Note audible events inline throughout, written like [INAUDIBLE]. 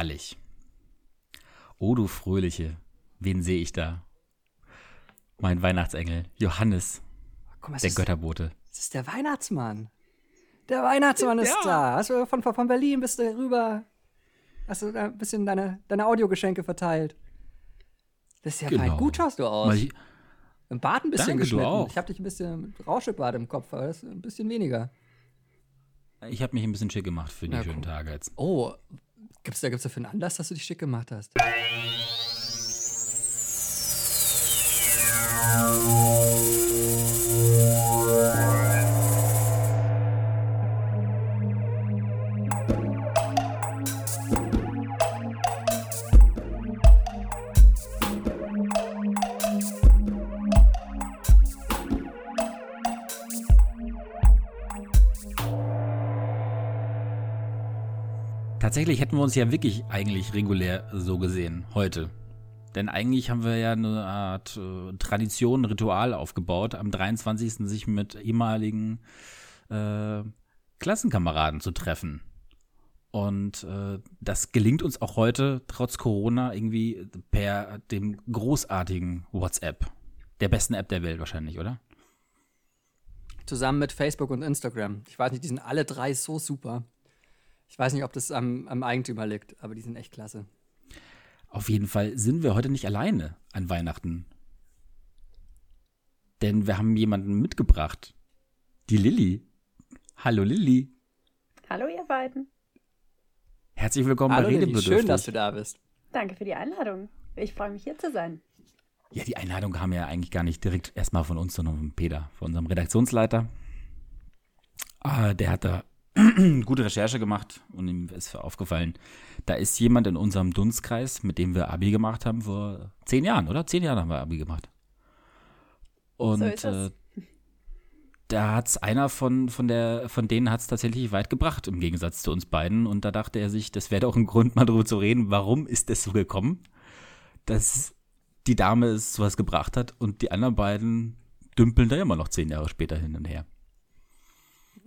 herrlich. Oh, du Fröhliche, wen sehe ich da? Mein Weihnachtsengel, Johannes, Guck mal, der ist, Götterbote. es ist der Weihnachtsmann. Der Weihnachtsmann ist da. Hast du von, von Berlin bist du rüber. Hast du ein bisschen deine, deine Audiogeschenke verteilt. Das ist ja fein. Genau. Gut schaust du aus. Hi- Im Bart ein bisschen Danke, du geschnitten. auch. Ich habe dich ein bisschen mit Rauschebart im Kopf, aber das ist ein bisschen weniger. Ich habe mich ein bisschen schick gemacht für die Na, schönen. Tage jetzt. Oh, gibt's da, gibt's dafür einen Anlass, dass du dich schick gemacht hast? Tatsächlich hätten wir uns ja wirklich eigentlich regulär so gesehen heute. Denn eigentlich haben wir ja eine Art äh, Tradition, Ritual aufgebaut, am 23. sich mit ehemaligen äh, Klassenkameraden zu treffen. Und äh, das gelingt uns auch heute, trotz Corona, irgendwie per dem großartigen WhatsApp. Der besten App der Welt wahrscheinlich, oder? Zusammen mit Facebook und Instagram. Ich weiß nicht, die sind alle drei so super. Ich weiß nicht, ob das am, am Eigentümer liegt, aber die sind echt klasse. Auf jeden Fall sind wir heute nicht alleine an Weihnachten. Denn wir haben jemanden mitgebracht. Die Lilly. Hallo Lilly. Hallo ihr beiden. Herzlich willkommen Hallo bei Redebedürftig. schön, dass du da bist. Danke für die Einladung. Ich freue mich hier zu sein. ja, die Einladung kam ja eigentlich gar nicht direkt erstmal von uns, sondern von Peter, von unserem Redaktionsleiter. Ah, der hat da [CLEARS THROAT] gute Recherche gemacht und ihm ist aufgefallen, da ist jemand in unserem Dunstkreis, mit dem wir Abi gemacht haben vor zehn Jahren, oder? Zehn Jahren haben wir Abi gemacht. Und So äh, da hat's einer von, von, der, von denen hat's tatsächlich weit gebracht, im Gegensatz zu uns beiden. Und da dachte er sich, das wäre doch ein Grund, mal darüber zu reden, warum ist das so gekommen, dass die Dame es sowas gebracht hat und die anderen beiden dümpeln da immer noch zehn Jahre später hin und her.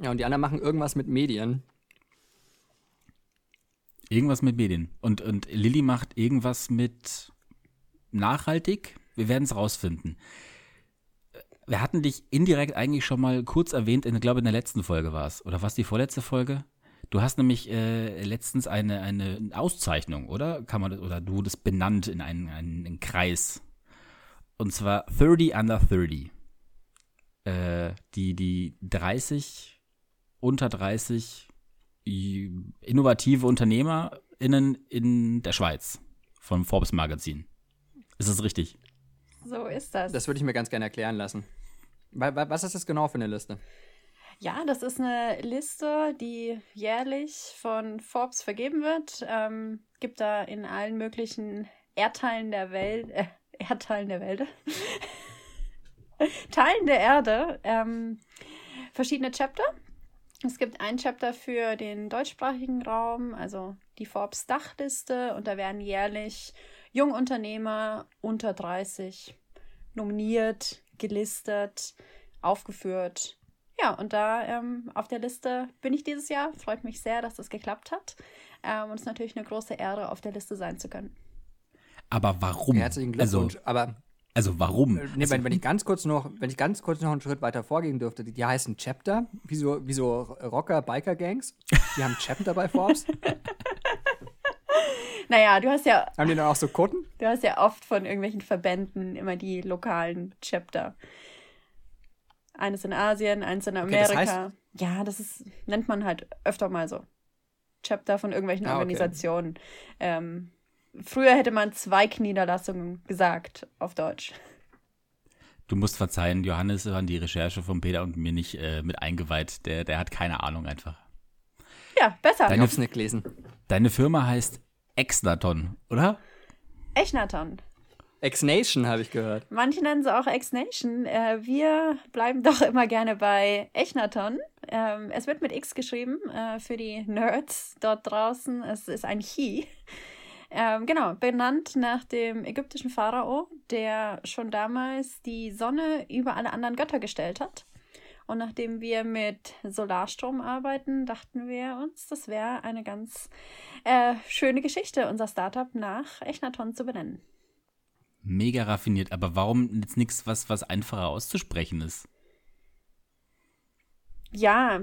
Ja, und die anderen machen irgendwas mit Medien. Irgendwas mit Medien. Und, und Lilly macht irgendwas mit nachhaltig. Wir werden es rausfinden. Wir hatten dich indirekt eigentlich schon mal kurz erwähnt, in, ich glaube in der letzten Folge war es. Oder was die vorletzte Folge? Du hast nämlich äh, letztens eine, eine Auszeichnung, oder? Kann man das, oder du das benannt in einen, einen, einen Kreis. Und zwar 30 under 30. Äh, die, die 30, unter 30 i- innovative UnternehmerInnen in der Schweiz vom Forbes Magazin. Ist das richtig? So ist das. Das würde ich mir ganz gerne erklären lassen. Wa- wa- Was ist das genau für eine Liste? Ja, das ist eine Liste, die jährlich von Forbes vergeben wird. Ähm, gibt da in allen möglichen Erdteilen der Welt, äh, Erdteilen der Welt, [LAUGHS] Teilen der Erde ähm, verschiedene Chapter. Es gibt ein Chapter für den deutschsprachigen Raum, also die Forbes Dachliste, und da werden jährlich Jungunternehmer unter 30 nominiert, gelistet, aufgeführt. Ja, und da ähm, auf der Liste bin ich dieses Jahr. Freut mich sehr, dass das geklappt hat. Ähm, und es ist natürlich eine große Ehre, auf der Liste sein zu können. Aber warum? Herzlichen also, Glückwunsch. Aber also warum? äh, nee, also, wenn, wenn ich ganz kurz noch, wenn ich ganz kurz noch einen Schritt weiter vorgehen dürfte, die, die heißen Chapter, wie so, wie so Rocker, Biker-Gangs. Die haben Chapter bei Forbes. [LAUGHS] Naja, du hast ja, Haben die dann auch so Kutten? du hast ja oft von irgendwelchen Verbänden immer die lokalen Chapter. Eines in Asien, eins in das Amerika. heißt- ja, das ist, nennt man halt öfter mal so. Chapter von irgendwelchen Ah, okay. Organisationen. Ähm, früher hätte man Zweigniederlassungen gesagt auf Deutsch. Du musst verzeihen, Johannes war in die Recherche von Peter und mir nicht äh, mit eingeweiht. Der, der hat keine Ahnung einfach. Ja, besser. Ich Deine- hab's nicht gelesen. Deine Firma heißt Exnaton, oder? Echnaton. X-Nation habe ich gehört. Manche nennen sie auch X-Nation. Äh, wir bleiben doch immer gerne bei Echnaton. Ähm, es wird mit X geschrieben äh, für die Nerds dort draußen. Es ist ein Chi. Ähm, genau, benannt nach dem ägyptischen Pharao, der schon damals die Sonne über alle anderen Götter gestellt hat. Und nachdem wir mit Solarstrom arbeiten, dachten wir uns, das wäre eine ganz äh, schöne Geschichte, unser Startup nach Echnaton zu benennen. Mega raffiniert, aber warum jetzt nichts, was, was einfacher auszusprechen ist? Ja.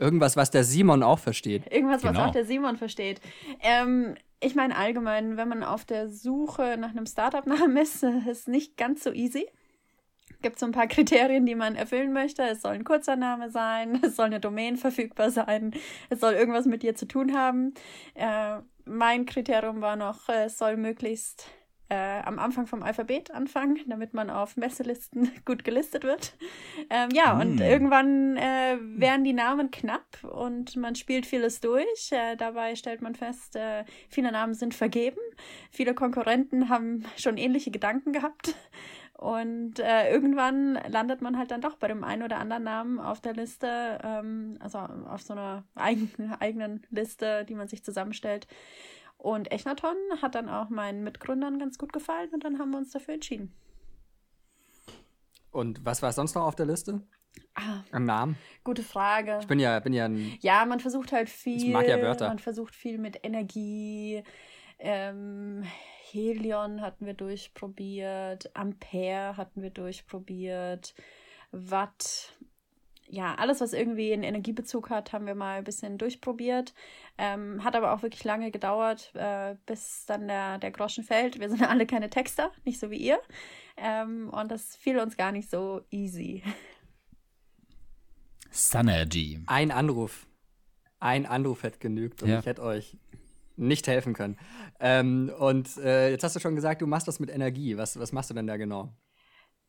Irgendwas, was der Simon auch versteht. Irgendwas, genau. was auch der Simon versteht. Ähm, ich meine allgemein, wenn man auf der Suche nach einem Startup-Namen ist, [LAUGHS] ist es nicht ganz so easy. Gibt so ein paar Kriterien, die man erfüllen möchte. Es soll ein kurzer Name sein, [LAUGHS] es soll eine Domain verfügbar sein, es soll irgendwas mit dir zu tun haben. Äh, mein Kriterium war noch, es soll möglichst äh, am Anfang vom Alphabet anfangen, damit man auf Messelisten [LAUGHS] gut gelistet wird. Ähm, ja, hm. und irgendwann äh, werden die Namen knapp und man spielt vieles durch. Äh, dabei stellt man fest, äh, viele Namen sind vergeben. Viele Konkurrenten haben schon ähnliche Gedanken gehabt. Und äh, irgendwann landet man halt dann doch bei dem einen oder anderen Namen auf der Liste, ähm, also auf so einer eigenen, eigenen Liste, die man sich zusammenstellt. Und Echnaton hat dann auch meinen Mitgründern ganz gut gefallen und dann haben wir uns dafür entschieden. Und was war sonst noch auf der Liste? Ah, Am Namen? Gute Frage. Ich bin ja, bin ja ein. Ja, man versucht halt viel. Ich mag ja Wörter. Man versucht viel mit Energie. Ähm, Helion hatten wir durchprobiert. Ampere hatten wir durchprobiert. Watt ja, alles, was irgendwie einen Energiebezug hat, haben wir mal ein bisschen durchprobiert. Ähm, hat aber auch wirklich lange gedauert, äh, bis dann der, der Groschen fällt. Wir sind ja [LAUGHS] alle keine Texter, nicht so wie ihr. Ähm, und das fiel uns gar nicht so easy. Synergy. Ein Anruf. Ein Anruf hätte genügt und ja. ich hätte euch nicht helfen können. Ähm, und äh, jetzt hast du schon gesagt, du machst das mit Energie. Was, was machst du denn da genau?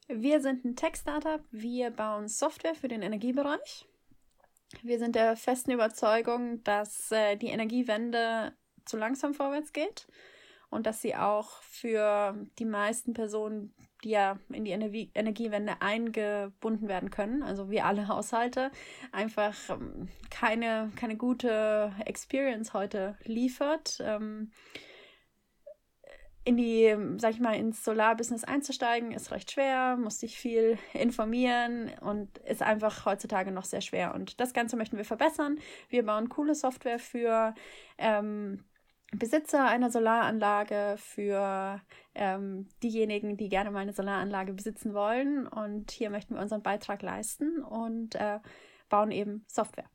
Wir sind ein Tech-Startup. Wir bauen Software für den Energiebereich. Wir sind der festen Überzeugung, dass äh, die Energiewende zu langsam vorwärts geht und dass sie auch für die meisten Personen, die ja in die Energie Energiewende eingebunden werden können, also wie alle Haushalte, einfach ähm, keine, keine gute Experience heute liefert. Ähm, in die, sag ich mal, ins Solarbusiness einzusteigen, ist recht schwer, muss sich viel informieren und ist einfach heutzutage noch sehr schwer. Und das Ganze möchten wir verbessern. Wir bauen coole Software für ähm, Besitzer einer Solaranlage, für ähm, diejenigen, die gerne mal eine Solaranlage besitzen wollen. Und hier möchten wir unseren Beitrag leisten und äh, bauen eben Software.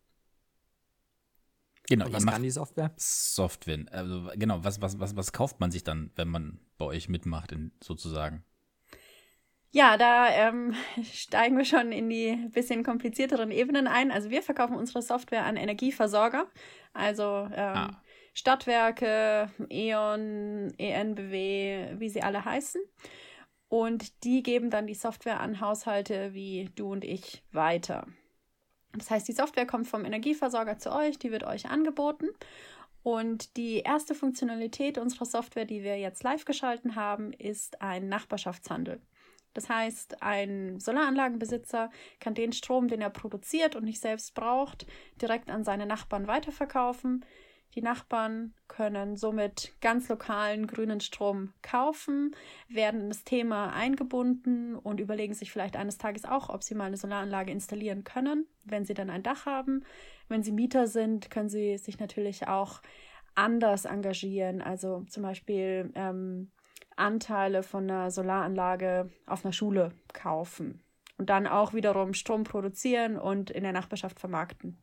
Genau, Und was kann die Software? Software. Also genau, was, was, was, was kauft man sich dann, wenn man bei euch mitmacht, in, sozusagen? Ja, da ähm, [LAUGHS] steigen wir schon in die bisschen komplizierteren Ebenen ein. Also wir verkaufen unsere Software an Energieversorger, also ähm, ah. Stadtwerke, E.ON, ENBW, wie sie alle heißen. Und die geben dann die Software an Haushalte wie du und ich weiter. Das heißt, die Software kommt vom Energieversorger zu euch, die wird euch angeboten. Und die erste Funktionalität unserer Software, die wir jetzt live geschalten haben, ist ein Nachbarschaftshandel. Das heißt, ein Solaranlagenbesitzer kann den Strom, den er produziert und nicht selbst braucht, direkt an seine Nachbarn weiterverkaufen. Die Nachbarn können somit ganz lokalen grünen Strom kaufen, werden in das Thema eingebunden und überlegen sich vielleicht eines Tages auch, ob sie mal eine Solaranlage installieren können, wenn sie dann ein Dach haben. Wenn sie Mieter sind, können sie sich natürlich auch anders engagieren, also zum Beispiel ähm, Anteile von einer Solaranlage auf einer Schule kaufen und dann auch wiederum Strom produzieren und in der Nachbarschaft vermarkten.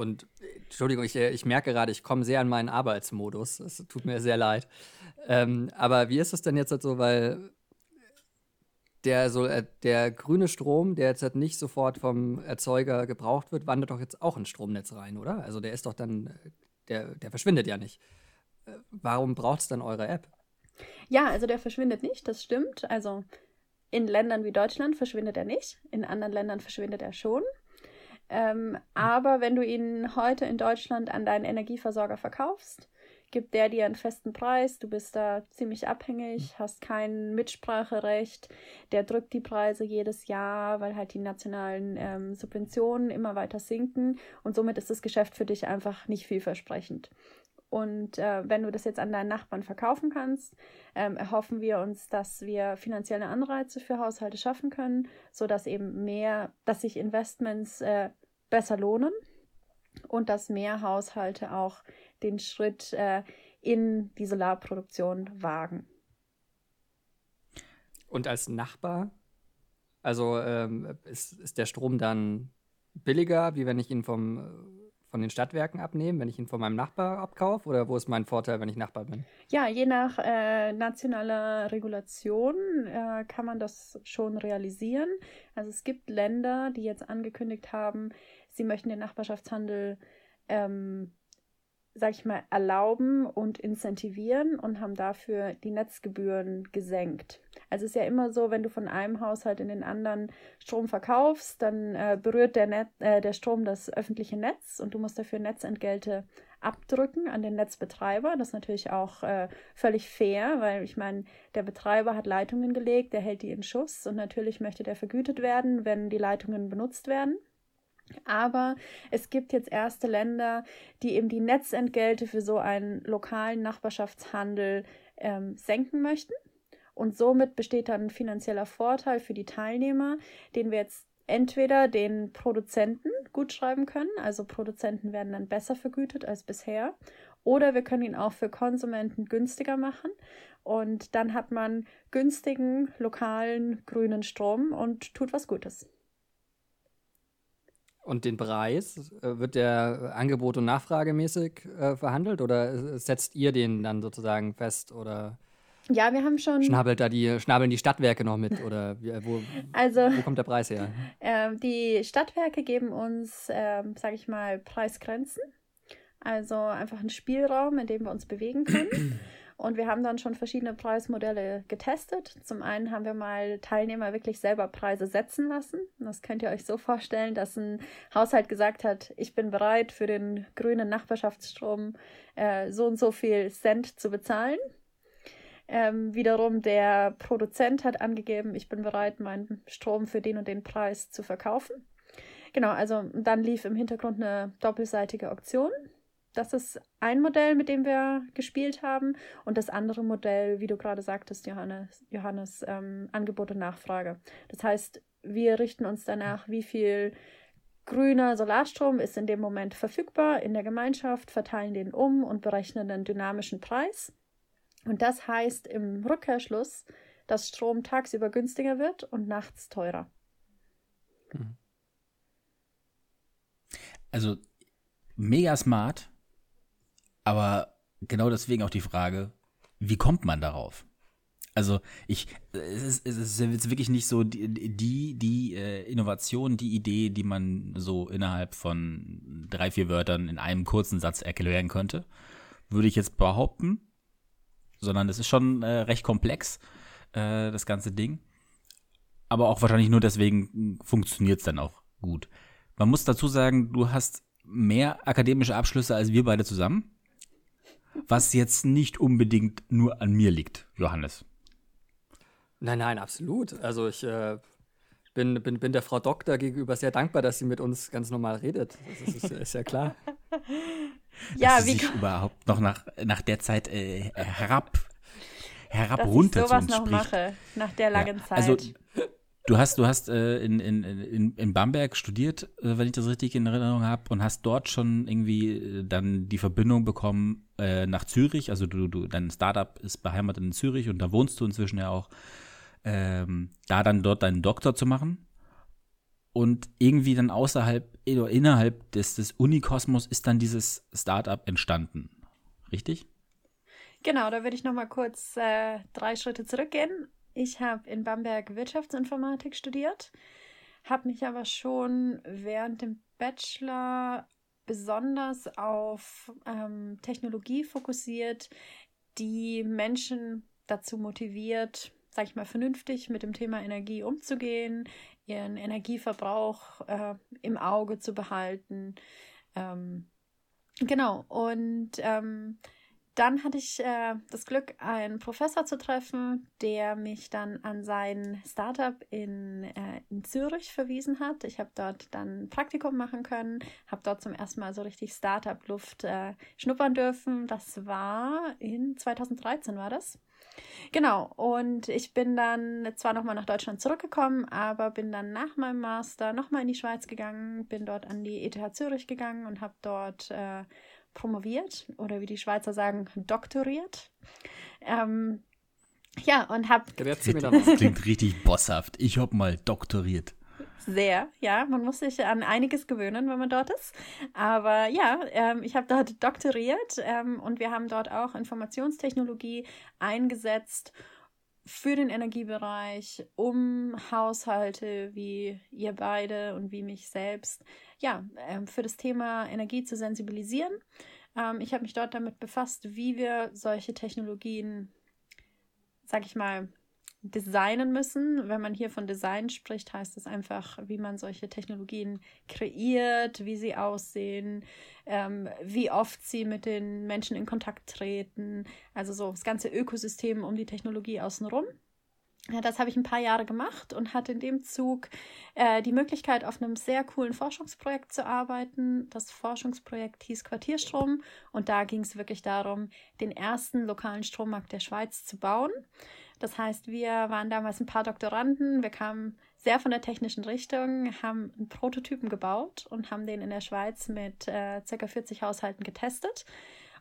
Und Entschuldigung, ich, ich merke gerade, ich komme sehr an meinen Arbeitsmodus. Es tut mir sehr leid. Ähm, aber wie ist es denn jetzt halt so, weil der, so, äh, der grüne Strom, der jetzt halt nicht sofort vom Erzeuger gebraucht wird, wandert doch jetzt auch ins Stromnetz rein, oder? Also der ist doch dann, der, der verschwindet ja nicht. Äh, warum braucht es dann eure App? Ja, also der verschwindet nicht, das stimmt. Also in Ländern wie Deutschland verschwindet er nicht, in anderen Ländern verschwindet er schon. Ähm, aber wenn du ihn heute in Deutschland an deinen Energieversorger verkaufst, gibt der dir einen festen Preis, du bist da ziemlich abhängig, hast kein Mitspracherecht, der drückt die Preise jedes Jahr, weil halt die nationalen ähm, Subventionen immer weiter sinken. Und somit ist das Geschäft für dich einfach nicht vielversprechend. Und äh, wenn du das jetzt an deinen Nachbarn verkaufen kannst, ähm, erhoffen wir uns, dass wir finanzielle Anreize für Haushalte schaffen können, sodass eben mehr, dass sich Investments äh, besser lohnen und dass mehr Haushalte auch den Schritt äh, in die Solarproduktion wagen. Und als Nachbar, also ähm, ist, ist der Strom dann billiger, wie wenn ich ihn vom von den Stadtwerken abnehmen, wenn ich ihn von meinem Nachbar abkaufe? Oder wo ist mein Vorteil, wenn ich Nachbar bin? Ja, je nach äh, nationaler Regulation äh, kann man das schon realisieren. Also es gibt Länder, die jetzt angekündigt haben, sie möchten den Nachbarschaftshandel ähm, sag ich mal, erlauben und incentivieren und haben dafür die Netzgebühren gesenkt. Also es ist ja immer so, wenn du von einem Haushalt in den anderen Strom verkaufst, dann äh, berührt der, Net, äh, der Strom das öffentliche Netz und du musst dafür Netzentgelte abdrücken an den Netzbetreiber. Das ist natürlich auch äh, völlig fair, weil ich meine, der Betreiber hat Leitungen gelegt, der hält die in Schuss und natürlich möchte der vergütet werden, wenn die Leitungen benutzt werden. Aber es gibt jetzt erste Länder, die eben die Netzentgelte für so einen lokalen Nachbarschaftshandel ähm, senken möchten. Und somit besteht dann ein finanzieller Vorteil für die Teilnehmer, den wir jetzt entweder den Produzenten gut schreiben können, also Produzenten werden dann besser vergütet als bisher, oder wir können ihn auch für Konsumenten günstiger machen und dann hat man günstigen, lokalen, grünen Strom und tut was Gutes. Und den Preis, äh, wird der Angebot- und Nachfragemäßig äh, verhandelt oder setzt ihr den dann sozusagen fest oder ja, wir haben schon. Schnabelt da die, schnabeln die Stadtwerke noch mit oder wo, also, wo kommt der Preis her? [LAUGHS] Äh, die Stadtwerke geben uns, äh, sage ich mal, Preisgrenzen. Also einfach einen Spielraum, in dem wir uns bewegen können. Und wir haben dann schon verschiedene Preismodelle getestet. Zum einen haben wir mal Teilnehmer wirklich selber Preise setzen lassen. Das könnt ihr euch so vorstellen, dass ein Haushalt gesagt hat, ich bin bereit für den grünen Nachbarschaftsstrom äh, so und so viel Cent zu bezahlen. Ähm, wiederum der Produzent hat angegeben, ich bin bereit, meinen Strom für den und den Preis zu verkaufen. Genau, also dann lief im Hintergrund eine doppelseitige Auktion das ist ein Modell, mit dem wir gespielt haben. Und das andere Modell, wie du gerade sagtest, Johannes, Johannes ähm, Angebot und Nachfrage. Das heißt, wir richten uns danach, wie viel grüner Solarstrom ist in dem Moment verfügbar in der Gemeinschaft, verteilen den um und berechnen einen dynamischen Preis. Und das heißt im Rückkehrschluss, dass Strom tagsüber günstiger wird und nachts teurer. Mhm. Also mega smart, aber genau deswegen auch die Frage, wie kommt man darauf? Also ich, es ist, es ist jetzt wirklich nicht so die, die, die äh, Innovation, die Idee, die man so innerhalb von drei, vier Wörtern in einem kurzen Satz erklären könnte, würde ich jetzt behaupten, sondern es ist schon äh, recht komplex, äh, das ganze Ding. Aber auch wahrscheinlich nur deswegen funktioniert es dann auch gut. Man muss dazu sagen, du hast mehr akademische Abschlüsse als wir beide zusammen was jetzt nicht unbedingt nur an mir liegt, Johannes. Nein, nein, absolut. Also ich äh, bin, bin, bin der Frau Doktor gegenüber sehr dankbar, dass sie mit uns ganz normal redet. Das ist, ist ja klar. [LAUGHS] ja, dass wie sie sich überhaupt noch nach, nach der Zeit äh, herab herab dass runter ich sowas noch mache nach der langen ja, Zeit. Also Du hast, du hast äh, in, in, in, in Bamberg studiert, äh, wenn ich das richtig in Erinnerung habe, und hast dort schon irgendwie äh, dann die Verbindung bekommen äh, nach Zürich. Also du, du, dein Startup ist beheimatet in Zürich und da wohnst du inzwischen ja auch. Ähm, da dann dort deinen Doktor zu machen. Und irgendwie dann außerhalb oder innerhalb des, des Unikosmos ist dann dieses Startup entstanden. Richtig? Genau, da würde ich noch mal kurz äh, drei Schritte zurückgehen. Ich habe in Bamberg Wirtschaftsinformatik studiert, habe mich aber schon während dem Bachelor besonders auf ähm, Technologie fokussiert, die Menschen dazu motiviert, sag ich mal, vernünftig mit dem Thema Energie umzugehen, ihren Energieverbrauch äh, im Auge zu behalten. Ähm, genau, und ähm, dann hatte ich äh, das Glück, einen Professor zu treffen, der mich dann an sein Startup in, äh, in Zürich verwiesen hat. Ich habe dort dann ein Praktikum machen können, habe dort zum ersten Mal so richtig Startup-Luft äh, schnuppern dürfen. Das war in 2013 war das. Genau, und ich bin dann zwar nochmal nach Deutschland zurückgekommen, aber bin dann nach meinem Master nochmal in die Schweiz gegangen, bin dort an die ETH Zürich gegangen und habe dort äh, promoviert oder wie die Schweizer sagen, doktoriert. Ähm, ja, und habe. [LAUGHS] Das klingt [LAUGHS] richtig bosshaft. Ich habe mal doktoriert. Sehr, ja. Man muss sich an einiges gewöhnen, wenn man dort ist. Aber ja, ähm, ich habe dort doktoriert ähm, und wir haben dort auch Informationstechnologie eingesetzt für den Energiebereich, um Haushalte wie ihr beide und wie mich selbst, ja, ähm, für das Thema Energie zu sensibilisieren. Ähm, ich habe mich dort damit befasst, wie wir solche Technologien, sag ich mal, designen müssen. Wenn man hier von Design spricht, heißt das einfach, wie man solche Technologien kreiert, wie sie aussehen, ähm, wie oft sie mit den Menschen in Kontakt treten. Also so das ganze Ökosystem um die Technologie außenrum. Ja, das habe ich ein paar Jahre gemacht und hatte in dem Zug äh, die Möglichkeit, auf einem sehr coolen Forschungsprojekt zu arbeiten. Das Forschungsprojekt hieß Quartierstrom und da ging es wirklich darum, den ersten lokalen Strommarkt der Schweiz zu bauen. Das heißt, wir waren damals ein paar Doktoranden, wir kamen sehr von der technischen Richtung, haben einen Prototypen gebaut und haben den in der Schweiz mit äh, ca. 40 Haushalten getestet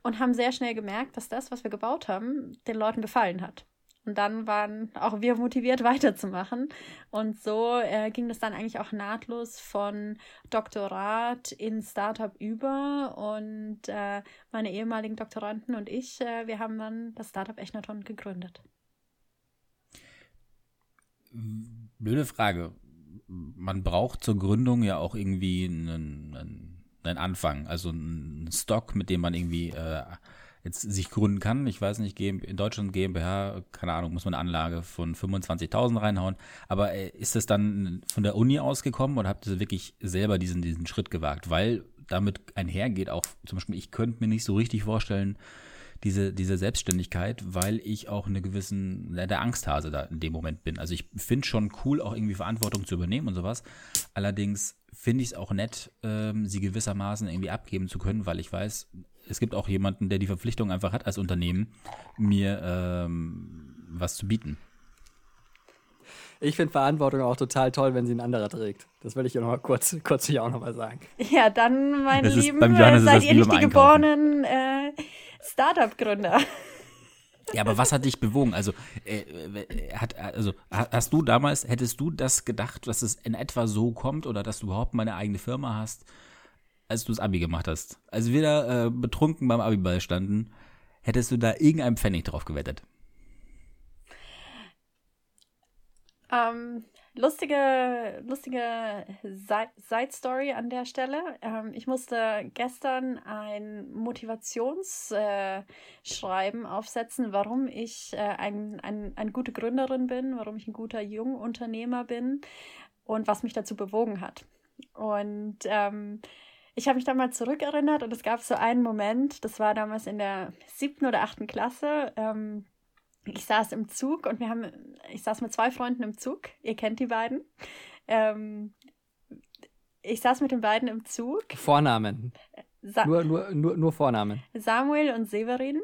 und haben sehr schnell gemerkt, dass das, was wir gebaut haben, den Leuten gefallen hat. Und dann waren auch wir motiviert, [LAUGHS] weiterzumachen. Und so äh, ging das dann eigentlich auch nahtlos von Doktorat in Startup über. Und äh, meine ehemaligen Doktoranden und ich, äh, wir haben dann das Startup Echnaton gegründet blöde Frage. Man braucht zur Gründung ja auch irgendwie einen, einen, einen Anfang, also einen Stock, mit dem man irgendwie äh, jetzt sich gründen kann. Ich weiß nicht, in Deutschland GmbH, keine Ahnung, muss man eine Anlage von 25.000 reinhauen. Aber äh, ist das dann von der Uni ausgekommen oder habt ihr wirklich selber diesen, diesen Schritt gewagt? Weil damit einhergeht auch, zum Beispiel, ich könnte mir nicht so richtig vorstellen, diese, diese Selbstständigkeit, weil ich auch eine gewissen, der Angsthase da in dem Moment bin. Also ich finde schon cool, auch irgendwie Verantwortung zu übernehmen und sowas. Allerdings finde ich es auch nett, ähm, sie gewissermaßen irgendwie abgeben zu können, weil ich weiß, es gibt auch jemanden, der die Verpflichtung einfach hat als Unternehmen, mir ähm, was zu bieten. Ich finde Verantwortung auch total toll, wenn sie ein anderer trägt. Das will ich ja noch mal kurz, kurz hier auch noch mal sagen. Ja, dann, meine Lieben, seid ihr nicht die geborenen äh, Startup-Gründer. [LAUGHS] Ja, aber was hat dich bewogen? Also, äh, äh, hat, also, hast du damals, hättest du das gedacht, dass es in etwa so kommt oder dass du überhaupt mal eine eigene Firma hast, als du das Abi gemacht hast? Als wir da äh, betrunken beim Abiball standen, hättest du da irgendeinen Pfennig drauf gewettet? Ähm, lustige, lustige Side Story an der Stelle. Ähm, ich musste gestern ein Motivationsschreiben äh, aufsetzen, warum ich äh, ein, ein, eine gute Gründerin bin, warum ich ein guter Jungunternehmer bin und was mich dazu bewogen hat. Und ähm, ich habe mich da mal zurückerinnert und es gab so einen Moment, das war damals in der siebten oder achten Klasse. Ähm, ich saß im Zug und wir haben, ich saß mit zwei Freunden im Zug. Ihr kennt die beiden. Ähm, ich saß mit den beiden im Zug. Vornamen. Sa nur, nur, nur, nur Vornamen. Samuel und Severin.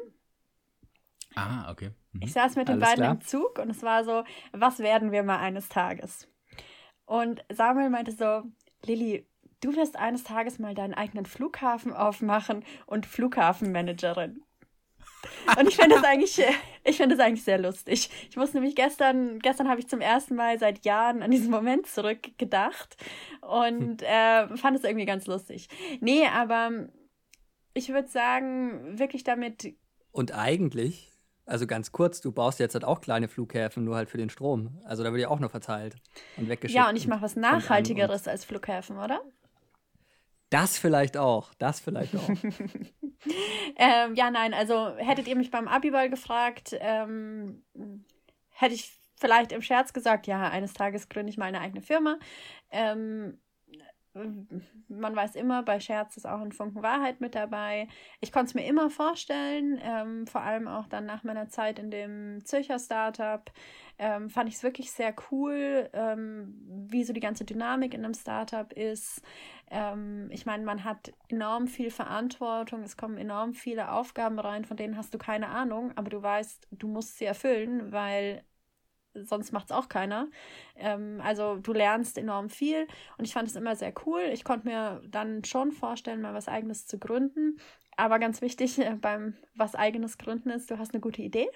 Ah, okay. Mhm. Ich saß mit den Alles beiden klar. im Zug und es war so, was werden wir mal eines Tages? Und Samuel meinte so, Lilly, du wirst eines Tages mal deinen eigenen Flughafen aufmachen und Flughafenmanagerin. Und ich finde das eigentlich, ich finde das eigentlich sehr lustig. Ich muss nämlich gestern, gestern habe ich zum ersten Mal seit Jahren an diesen Moment zurückgedacht und äh, fand es irgendwie ganz lustig. Nee, aber ich würde sagen, wirklich damit. Und eigentlich, also ganz kurz, du baust jetzt halt auch kleine Flughäfen, nur halt für den Strom. Also da wird ja auch noch verteilt und weggeschickt. Ja, und ich mache was Nachhaltigeres als Flughäfen, oder? Das vielleicht auch, das vielleicht auch. [LAUGHS] ähm, ja, nein, also hättet ihr mich beim Abiball gefragt, ähm, hätte ich vielleicht im Scherz gesagt, ja, eines Tages gründe ich mal eine eigene Firma. Ähm, man weiß immer, bei Scherz ist auch ein Funken Wahrheit mit dabei. Ich konnte es mir immer vorstellen, ähm, vor allem auch dann nach meiner Zeit in dem Zürcher Startup, ähm, fand ich es wirklich sehr cool, ähm, wie so die ganze Dynamik in einem Startup ist. Ähm, ich meine, man hat enorm viel Verantwortung, es kommen enorm viele Aufgaben rein, von denen hast du keine Ahnung, aber du weißt, du musst sie erfüllen, weil sonst macht es auch keiner. Ähm, also du lernst enorm viel und ich fand es immer sehr cool. Ich konnte mir dann schon vorstellen, mal was eigenes zu gründen. Aber ganz wichtig äh, beim was eigenes gründen ist, du hast eine gute Idee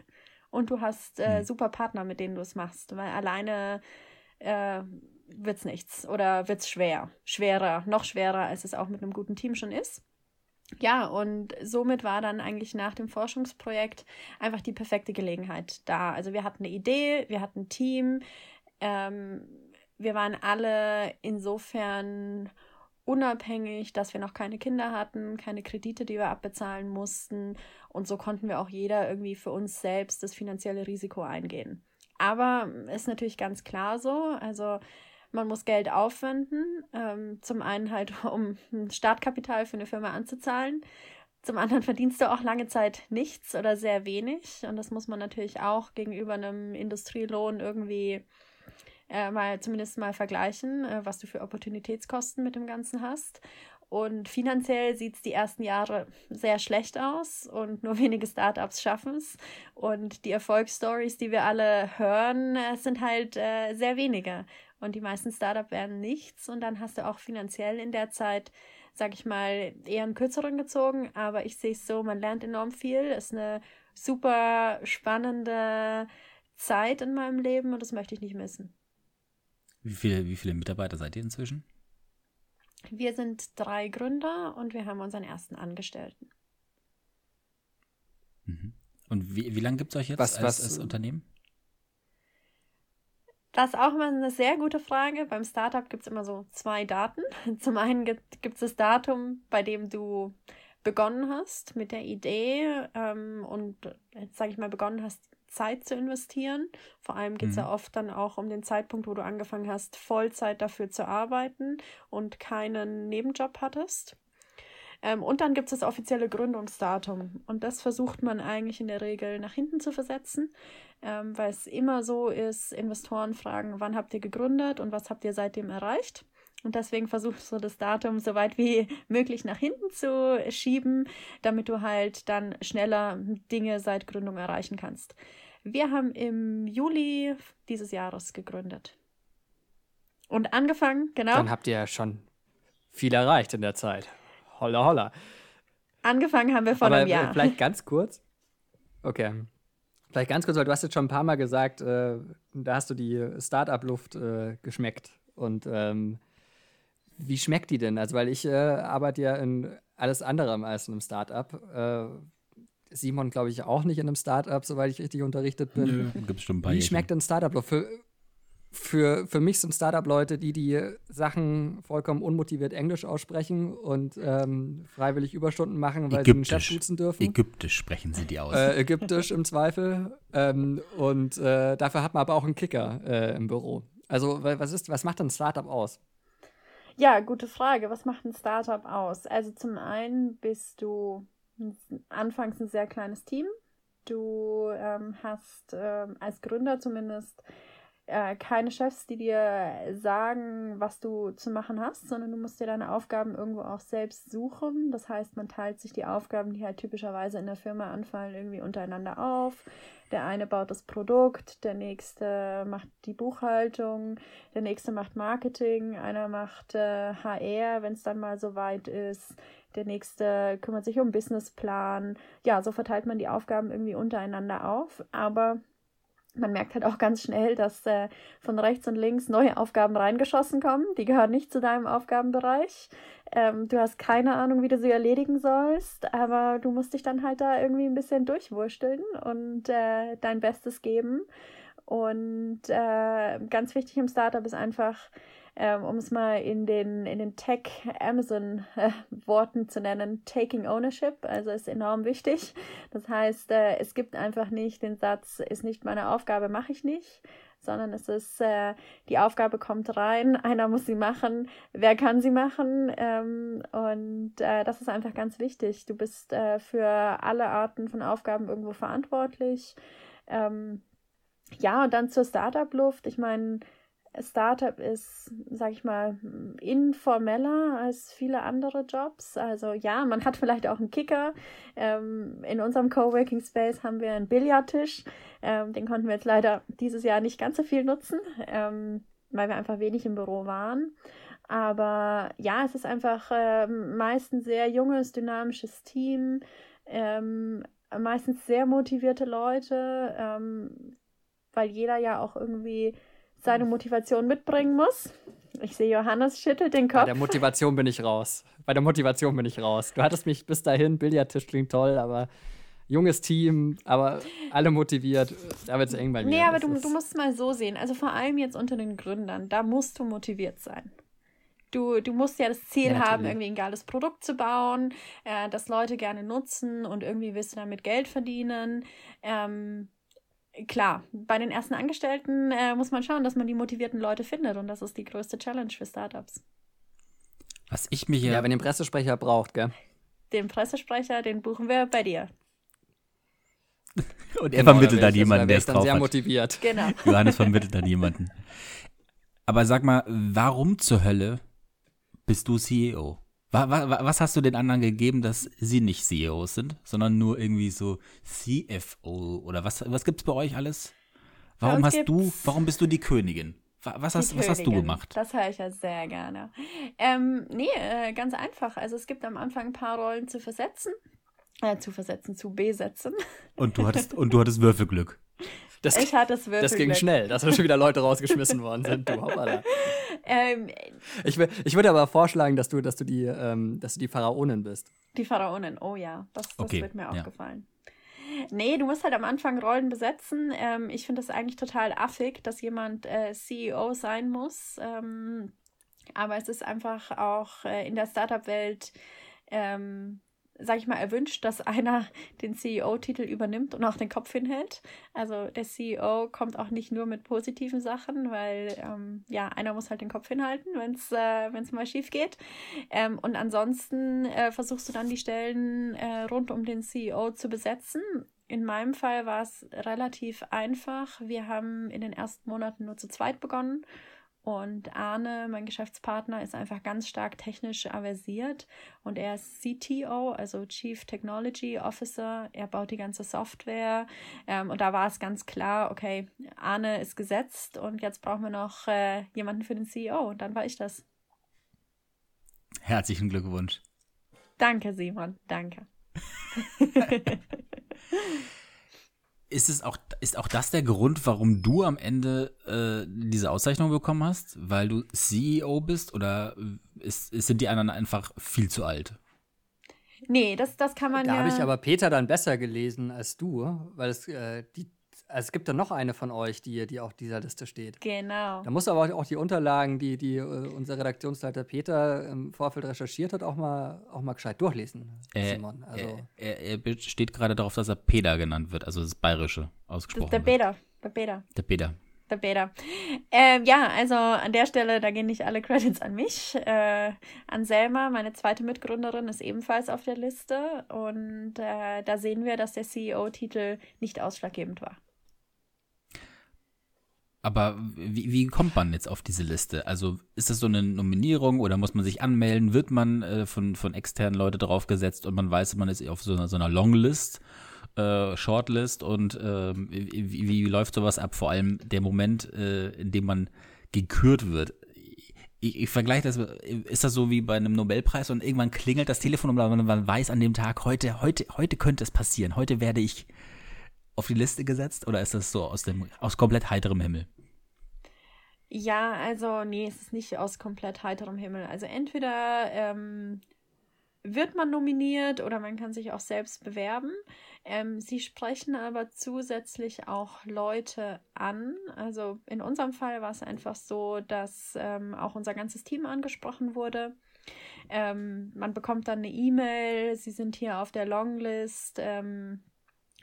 und du hast äh, mhm. super Partner, mit denen du es machst, weil alleine äh, wird es nichts oder wird es schwer. Schwerer, noch schwerer, als es auch mit einem guten Team schon ist. Ja, und somit war dann eigentlich nach dem Forschungsprojekt einfach die perfekte Gelegenheit da. Also wir hatten eine Idee, wir hatten ein Team, ähm, wir waren alle insofern unabhängig, dass wir noch keine Kinder hatten, keine Kredite, die wir abbezahlen mussten. Und so konnten wir auch jeder irgendwie für uns selbst das finanzielle Risiko eingehen. Aber ist natürlich ganz klar so. Also man muss Geld aufwenden. Ähm, zum einen halt, [LAUGHS] um ein Startkapital für eine Firma anzuzahlen. Zum anderen verdienst du auch lange Zeit nichts oder sehr wenig. Und das muss man natürlich auch gegenüber einem Industrielohn irgendwie äh, mal zumindest mal vergleichen, äh, was du für Opportunitätskosten mit dem Ganzen hast. Und finanziell sieht es die ersten Jahre sehr schlecht aus und nur [LAUGHS] wenige Startups schaffen es. Und die Erfolgsstories, die wir alle hören, äh, sind halt äh, sehr wenige. Und die meisten Startups werden nichts. Und dann hast du auch finanziell in der Zeit, sag ich mal, eher einen kürzeren gezogen. Aber ich sehe es so, man lernt enorm viel. Ist eine super spannende Zeit in meinem Leben und das möchte ich nicht missen. Wie viele, wie viele Mitarbeiter seid ihr inzwischen? Wir sind drei Gründer und wir haben unseren ersten Angestellten. Mhm. Und wie, wie lange gibt es euch jetzt was, als, was, als Unternehmen? Das ist auch immer eine sehr gute Frage. Beim Startup gibt es immer so zwei Daten. [LAUGHS] Zum einen gibt es das Datum, bei dem du begonnen hast mit der Idee ähm, und, jetzt sage ich mal, begonnen hast, Zeit zu investieren. Vor allem geht es mhm. ja oft dann auch um den Zeitpunkt, wo du angefangen hast, Vollzeit dafür zu arbeiten und keinen Nebenjob hattest. Ähm, und dann gibt es das offizielle Gründungsdatum. Und das versucht man eigentlich in der Regel nach hinten zu versetzen, ähm, weil es immer so ist, Investoren fragen, wann habt ihr gegründet und was habt ihr seitdem erreicht? Und deswegen versuchst du das Datum so weit wie [LAUGHS] möglich nach hinten zu schieben, damit du halt dann schneller Dinge seit Gründung erreichen kannst. Wir haben im Juli dieses Jahres gegründet. Und angefangen, genau. Dann habt ihr ja schon viel erreicht in der Zeit. Holla, holla. Angefangen haben wir vor Aber einem Jahr. Vielleicht ganz kurz. Okay. Vielleicht ganz kurz, weil du hast jetzt schon ein paar Mal gesagt, äh, da hast du die Startup-Luft äh, geschmeckt. Und ähm, wie schmeckt die denn? Also, weil ich äh, arbeite ja in alles andere als in einem Startup. Äh, Simon, glaube ich, auch nicht in einem Startup, soweit ich richtig unterrichtet bin. Nö, gibt's schon ein paar Wie schmeckt denn Startup-Luft? Für, für, für mich sind Startup-Leute, die die Sachen vollkommen unmotiviert Englisch aussprechen und ähm, freiwillig Überstunden machen, weil Ägyptisch. sie den Chef duzen dürfen. Ägyptisch sprechen sie die aus. Äh, Ägyptisch im Zweifel. Ähm, und äh, dafür hat man aber auch einen Kicker äh, im Büro. Also, was, ist, was macht ein Startup aus? Ja, gute Frage. Was macht ein Startup aus? Also, zum einen bist du anfangs ein sehr kleines Team. Du ähm, hast ähm, als Gründer zumindest äh, keine Chefs, die dir sagen, was du zu machen hast, sondern du musst dir deine Aufgaben irgendwo auch selbst suchen. Das heißt, man teilt sich die Aufgaben, die halt typischerweise in der Firma anfallen, irgendwie untereinander auf. Der eine baut das Produkt, der nächste macht die Buchhaltung, der nächste macht Marketing, einer macht äh, HR, wenn es dann mal so weit ist. Der nächste kümmert sich um Businessplan. Ja, so verteilt man die Aufgaben irgendwie untereinander auf. Aber man merkt halt auch ganz schnell, dass äh, von rechts und links neue Aufgaben reingeschossen kommen. Die gehören nicht zu deinem Aufgabenbereich. Ähm, du hast keine Ahnung, wie du sie erledigen sollst, aber du musst dich dann halt da irgendwie ein bisschen durchwursteln und äh, dein Bestes geben. Und äh, ganz wichtig im Startup ist einfach, ähm, um es mal in den, in den Tech-Amazon-Worten äh, zu nennen, Taking Ownership, also ist enorm wichtig. Das heißt, äh, es gibt einfach nicht den Satz, ist nicht meine Aufgabe, mache ich nicht, sondern es ist, äh, die Aufgabe kommt rein, [LAUGHS] einer muss sie machen, wer kann sie machen ähm, und äh, das ist einfach ganz wichtig. Du bist äh, für alle Arten von Aufgaben irgendwo verantwortlich. Ähm, ja, und dann zur Startup-Luft. Ich meine, Startup ist, sag ich mal, informeller als viele andere Jobs. Also ja, man hat vielleicht auch einen Kicker. Ähm, in unserem Coworking Space haben wir einen Billardtisch. Ähm, den konnten wir jetzt leider dieses Jahr nicht ganz so viel nutzen, ähm, weil wir einfach wenig im Büro waren. Aber ja, es ist einfach äh, meist ein sehr junges, dynamisches Team. Ähm, meistens sehr motivierte Leute, ähm, weil jeder ja auch irgendwie seine Motivation mitbringen muss. Ich sehe, Johannes schüttelt den Kopf. Bei der Motivation bin ich raus. Bei der Motivation bin ich raus. Du hattest mich bis dahin, Billardtisch klingt toll, aber junges Team, aber alle motiviert, da wird es eng bei mir. Nee, aber du, du musst es mal so sehen. Also vor allem jetzt unter den Gründern, da musst du motiviert sein. Du, du musst ja das Ziel ja, haben, irgendwie ein geiles Produkt zu bauen, äh, das Leute gerne nutzen und irgendwie willst du damit Geld verdienen. Ähm, klar, bei den ersten Angestellten äh, muss man schauen, dass man die motivierten Leute findet und das ist die größte Challenge für Startups. Was ich mir hier. Ja, wenn ihr einen Pressesprecher braucht, gell? Den Pressesprecher, den buchen wir bei dir. [LAUGHS] und er genau, vermittelt dann jemanden, der ist drauf sehr hat. motiviert. Genau. [LAUGHS] Johannes vermittelt dann jemanden. Aber sag mal, warum zur Hölle bist du CEO? Was hast du den anderen gegeben, dass sie nicht CEOs sind, sondern nur irgendwie so CFO oder was, was gibt es bei euch alles? Warum hast du, warum bist du die Königin? Was hast, was hast du gemacht? Das höre ich ja sehr gerne. Ähm, nee, äh, ganz einfach. Also es gibt am Anfang ein paar Rollen zu versetzen. Äh, zu versetzen, zu besetzen. Und du hattest, [LAUGHS] und du hattest Würfelglück. Das, ich hatte das Das ging schnell, dass schon wieder [LAUGHS] Leute rausgeschmissen worden sind. Du, ähm, ich, ich würde aber vorschlagen, dass du, dass du die, ähm, dass du die Pharaonin bist. Die Pharaonin, oh ja, das, das okay. wird mir ja. aufgefallen. Nee, du musst halt am Anfang Rollen besetzen. Ähm, ich finde das eigentlich total affig, dass jemand äh, CEO sein muss. Ähm, aber es ist einfach auch äh, in der Startup-Welt ähm, sag ich mal, erwünscht, dass einer den CEO-Titel übernimmt und auch den Kopf hinhält. Also der CEO kommt auch nicht nur mit positiven Sachen, weil ähm, ja, einer muss halt den Kopf hinhalten, wenn es äh, mal schief geht. Ähm, und ansonsten äh, versuchst du dann die Stellen äh, rund um den CEO zu besetzen. In meinem Fall war es relativ einfach. Wir haben in den ersten Monaten nur zu zweit begonnen und Arne, mein Geschäftspartner, ist einfach ganz stark technisch aversiert und er ist CTO, also Chief Technology Officer. Er baut die ganze Software ähm, und da war es ganz klar, okay, Arne ist gesetzt und jetzt brauchen wir noch äh, jemanden für den CEO und dann war ich das. Herzlichen Glückwunsch. Danke, Simon, danke. [LAUGHS] [LAUGHS] Ist es auch, ist auch das der Grund, warum du am Ende äh, diese Auszeichnung bekommen hast? Weil du CEO bist oder ist, sind die anderen einfach viel zu alt? Nee, das, das kann man da ja. Da habe ich aber Peter dann besser gelesen als du, weil es äh, die es gibt da noch eine von euch, die, die auf dieser Liste steht. Genau. Da muss aber auch die Unterlagen, die, die uh, unser Redaktionsleiter Peter im Vorfeld recherchiert hat, auch mal, auch mal gescheit durchlesen, äh, Simon. Also er, er, er steht gerade darauf, dass er Peter genannt wird, also das Bayerische ausgesprochen. Der Peter. Der Peter. Der Peter. Der Peter. Ähm, ja, also an der Stelle, da gehen nicht alle Credits an mich. Äh, an Selma, meine zweite Mitgründerin, ist ebenfalls auf der Liste. Und äh, da sehen wir, dass der CEO-Titel nicht ausschlaggebend war. Aber wie, wie kommt man jetzt auf diese Liste? Also ist das so eine Nominierung oder muss man sich anmelden? Wird man äh, von, von externen Leuten draufgesetzt und man weiß, man ist auf so einer, so einer Longlist, äh, Shortlist und äh, wie, wie, läuft sowas ab? Vor allem der Moment, äh, in dem man gekürt wird. Ich, ich vergleiche das, ist das so wie bei einem Nobelpreis und irgendwann klingelt das Telefon und man weiß an dem Tag, heute, heute, heute könnte es passieren, heute werde ich auf die Liste gesetzt oder ist das so aus dem aus komplett heiterem Himmel? Ja, also nee, es ist nicht aus komplett heiterem Himmel. Also entweder ähm, wird man nominiert oder man kann sich auch selbst bewerben. Ähm, sie sprechen aber zusätzlich auch Leute an. Also in unserem Fall war es einfach so, dass ähm, auch unser ganzes Team angesprochen wurde. Ähm, man bekommt dann eine E-Mail, sie sind hier auf der Longlist. Ähm,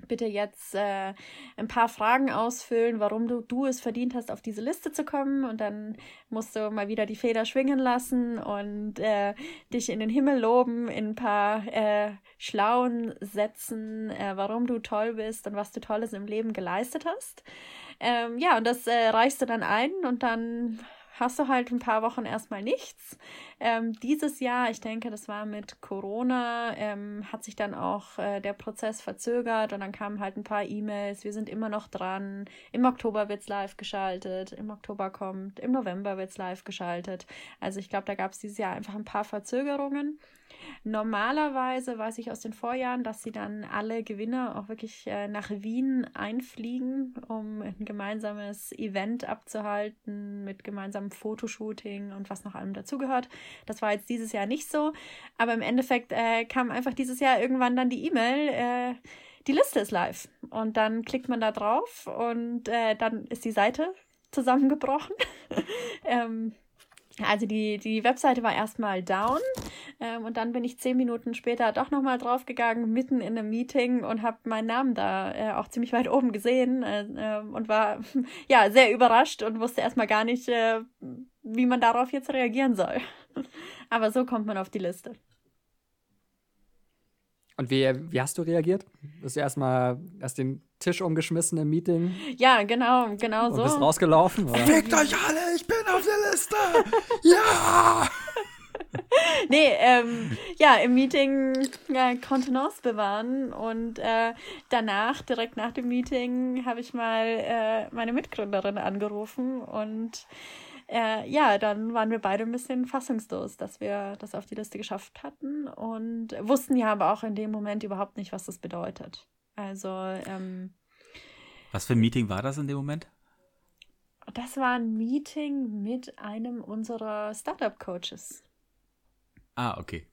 bitte jetzt äh, ein paar Fragen ausfüllen, warum du, du es verdient hast, auf diese Liste zu kommen. Und dann musst du mal wieder die Feder schwingen lassen und äh, dich in den Himmel loben in ein paar äh, schlauen Sätzen, äh, warum du toll bist und was du Tolles im Leben geleistet hast. Ähm, ja, und das äh, reichst du dann ein und dann hast du halt ein paar Wochen erstmal nichts. Ähm, dieses Jahr, ich denke, das war mit Corona, ähm, hat sich dann auch äh, der Prozess verzögert und dann kamen halt ein paar E-Mails. Wir sind immer noch dran. Im Oktober wird es live geschaltet. Im Oktober kommt, im November wird es live geschaltet. Also ich glaube, da gab es dieses Jahr einfach ein paar Verzögerungen. Normalerweise weiß ich aus den Vorjahren, dass sie dann alle Gewinner auch wirklich äh, nach Wien einfliegen, um ein gemeinsames Event abzuhalten mit gemeinsamem Fotoshooting und was noch allem dazugehört. Das war jetzt dieses Jahr nicht so, aber im Endeffekt äh, kam einfach dieses Jahr irgendwann dann die E-Mail. Äh, die Liste ist live. Und dann klickt man da drauf und äh, dann ist die Seite zusammengebrochen. [LAUGHS] ähm, also die, die Webseite war erstmal down ähm, und dann bin ich zehn Minuten später doch nochmal draufgegangen, mitten in einem Meeting und habe meinen Namen da äh, auch ziemlich weit oben gesehen äh, äh, und war [LAUGHS] ja sehr überrascht und wusste erstmal gar nicht, äh, wie man darauf jetzt reagieren soll. [LAUGHS] Aber so kommt man auf die Liste. Und wie, wie hast du reagiert? Bist du erstmal hast den Tisch umgeschmissen im Meeting? Ja, genau, genau und so. Bist rausgelaufen? Oder? Fickt euch alle, ich bin auf der Liste! [LAUGHS] ja! [LAUGHS] nee, ähm, ja, im Meeting ja, Kontenance bewahren und äh, danach, direkt nach dem Meeting, habe ich mal äh, meine Mitgründerin angerufen und äh, ja, dann waren wir beide ein bisschen fassungslos, dass wir das auf die Liste geschafft hatten und wussten ja aber auch in dem Moment überhaupt nicht, was das bedeutet. Also, ähm, Was für ein Meeting war das in dem Moment? Das war ein Meeting mit einem unserer Startup-Coaches. Ah, okay.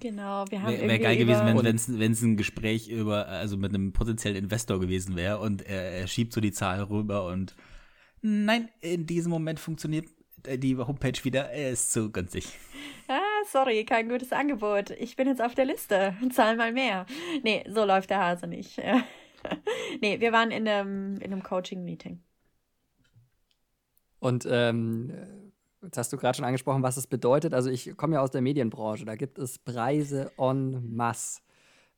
Genau, wir haben Wäre wär geil gewesen, wenn es ein Gespräch über, also mit einem potenziellen Investor gewesen wäre und er, er schiebt so die Zahl rüber und Nein, in diesem Moment funktioniert äh, die Homepage wieder. Er ist zu günstig. Ah, sorry, kein gutes Angebot. Ich bin jetzt auf der Liste. [LAUGHS] Zahl mal mehr. Nee, so läuft der Hase nicht. [LAUGHS] nee, wir waren in einem, in einem Coaching-Meeting. Und ähm, jetzt hast du gerade schon angesprochen, was es bedeutet. Also ich komme ja aus der Medienbranche. Da gibt es Preise en masse.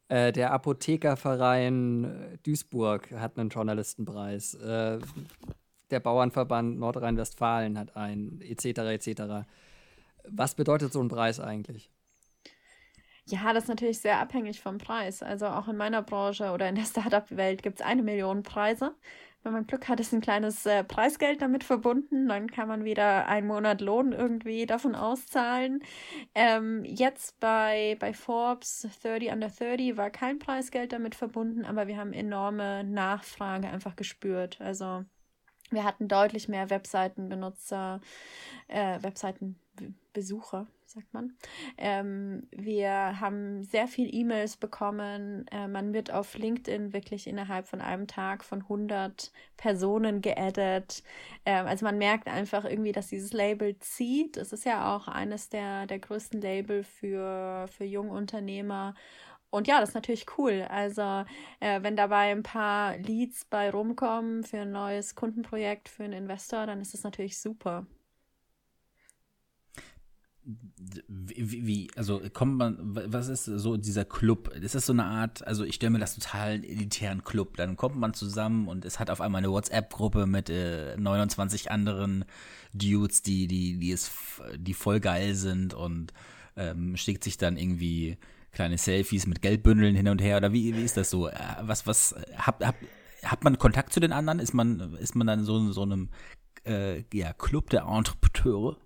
Äh, der Apothekerverein Duisburg hat einen Journalistenpreis. Äh, der Bauernverband Nordrhein-Westfalen hat einen, etc. etc. Was bedeutet so ein Preis eigentlich? Ja, das ist natürlich sehr abhängig vom Preis. Also auch in meiner Branche oder in der Startup-Welt gibt es eine Million Preise. Wenn man Glück hat, ist ein kleines äh, Preisgeld damit verbunden. Dann kann man wieder einen Monat Lohn irgendwie davon auszahlen. Ähm, jetzt bei, bei Forbes 30 under 30 war kein Preisgeld damit verbunden, aber wir haben enorme Nachfrage einfach gespürt. Also wir hatten deutlich mehr Webseitenbenutzer, äh, Webseitenbesucher, sagt man. Ähm, wir haben sehr viel E-Mails bekommen. Äh, man wird auf LinkedIn wirklich innerhalb von einem Tag von 100 Personen geaddet. Ähm, also man merkt einfach irgendwie, dass dieses Label zieht. Es ist ja auch eines der, der größten Label für, für Jungunternehmer. Und ja, das ist natürlich cool. Also, äh, wenn dabei ein paar Leads bei rumkommen für ein neues Kundenprojekt, für einen Investor, dann ist das natürlich super. Wie, wie, also kommt man, was ist so dieser Club? Ist das so eine Art, also ich stelle mir das total elitären Club. Dann kommt man zusammen und es hat auf einmal eine WhatsApp-Gruppe mit äh, 29 anderen Dudes, die, die, die, ist, die voll geil sind und ähm, schickt sich dann irgendwie kleine Selfies mit Geldbündeln hin und her oder wie, wie ist das so? Äh, was, was, hat, hat, hat man Kontakt zu den anderen? Ist man, ist man dann so, so einem äh, ja, Club der Entrepreneure?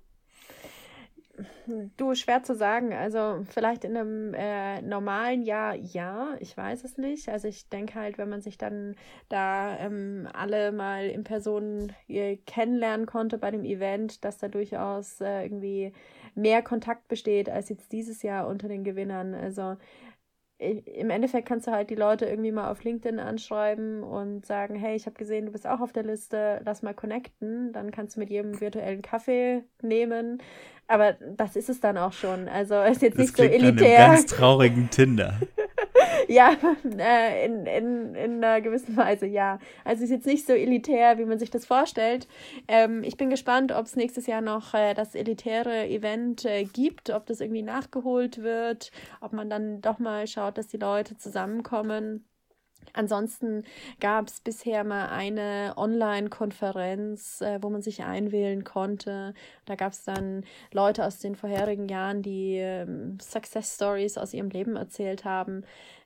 Du, schwer zu sagen. Also vielleicht in einem äh, normalen Jahr ja, ich weiß es nicht. Also ich denke halt, wenn man sich dann da ähm, alle mal in Person äh, kennenlernen konnte bei dem Event, dass da durchaus äh, irgendwie mehr Kontakt besteht als jetzt dieses Jahr unter den Gewinnern. Also im Endeffekt kannst du halt die Leute irgendwie mal auf LinkedIn anschreiben und sagen, hey, ich habe gesehen, du bist auch auf der Liste, lass mal connecten. Dann kannst du mit jedem virtuellen Kaffee nehmen. Aber das ist es dann auch schon. Also ist jetzt das nicht so elitär. Nach einem ganz traurigen Tinder. [LAUGHS] ja, [LAUGHS] äh, in, in, in einer gewissen Weise, ja. Also es ist jetzt nicht so elitär, wie man sich das vorstellt. Ähm, ich bin gespannt, ob es nächstes Jahr noch äh, das elitäre Event äh, gibt, ob das irgendwie nachgeholt wird, ob man dann doch mal schaut, dass die Leute zusammenkommen. Ansonsten gab es bisher mal eine Online-Konferenz, äh, wo man sich einwählen konnte. Da gab es dann Leute aus den vorherigen Jahren, die ähm, Success Stories aus ihrem Leben erzählt haben.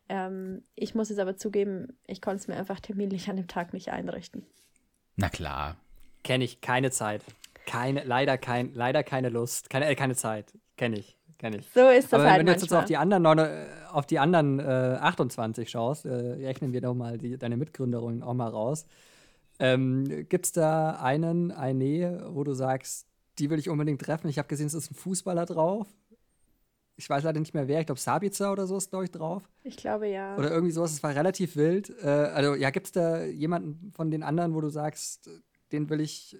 Ähm, ich muss es aber zugeben, ich konnte es mir einfach terminlich an dem Tag nicht einrichten. Na klar. Kenne ich keine Zeit. Keine, leider, kein, leider keine Lust. Keine, äh, keine Zeit. Kenne ich. Kenn ich. So ist das Aber halt wenn du jetzt auf die anderen, neun, äh, auf die anderen äh, 28 schaust, äh, rechnen wir doch mal die, deine Mitgründerin auch mal raus. Ähm, Gibt es da einen, eine, wo du sagst, die will ich unbedingt treffen? Ich habe gesehen, es ist ein Fußballer drauf. Ich weiß leider nicht mehr wer. Ich glaube, Sabica oder so ist, glaube ich, drauf. Ich glaube ja. Oder irgendwie sowas. Es war relativ wild. Äh, also, ja, gibt es da jemanden von den anderen, wo du sagst, den will ich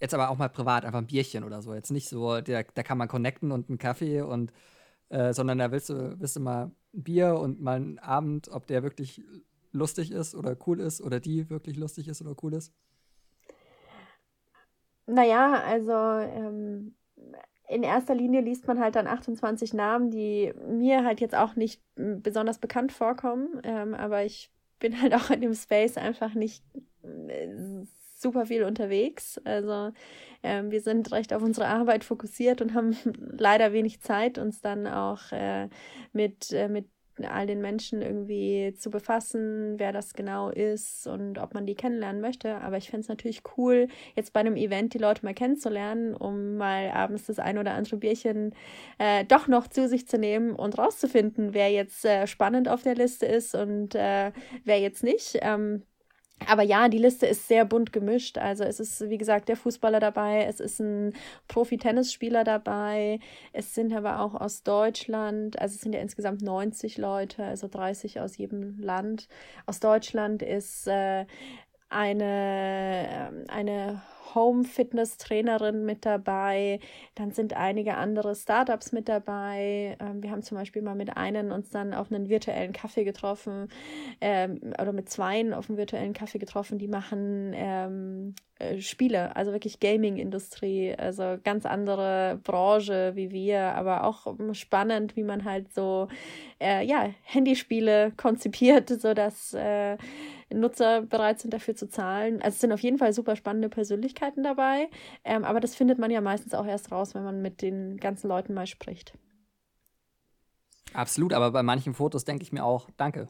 jetzt aber auch mal privat, einfach ein Bierchen oder so. Jetzt nicht so, der, da kann man connecten und einen Kaffee und, äh, sondern da willst du, willst du mal ein Bier und mal einen Abend, ob der wirklich lustig ist oder cool ist oder die wirklich lustig ist oder cool ist. Naja, also ähm, in erster Linie liest man halt dann 28 Namen, die mir halt jetzt auch nicht besonders bekannt vorkommen, ähm, aber ich bin halt auch in dem Space einfach nicht äh, super viel unterwegs. Also ähm, wir sind recht auf unsere Arbeit fokussiert und haben [LAUGHS] leider wenig Zeit, uns dann auch äh, mit, äh, mit all den Menschen irgendwie zu befassen, wer das genau ist und ob man die kennenlernen möchte. Aber ich fände es natürlich cool, jetzt bei einem Event die Leute mal kennenzulernen, um mal abends das ein oder andere Bierchen äh, doch noch zu sich zu nehmen und rauszufinden, wer jetzt äh, spannend auf der Liste ist und äh, wer jetzt nicht. Ähm, aber ja, die Liste ist sehr bunt gemischt. Also es ist, wie gesagt, der Fußballer dabei, es ist ein Profi-Tennisspieler dabei, es sind aber auch aus Deutschland, also es sind ja insgesamt 90 Leute, also 30 aus jedem Land. Aus Deutschland ist äh, eine, eine Home-Fitness-Trainerin mit dabei. Dann sind einige andere Startups mit dabei. Ähm, wir haben zum Beispiel mal mit einem uns dann auf einen virtuellen Kaffee getroffen ähm, oder mit zweien auf einen virtuellen Kaffee getroffen. Die machen ähm, äh, Spiele, also wirklich Gaming-Industrie, also ganz andere Branche wie wir, aber auch spannend, wie man halt so äh, ja, Handyspiele konzipiert, [LAUGHS] sodass äh, Nutzer bereit sind, dafür zu zahlen. Also es sind auf jeden Fall super spannende Persönlichkeiten dabei, ähm, aber das findet man ja meistens auch erst raus, wenn man mit den ganzen Leuten mal spricht. Absolut, aber bei manchen Fotos denke ich mir auch, danke.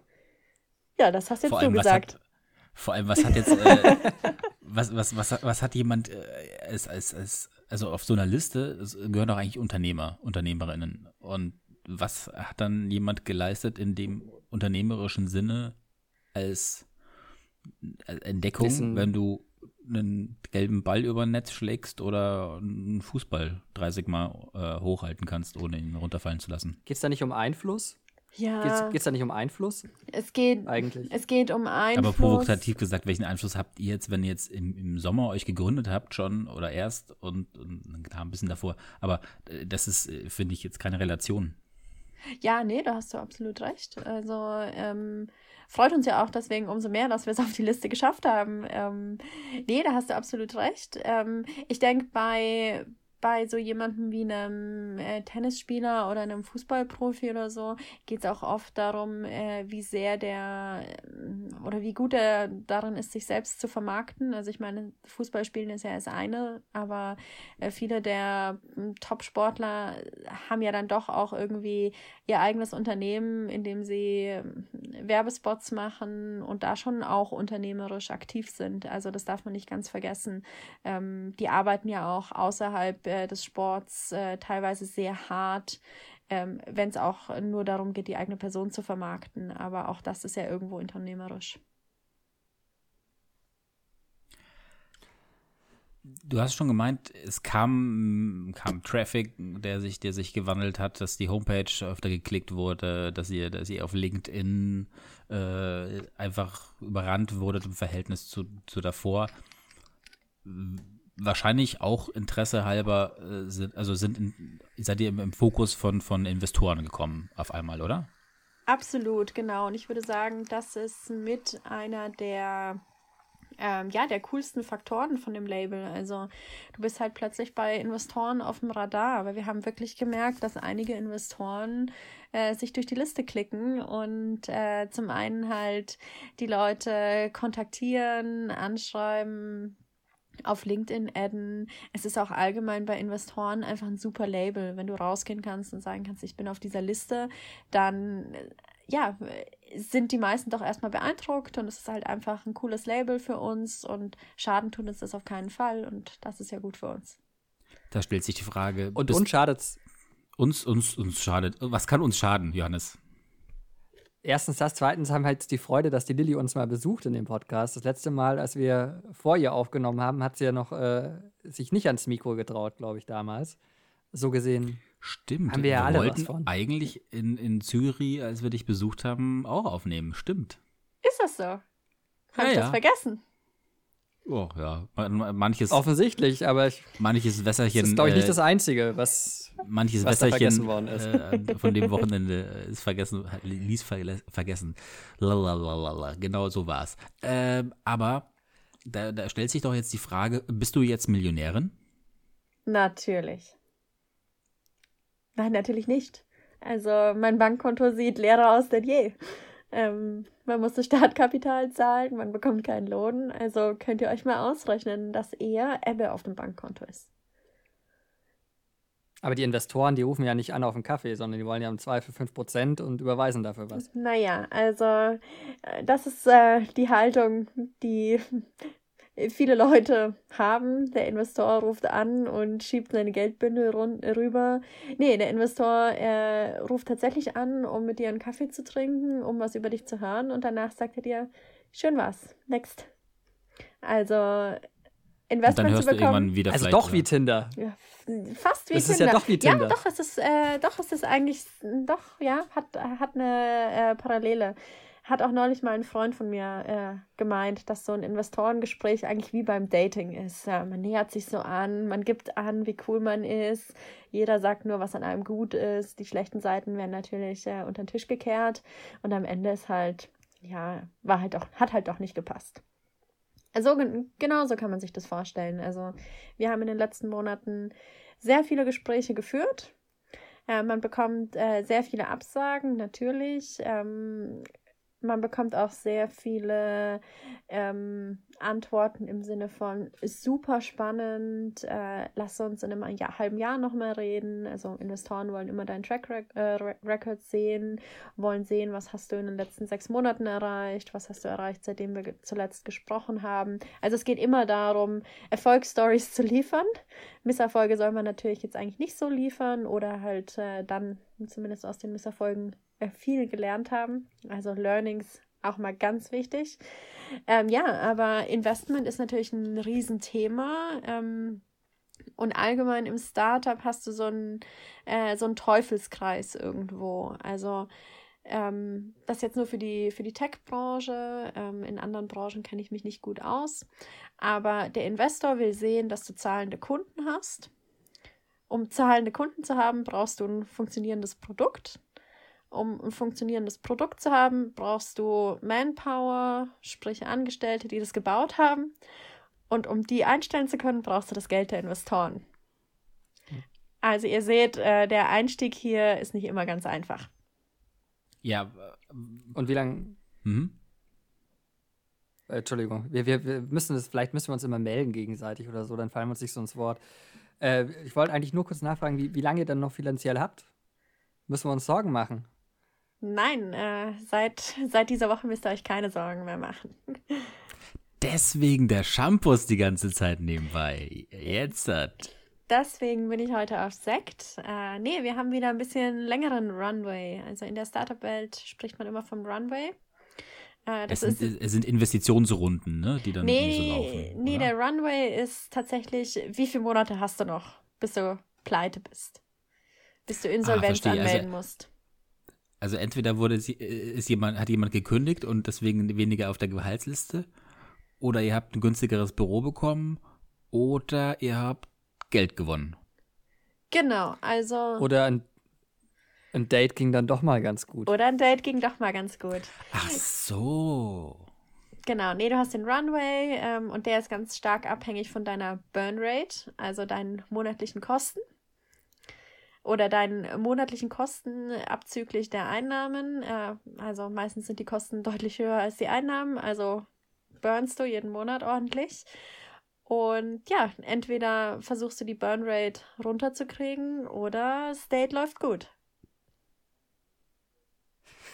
Ja, das hast jetzt Vor du gesagt. hat, vor allem, was hat jetzt, äh, [LAUGHS] was, was, was, was hat jemand äh, als, als, als, also auf so einer Liste es gehören doch eigentlich Unternehmer, Unternehmerinnen. Und was hat dann jemand geleistet in dem unternehmerischen Sinne als Entdeckung, Wissen. wenn du einen gelben Ball über ein Netz schlägst oder einen Fußball 30 Mal äh, hochhalten kannst, ohne ihn runterfallen zu lassen? Geht es da nicht um Einfluss? Ja, Geht es da nicht um Einfluss es geht, eigentlich? es geht um Einfluss. Aber provokativ gesagt, welchen Einfluss habt ihr jetzt, wenn ihr jetzt im, im Sommer euch gegründet habt schon oder erst und, und klar, ein bisschen davor, aber äh, das ist, äh, finde ich, jetzt keine Relation. Ja, nee, da hast du absolut recht. Also ähm, freut uns ja auch deswegen umso mehr, dass wir es auf die Liste geschafft haben. Ähm, nee, da hast du absolut recht. Ähm, ich denke, bei, bei so jemandem wie einem äh, Tennisspieler oder einem Fußballprofi oder so geht es auch oft darum, äh, wie sehr der äh, oder wie gut er darin ist, sich selbst zu vermarkten. Also ich meine, Fußballspielen ist ja das eine, aber äh, viele der m, Top-Sportler haben ja dann doch auch irgendwie ihr eigenes Unternehmen, in dem sie ähm, Werbespots machen und da schon auch unternehmerisch aktiv sind. Also das darf man nicht ganz vergessen. Ähm, die arbeiten ja auch außerhalb äh, des Sports äh, teilweise sehr hart, ähm, wenn es auch nur darum geht, die eigene Person zu vermarkten. Aber auch das ist ja irgendwo unternehmerisch. Du hast schon gemeint, es kam, kam Traffic, der sich, der sich gewandelt hat, dass die Homepage öfter geklickt wurde, dass ihr, dass ihr auf LinkedIn äh, einfach überrannt wurdet im Verhältnis zu, zu davor. Wahrscheinlich auch Interesse halber äh, sind, also sind in, seid ihr im, im Fokus von, von Investoren gekommen auf einmal, oder? Absolut, genau. Und ich würde sagen, das ist mit einer der ähm, ja, der coolsten Faktoren von dem Label. Also du bist halt plötzlich bei Investoren auf dem Radar, aber wir haben wirklich gemerkt, dass einige Investoren äh, sich durch die Liste klicken und äh, zum einen halt die Leute kontaktieren, anschreiben, auf LinkedIn adden. Es ist auch allgemein bei Investoren einfach ein super Label. Wenn du rausgehen kannst und sagen kannst, ich bin auf dieser Liste, dann ja, sind die meisten doch erstmal beeindruckt und es ist halt einfach ein cooles Label für uns und Schaden tut uns das auf keinen Fall und das ist ja gut für uns. Da stellt sich die Frage. Und uns schadet's. Uns, uns, uns schadet. Was kann uns schaden, Johannes? Erstens das, zweitens haben wir halt die Freude, dass die Lilly uns mal besucht in dem Podcast. Das letzte Mal, als wir vor ihr aufgenommen haben, hat sie ja noch äh, sich nicht ans Mikro getraut, glaube ich, damals. So gesehen Stimmt. Haben wir ja wir alle wollten was von. eigentlich in, in Zürich, als wir dich besucht haben, auch aufnehmen. Stimmt. Ist das so? Habe Ja, ich ja. das vergessen? Oh, ja. Man- Manches, offensichtlich, aber ich, manches das Wässerchen. ist, glaube ich, nicht äh, das Einzige, was. manches was da Wässerchen vergessen worden ist. äh, von dem Wochenende äh, ist vergessen, ließ vergessen. Lalalala. Genau so war's. Ähm, aber da, da stellt sich doch jetzt die Frage: Bist du jetzt Millionärin? Natürlich. Nein, natürlich nicht. Also mein Bankkonto sieht leerer aus denn je. Ähm, man muss das Startkapital zahlen, man bekommt keinen Lohn. Also könnt ihr euch mal ausrechnen, dass eher Ebbe auf dem Bankkonto ist. Aber die Investoren, die rufen ja nicht an auf einen Kaffee, sondern die wollen ja im Zweifel 5% und überweisen dafür was. Naja, also äh, das ist äh, die Haltung, die viele Leute haben. Der Investor ruft an und schiebt seine Geldbündel rüber. Nee, der Investor äh, ruft tatsächlich an, um mit dir einen Kaffee zu trinken, um was über dich zu hören und danach sagt er dir, schön was, next. Also Und dann Investment zu hörst du bekommen. irgendwann wieder Also doch wie Tinder. Ja, fast wie Es ist Tinder. ja doch wie Tinder. Ja, doch, es ist, äh, doch, es ist eigentlich, doch, ja, hat, hat eine äh, Parallele. Hat auch neulich mal ein Freund von mir äh, gemeint, dass so ein Investorengespräch eigentlich wie beim Dating ist. Ja, man nähert sich so an, man gibt an, wie cool man ist. Jeder sagt nur, was an einem gut ist. Die schlechten Seiten werden natürlich äh, unter den Tisch gekehrt. Und am Ende ist halt, ja, war halt doch, hat halt doch nicht gepasst. Also gen- genau so kann man sich das vorstellen. Also wir haben in den letzten Monaten sehr viele Gespräche geführt. Äh, man bekommt äh, sehr viele Absagen, natürlich. Ähm, man bekommt auch sehr viele ähm, Antworten im Sinne von super spannend, äh, lass uns in einem Jahr, halben Jahr nochmal reden. Also Investoren wollen immer deinen Track äh, Re- Record sehen, wollen sehen, was hast du in den letzten sechs Monaten erreicht, was hast du erreicht, seitdem wir zuletzt gesprochen haben. Also es geht immer darum, Erfolgsstories zu liefern. Misserfolge soll man natürlich jetzt eigentlich nicht so liefern oder halt äh, dann zumindest aus den Misserfolgen viel gelernt haben. Also Learnings auch mal ganz wichtig. Ähm, ja, aber Investment ist natürlich ein Riesenthema. Ähm, und allgemein im Startup hast du so einen, äh, so einen Teufelskreis irgendwo. Also ähm, das jetzt nur für die, für die Tech-Branche. Ähm, in anderen Branchen kenne ich mich nicht gut aus. Aber der Investor will sehen, dass du zahlende Kunden hast. Um zahlende Kunden zu haben, brauchst du ein funktionierendes Produkt. Um ein funktionierendes Produkt zu haben, brauchst du Manpower, sprich Angestellte, die das gebaut haben. Und um die einstellen zu können, brauchst du das Geld der Investoren. Also ihr seht, äh, der Einstieg hier ist nicht immer ganz einfach. Ja. Und wie lange. Mhm. Äh, Entschuldigung, wir, wir, wir müssen das, vielleicht müssen wir uns immer melden gegenseitig oder so, dann fallen wir uns nicht so ins Wort. Äh, ich wollte eigentlich nur kurz nachfragen, wie, wie lange ihr dann noch finanziell habt? Müssen wir uns Sorgen machen? Nein, äh, seit, seit dieser Woche müsst ihr euch keine Sorgen mehr machen. Deswegen der Shampoos die ganze Zeit nebenbei. Jetzt hat. Deswegen bin ich heute auf Sekt. Äh, nee, wir haben wieder ein bisschen längeren Runway. Also in der Startup-Welt spricht man immer vom Runway. Äh, Es das sind, ist, es sind Investitionsrunden, ne, die dann irgendwie so nee, laufen. nee, oder? der Runway ist tatsächlich, wie viele Monate hast du noch, bis du pleite bist? Bis du Insolvenz verstehe. Also- anmelden musst. Also entweder wurde sie, äh, ist jemand, hat jemand gekündigt und deswegen weniger auf der Gehaltsliste, oder ihr habt ein günstigeres Büro bekommen, oder ihr habt Geld gewonnen. Genau, also. Oder ein, Ein Date ging dann doch mal ganz gut. Oder ein Date ging doch mal ganz gut. Ach so. Genau, nee, du hast den Runway ähm, und der ist ganz stark abhängig von deiner Burn Rate, also deinen monatlichen Kosten. Oder deinen monatlichen Kosten abzüglich der Einnahmen. Äh, also meistens sind die Kosten deutlich höher als die Einnahmen, also burnst du jeden Monat ordentlich. Und ja, entweder versuchst du die Burn Rate runterzukriegen oder das Date läuft gut.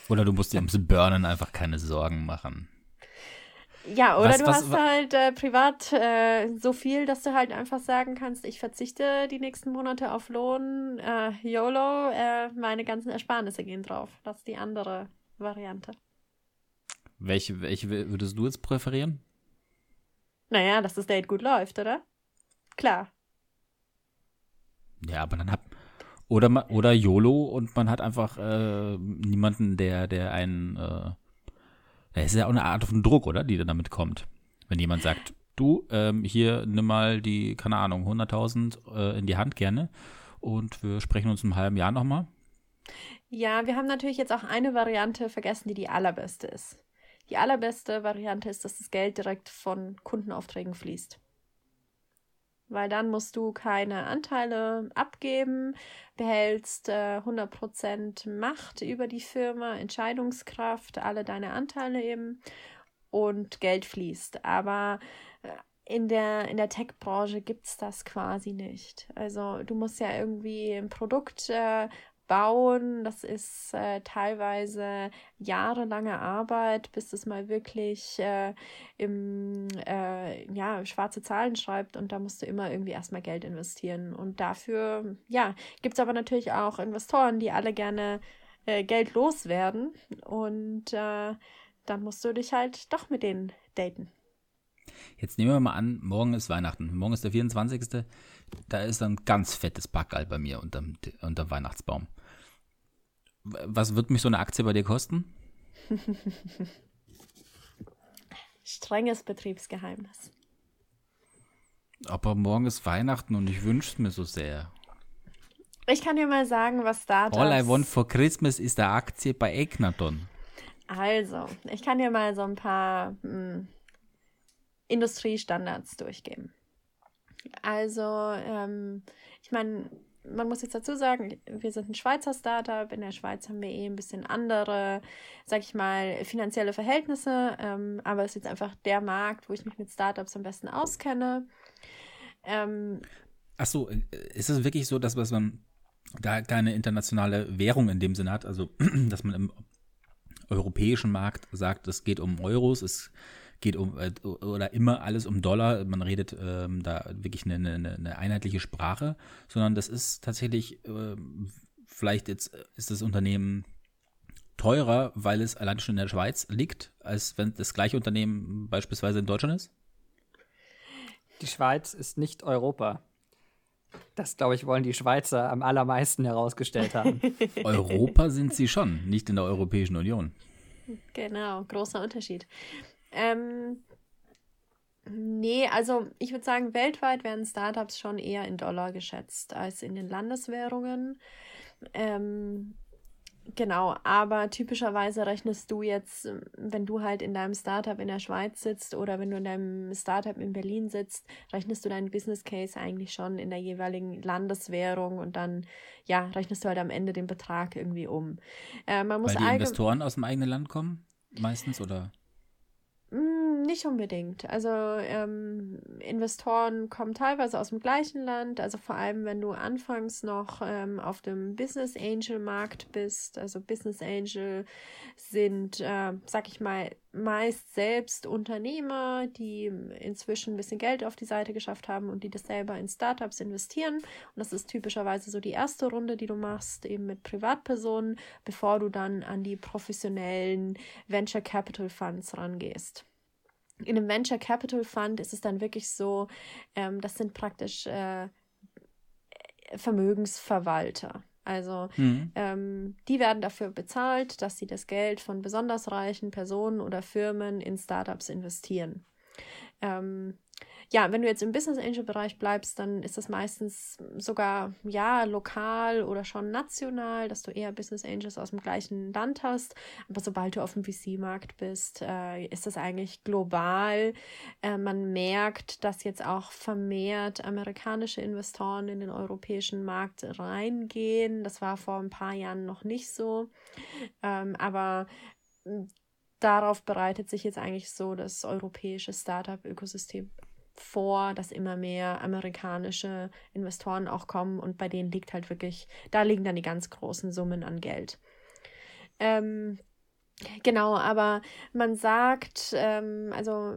Oder du musst dir ums Burnen einfach keine Sorgen machen. Ja, oder Was- du was- hast wa- halt äh, privat äh, so viel, dass du halt einfach sagen kannst, ich verzichte die nächsten Monate auf Lohn, äh, YOLO, äh, meine ganzen Ersparnisse gehen drauf. Das ist die andere Variante. Welche, welche würdest du jetzt präferieren? Naja, dass das Date gut läuft, oder? Klar. Ja, aber dann hat. Oder, oder YOLO und man hat einfach äh, niemanden, der, der einen. Äh, das ist ja auch eine Art von Druck, oder? Die dann damit kommt. Wenn jemand sagt, du, ähm, hier nimm mal die, keine Ahnung, 100.000 äh, in die Hand gerne und wir sprechen uns einem halben Jahr nochmal. Ja, wir haben natürlich jetzt auch eine Variante vergessen, die die allerbeste ist. Die allerbeste Variante ist, dass das Geld direkt von Kundenaufträgen fließt. Weil dann musst du keine Anteile abgeben, behältst äh, 100% Macht über die Firma, Entscheidungskraft, alle deine Anteile eben und Geld fließt. Aber äh, in der, in der Tech-Branche gibt es das quasi nicht. Also du musst ja irgendwie ein Produkt äh, bauen. Das ist äh, teilweise jahrelange Arbeit, bis es mal wirklich äh, im, äh, ja, schwarze Zahlen schreibt. Und da musst du immer irgendwie erstmal Geld investieren. Und dafür, ja, gibt es aber natürlich auch Investoren, die alle gerne äh, Geld loswerden. Und äh, dann musst du dich halt doch mit denen daten. Jetzt nehmen wir mal an, morgen ist Weihnachten. Morgen ist der 24. Da ist ein ganz fettes Backerl bei mir unterm, unterm Weihnachtsbaum. Was wird mich so eine Aktie bei dir kosten? [LAUGHS] Strenges Betriebsgeheimnis. Aber morgen ist Weihnachten und ich wünsche es mir so sehr. Ich kann dir mal sagen, was Startups... All I want for Christmas ist eine Aktie bei Egnaton. Also, ich kann dir mal so ein paar hm, Industriestandards durchgeben. Also, ähm, ich meine, man muss jetzt dazu sagen, wir sind ein Schweizer Startup. In der Schweiz haben wir eh ein bisschen andere, sag ich mal, finanzielle Verhältnisse. Ähm, aber es ist jetzt einfach der Markt, wo ich mich mit Startups am besten auskenne. Ähm, Ach so, äh, ist es wirklich so, dass man da keine internationale Währung in dem Sinne hat? Also, [CLEARS THROAT] dass man im europäischen Markt sagt, es geht um Euros, es geht um äh, oder immer alles um Dollar. Man redet ähm, da wirklich eine, eine, eine einheitliche Sprache, sondern das ist tatsächlich ähm, vielleicht jetzt ist das Unternehmen teurer, weil es allein schon in der Schweiz liegt, als wenn das gleiche Unternehmen beispielsweise in Deutschland ist. Die Schweiz ist nicht Europa. Das, glaube ich, wollen die Schweizer am allermeisten herausgestellt haben. [LAUGHS] Europa sind sie schon, nicht in der Europäischen Union. Genau, großer Unterschied. Ähm, nee, also ich würde sagen, weltweit werden Startups schon eher in Dollar geschätzt als in den Landeswährungen. Ähm, genau, aber typischerweise rechnest du jetzt, wenn du halt in deinem Startup in der Schweiz sitzt oder wenn du in deinem Startup in Berlin sitzt, rechnest du deinen Business Case eigentlich schon in der jeweiligen Landeswährung und dann, ja, rechnest du halt am Ende den Betrag irgendwie um. Äh, man muss Weil die Investoren aus dem eigenen Land kommen, meistens, oder? Mm, Nicht unbedingt. Also ähm, Investoren kommen teilweise aus dem gleichen Land. Also vor allem, wenn du anfangs noch ähm, auf dem Business Angel Markt bist. Also Business Angel sind, äh, sag ich mal, meist selbst Unternehmer, die inzwischen ein bisschen Geld auf die Seite geschafft haben und die das selber in Startups investieren. Und das ist typischerweise so die erste Runde, die du machst, eben mit Privatpersonen, bevor du dann an die professionellen Venture Capital Funds rangehst. In einem Venture Capital Fund ist es dann wirklich so, ähm, das sind praktisch äh, Vermögensverwalter. Also Mhm. ähm, die werden dafür bezahlt, dass sie das Geld von besonders reichen Personen oder Firmen in Startups investieren. Ähm, ja, wenn du jetzt im Business Angel Bereich bleibst, dann ist das meistens sogar ja lokal oder schon national, dass du eher Business Angels aus dem gleichen Land hast. Aber sobald du auf dem VC-Markt bist, äh, ist das eigentlich global. Äh, man merkt, dass jetzt auch vermehrt amerikanische Investoren in den europäischen Markt reingehen. Das war vor ein paar Jahren noch nicht so. Ähm, aber darauf bereitet sich jetzt eigentlich so das europäische Startup-Ökosystem vor, dass immer mehr amerikanische Investoren auch kommen und bei denen liegt halt wirklich, da liegen dann die ganz großen Summen an Geld. Ähm, genau, aber man sagt, ähm, also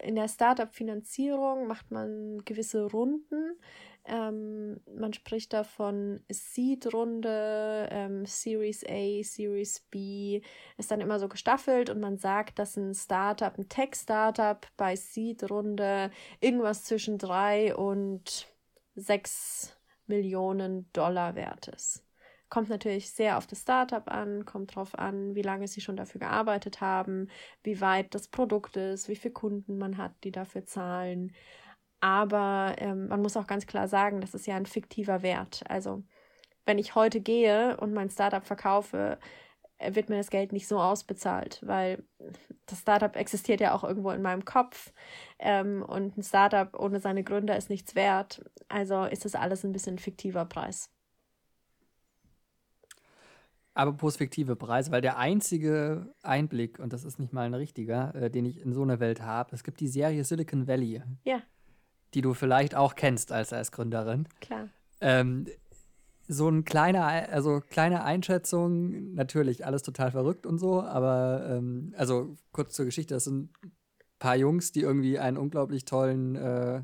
in der Startup-Finanzierung macht man gewisse Runden. Ähm, man spricht da von Seed-Runde, ähm, Series A, Series B, ist dann immer so gestaffelt und man sagt, dass ein Startup, ein Tech-Startup bei Seed-Runde irgendwas zwischen drei und sechs Millionen Dollar wert ist. Kommt natürlich sehr auf das Startup an, kommt darauf an, wie lange sie schon dafür gearbeitet haben, wie weit das Produkt ist, wie viele Kunden man hat, die dafür zahlen. Aber ähm, man muss auch ganz klar sagen, das ist ja ein fiktiver Wert. Also wenn ich heute gehe und mein Startup verkaufe, äh, wird mir das Geld nicht so ausbezahlt, weil das Startup existiert ja auch irgendwo in meinem Kopf ähm, und ein Startup ohne seine Gründer ist nichts wert. Also ist das alles ein bisschen fiktiver Preis. Aber fiktive Preise, weil der einzige Einblick, und das ist nicht mal ein richtiger, äh, den ich in so einer Welt habe, es gibt die Serie Silicon Valley. Ja die du vielleicht auch kennst als, als Gründerin. Klar. Ähm, so ein kleiner, also kleine Einschätzung, natürlich alles total verrückt und so, aber ähm, also kurz zur Geschichte, das sind ein paar Jungs, die irgendwie einen unglaublich tollen äh,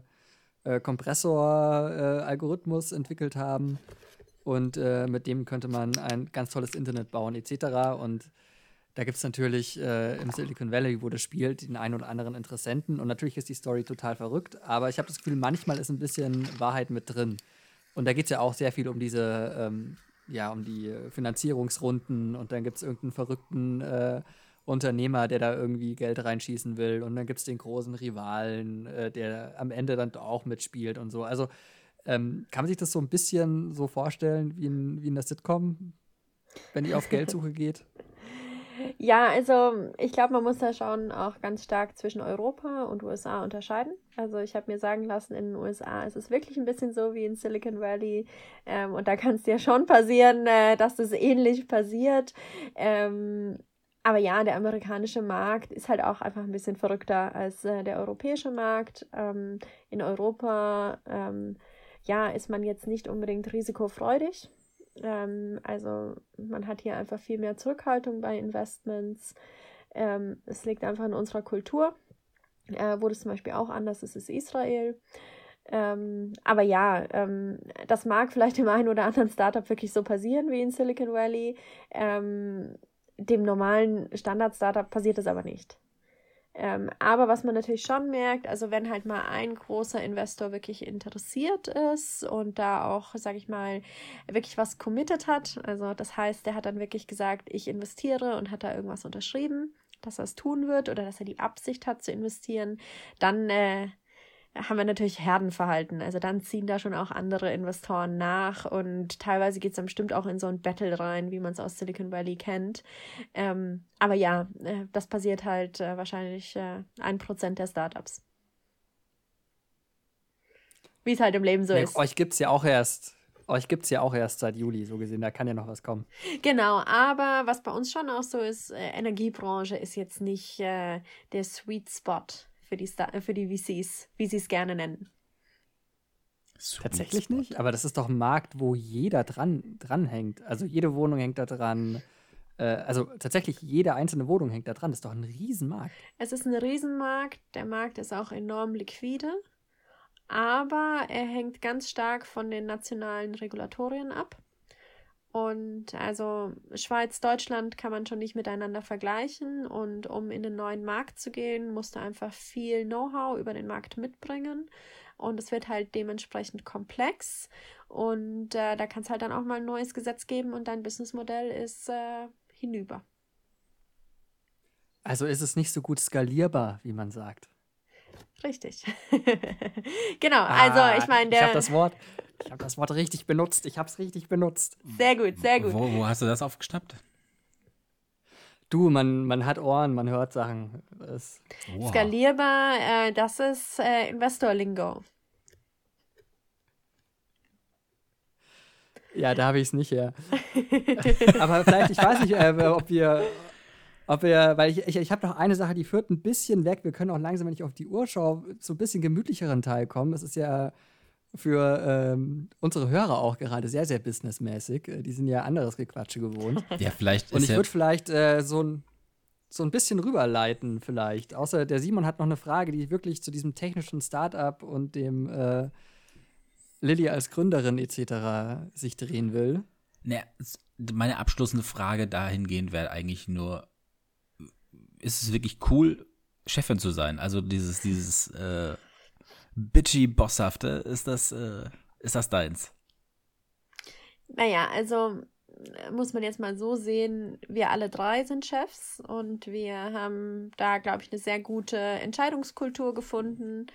äh, Kompressor-Algorithmus äh, entwickelt haben und äh, mit dem könnte man ein ganz tolles Internet bauen etc. Und da gibt es natürlich äh, im Silicon Valley, wo das spielt, den einen oder anderen Interessenten. Und natürlich ist die Story total verrückt, aber ich habe das Gefühl, manchmal ist ein bisschen Wahrheit mit drin. Und da geht es ja auch sehr viel um diese, ähm, ja, um die Finanzierungsrunden und dann gibt es irgendeinen verrückten äh, Unternehmer, der da irgendwie Geld reinschießen will. Und dann gibt es den großen Rivalen, äh, der am Ende dann auch mitspielt und so. Also ähm, kann man sich das so ein bisschen so vorstellen wie in, wie in der Sitcom, wenn die auf [LAUGHS] Geldsuche geht? Ja, also ich glaube, man muss da schon auch ganz stark zwischen Europa und USA unterscheiden. Also ich habe mir sagen lassen, in den USA ist es wirklich ein bisschen so wie in Silicon Valley. Ähm, und da kann es dir schon passieren, äh, dass das ähnlich passiert. Ähm, aber ja, der amerikanische Markt ist halt auch einfach ein bisschen verrückter als äh, der europäische Markt. Ähm, in Europa, ähm, ja, ist man jetzt nicht unbedingt risikofreudig. Ähm, also man hat hier einfach viel mehr Zurückhaltung bei Investments. Ähm, es liegt einfach in unserer Kultur, äh, wo das zum Beispiel auch anders ist, ist Israel. Ähm, aber ja, ähm, das mag vielleicht dem einen oder anderen Startup wirklich so passieren wie in Silicon Valley. Ähm, dem normalen Standard-Startup passiert das aber nicht. Ähm, aber was man natürlich schon merkt, also wenn halt mal ein großer Investor wirklich interessiert ist und da auch, sag ich mal, wirklich was committed hat, also das heißt, der hat dann wirklich gesagt, ich investiere und hat da irgendwas unterschrieben, dass er es tun wird oder dass er die Absicht hat zu investieren, dann äh, haben wir natürlich Herdenverhalten. Also dann ziehen da schon auch andere Investoren nach und teilweise geht es dann bestimmt auch in so ein Battle rein, wie man es aus Silicon Valley kennt. Ähm, aber ja, äh, das passiert halt äh, wahrscheinlich äh, ein Prozent der Startups. Wie es halt im Leben so nee, ist. Euch gibt es ja auch erst. Euch gibt es ja auch erst seit Juli, so gesehen, da kann ja noch was kommen. Genau, aber was bei uns schon auch so ist, äh, Energiebranche ist jetzt nicht äh, der Sweet Spot für die, Star für die VCs, wie sie es gerne nennen. Sweet Tatsächlich Spot. nicht, aber das ist doch ein Markt, wo jeder dran, dran hängt. Also jede Wohnung hängt da dran. Äh, also tatsächlich jede einzelne Wohnung hängt da dran. Das ist doch ein Riesenmarkt. Es ist ein Riesenmarkt. Der Markt ist auch enorm liquide. Aber er hängt ganz stark von den nationalen Regulatorien ab. Und also Schweiz, Deutschland kann man schon nicht miteinander vergleichen. Und um in den neuen Markt zu gehen, musst du einfach viel Know-how über den Markt mitbringen. Und es wird halt dementsprechend komplex. Und äh, da kann es halt dann auch mal ein neues Gesetz geben und dein Businessmodell ist äh, hinüber. Also ist es nicht so gut skalierbar, wie man sagt. Richtig. [LAUGHS] genau, also Ah, ich meine, Ich habe der. das Wort. Ich habe das Wort richtig benutzt. Ich habe es richtig benutzt. Sehr gut, sehr gut. Wo, wo hast du das aufgeschnappt? Du, man, man hat Ohren, man hört Sachen. Es, Wow. Skalierbar, äh, das ist äh, Investor-Lingo. ja, da habe ich es nicht her. [LAUGHS] Aber vielleicht, ich weiß nicht, äh, ob wir, ob wir, weil ich, ich, ich habe noch eine Sache, die führt ein bisschen weg. Wir können auch langsam, wenn ich auf die Uhr schaue, zu ein bisschen gemütlicheren Teil kommen. Das ist ja für ähm, unsere Hörer auch gerade sehr, sehr businessmäßig. Äh, Die sind ja anderes Gequatsche gewohnt. [LAUGHS] Ja, vielleicht Und ich würde vielleicht äh, so, ein, so ein bisschen rüberleiten, vielleicht. Außer der Simon hat noch eine Frage, die wirklich zu diesem technischen Startup und dem äh, Lilly als Gründerin etc. sich drehen will. S- meine abschließende Frage dahingehend wäre eigentlich nur, ist es wirklich cool, Chefin zu sein? Also dieses, dieses äh, bitchy, bosshafte, ist das, äh, ist das deins? Naja, also muss man jetzt mal so sehen, wir alle drei sind Chefs und wir haben da, glaube ich, eine sehr gute Entscheidungskultur gefunden.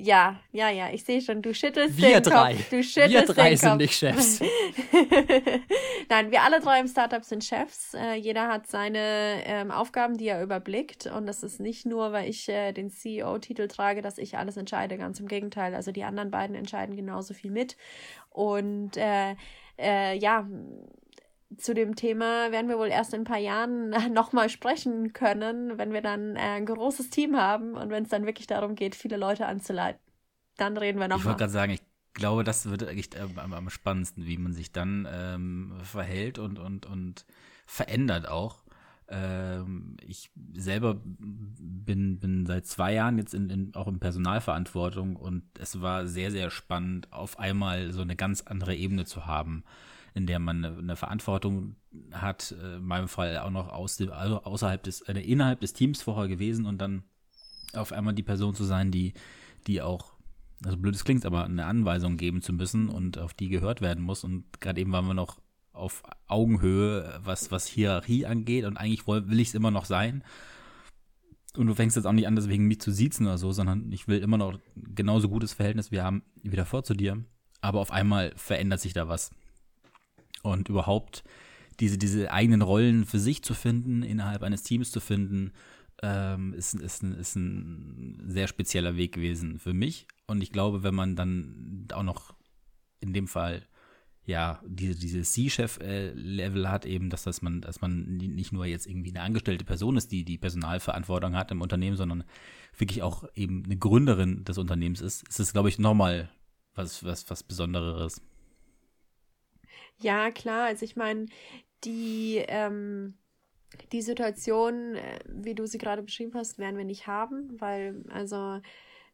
Ja, ja, ja, ich sehe schon, du schüttelst Wir den drei. Kopf. Du schüttelst Wir drei den sind Kopf. nicht Chefs. [LAUGHS] Nein, wir alle drei im Startup sind Chefs. Äh, jeder hat seine ähm, Aufgaben, die er überblickt. Und das ist nicht nur, weil ich äh, den CEO-Titel trage, dass ich alles entscheide. Ganz im Gegenteil. Also die anderen beiden entscheiden genauso viel mit. Und äh, äh, ja, zu dem Thema werden wir wohl erst in ein paar Jahren [LAUGHS] nochmal sprechen können, wenn wir dann äh, ein großes Team haben und wenn es dann wirklich darum geht, viele Leute anzuleiten. Dann reden wir Ich wollte nochmal. gerade sagen, ich glaube, das wird echt am, am spannendsten, wie man sich dann ähm, verhält und, und, und verändert auch. Ähm, ich selber bin, bin seit zwei Jahren jetzt in, in, auch in Personalverantwortung und es war sehr, sehr spannend, auf einmal so eine ganz andere Ebene zu haben, in der man eine, eine Verantwortung hat, äh, in meinem Fall auch noch aus dem, also außerhalb des, äh, innerhalb des Teams vorher gewesen und dann auf einmal die Person zu sein, die, die auch also blöd es klingt, aber eine Anweisung geben zu müssen und auf die gehört werden muss. Und gerade eben waren wir noch auf Augenhöhe, was, was Hierarchie angeht. Und eigentlich woll, will ich es immer noch sein. Und du fängst jetzt auch nicht an, deswegen mich zu siezen oder so, sondern ich will immer noch genauso gutes Verhältnis wir haben wieder vor zu dir. Aber auf einmal verändert sich da was. Und überhaupt diese, diese eigenen Rollen für sich zu finden, innerhalb eines Teams zu finden, ähm, ist, ist, ist ein sehr spezieller Weg gewesen für mich. Und ich glaube, wenn man dann auch noch in dem Fall ja diese, diese C-Chef-Level hat, eben, dass, dass man, dass man nicht nur jetzt irgendwie eine angestellte Person ist, die die Personalverantwortung hat im Unternehmen, sondern wirklich auch eben eine Gründerin des Unternehmens ist, ist es, glaube ich, nochmal was, was, was Besonderes. Ja, klar. Also ich meine, die, ähm, die Situation, äh, wie du sie gerade beschrieben hast, werden wir nicht haben, weil also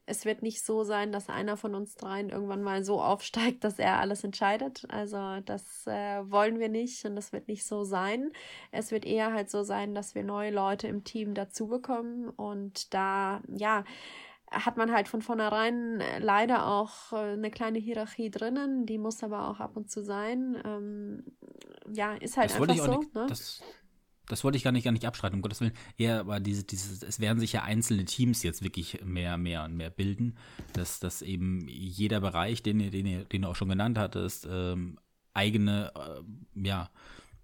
es wird nicht so sein, dass einer von uns dreien irgendwann mal so aufsteigt, dass er alles entscheidet. Also das äh, wollen wir nicht und das wird nicht so sein. Es wird eher halt so sein, dass wir neue Leute im Team dazu bekommen und da, ja, hat man halt von vornherein äh, leider auch äh, eine kleine Hierarchie drinnen, die muss aber auch ab und zu sein. Ähm, ja, ist halt das einfach so. nicht, ne? das, das wollte ich gar nicht, gar nicht abstreiten, um Gottes Willen. Eher aber diese, dieses, es werden sich ja einzelne Teams jetzt wirklich mehr, mehr und mehr bilden, dass, dass eben jeder Bereich, den, ihr- den, ihr- den du auch schon genannt hattest, ähm, eigene, äh, ja,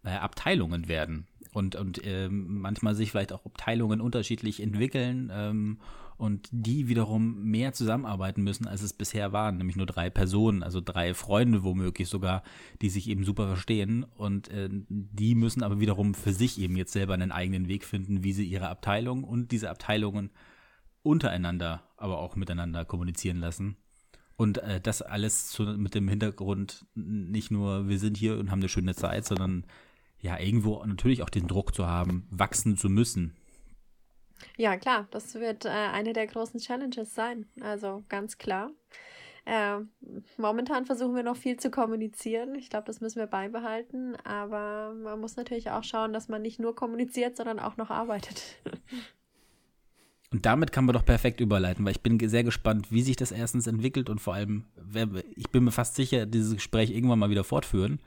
äh, Abteilungen werden. Und, und ähm, manchmal sich vielleicht auch Abteilungen unterschiedlich entwickeln ähm, und die wiederum mehr zusammenarbeiten müssen, als es bisher waren, nämlich nur drei Personen, also drei Freunde womöglich sogar, die sich eben super verstehen und äh, die müssen aber wiederum für sich eben jetzt selber einen eigenen Weg finden, wie sie ihre Abteilung und diese Abteilungen untereinander, aber auch miteinander kommunizieren lassen. Und äh, das alles zu, mit dem Hintergrund nicht nur, wir sind hier und haben eine schöne Zeit, sondern ja, irgendwo natürlich auch den Druck zu haben, wachsen zu müssen. Ja, klar, das wird äh, eine der großen Challenges sein. Also ganz klar. Äh, momentan versuchen wir noch viel zu kommunizieren. Ich glaube, das müssen wir beibehalten. Aber man muss natürlich auch schauen, dass man nicht nur kommuniziert, sondern auch noch arbeitet. Und damit kann man doch perfekt überleiten, weil ich bin sehr gespannt, wie sich das erstens entwickelt und vor allem, ich bin mir fast sicher, dieses Gespräch irgendwann mal wieder fortführen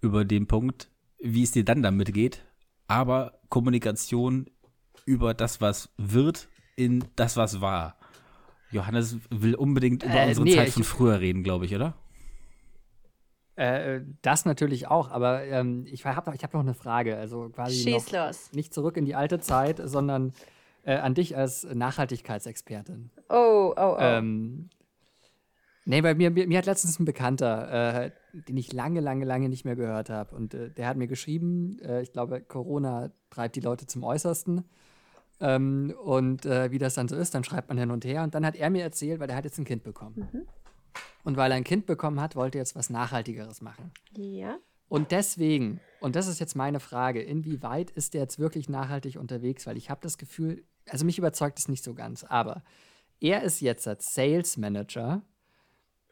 über den Punkt, wie es dir dann damit geht. Aber Kommunikation über das, was wird, in das, was war. Johannes will unbedingt über äh, unsere nee, Zeit von früher reden, glaube ich, oder? Äh, das natürlich auch, aber ähm, ich habe ich hab noch eine Frage. Also quasi Schieß los. nicht zurück in die alte Zeit, sondern äh, an dich als Nachhaltigkeitsexpertin. Oh, oh, oh. Ähm, nee, bei mir, mir, mir, hat letztens ein Bekannter, äh, den ich lange, lange, lange nicht mehr gehört habe, und äh, der hat mir geschrieben, äh, ich glaube, Corona treibt die Leute zum Äußersten. Ähm, und äh, wie das dann so ist, dann schreibt man hin und her. Und dann hat er mir erzählt, weil er hat jetzt ein Kind bekommen. Mhm. Und weil er ein Kind bekommen hat, wollte er jetzt was Nachhaltigeres machen. Ja. Und deswegen, und das ist jetzt meine Frage, inwieweit ist der jetzt wirklich nachhaltig unterwegs? Weil ich habe das Gefühl, also mich überzeugt es nicht so ganz, aber er ist jetzt als Sales Manager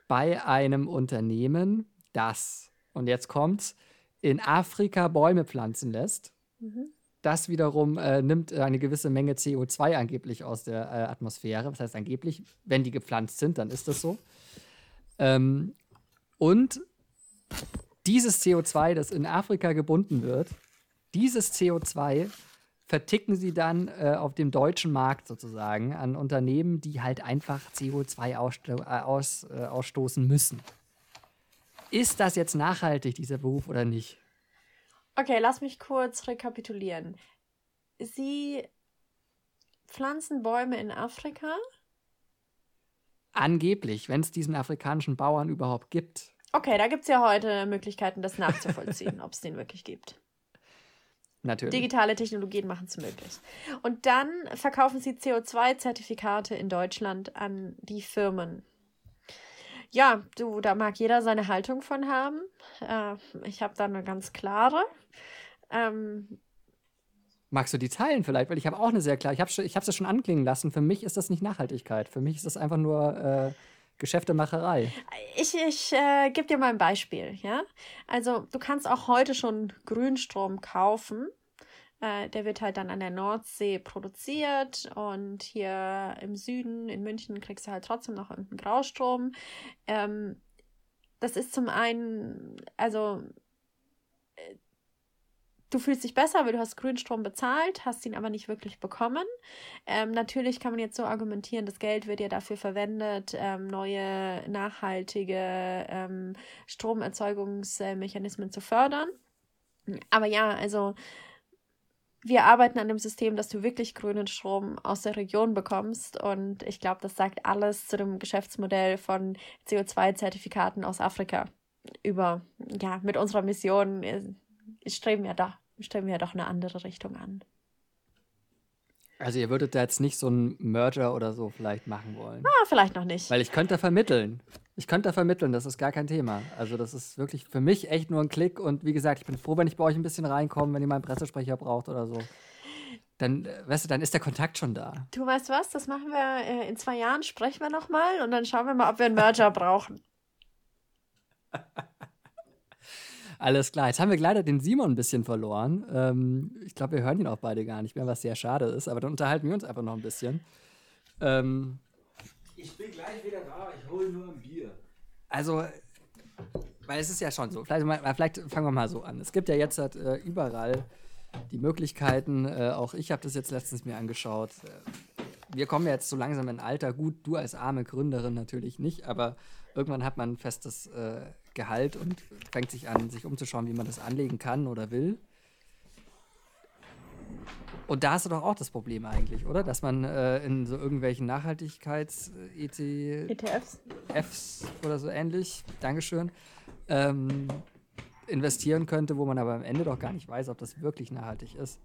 bei einem Unternehmen, das, und jetzt kommt's, in Afrika Bäume pflanzen lässt. Mhm. Das wiederum äh, nimmt eine gewisse Menge CO2 angeblich aus der äh, Atmosphäre. Das heißt angeblich, wenn die gepflanzt sind, dann ist das so. Ähm, und dieses CO2, das in Afrika gebunden wird, dieses CO2 verticken sie dann äh, auf dem deutschen Markt sozusagen an Unternehmen, die halt einfach CO2 aussto äh, aus, äh, ausstoßen müssen. Ist das jetzt nachhaltig, dieser Beruf, oder nicht? Okay, lass mich kurz rekapitulieren. Sie pflanzen Bäume in Afrika? Angeblich, wenn es diesen afrikanischen Bauern überhaupt gibt. Okay, da gibt es ja heute Möglichkeiten, das nachzuvollziehen, [LAUGHS] ob es den wirklich gibt. Natürlich. Digitale Technologien machen es möglich. Und dann verkaufen sie CO2-Zertifikate in Deutschland an die Firmen. Ja, du, da mag jeder seine Haltung von haben. Äh, ich habe da eine ganz klare. Ähm, Magst du die teilen vielleicht? Weil ich habe auch eine sehr klare. Ich habe es schon anklingen lassen. Für mich ist das nicht Nachhaltigkeit. Für mich ist das einfach nur äh, Geschäftemacherei. Ich, ich äh, gebe dir mal ein Beispiel. Ja? Also, du kannst auch heute schon Grünstrom kaufen. Äh, der wird halt dann an der Nordsee produziert und hier im Süden, in München, kriegst du halt trotzdem noch irgendeinen Graustrom. Ähm, das ist zum einen, also du fühlst dich besser, weil du hast Grünstrom bezahlt, hast ihn aber nicht wirklich bekommen. Ähm, natürlich kann man jetzt so argumentieren, das Geld wird ja dafür verwendet, ähm, neue nachhaltige ähm, Stromerzeugungsmechanismen zu fördern. Aber ja, also wir arbeiten an dem System, dass du wirklich grünen Strom aus der Region bekommst. Und ich glaube, das sagt alles zu dem Geschäftsmodell von CO2-Zertifikaten aus Afrika. Über, ja, mit unserer Mission streben wir da stellen wir ja doch eine andere Richtung an. Also ihr würdet da jetzt nicht so einen Merger oder so vielleicht machen wollen? Ah, vielleicht noch nicht. Weil ich könnte vermitteln. Ich könnte vermitteln, das ist gar kein Thema. Also das ist wirklich für mich echt nur ein Klick und wie gesagt, ich bin froh, wenn ich bei euch ein bisschen reinkomme, wenn ihr mal einen Pressesprecher braucht oder so. Dann, äh, weißt du, dann ist der Kontakt schon da. Du weißt was, das machen wir äh, in zwei Jahren, sprechen wir nochmal und dann schauen wir mal, ob wir einen Merger [LAUGHS] brauchen. Alles klar. Jetzt haben wir leider den Simon ein bisschen verloren. Ähm, ich glaube, wir hören ihn auch beide gar nicht mehr, was sehr schade ist. Aber dann unterhalten wir uns einfach noch ein bisschen. Ähm, ich bin gleich wieder da. Ich hole nur ein Bier. Also, weil es ist ja schon so. Vielleicht, vielleicht fangen wir mal so an. Es gibt ja jetzt halt, äh, überall die Möglichkeiten. Äh, auch ich habe das jetzt letztens mir angeschaut. Äh, wir kommen jetzt so langsam in Alter. Gut, du als arme Gründerin natürlich nicht, aber irgendwann hat man ein festes äh, Gehalt und fängt sich an, sich umzuschauen, wie man das anlegen kann oder will. Und da hast du doch auch das Problem eigentlich, oder? Dass man äh, in so irgendwelchen Nachhaltigkeits-ETFs Fs oder so ähnlich, Dankeschön, ähm, investieren könnte, wo man aber am Ende doch gar nicht weiß, ob das wirklich nachhaltig ist.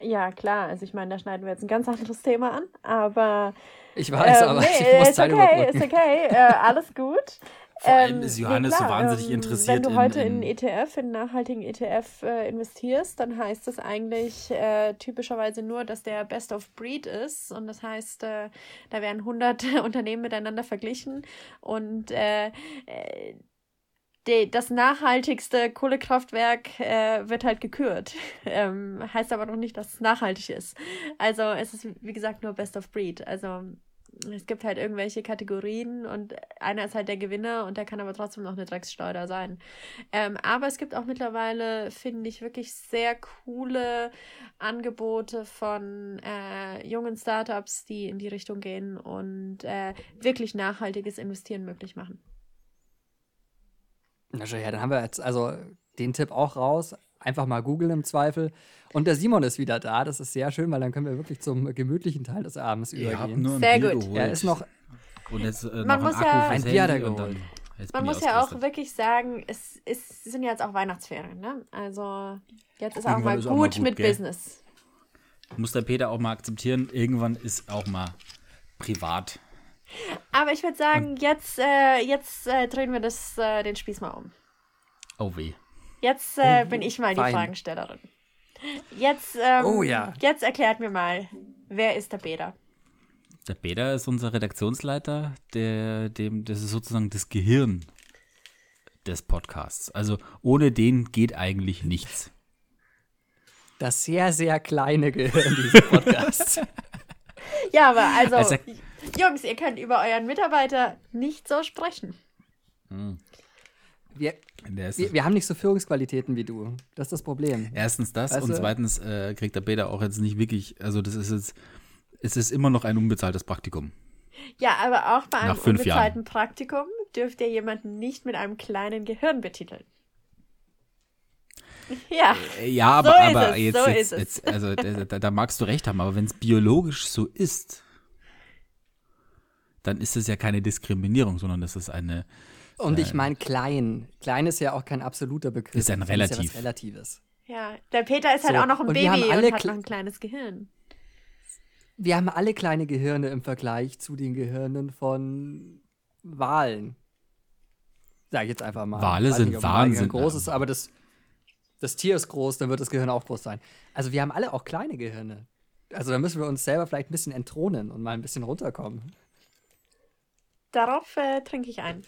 Ja, klar. Also ich meine, da schneiden wir jetzt ein ganz anderes Thema an, aber. Ich weiß, ähm, aber nee, ich muss ist Zeit okay, ist okay, äh, alles gut. [LAUGHS] Vor allem ist ähm, Johannes nee, so wahnsinnig ähm, interessiert. Wenn du heute in, in ETF, in einen nachhaltigen ETF äh, investierst, dann heißt das eigentlich äh, typischerweise nur, dass der Best of Breed ist. Und das heißt, äh, da werden 100 [LAUGHS] Unternehmen miteinander verglichen und äh, äh, das nachhaltigste Kohlekraftwerk äh, wird halt gekürt. [LAUGHS] Ähm, heißt aber noch nicht, dass es nachhaltig ist. Also es ist, wie gesagt, nur Best of Breed. Also es gibt halt irgendwelche Kategorien und einer ist halt der Gewinner und der kann aber trotzdem noch eine Dreckssteuer sein. Ähm, aber es gibt auch mittlerweile, finde ich, wirklich sehr coole Angebote von äh, jungen Startups, die in die Richtung gehen und äh, wirklich nachhaltiges Investieren möglich machen. Na schon, ja, dann haben wir jetzt also den Tipp auch raus. Einfach mal googeln im Zweifel. Und der Simon ist wieder da. Das ist sehr schön, weil dann können wir wirklich zum gemütlichen Teil des Abends Ich übergehen. nur ein Sehr Bier gut. geholt. Er ist noch, und jetzt äh, Man noch muss ein Akku ja- Ein Bier hat er und geholt. Man muss ja auch wirklich sagen, es, ist, sind ja jetzt auch Weihnachtsferien, ne? Also jetzt ist auch mal ist gut, auch mal gut, mit gell? Business. Muss der Peter auch mal akzeptieren, irgendwann ist auch mal privat. Aber ich würde sagen, jetzt, äh, jetzt äh, drehen wir das, äh, den Spieß mal um. Oh weh. Jetzt äh, bin ich mal die fein. Fragenstellerin. Jetzt, ähm, Oh ja. jetzt erklärt mir mal, wer ist der Peter? Der Peter ist unser Redaktionsleiter, der, dem, das ist sozusagen das Gehirn des Podcasts. Also ohne den geht eigentlich nichts. das sehr, sehr kleine [LAUGHS] Gehirn dieses Podcasts. [LAUGHS] Ja, aber also, Also- Jungs, ihr könnt über euren Mitarbeiter nicht so sprechen. wir, Der ist wir, wir haben nicht so Führungsqualitäten wie du. Das ist das Problem. Erstens das Weißt und du? zweitens äh, kriegt der Peter auch jetzt nicht wirklich, also das ist jetzt, es ist immer noch ein unbezahltes Praktikum. Ja, aber auch bei einem unbezahlten Praktikum dürft ihr jemanden nicht mit einem kleinen Gehirn betiteln. [LAUGHS] Ja, Äh, Ja, aber, So ist aber es, jetzt, so jetzt, jetzt also da, da, da magst du recht haben, aber wenn es biologisch so ist, dann ist es ja keine Diskriminierung, sondern das ist eine, Und ich meine klein. Klein ist ja auch kein absoluter Begriff. Ist ein ja Relativ. was Relatives. ja. Der Peter ist halt So, auch noch ein und wir Baby haben alle und hat noch ein kleines Gehirn. Wir haben alle kleine Gehirne im Vergleich zu den Gehirnen von Walen. Sag ich jetzt einfach mal. Wale sind nicht, Wahnsinn, groß ja. ist, aber das, das Tier ist groß, dann wird das Gehirn auch groß sein. Also wir haben alle auch kleine Gehirne. Also da müssen wir uns selber vielleicht ein bisschen entthronen und mal ein bisschen runterkommen. Darauf äh, trinke ich ein.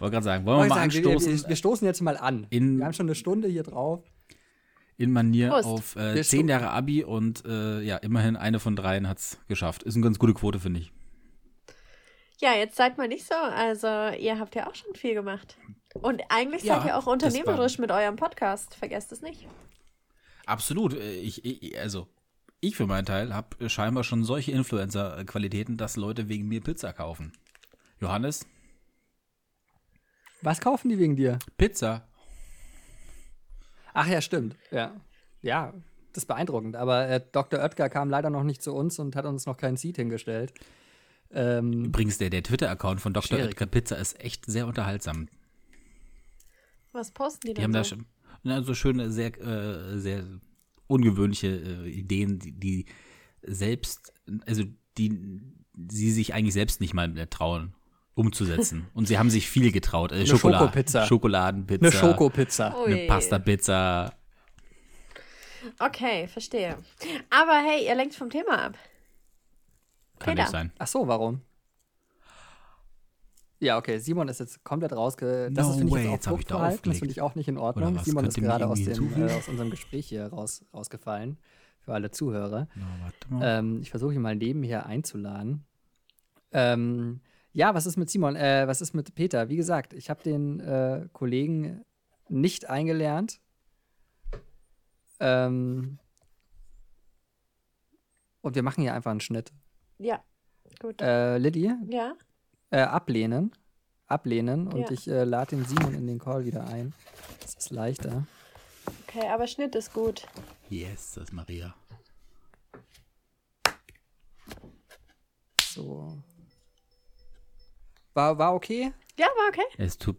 Wollte gerade sagen, wollen wir mal sagen, wir, anstoßen wir, wir stoßen jetzt mal an. In- wir haben schon eine Stunde hier drauf. in Manier Prost. auf äh, Wir zehn Jahre Abi und äh, ja, immerhin eine von dreien hat es geschafft. Ist eine ganz gute Quote, finde ich. Ja, jetzt seid mal nicht so. Also, ihr habt ja auch schon viel gemacht. Und eigentlich Ja, seid ihr auch unternehmerisch mit eurem Podcast. Vergesst es nicht. Absolut. Äh, Ich, ich, also, ich für meinen Teil habe scheinbar schon solche Influencer-Qualitäten, dass Leute wegen mir Pizza kaufen. Johannes, Was kaufen die wegen dir? Pizza. Ach ja, stimmt. Ja. Ja, das ist beeindruckend. Aber äh, Dr. Oetker kam leider noch nicht zu uns und hat uns noch keinen Seat hingestellt. Ähm, Übrigens, der, der Twitter-Account von Dr. Schwierig. Oetker Pizza ist echt sehr unterhaltsam. Was posten die Die denn haben da so? schon na, so schöne, sehr, äh, sehr ungewöhnliche äh, Ideen, die, die selbst, also die sie sich eigentlich selbst nicht mal trauen, umzusetzen. Und sie haben sich viel getraut. Äh, Eine Schokolade, Schokopizza. Schokoladenpizza. eine Schokopizza. Ui. Eine Pasta-Pizza. Okay, verstehe. Aber hey, ihr lenkt vom Thema ab. Kann Peter. nicht sein. Ach so, warum? Ja, okay, Simon ist jetzt komplett rausge... Das No ist, finde ich, jetzt jetzt auch da. Das finde ich auch nicht in Ordnung. Simon ist gerade aus, dem, äh, aus unserem Gespräch hier raus, rausgefallen. Für alle Zuhörer. Mal. Ähm, ich versuche ihn mal nebenher einzuladen. Ähm, ja, was ist mit Simon? Äh, was ist mit Peter? Wie gesagt, ich habe den äh, Kollegen nicht eingelernt. Ähm, und wir machen hier einfach einen Schnitt. Ja, gut. Äh, Lilly, ja, äh, ablehnen. Ablehnen und Ja. ich äh, lade den Simon in den Call wieder ein. Das ist leichter. okay, aber Schnitt ist gut. Yes, das ist Maria. So. War, war okay? Ja, war okay. Es tut,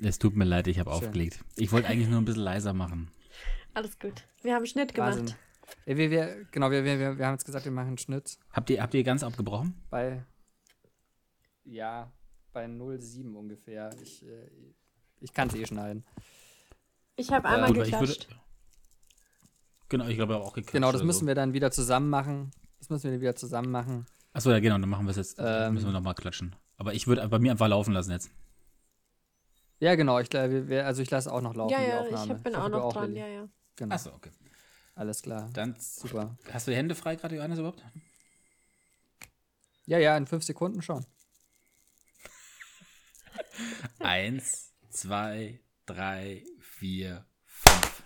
es tut mir leid, ich habe aufgelegt. Ich wollte eigentlich nur ein bisschen leiser machen. Alles gut. Wir haben Schnitt gemacht. Wahnsinn. Wir, wir, genau, wir, wir, wir, haben jetzt gesagt, wir machen einen Schnitt Habt ihr, habt ihr ganz abgebrochen? bei. Ja, bei 0,7 ungefähr. Ich, äh, ich kann es eh schneiden. Ich habe einmal weil ich würde. geklatscht. Genau, ich glaube auch geklatscht. Genau, das müssen so. wir dann wieder zusammen machen. Das müssen wir wieder zusammen machen. Achso, ja, genau, dann machen wir es jetzt. Ähm. müssen wir nochmal klatschen. Aber ich würde bei mir einfach laufen lassen jetzt. Ja, genau. Ich, wir, also ich lasse auch noch laufen, Ja, die ja, Aufnahme. ich bin hoffe, auch noch dran. Lilly. Ja, ja. Genau. Achso, okay. Alles klar. Dann Super. hast du die Hände frei gerade, Johannes, überhaupt? Ja, ja, in fünf Sekunden schon. [LAUGHS] Eins, zwei, drei, vier, fünf.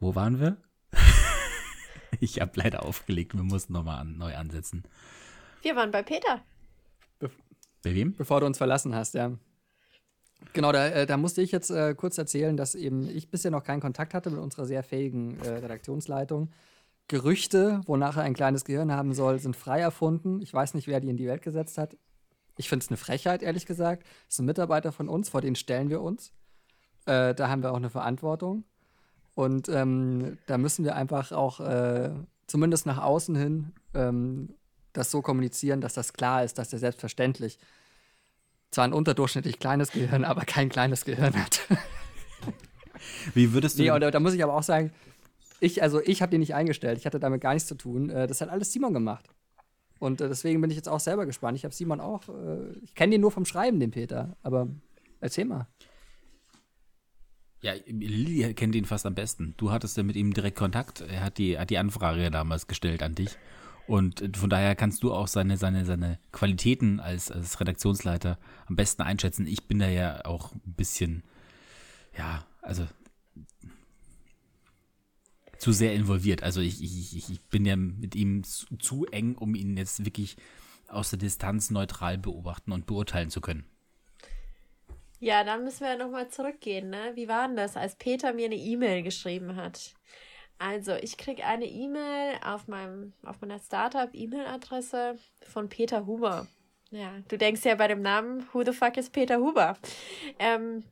Wo waren wir? [LAUGHS] ich habe leider aufgelegt, wir mussten nochmal an, neu ansetzen. Wir waren bei Peter. Bei wem? Bevor du uns verlassen hast, ja. Genau, da, äh, da musste ich jetzt äh, kurz erzählen, dass eben ich bisher noch keinen Kontakt hatte mit unserer sehr fähigen äh, Redaktionsleitung. Gerüchte, wonach er ein kleines Gehirn haben soll, sind frei erfunden. Ich weiß nicht, wer die in die Welt gesetzt hat. Ich finde es eine Frechheit, ehrlich gesagt. Das sind Mitarbeiter von uns, vor denen stellen wir uns. Äh, da haben wir auch eine Verantwortung. Und ähm, da müssen wir einfach auch äh, zumindest nach außen hin ähm, das so kommunizieren, dass das klar ist, dass er selbstverständlich zwar ein unterdurchschnittlich kleines Gehirn, aber kein kleines Gehirn hat. [LAUGHS] Wie würdest du. nee, und da, da muss ich aber auch sagen, ich, also ich habe den nicht eingestellt, ich hatte damit gar nichts zu tun. Äh, das hat alles Simon gemacht. Und äh, deswegen bin ich jetzt auch selber gespannt. Ich habe Simon auch, äh, ich kenne den nur vom Schreiben, den Peter, aber erzähl mal. Ja, Lilly kennt ihn fast am besten. Du hattest ja mit ihm direkt Kontakt. Er hat die, hat die Anfrage damals gestellt an dich. Und von daher kannst du auch seine, seine, seine Qualitäten als, als Redaktionsleiter am besten einschätzen. Ich bin da ja auch ein bisschen, ja, also zu sehr involviert. Also ich, ich, ich bin ja mit ihm zu, zu eng, um ihn jetzt wirklich aus der Distanz neutral beobachten und beurteilen zu können. Ja, dann müssen wir ja nochmal zurückgehen, ne? Wie war denn das, als Peter mir eine E-Mail geschrieben hat? Also, ich kriege eine E-Mail auf meinem, auf meiner Startup-E-Mail-Adresse von Peter Huber. Ja, du denkst ja bei dem Namen, who the fuck is Peter Huber? Ähm,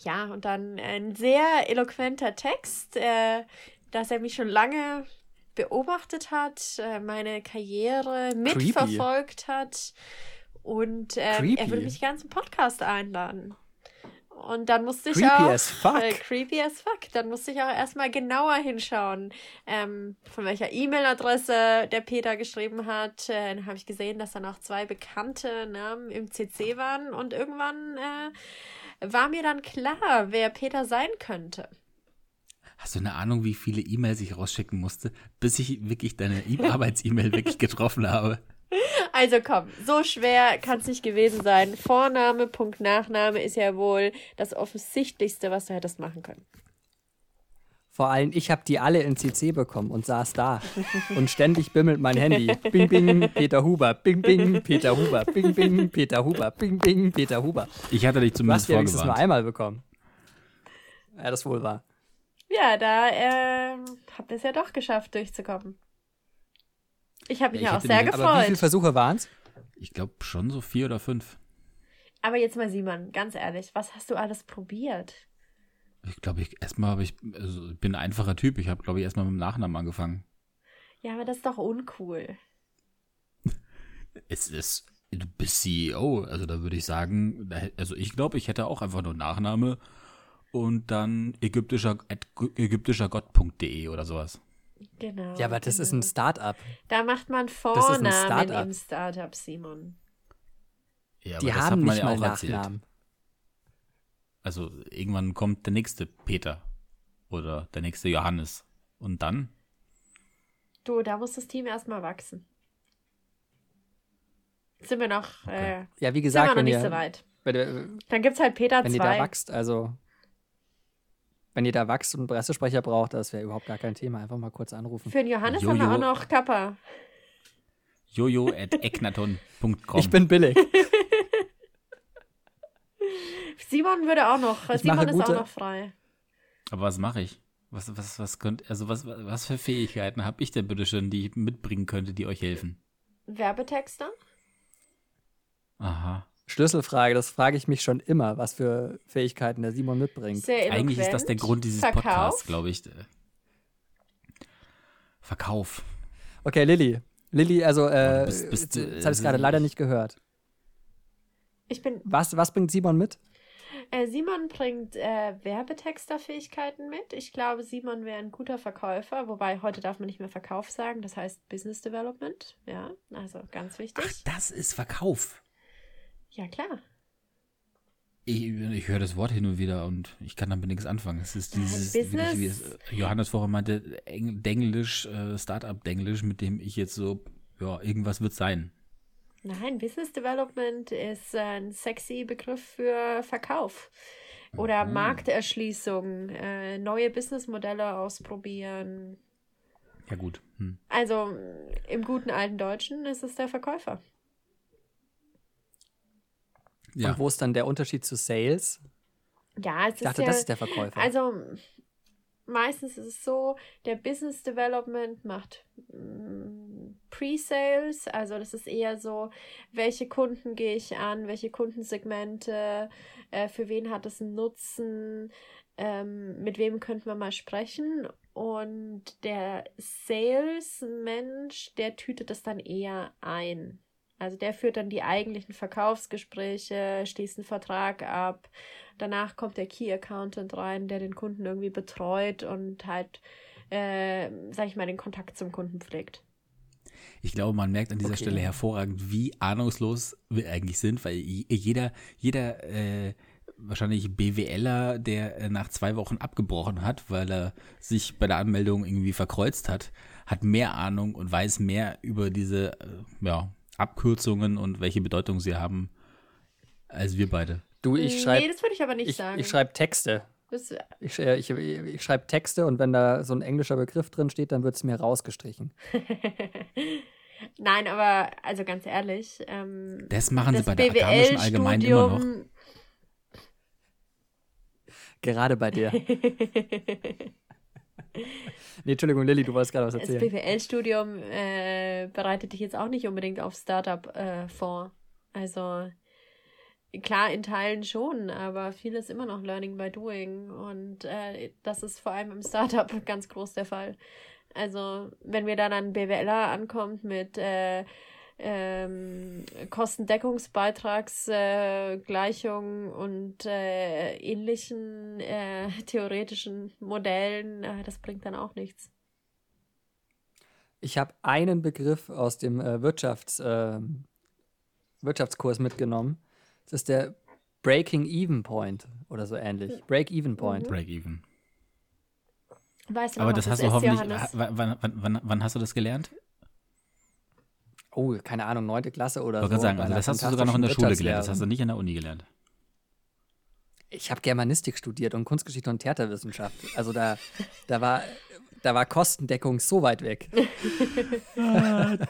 ja, und dann ein sehr eloquenter Text, äh, dass er mich schon lange beobachtet hat, äh, meine Karriere mitverfolgt hat und äh, er würde Creepy. mich ganz im Podcast einladen. Und dann musste ich Creepy auch. as fuck. Äh, creepy as fuck. Dann musste ich auch erstmal genauer hinschauen, ähm, von welcher E-Mail-Adresse der Peter geschrieben hat. Äh, dann habe ich gesehen, dass da noch zwei bekannte Namen im CC waren. Und irgendwann äh, war mir dann klar, wer Peter sein könnte. Hast du eine Ahnung, wie viele E-Mails ich rausschicken musste, bis ich wirklich deine E- Arbeits-E-Mail wirklich getroffen habe? [LAUGHS] Also komm, so schwer kann es nicht gewesen sein. Vorname, Punkt, Nachname ist ja wohl das Offensichtlichste, was du hättest machen können. Vor allem, ich habe die alle in CC bekommen und saß da. und ständig bimmelt mein Handy. Bing, bing, Peter Huber. Bing, bing, Peter Huber. Bing, bing, Peter Huber. Bing, bing, Peter Huber. Ich hatte dich Du hast zumindest die wenigstens nur vorgewarnt. einmal bekommen. Ja, das wohl war. Ja, da ähm, habt ihr es ja doch geschafft, durchzukommen. Ich habe mich Ja, auch sehr mich- Aber wie viele gefreut. Versuche waren es? Ich glaube schon so vier oder fünf. Aber jetzt mal Simon, ganz ehrlich, was hast du alles probiert? Ich glaube, ich erstmal habe ich, also ich bin ein einfacher Typ. Ich habe, glaube ich, erstmal mit dem Nachnamen angefangen. Ja, aber das ist doch uncool. Es ist, du bist CEO, also da würde ich sagen, also ich glaube, ich hätte auch einfach nur Nachname und dann ägyptischer, ägyptischergott.de oder sowas. Genau. Ja, aber das ist genau. ein Start-up. Da macht man ist ein Vornamen Start-up. im Startup, Simon. Ja, Die das hat haben man nicht ja mal auch erzählt. Nachnamen. Also irgendwann kommt der nächste Peter oder der nächste Johannes. Und dann? Du, da muss das Team erstmal wachsen. Sind wir noch, Okay. äh, Ja, wie sind wir gesagt, noch wenn nicht ihr, so weit. wenn Dann gibt's halt Peter wenn ihr da 2. wächst, also wenn ihr da wächst und einen Pressesprecher braucht, das wäre überhaupt gar kein Thema. Einfach mal kurz anrufen. Für den Johannes Jojo. haben wir auch noch Kappa. jojo at eknaton.com. Ich bin billig. [LAUGHS] Simon würde auch noch, Ich Simon ist auch noch frei. Aber was mache ich? Was, was, was könnt, also was, was für Fähigkeiten habe ich denn bitte schön, die ich mitbringen könnte, die euch helfen? Werbetexter? Aha. Schlüsselfrage, das frage ich mich schon immer, was für Fähigkeiten der Simon mitbringt. Sehr eloquent. Eigentlich ist das der Grund dieses Verkauf. Podcasts, glaube ich. Verkauf. Okay, Lilly. Lilly, also, äh, bist- bist, jetzt, äh, jetzt habe ich es gerade leider nicht gehört. Ich bin, Was, was bringt Simon mit? äh, Simon bringt äh, Werbetexterfähigkeiten mit. Ich glaube, Simon wäre ein guter Verkäufer, wobei heute darf man nicht mehr Verkauf sagen, das heißt Business Development. Ja, also ganz wichtig. Ach, das ist Verkauf. Ja, klar. Ich, ich höre das Wort hin und wieder und ich kann damit nichts anfangen. Es ist dieses, wirklich, wie es Johannes vorher meinte, Eng- Denglisch, äh, Startup-Denglisch, mit dem ich jetzt so, ja, irgendwas wird sein. Nein, Business Development ist ein sexy Begriff für Verkauf oder Mhm. Markterschließung, äh, neue Businessmodelle ausprobieren. Ja, gut. Hm. Also im guten alten Deutschen ist es der Verkäufer. Ja. Und wo ist dann der Unterschied zu Sales? Ja, es Ich dachte, ist ja, das ist der Verkäufer. Also meistens ist es so, der Business Development macht mm, Pre-Sales, also das ist eher so, welche Kunden gehe ich an, welche Kundensegmente, äh, für wen hat es einen Nutzen, ähm, mit wem könnten wir mal sprechen. Und der Sales-Mensch, der tütet das dann eher ein. Also der führt dann die eigentlichen Verkaufsgespräche, schließt einen Vertrag ab. Danach kommt der Key Accountant rein, der den Kunden irgendwie betreut und halt, äh, sag ich mal, den Kontakt zum Kunden pflegt. Ich glaube, man merkt an dieser Okay. Stelle hervorragend, wie ahnungslos wir eigentlich sind, weil jeder, jeder äh, wahrscheinlich BWLer, der äh, nach zwei Wochen abgebrochen hat, weil er sich bei der Anmeldung irgendwie verkreuzt hat, hat mehr Ahnung und weiß mehr über diese äh, ja, Abkürzungen und welche Bedeutung sie haben, als wir beide. Du, ich schreibe nee, das würde ich aber nicht ich, sagen. ich schreib Texte. das, Ich, äh, ich, ich schreibe Texte und wenn da so ein englischer Begriff drin steht, dann wird es mir rausgestrichen. [LAUGHS] Nein, aber also ganz ehrlich, ähm, Das machen sie das bei der akademischen Allgemeinen immer noch. Gerade bei dir. [LAUGHS] [LAUGHS] nee, Entschuldigung, Lilly, du wolltest gerade was Das erzählen. BWL-Studium äh, bereitet dich jetzt auch nicht unbedingt auf Startup äh, vor. Also klar, in Teilen schon, aber vieles immer noch Learning by Doing. Und äh, das ist vor allem im Startup [LAUGHS] ganz groß der Fall. Also wenn mir dann ein BWLer ankommt mit äh, ähm, Kostendeckungsbeitragsgleichungen äh, und äh, ähnlichen äh, theoretischen Modellen, äh, das bringt dann auch nichts. Ich habe einen Begriff aus dem äh, Wirtschafts, ähm, Wirtschaftskurs mitgenommen. Das ist der Breaking Even Point oder so ähnlich. Break-Even Point. Mhm. Break even. Weißt du Aber das hast du hoffentlich. Wann, wann, wann, wann hast du das gelernt? Oh, keine Ahnung, neunte Klasse oder Ich wollte so. gerade sagen, also das hast du sogar noch in der Schule gelernt. Das hast du nicht an der Uni gelernt. Ich habe Germanistik studiert und Kunstgeschichte und Theaterwissenschaft. Also da, da war. Da war Kostendeckung so weit weg.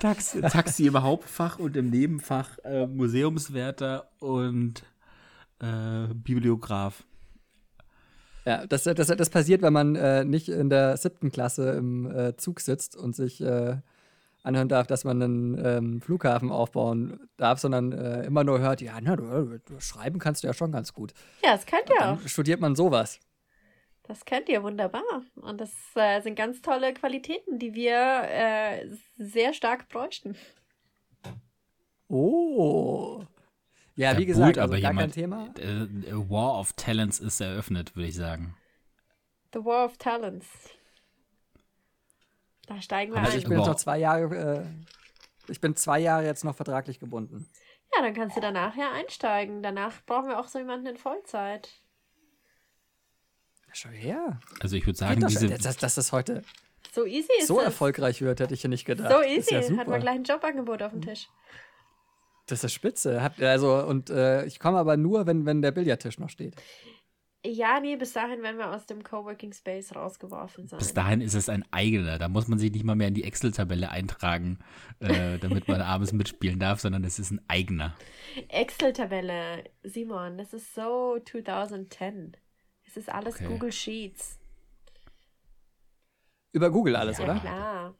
Taxi, Taxi im Hauptfach und im Nebenfach äh, Museumswärter und äh, Bibliograf. Ja, das, das, das passiert, wenn man äh, nicht in der siebten Klasse im äh, Zug sitzt und sich äh, anhören darf, dass man einen ähm, Flughafen aufbauen darf, sondern äh, immer nur hört, ja, na, du, du, schreiben kannst du ja schon ganz gut. Ja, das könnt ihr auch. Dann studiert man sowas. Das könnt ihr wunderbar. Und das äh, sind ganz tolle Qualitäten, die wir äh, sehr stark bräuchten. Oh. Ja, Ja, wie gut, gesagt, also aber gar kein jemand- Thema. Äh, War of Talents ist eröffnet, würde ich sagen. The War of Talents. Da steigen wir Also ein. ich bin jetzt Wow. noch zwei Jahre, äh, ich bin zwei Jahre jetzt noch vertraglich gebunden. Ja, dann kannst du danach ja einsteigen. Danach brauchen wir auch so jemanden in Vollzeit. Schau her. Also ich würde sagen, doch diese, dass das heute So easy ist so es. erfolgreich wird, hätte ich ja nicht gedacht. So Das easy. Ist ja Hat man gleich ein Jobangebot auf dem Tisch. Das ist spitze. Also, und äh, ich komme aber nur, wenn, wenn der Billardtisch noch steht. Ja, nee, bis dahin werden wir aus dem Coworking Space rausgeworfen sein. bis dahin ist es ein eigener. Da muss man sich nicht mal mehr in die Excel-Tabelle eintragen, äh, damit man [LAUGHS] abends mitspielen darf, sondern es ist ein eigener. Excel-Tabelle, Simon, das ist so 2010. Es ist alles Okay. Google Sheets. Über Google alles, Ja. Ja, oder? klar.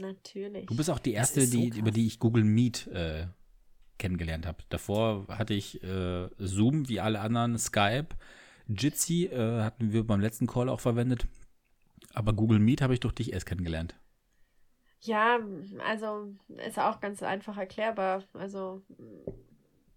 Natürlich. Du bist auch die erste, so die, krass. über die ich Google Meet äh, kennengelernt habe. Davor hatte ich äh, Zoom, wie alle anderen, Skype, Jitsi äh, hatten wir beim letzten Call auch verwendet. Aber Google Meet habe ich durch dich erst kennengelernt. Ja, also ist auch ganz einfach erklärbar. Also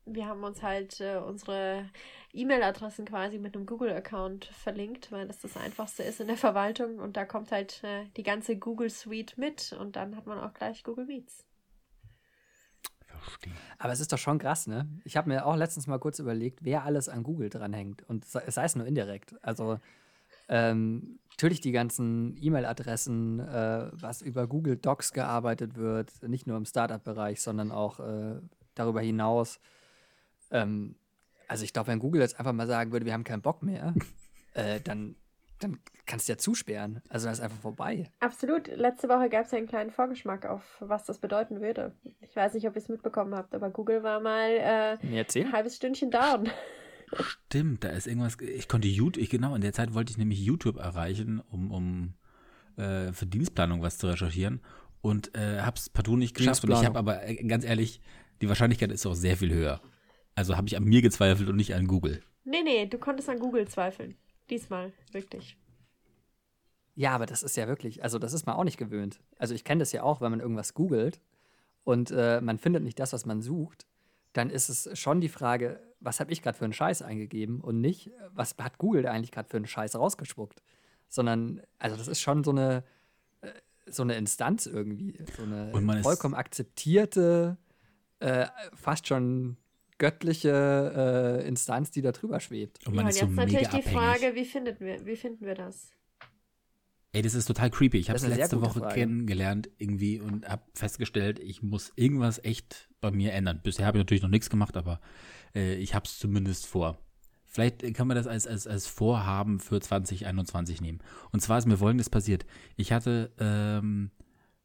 wir haben uns halt äh, unsere E-Mail-Adressen quasi mit einem Google-Account verlinkt, weil das das einfachste ist in der Verwaltung und da kommt halt äh, die ganze Google Suite mit und dann hat man auch gleich Google Meets. Stehen. Aber es ist doch schon krass, ne? Ich habe mir auch letztens mal kurz überlegt, wer alles an Google dranhängt. Und sei es nur indirekt. Also ähm, natürlich die ganzen E-Mail-Adressen, äh, was über Google Docs gearbeitet wird, nicht nur im Startup-Bereich, sondern auch äh, darüber hinaus. Ähm, also ich glaube, wenn Google jetzt einfach mal sagen würde, wir haben keinen Bock mehr, [LAUGHS] äh, dann, dann kannst du ja zusperren. Also dann ist einfach vorbei. Absolut. Letzte Woche gab es ja einen kleinen Vorgeschmack auf, was das bedeuten würde. Ich weiß nicht, ob ihr es mitbekommen habt, aber Google war mal äh, ein halbes Stündchen down. Stimmt, da ist irgendwas. Ich konnte YouTube, ich, genau, in der Zeit wollte ich nämlich YouTube erreichen, um, um äh, für Dienstplanung was zu recherchieren. Und äh, hab's partout nicht geschafft. Und ich habe aber äh, ganz ehrlich, die Wahrscheinlichkeit ist auch sehr viel höher. Also habe ich an mir gezweifelt und nicht an Google. Nee, nee, du konntest an Google zweifeln. Diesmal, wirklich. Ja, aber das ist ja wirklich, also das ist man auch nicht gewöhnt. Also ich kenne das ja auch, wenn man irgendwas googelt und äh, man findet nicht das, was man sucht, dann ist es schon die Frage, was habe ich gerade für einen Scheiß eingegeben und nicht, was hat Google da eigentlich gerade für einen Scheiß rausgespuckt. Sondern, also das ist schon so eine, äh, so eine Instanz irgendwie, so eine vollkommen akzeptierte, äh, fast schon göttliche äh, Instanz, die da drüber schwebt. Und man ja, und ist so jetzt mega natürlich die abhängig. Frage, wie, findet wir, wie finden wir das? Ey, das ist total creepy. Ich habe es letzte Woche Frage. kennengelernt irgendwie und habe festgestellt, ich muss irgendwas echt bei mir ändern. Bisher habe ich natürlich noch nichts gemacht, aber äh, ich habe es zumindest vor. Vielleicht kann man das als, als, als Vorhaben für 2021 nehmen. Und zwar ist mir Folgendes passiert. Ich hatte ähm,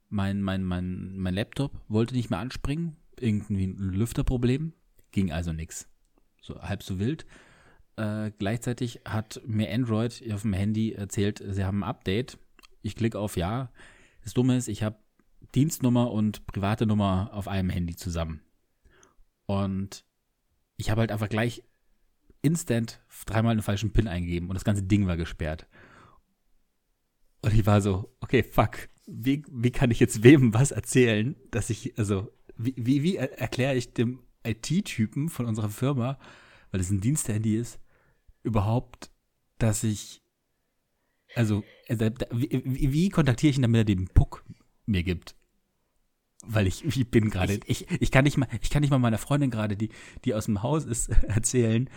mein, mein, mein, mein Laptop wollte nicht mehr anspringen. Irgendwie ein Lüfterproblem. Ging also nix. So halb so wild. Äh, gleichzeitig hat mir Android auf dem Handy erzählt, sie haben ein Update. Ich klicke auf Ja. Das Dumme ist, ich habe Dienstnummer und private Nummer auf einem Handy zusammen. Und ich habe halt einfach gleich instant dreimal einen falschen PIN eingegeben und das ganze Ding war gesperrt. Und ich war so, okay, fuck, wie, wie kann ich jetzt wem was erzählen, dass ich, also, wie, wie, wie er- erkläre ich dem IT-Typen von unserer Firma, weil es ein Diensthandy ist, überhaupt, dass ich, also, da- wie, wie, kontaktiere ich ihn, damit er den Puck mir gibt? Weil ich, ich bin gerade, ich, ich kann nicht mal, ich kann nicht mal meiner Freundin gerade, die, die aus dem Haus ist, [LAUGHS] erzählen.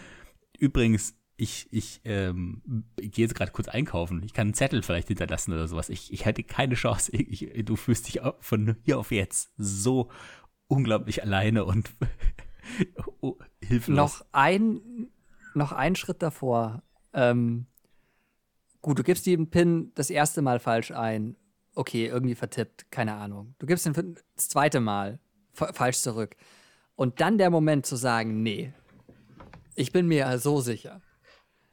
Übrigens, ich, ich, ähm, ich gehe jetzt gerade kurz einkaufen. Ich kann einen Zettel vielleicht hinterlassen oder sowas. Ich, ich hätte keine Chance. Ich, ich, du fühlst dich von hier auf jetzt so unglaublich alleine und [LAUGHS] oh, hilflos. Noch ein, noch einen Schritt davor. Ähm, gut, du gibst den PIN das erste Mal falsch ein. Okay, irgendwie vertippt, keine Ahnung. Du gibst den PIN das zweite Mal fa falsch zurück. Und dann der Moment zu sagen, nee, ich bin mir ja so sicher.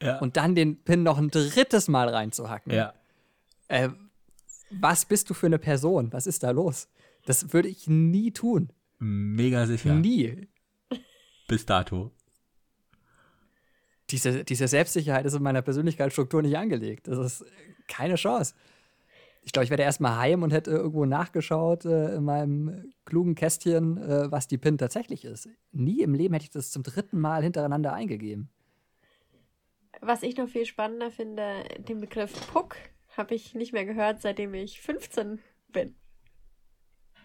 Ja. Und dann den PIN noch ein drittes Mal reinzuhacken. ja. Äh, was bist du für eine Person? Was ist da los? Das würde ich nie tun. Mega sicher. Nie. Bis dato. diese, diese Selbstsicherheit ist in meiner Persönlichkeitsstruktur nicht angelegt. Das ist keine Chance. Ich glaube, ich wäre erstmal heim und hätte irgendwo nachgeschaut äh, in meinem klugen Kästchen, äh, was die PIN tatsächlich ist. Nie im Leben hätte ich das zum dritten Mal hintereinander eingegeben. Was ich noch viel spannender finde, den Begriff Puck habe ich nicht mehr gehört, seitdem ich 15 bin.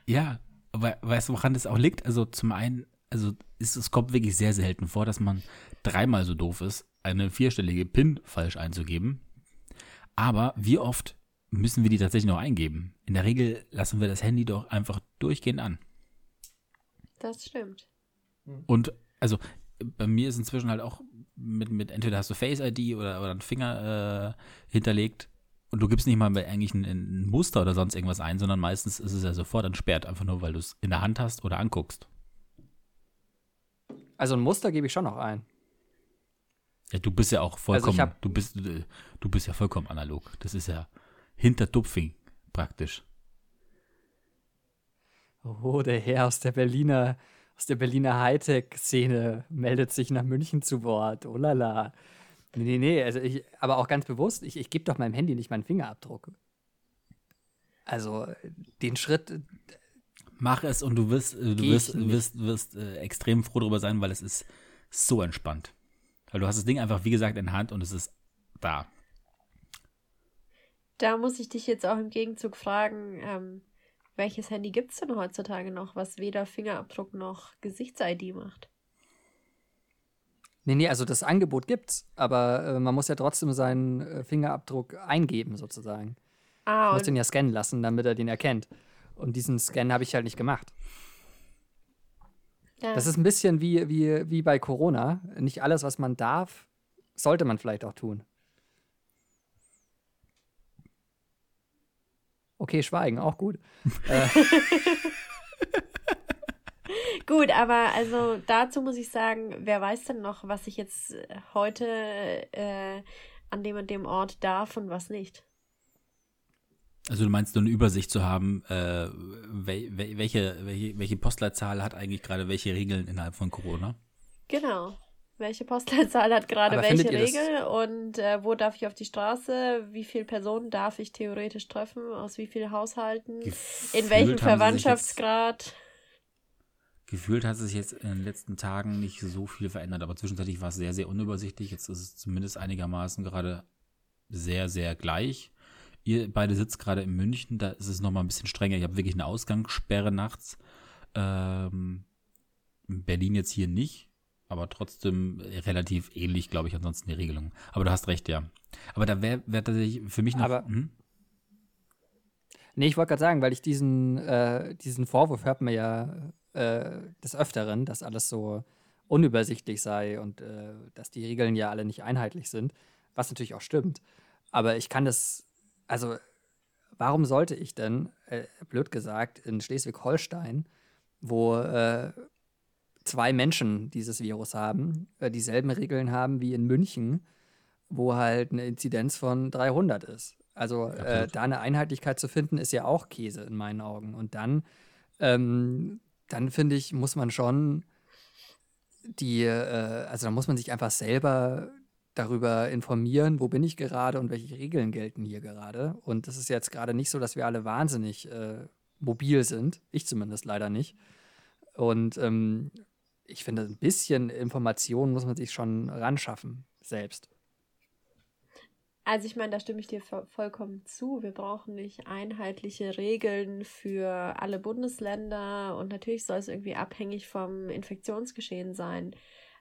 Ja, weißt du, woran das auch liegt? Also zum einen, also ist, es kommt wirklich sehr selten vor, dass man dreimal so doof ist, eine vierstellige PIN falsch einzugeben. Aber wie oft müssen wir die tatsächlich noch eingeben? In der Regel lassen wir das Handy doch einfach durchgehend an. Das stimmt. Und also bei mir ist inzwischen halt auch mit, mit entweder hast du Face ID oder, oder einen Finger äh, hinterlegt und du gibst nicht mal eigentlich ein, ein Muster oder sonst irgendwas ein, sondern meistens ist es ja sofort entsperrt, einfach nur weil du es in der Hand hast oder anguckst. Also ein Muster gebe ich schon noch ein. Ja, du bist ja auch vollkommen, hab- du bist, äh, du bist ja vollkommen analog. Das ist ja hinter Dupfing praktisch. Oh, der Herr aus der Berliner, aus der Berliner Hightech-Szene meldet sich nach München zu Wort. Oh la la. Nee, nee, nee, also ich, aber auch ganz bewusst, ich, ich gebe doch meinem Handy nicht meinen Fingerabdruck. Also den Schritt, Mach es und du wirst, äh, du wirst, wirst, wirst äh, extrem froh darüber sein, weil es ist so entspannt. Weil du hast das Ding einfach, wie gesagt, in der Hand und es ist da. Da muss ich dich jetzt auch im Gegenzug fragen, ähm, welches Handy gibt es denn heutzutage noch, was weder Fingerabdruck noch Gesichts-ID macht? Nee, nee, also das Angebot gibt's, aber äh, man muss ja trotzdem seinen äh, Fingerabdruck eingeben, sozusagen. Ah, Ich muss den ja scannen lassen, damit er den erkennt. Und diesen Scan habe ich halt nicht gemacht. ja. Das ist ein bisschen wie, wie, wie bei Corona. Nicht alles, was man darf, sollte man vielleicht auch tun. Okay, schweigen, auch gut. [LAUGHS] äh, [LAUGHS] Gut, aber also dazu muss ich sagen, wer weiß denn noch, was ich jetzt äh, heute äh, an dem und dem Ort darf und was nicht? Also du meinst nur eine Übersicht zu haben, äh, wel, wel, welche, welche, welche Postleitzahl hat eigentlich gerade welche Regeln innerhalb von Corona? Genau. Welche Postleitzahl hat gerade welche findet ihr das- Regel und äh, wo darf ich auf die Straße? Wie viele Personen darf ich theoretisch treffen? Aus wie vielen Haushalten? In Gefühlt welchem sich jetzt- Verwandtschaftsgrad? Gefühlt hat sich jetzt in den letzten Tagen nicht so viel verändert, aber zwischenzeitlich war es sehr, sehr unübersichtlich. Jetzt ist es zumindest einigermaßen gerade sehr, sehr gleich. Ihr beide sitzt gerade in München, da ist es nochmal ein bisschen strenger. Ich habe wirklich eine Ausgangssperre nachts. Ähm, in Berlin jetzt hier nicht, aber trotzdem relativ ähnlich, glaube ich, ansonsten die Regelung. Aber du hast recht, ja. Aber da wäre wär tatsächlich für mich noch. Aber- hm? nee, ich wollte gerade sagen, weil ich diesen, äh, diesen Vorwurf hört man ja äh, des Öfteren, dass alles so unübersichtlich sei und äh, dass die Regeln ja alle nicht einheitlich sind, was natürlich auch stimmt. Aber ich kann das, also warum sollte ich denn, äh, blöd gesagt, in Schleswig-Holstein, wo äh, zwei Menschen dieses Virus haben, äh, dieselben Regeln haben wie in München, wo halt eine Inzidenz von 300 ist. Also äh, da eine Einheitlichkeit zu finden, ist ja auch Käse in meinen Augen. Und dann, ähm, dann finde ich, muss man schon die, äh, also da muss man sich einfach selber darüber informieren, wo bin ich gerade und welche Regeln gelten hier gerade. Und es ist jetzt gerade nicht so, dass wir alle wahnsinnig äh, mobil sind. Ich zumindest leider nicht. Und ähm, ich finde, ein bisschen Information muss man sich schon ranschaffen, selbst. Also ich meine, da stimme ich dir vo vollkommen zu. Wir brauchen nicht einheitliche Regeln für alle Bundesländer und natürlich soll es irgendwie abhängig vom Infektionsgeschehen sein.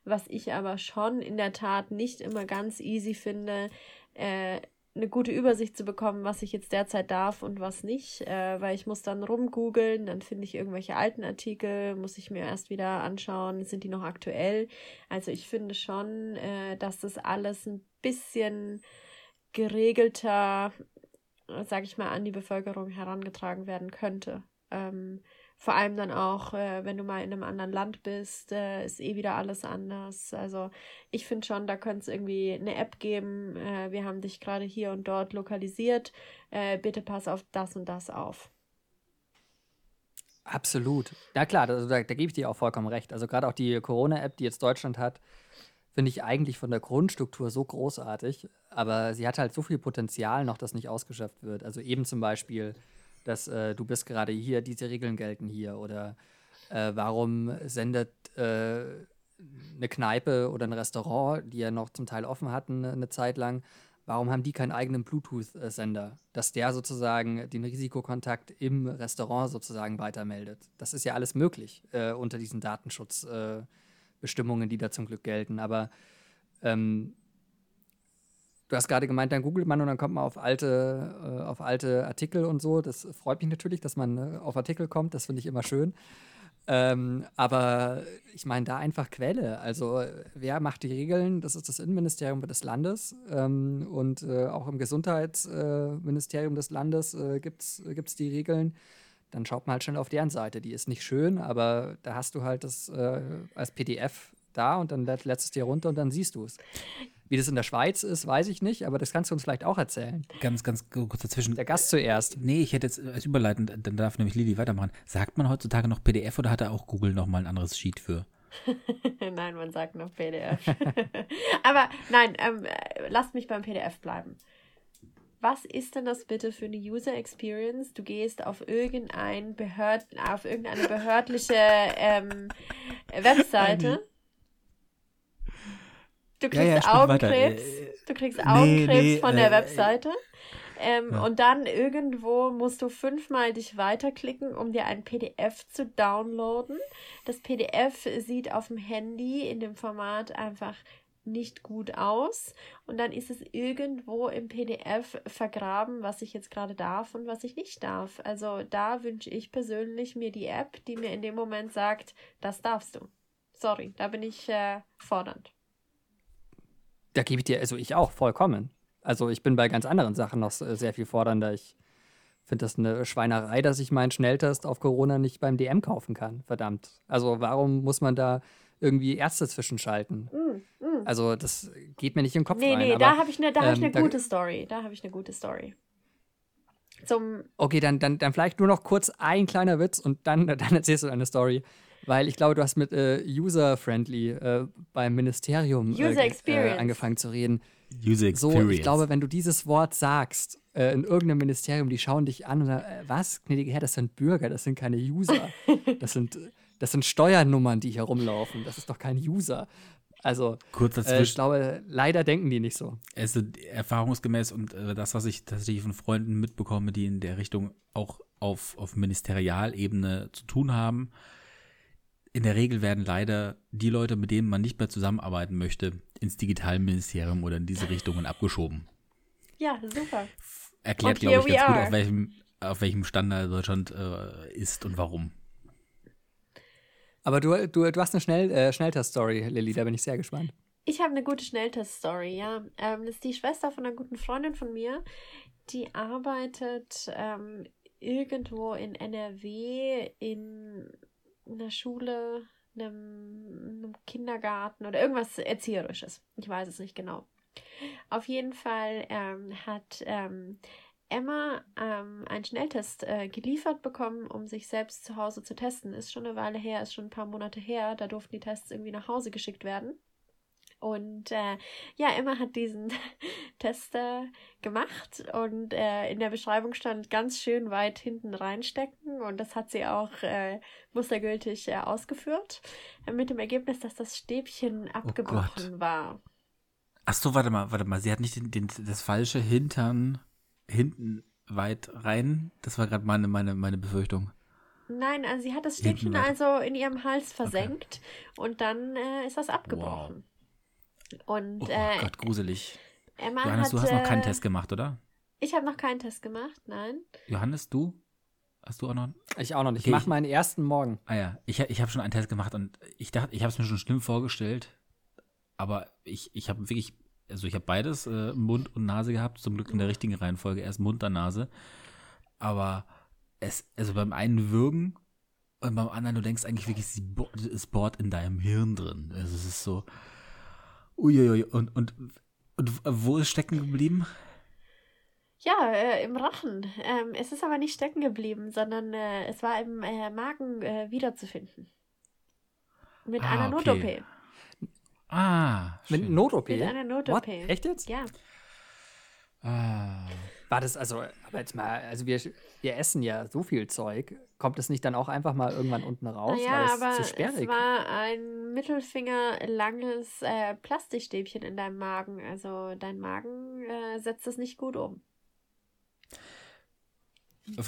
Was ich aber schon in der Tat nicht immer ganz easy finde, äh, eine gute Übersicht zu bekommen, was ich jetzt derzeit darf und was nicht, äh, weil ich muss dann rumgoogeln, dann finde ich irgendwelche alten Artikel, muss ich mir erst wieder anschauen, sind die noch aktuell. Also ich finde schon, äh, dass das alles ein bisschen geregelter, sage ich mal, an die Bevölkerung herangetragen werden könnte. Ähm, vor allem dann auch, äh, wenn du mal in einem anderen Land bist, äh, ist eh wieder alles anders. Also ich finde schon, da könnte es irgendwie eine App geben. Äh, wir haben dich gerade hier und dort lokalisiert. Äh, bitte pass auf das und das auf. Absolut. Ja klar, also da, da gebe ich dir auch vollkommen recht. Also gerade auch die Corona-App, die jetzt Deutschland hat, finde ich eigentlich von der Grundstruktur so großartig, aber sie hat halt so viel Potenzial noch, das nicht ausgeschöpft wird. Also eben zum Beispiel, dass äh, du bist gerade hier, diese Regeln gelten hier oder äh, warum sendet äh, eine Kneipe oder ein Restaurant, die ja noch zum Teil offen hatten eine Zeit lang, warum haben die keinen eigenen Bluetooth-Sender, dass der sozusagen den Risikokontakt im Restaurant sozusagen weitermeldet? Das ist ja alles möglich äh, unter diesen Datenschutzbestimmungen, äh, Bestimmungen, die da zum Glück gelten. Aber ähm, du hast gerade gemeint, dann googelt man und dann kommt man auf alte, äh, auf alte Artikel und so. Das freut mich natürlich, dass man äh, auf Artikel kommt. Das finde ich immer schön. Ähm, aber ich meine, da einfach Quelle. Also, äh, wer macht die Regeln? Das ist das Innenministerium des Landes. Ähm, und äh, auch im Gesundheitsministerium des Landes äh, gibt es die Regeln. Dann schaut man halt schnell auf deren Seite. Die ist nicht schön, aber da hast du halt das äh, als PDF da und dann lädst es dir runter und dann siehst du es. Wie das in der Schweiz ist, weiß ich nicht, aber das kannst du uns vielleicht auch erzählen. Ganz, ganz kurz dazwischen. Der Gast zuerst. Nee, ich hätte jetzt als überleitend, dann darf nämlich Lili weitermachen. Sagt man heutzutage noch PDF oder hat da auch Google nochmal ein anderes Sheet für? [LAUGHS] nein, man sagt noch PDF. [LAUGHS] Aber nein, ähm, äh, lasst mich beim PDF bleiben. Was ist denn das bitte für eine User Experience? Du gehst auf irgendein Behörd, auf irgendeine behördliche [LAUGHS] ähm, Webseite. Du Ja, ja, kriegst sprich weiter. Augenkrebs. Äh, Du kriegst nee, Augenkrebs nee, von der äh, Webseite. Ähm, Ja. Und dann irgendwo musst du fünfmal dich weiterklicken, um dir ein PDF zu downloaden. Das PDF sieht auf dem Handy in dem Format einfach nicht gut aus. Und dann ist es irgendwo im PDF vergraben, was ich jetzt gerade darf und was ich nicht darf. Also da wünsche ich persönlich mir die App, die mir in dem Moment sagt, das darfst du. Sorry, da bin ich äh, fordernd. Da gebe ich dir, also ich auch, vollkommen. Also ich bin bei ganz anderen Sachen noch äh, sehr viel fordernder. Ich finde das eine Schweinerei, dass ich meinen Schnelltest auf Corona nicht beim DM kaufen kann. Verdammt. Also warum muss man da irgendwie Ärzte zwischenschalten? Mm, mm. Also das geht mir nicht in den Kopf Nee, rein. nee, aber, da habe ich eine hab ich ähm, ne da- gute Story. Da habe ich eine gute Story. Zum Okay, dann, dann, dann vielleicht nur noch kurz ein kleiner Witz und dann, [LAUGHS] dann erzählst du deine Story. Weil ich glaube, du hast mit äh, User-Friendly äh, beim Ministerium User äh, Experience. äh, angefangen zu reden. User So, Experience. ich glaube, wenn du dieses Wort sagst äh, in irgendeinem Ministerium, die schauen dich an und sagen, äh, was, gnädige Herr, das sind Bürger, das sind keine User. [LAUGHS] Das sind, das sind Steuernummern, die hier rumlaufen. Das ist doch kein User. Also, Kurz äh, ich glaube, leider denken die nicht so. also erfahrungsgemäß und äh, das, was ich tatsächlich von Freunden mitbekomme, die in der Richtung auch auf, auf Ministerialebene zu tun haben, in der Regel werden leider die Leute, mit denen man nicht mehr zusammenarbeiten möchte, ins Digitalministerium oder in diese Richtungen abgeschoben. ja, super. Erklärt, glaube ich, ganz gut, auf welchem, auf welchem Standard Deutschland äh, ist und warum. Aber du, du, du hast eine Schnell, äh, Schnelltest-Story, Lilly, da bin ich sehr gespannt. Ich habe eine gute Schnelltest-Story, ja. Ähm, das ist die Schwester von einer guten Freundin von mir. Die arbeitet ähm, irgendwo in NRW in einer Schule, einem, einem Kindergarten oder irgendwas Erzieherisches. Ich weiß es nicht genau. Auf jeden Fall ähm, hat ähm, Emma ähm, einen Schnelltest äh, geliefert bekommen, um sich selbst zu Hause zu testen. Ist schon eine Weile her, ist schon ein paar Monate her. Da durften die Tests irgendwie nach Hause geschickt werden. Und äh, ja, Emma hat diesen [LAUGHS] Test äh, gemacht und äh, in der Beschreibung stand ganz schön weit hinten reinstecken und das hat sie auch äh, mustergültig äh, ausgeführt. Äh, mit dem Ergebnis, dass das Stäbchen abgebrochen war. Ach so, warte mal, warte mal. Sie hat nicht den, den, das falsche Hintern hinten weit rein. Das war gerade meine, meine, meine Befürchtung. Nein, also sie hat das Stäbchen also in ihrem Hals versenkt und dann äh, ist das abgebrochen. Und Oh äh, Gott, gruselig. Emma Johannes, hat, du hast noch keinen äh, Test gemacht, oder? Ich habe noch keinen Test gemacht, nein. Johannes, du? Hast du auch noch? Ich auch noch nicht. Okay, ich mache meinen ersten morgen. Ah ja, ich, ich habe schon einen Test gemacht und ich dachte, ich habe es mir schon schlimm vorgestellt. Aber ich, ich habe wirklich, also ich habe beides, äh, Mund und Nase gehabt, zum Glück in der richtigen Reihenfolge, erst Mund, dann Nase. Aber es, also beim einen würgen und beim anderen, du denkst eigentlich wirklich, es bo- es bohrt in deinem Hirn drin. Also es ist so, uiuiui, und, und, und wo ist stecken geblieben? Ja, äh, im Rachen. Ähm, es ist aber nicht stecken geblieben, sondern äh, es war im äh, Magen äh, wiederzufinden. Mit Ah, einer okay. Not-OP. Ah, Mit schön. Not-OP? Mit einer? Not-OP. Echt jetzt? Ja. Ah. War das also, aber jetzt mal, also wir, wir essen ja so viel Zeug. Kommt es nicht dann auch einfach mal irgendwann unten raus? Es aber zu es sperrig. war ein mittelfingerlanges äh, Plastikstäbchen in deinem Magen. Also dein Magen äh, setzt es nicht gut um.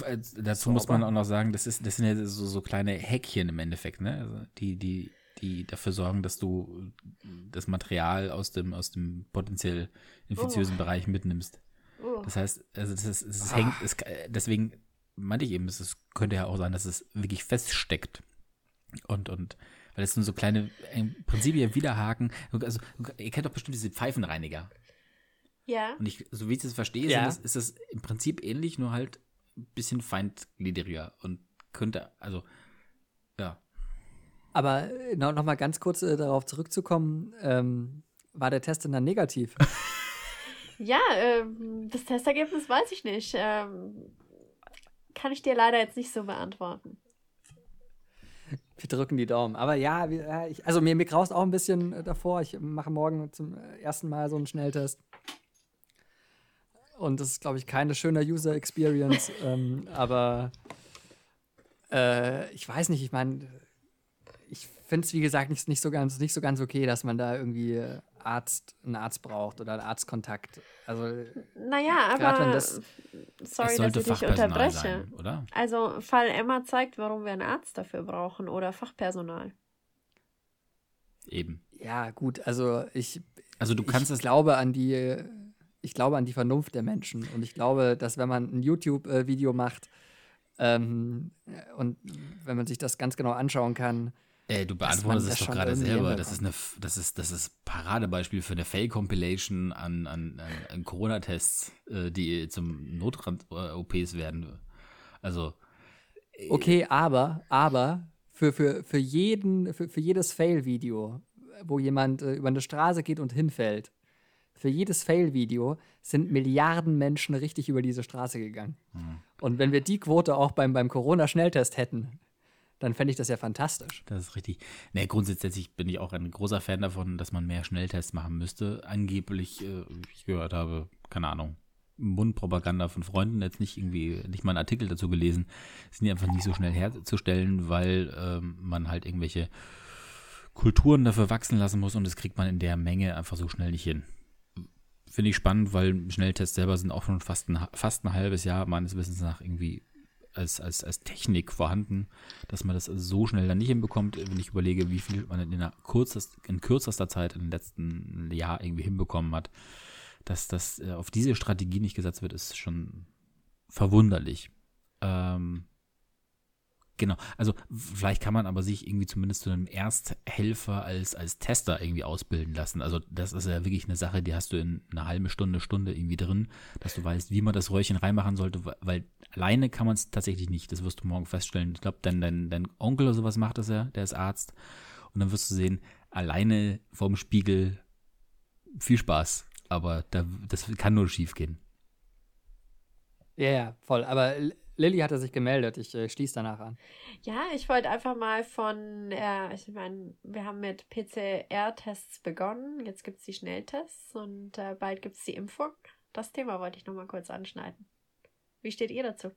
Äh, Dazu muss man auch noch sagen, das, ist, das sind ja so, so kleine Häkchen im Endeffekt, ne? Also die, die, die dafür sorgen, dass du das Material aus dem, aus dem potenziell infektiösen Oh. Bereich mitnimmst. Oh. Das heißt, also das, ist, es hängt, es, deswegen meinte ich eben, es könnte ja auch sein, dass es wirklich feststeckt. Und, und, weil es sind so kleine, im Prinzip ja Widerhaken. Also, ihr kennt doch bestimmt diese Pfeifenreiniger. Ja. Und ich, so wie ich das verstehe, Ja. das, ist das im Prinzip ähnlich, nur halt ein bisschen feingliedriger und könnte, also. Aber äh, noch, noch mal ganz kurz äh, darauf zurückzukommen, ähm, war der Test denn dann negativ? [LAUGHS] Ja, ähm, das Testergebnis weiß ich nicht. Ähm, kann ich dir leider jetzt nicht so beantworten. wir drücken die Daumen. Aber ja, wir, ich, also mir, mir graust auch ein bisschen äh, davor. Ich mache morgen zum ersten Mal so einen Schnelltest. Und das ist, glaube ich, keine schöne User Experience. [LAUGHS] ähm, aber äh, ich weiß nicht, ich meine, finde es, wie gesagt, nicht, nicht, so ganz, nicht so ganz okay, dass man da irgendwie äh, Arzt, einen Arzt braucht oder einen Arztkontakt. Also Naja, aber das- sorry, es dass ich dich unterbreche. sein, oder? Also Fall Emma zeigt, warum wir einen Arzt dafür brauchen oder Fachpersonal. Eben. ja, gut, also ich, Also du kannst ich es glaube an die, ich glaube an die Vernunft der Menschen und ich glaube, dass wenn man ein YouTube-Video macht ähm, und wenn man sich das ganz genau anschauen kann, Ey, du dass beantwortest es doch gerade selber. Das ist, eine, das, ist, das ist Paradebeispiel für eine Fail-Compilation an, an, an, Corona-Tests, äh, die zum Notrand-OPs werden. Also, Okay, aber, aber für, für, für, jeden, für, für jedes Fail-Video, wo jemand äh, über eine Straße geht und hinfällt, für jedes Fail-Video sind Milliarden Menschen richtig über diese Straße gegangen. Und wenn wir die Quote auch beim, beim Corona-Schnelltest hätten, dann fände ich das ja fantastisch. das ist richtig. Nee, grundsätzlich bin ich auch ein großer Fan davon, dass man mehr Schnelltests machen müsste. Angeblich, äh, ich gehört habe, keine Ahnung, Mundpropaganda von Freunden, jetzt nicht irgendwie, nicht mal einen Artikel dazu gelesen, sind die einfach nicht so schnell herzustellen, weil ähm, man halt irgendwelche Kulturen dafür wachsen lassen muss und das kriegt man in der Menge einfach so schnell nicht hin. Finde ich spannend, weil Schnelltests selber sind auch schon fast ein, fast ein halbes Jahr meines Wissens nach irgendwie als, als, als Technik vorhanden, dass man das so schnell dann nicht hinbekommt, wenn ich überlege, wie viel man in, einer kürzest, in kürzester Zeit im letzten Jahr irgendwie hinbekommen hat. Dass das äh, auf diese Strategie nicht gesetzt wird, ist schon verwunderlich. Ähm, genau, also vielleicht kann man aber sich irgendwie zumindest zu einem Ersthelfer als, als Tester irgendwie ausbilden lassen. Also das ist ja wirklich eine Sache, die hast du in einer halben Stunde, Stunde irgendwie drin, dass du weißt, wie man das Röhrchen reinmachen sollte, weil- alleine kann man es tatsächlich nicht. Das wirst du morgen feststellen. Ich glaube, dein, dein, dein Onkel oder sowas macht das ja, der ist Arzt. Und dann wirst du sehen, alleine vorm Spiegel viel Spaß. Aber da, das kann nur schief gehen. Ja, ja, voll. Aber Lilly hatte sich gemeldet. Ich äh, schließe danach an. Ja, ich wollte einfach mal von, äh, ich meine, wir haben mit PCR-Tests begonnen, jetzt gibt es die Schnelltests und äh, bald gibt es die Impfung. Das Thema wollte ich nochmal kurz anschneiden. Wie steht ihr dazu?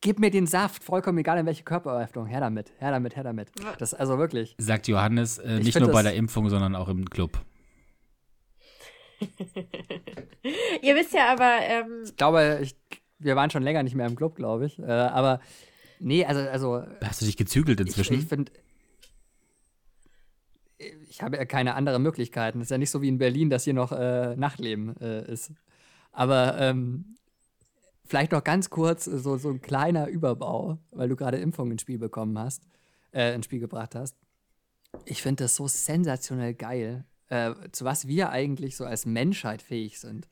Gib mir den Saft, vollkommen egal in welche Körperöffnung. Her damit, her damit, her damit. Das also wirklich. Sagt Johannes, äh, Ich nicht nur bei der Impfung, sondern auch im Club. [LAUGHS] ihr wisst ja aber, ähm, Ich glaube, ich, wir waren schon länger nicht mehr im Club, glaube ich. Äh, aber nee, also, also Hast du dich gezügelt ich, inzwischen? ich finde, ich habe ja keine anderen Möglichkeiten. Es ist ja nicht so wie in Berlin, dass hier noch äh, Nachtleben äh, ist. Aber ähm, vielleicht noch ganz kurz äh, so, so ein kleiner Überbau, weil du gerade Impfung ins Spiel bekommen hast, äh, ins Spiel gebracht hast. Ich finde das so sensationell geil, äh, zu was wir eigentlich so als Menschheit fähig sind.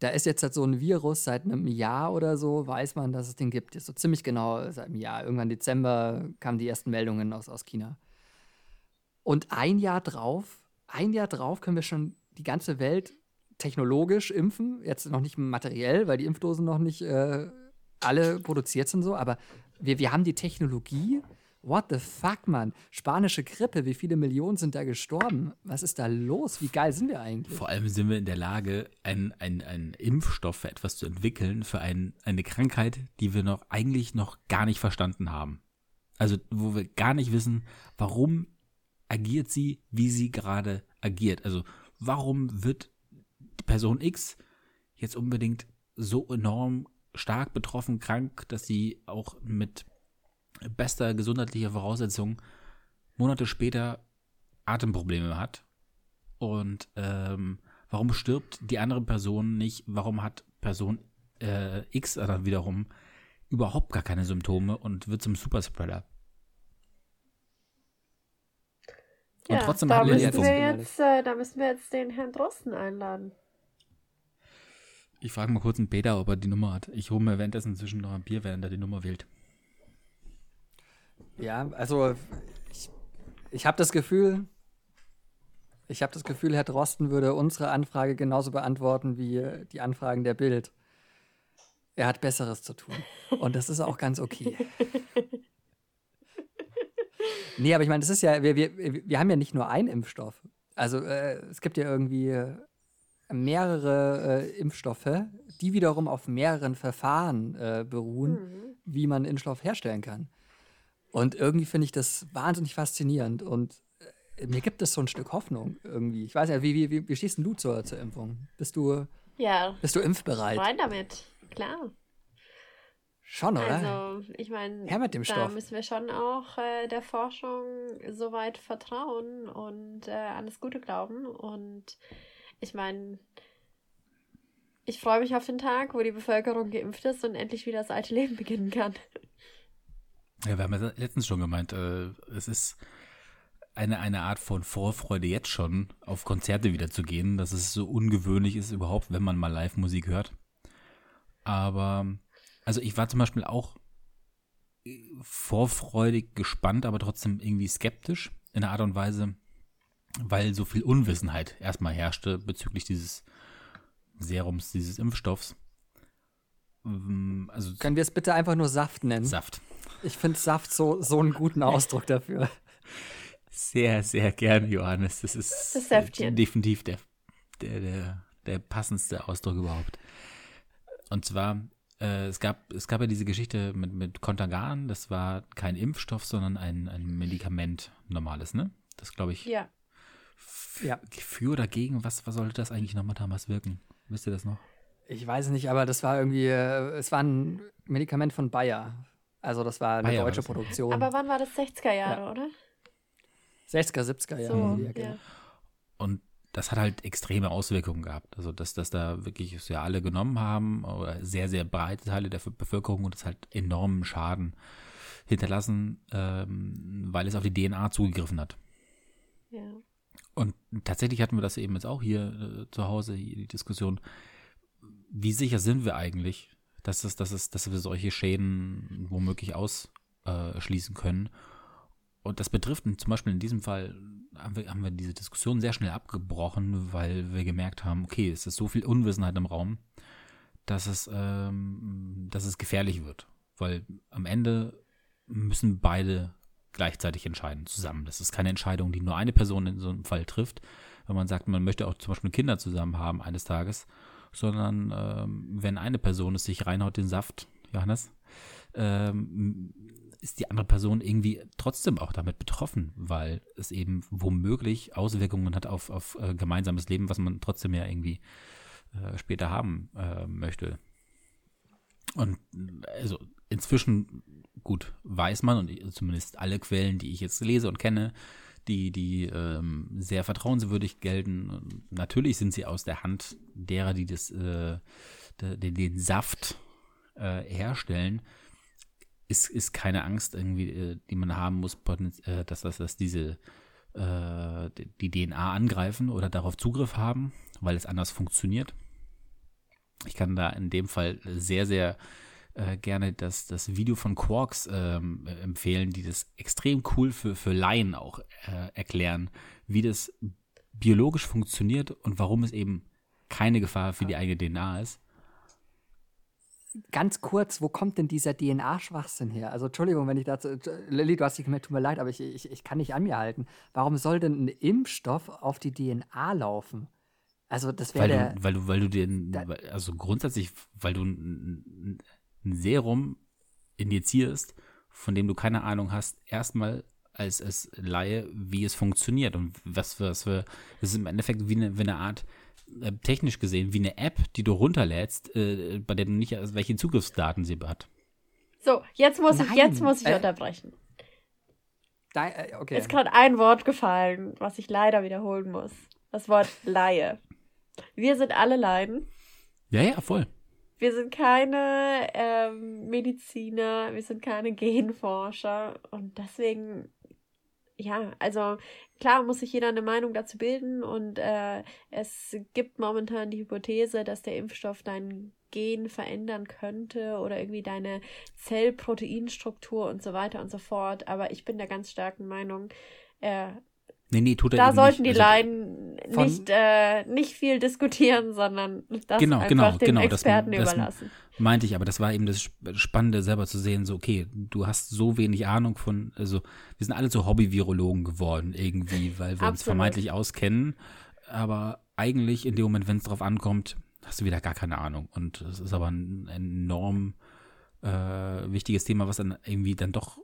Da ist jetzt halt so ein Virus seit einem Jahr oder so, weiß man, dass es den gibt. Ist so ziemlich genau seit einem Jahr. Irgendwann Dezember kamen die ersten Meldungen aus, aus China. Und ein Jahr drauf, ein Jahr drauf können wir schon die ganze Welt technologisch impfen. Jetzt noch nicht materiell, weil die Impfdosen noch nicht äh, alle produziert sind so, aber wir, wir haben die Technologie. What the fuck, Mann? Spanische Grippe, wie viele Millionen sind da gestorben? Was ist da los? Wie geil sind wir eigentlich? Vor allem sind wir in der Lage, einen ein Impfstoff für etwas zu entwickeln, für ein, eine Krankheit, die wir noch eigentlich noch gar nicht verstanden haben. Also, wo wir gar nicht wissen, warum agiert sie, wie sie gerade agiert. Also, warum wird Person X jetzt unbedingt so enorm stark betroffen, krank, dass sie auch mit bester gesundheitlicher Voraussetzung Monate später Atemprobleme hat und ähm, warum stirbt die andere Person nicht? Warum hat Person äh, X dann wiederum überhaupt gar keine Symptome und wird zum Superspreader? Und ja, trotzdem da müssen wir jetzt, äh, da müssen wir jetzt den Herrn Drosten einladen. Ich frage mal kurz einen Peter, ob er die Nummer hat. Ich hole mir währenddessen zwischen noch ein Bier, während er die Nummer wählt. Ja, also ich, ich habe das Gefühl, ich habe das Gefühl, Herr Drosten würde unsere Anfrage genauso beantworten wie die Anfragen der Bild. Er hat Besseres zu tun. Und das ist auch ganz okay. [LAUGHS] Nee, aber ich meine, das ist ja, wir, wir, wir haben ja nicht nur einen Impfstoff. Also äh, es gibt ja irgendwie mehrere äh, Impfstoffe, die wiederum auf mehreren Verfahren äh, beruhen, wie man Impfstoff herstellen kann. Und irgendwie finde ich das wahnsinnig faszinierend und äh, mir gibt es so ein Stück Hoffnung irgendwie. Ich weiß ja, wie, wie, wie, wie stehst denn du zur, zur Impfung? Bist du, Ja, bist du impfbereit? rein damit. Klar. Schon, oder? Also, ich meine, dem da Stoff. müssen wir schon auch äh, der Forschung soweit vertrauen und äh, an das Gute glauben. Und ich meine, ich freue mich auf den Tag, wo die Bevölkerung geimpft ist und endlich wieder das alte Leben beginnen kann. [LAUGHS] Ja, wir haben ja letztens schon gemeint, äh, es ist eine, eine Art von Vorfreude jetzt schon, auf Konzerte wieder zu gehen, dass es so ungewöhnlich ist überhaupt, wenn man mal Live-Musik hört. Aber, also ich war zum Beispiel auch äh, vorfreudig gespannt, aber trotzdem irgendwie skeptisch in einer Art und Weise, weil so viel Unwissenheit erstmal herrschte bezüglich dieses Serums, dieses Impfstoffs. Ähm, Also Können wir es bitte einfach nur Saft nennen? Saft. Ich finde Saft so, so einen guten Ausdruck dafür. Sehr, sehr gerne, Johannes. Das ist Das Säftchen. definitiv der, der, der, der passendste Ausdruck überhaupt. Und zwar, äh, es, gab, es gab ja diese Geschichte mit, mit Contagan, das war kein Impfstoff, sondern ein, ein Medikament, normales, ne? Das glaube ich, Ja. Ja. für oder gegen, was, was sollte das eigentlich nochmal damals wirken? Wisst ihr das noch? Ich weiß es nicht, aber das war irgendwie, äh, es war ein Medikament von Bayer. Also das war eine Bayer war deutsche das, ja. Produktion. Aber wann war das? 60er Jahre, oder? 60er, 70er Jahre. So, ja. Ecke. Und das hat halt extreme Auswirkungen gehabt. Also, dass das da wirklich ja alle genommen haben, oder sehr, sehr breite Teile der Bevölkerung und es halt enormen Schaden hinterlassen, ähm, weil es auf die DNA zugegriffen hat. Ja. Und tatsächlich hatten wir das eben jetzt auch hier äh, zu Hause, hier die Diskussion. Wie sicher sind wir eigentlich, dass, es, dass, es, dass wir solche Schäden womöglich ausschließen können? Und das betrifft zum Beispiel in diesem Fall, haben wir, haben wir diese Diskussion sehr schnell abgebrochen, weil wir gemerkt haben, okay, es ist so viel Unwissenheit im Raum, dass es, ähm, dass es gefährlich wird. Weil am Ende müssen beide gleichzeitig entscheiden, zusammen. Das ist keine Entscheidung, die nur eine Person in so einem Fall trifft, wenn man sagt, man möchte auch zum Beispiel Kinder zusammen haben eines Tages, sondern ähm, wenn eine Person es sich reinhaut, den Saft, Johannes, ähm, ist die andere Person irgendwie trotzdem auch damit betroffen, weil es eben womöglich Auswirkungen hat auf, auf äh, gemeinsames Leben, was man trotzdem ja irgendwie äh, später haben äh, möchte. Und also inzwischen, gut, weiß man, und ich- zumindest alle Quellen, die ich jetzt lese und kenne, die, die ähm, sehr vertrauenswürdig gelten, natürlich sind sie aus der Hand derer, die das, äh, de, den, den Saft äh, herstellen, ist, ist keine Angst irgendwie, äh, die man haben muss, äh, dass, dass, dass diese äh, die DNA angreifen oder darauf Zugriff haben, weil es anders funktioniert. Ich kann da in dem Fall sehr, sehr äh, gerne das, das Video von Quarks ähm, äh, empfehlen, die das extrem cool für, für Laien auch äh, erklären, wie das biologisch funktioniert und warum es eben keine Gefahr für die eigene DNA ist. Ganz kurz, wo kommt denn dieser DNA-Schwachsinn her? Also Entschuldigung, wenn ich dazu, Lilly, du hast dich gemerkt, tut mir leid, aber ich, ich, ich kann nicht an mir halten. Warum soll denn ein Impfstoff auf die DNA laufen? Also das wäre Weil weil du, weil du den, Da- also grundsätzlich, weil du ein, ein Serum injizierst, von dem du keine Ahnung hast, erstmal als, als Laie, wie es funktioniert und was für, was für, das ist im Endeffekt wie eine, wie eine Art, äh, technisch gesehen, wie eine App, die du runterlädst, äh, bei der du nicht, also welche Zugriffsdaten sie hat. So, jetzt muss ich, Nein, jetzt muss ich äh, unterbrechen. da, äh, okay. Ist gerade ein Wort gefallen, was ich leider wiederholen muss. Das Wort Laie. Wir sind alle Laien. Ja, ja, voll. Wir sind keine ähm, Mediziner, wir sind keine Genforscher und deswegen, ja, also klar muss sich jeder eine Meinung dazu bilden und äh, es gibt momentan die Hypothese, dass der Impfstoff dein Gen verändern könnte oder irgendwie deine Zellproteinstruktur und so weiter und so fort. Aber ich bin der ganz starken Meinung, äh, Nee, nee, tut er da sollten nicht. die Also, Laien von- nicht, äh, nicht viel diskutieren, sondern das Genau, einfach genau, den genau, das- Experten das- überlassen. Meinte ich, aber das war eben das Sp- Spannende, selber zu sehen, so, okay, du hast so wenig Ahnung von, also wir sind alle so Hobby-Virologen geworden irgendwie, weil wir uns vermeintlich auskennen, aber eigentlich in dem Moment, wenn es drauf ankommt, hast du wieder gar keine Ahnung. Und es ist aber ein enorm äh, wichtiges Thema, was dann irgendwie dann doch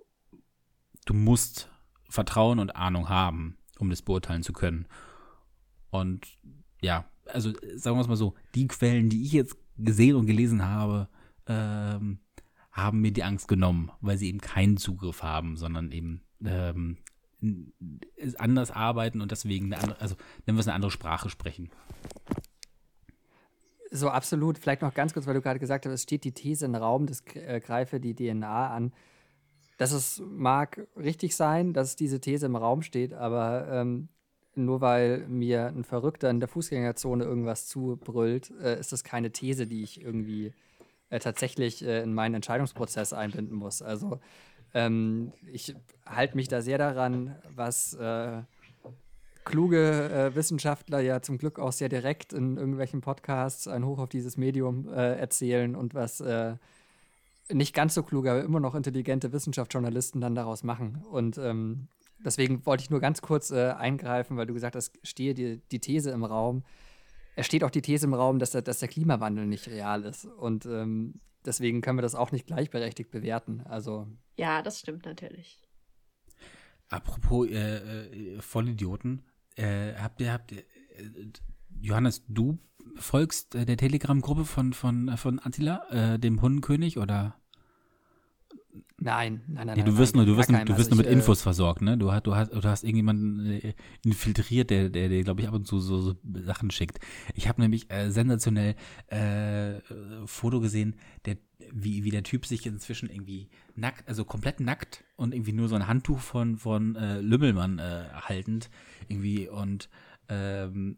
du musst Vertrauen und Ahnung haben, um das beurteilen zu können. Und ja, also sagen wir es mal so, die Quellen, die ich jetzt gesehen und gelesen habe, ähm, haben mir die Angst genommen, weil sie eben keinen Zugriff haben, sondern eben ähm, anders arbeiten und deswegen eine andere, also nennen wir es eine andere Sprache sprechen. So absolut. Vielleicht noch ganz kurz, weil du gerade gesagt hast, es steht die These im Raum, das äh, greife die DNA an. Dass es mag richtig sein, dass diese These im Raum steht, aber ähm, nur weil mir ein Verrückter in der Fußgängerzone irgendwas zubrüllt, äh, ist das keine These, die ich irgendwie äh, tatsächlich äh, in meinen Entscheidungsprozess einbinden muss. Also ähm, ich halte mich da sehr daran, was äh, kluge äh, Wissenschaftler ja zum Glück auch sehr direkt in irgendwelchen Podcasts ein Hoch auf dieses Medium äh, erzählen und was nicht ganz so kluge, aber immer noch intelligente Wissenschaftsjournalisten dann daraus machen. Und ähm, deswegen wollte ich nur ganz kurz äh, eingreifen, weil du gesagt hast, stehe die, die These im Raum. Es steht auch die These im Raum, dass der, dass der Klimawandel nicht real ist. Und ähm, deswegen können wir das auch nicht gleichberechtigt bewerten. Also. Ja, das stimmt natürlich. Apropos äh, äh, Vollidioten, äh, habt ihr, habt ihr, äh, Johannes, du folgst äh, der Telegram-Gruppe von, von, von Attila, äh, dem Hundenkönig, oder? Nein, nein, nein. Nee, du wirst nein, nur, du wirst, du wirst Also nur mit ich, äh, Infos versorgt, ne? Du, hast, du hast, du hast irgendjemanden äh, infiltriert, der, der, der glaube ich, ab und zu so, so Sachen schickt. Ich habe nämlich äh, sensationell äh, Foto gesehen, der, wie, wie der Typ sich inzwischen irgendwie nackt, also komplett nackt und irgendwie nur so ein Handtuch von, von äh, Lümmelmann äh, haltend irgendwie und ähm,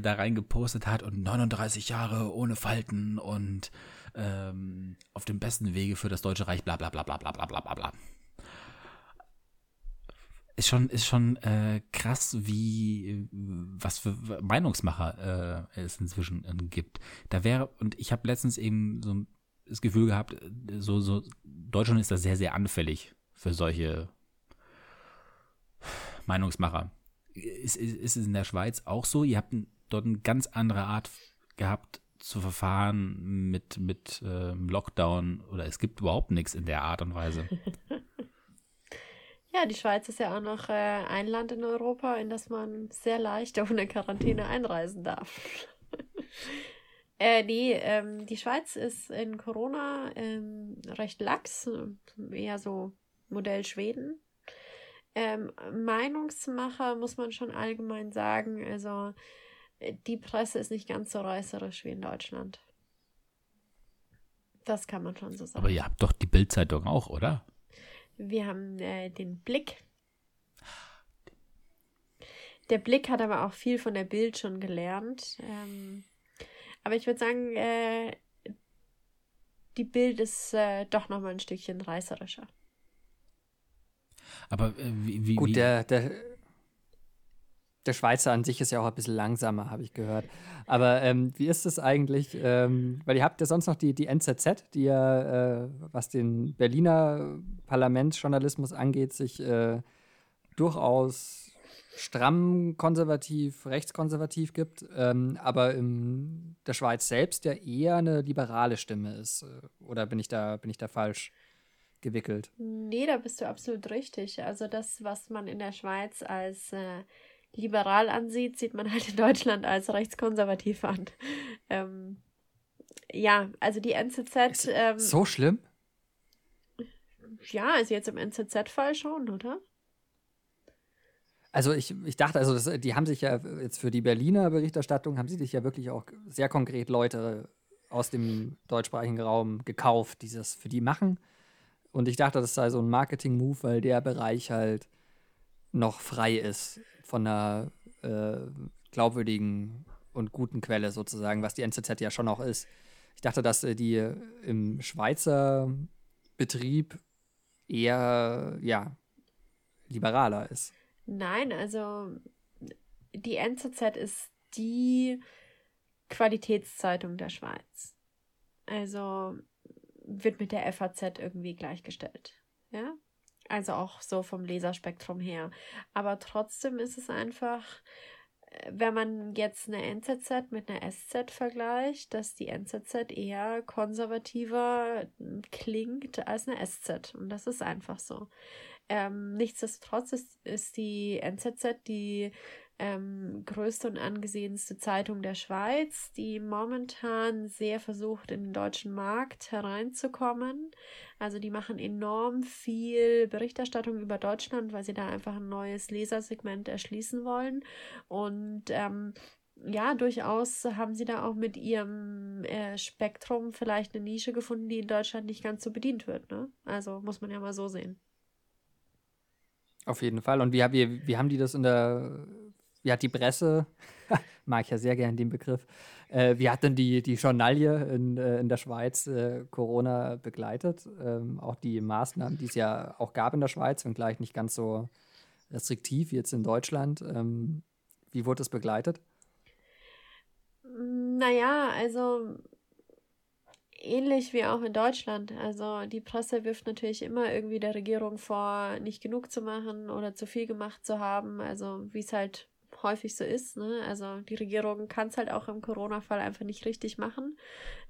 da rein gepostet hat und 39 Jahre ohne Falten und ähm, auf dem besten Wege für das Deutsche Reich, bla bla bla bla bla bla bla bla. Ist schon, ist schon äh, krass, wie was für Meinungsmacher äh, es inzwischen äh, gibt. Da wäre, und ich habe letztens eben so das Gefühl gehabt, so, so, Deutschland ist da sehr, sehr anfällig für solche Meinungsmacher. Ist, ist, ist es in der Schweiz auch so? Ihr habt dort eine ganz andere Art gehabt zu verfahren mit, mit ähm, Lockdown oder es gibt überhaupt nichts in der Art und Weise. [LAUGHS] Ja, die Schweiz ist ja auch noch äh, ein Land in Europa, in das man sehr leicht ohne Quarantäne einreisen darf. [LAUGHS] äh, nee, ähm, die Schweiz ist in Corona ähm, recht lax, eher so Modell Schweden. Ähm, Meinungsmacher muss man schon allgemein sagen, also äh, die Presse ist nicht ganz so reißerisch wie in Deutschland. Das kann man schon so sagen. Aber ihr habt doch die Bildzeitung auch, oder? Wir haben äh, den Blick. Der Blick hat aber auch viel von der Bild schon gelernt. Ähm, aber ich würde sagen, äh, die Bild ist äh, doch noch mal ein Stückchen reißerischer. Aber äh, wie, wie, Gut, der, der, der Schweizer an sich ist ja auch ein bisschen langsamer, habe ich gehört. Aber ähm, wie ist es eigentlich? Ähm, weil ihr habt ja sonst noch die, die NZZ, die ja, äh, was den Berliner Parlamentsjournalismus angeht, sich äh, durchaus stramm konservativ, rechtskonservativ gibt, ähm, aber in der Schweiz selbst ja eher eine liberale Stimme ist. Oder bin ich da, bin ich da falsch gewickelt? Nee, da bist du absolut richtig. Also das, was man in der Schweiz als äh, liberal ansieht, sieht man halt in Deutschland als rechtskonservativ an. [LAUGHS] Ähm, ja, also die NZZ. Ähm, So schlimm? ja, ist jetzt im NZZ-Fall schon, oder? Also ich, ich dachte, also das, die haben sich ja jetzt für die Berliner Berichterstattung, haben sie sich ja wirklich auch sehr konkret Leute aus dem deutschsprachigen Raum gekauft, die das für die machen. Und ich dachte, das sei so ein Marketing-Move, weil der Bereich halt noch frei ist von einer äh, glaubwürdigen und guten Quelle sozusagen, was die NZZ ja schon auch ist. Ich dachte, dass äh, die im Schweizer Betrieb eher, ja, liberaler ist. Nein, also die NZZ ist die Qualitätszeitung der Schweiz. Also wird mit der FAZ irgendwie gleichgestellt. Ja? Also auch so vom Leserspektrum her. Aber trotzdem ist es einfach wenn man jetzt eine NZZ mit einer SZ vergleicht, dass die NZZ eher konservativer klingt als eine SZ. Und das ist einfach so. Ähm, nichtsdestotrotz ist, ist die NZZ die ähm, größte und angesehenste Zeitung der Schweiz, die momentan sehr versucht, in den deutschen Markt hereinzukommen. Also die machen enorm viel Berichterstattung über Deutschland, weil sie da einfach ein neues Lesersegment erschließen wollen. Und ähm, ja, durchaus haben sie da auch mit ihrem äh, Spektrum vielleicht eine Nische gefunden, die in Deutschland nicht ganz so bedient wird. Ne? Also muss man ja mal so sehen. Auf jeden Fall. Und wie, wie, wie haben die das in der wie hat die Presse, [LAUGHS] mag ich ja sehr gern den Begriff, äh, wie hat denn die, die Journalie in, äh, in der Schweiz äh, Corona begleitet? Ähm, auch die Maßnahmen, die es ja auch gab in der Schweiz, wenngleich nicht ganz so restriktiv wie jetzt in Deutschland. Ähm, wie wurde das begleitet? Naja, also ähnlich wie auch in Deutschland. Also die Presse wirft natürlich immer irgendwie der Regierung vor, nicht genug zu machen oder zu viel gemacht zu haben. Also wie es halt häufig so ist. Ne? Also die Regierung kann es halt auch im Corona-Fall einfach nicht richtig machen.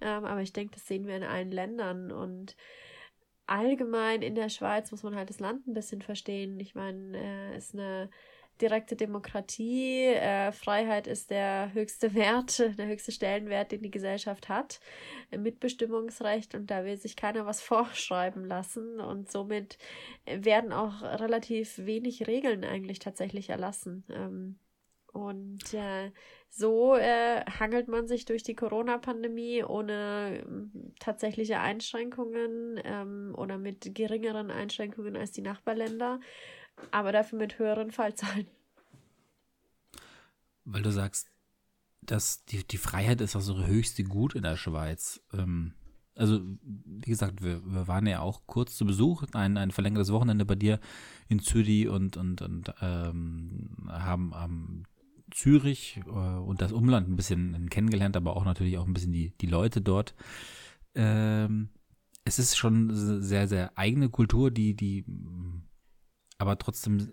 Ähm, aber ich denke, das sehen wir in allen Ländern und allgemein in der Schweiz muss man halt das Land ein bisschen verstehen. Ich meine, äh, ist eine direkte Demokratie. Äh, Freiheit ist der höchste [LAUGHS] Wert, der höchste Stellenwert, den die Gesellschaft hat. Mitbestimmungsrecht und da will sich keiner was [LAUGHS] vorschreiben lassen und somit werden auch relativ wenig Regeln eigentlich tatsächlich erlassen. Ähm, und äh, so äh, hangelt man sich durch die Corona-Pandemie ohne äh, tatsächliche Einschränkungen ähm, oder mit geringeren Einschränkungen als die Nachbarländer, aber dafür mit höheren Fallzahlen. Weil du sagst, dass die, die Freiheit ist also höchste Gut in der Schweiz. Ähm, also, wie gesagt, wir, wir waren ja auch kurz zu Besuch, ein, ein verlängertes Wochenende bei dir in Zürich und, und, und ähm, haben, haben Zürich äh, und das Umland ein bisschen kennengelernt, aber auch natürlich auch ein bisschen die, die Leute dort. Ähm, es ist schon sehr, sehr eigene Kultur, die, die, aber trotzdem,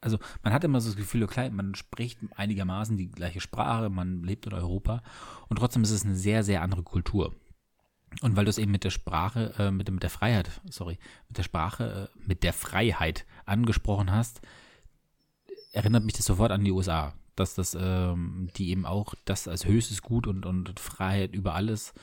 also man hat immer so das Gefühl, okay, man spricht einigermaßen die gleiche Sprache, man lebt in Europa und trotzdem ist es eine sehr, sehr andere Kultur. Und weil du es eben mit der Sprache, äh, mit, mit der Freiheit, sorry, mit der Sprache, äh, mit der Freiheit angesprochen hast, erinnert mich das sofort an die USA dass das, ähm, die eben auch das als höchstes Gut und, und Freiheit über alles.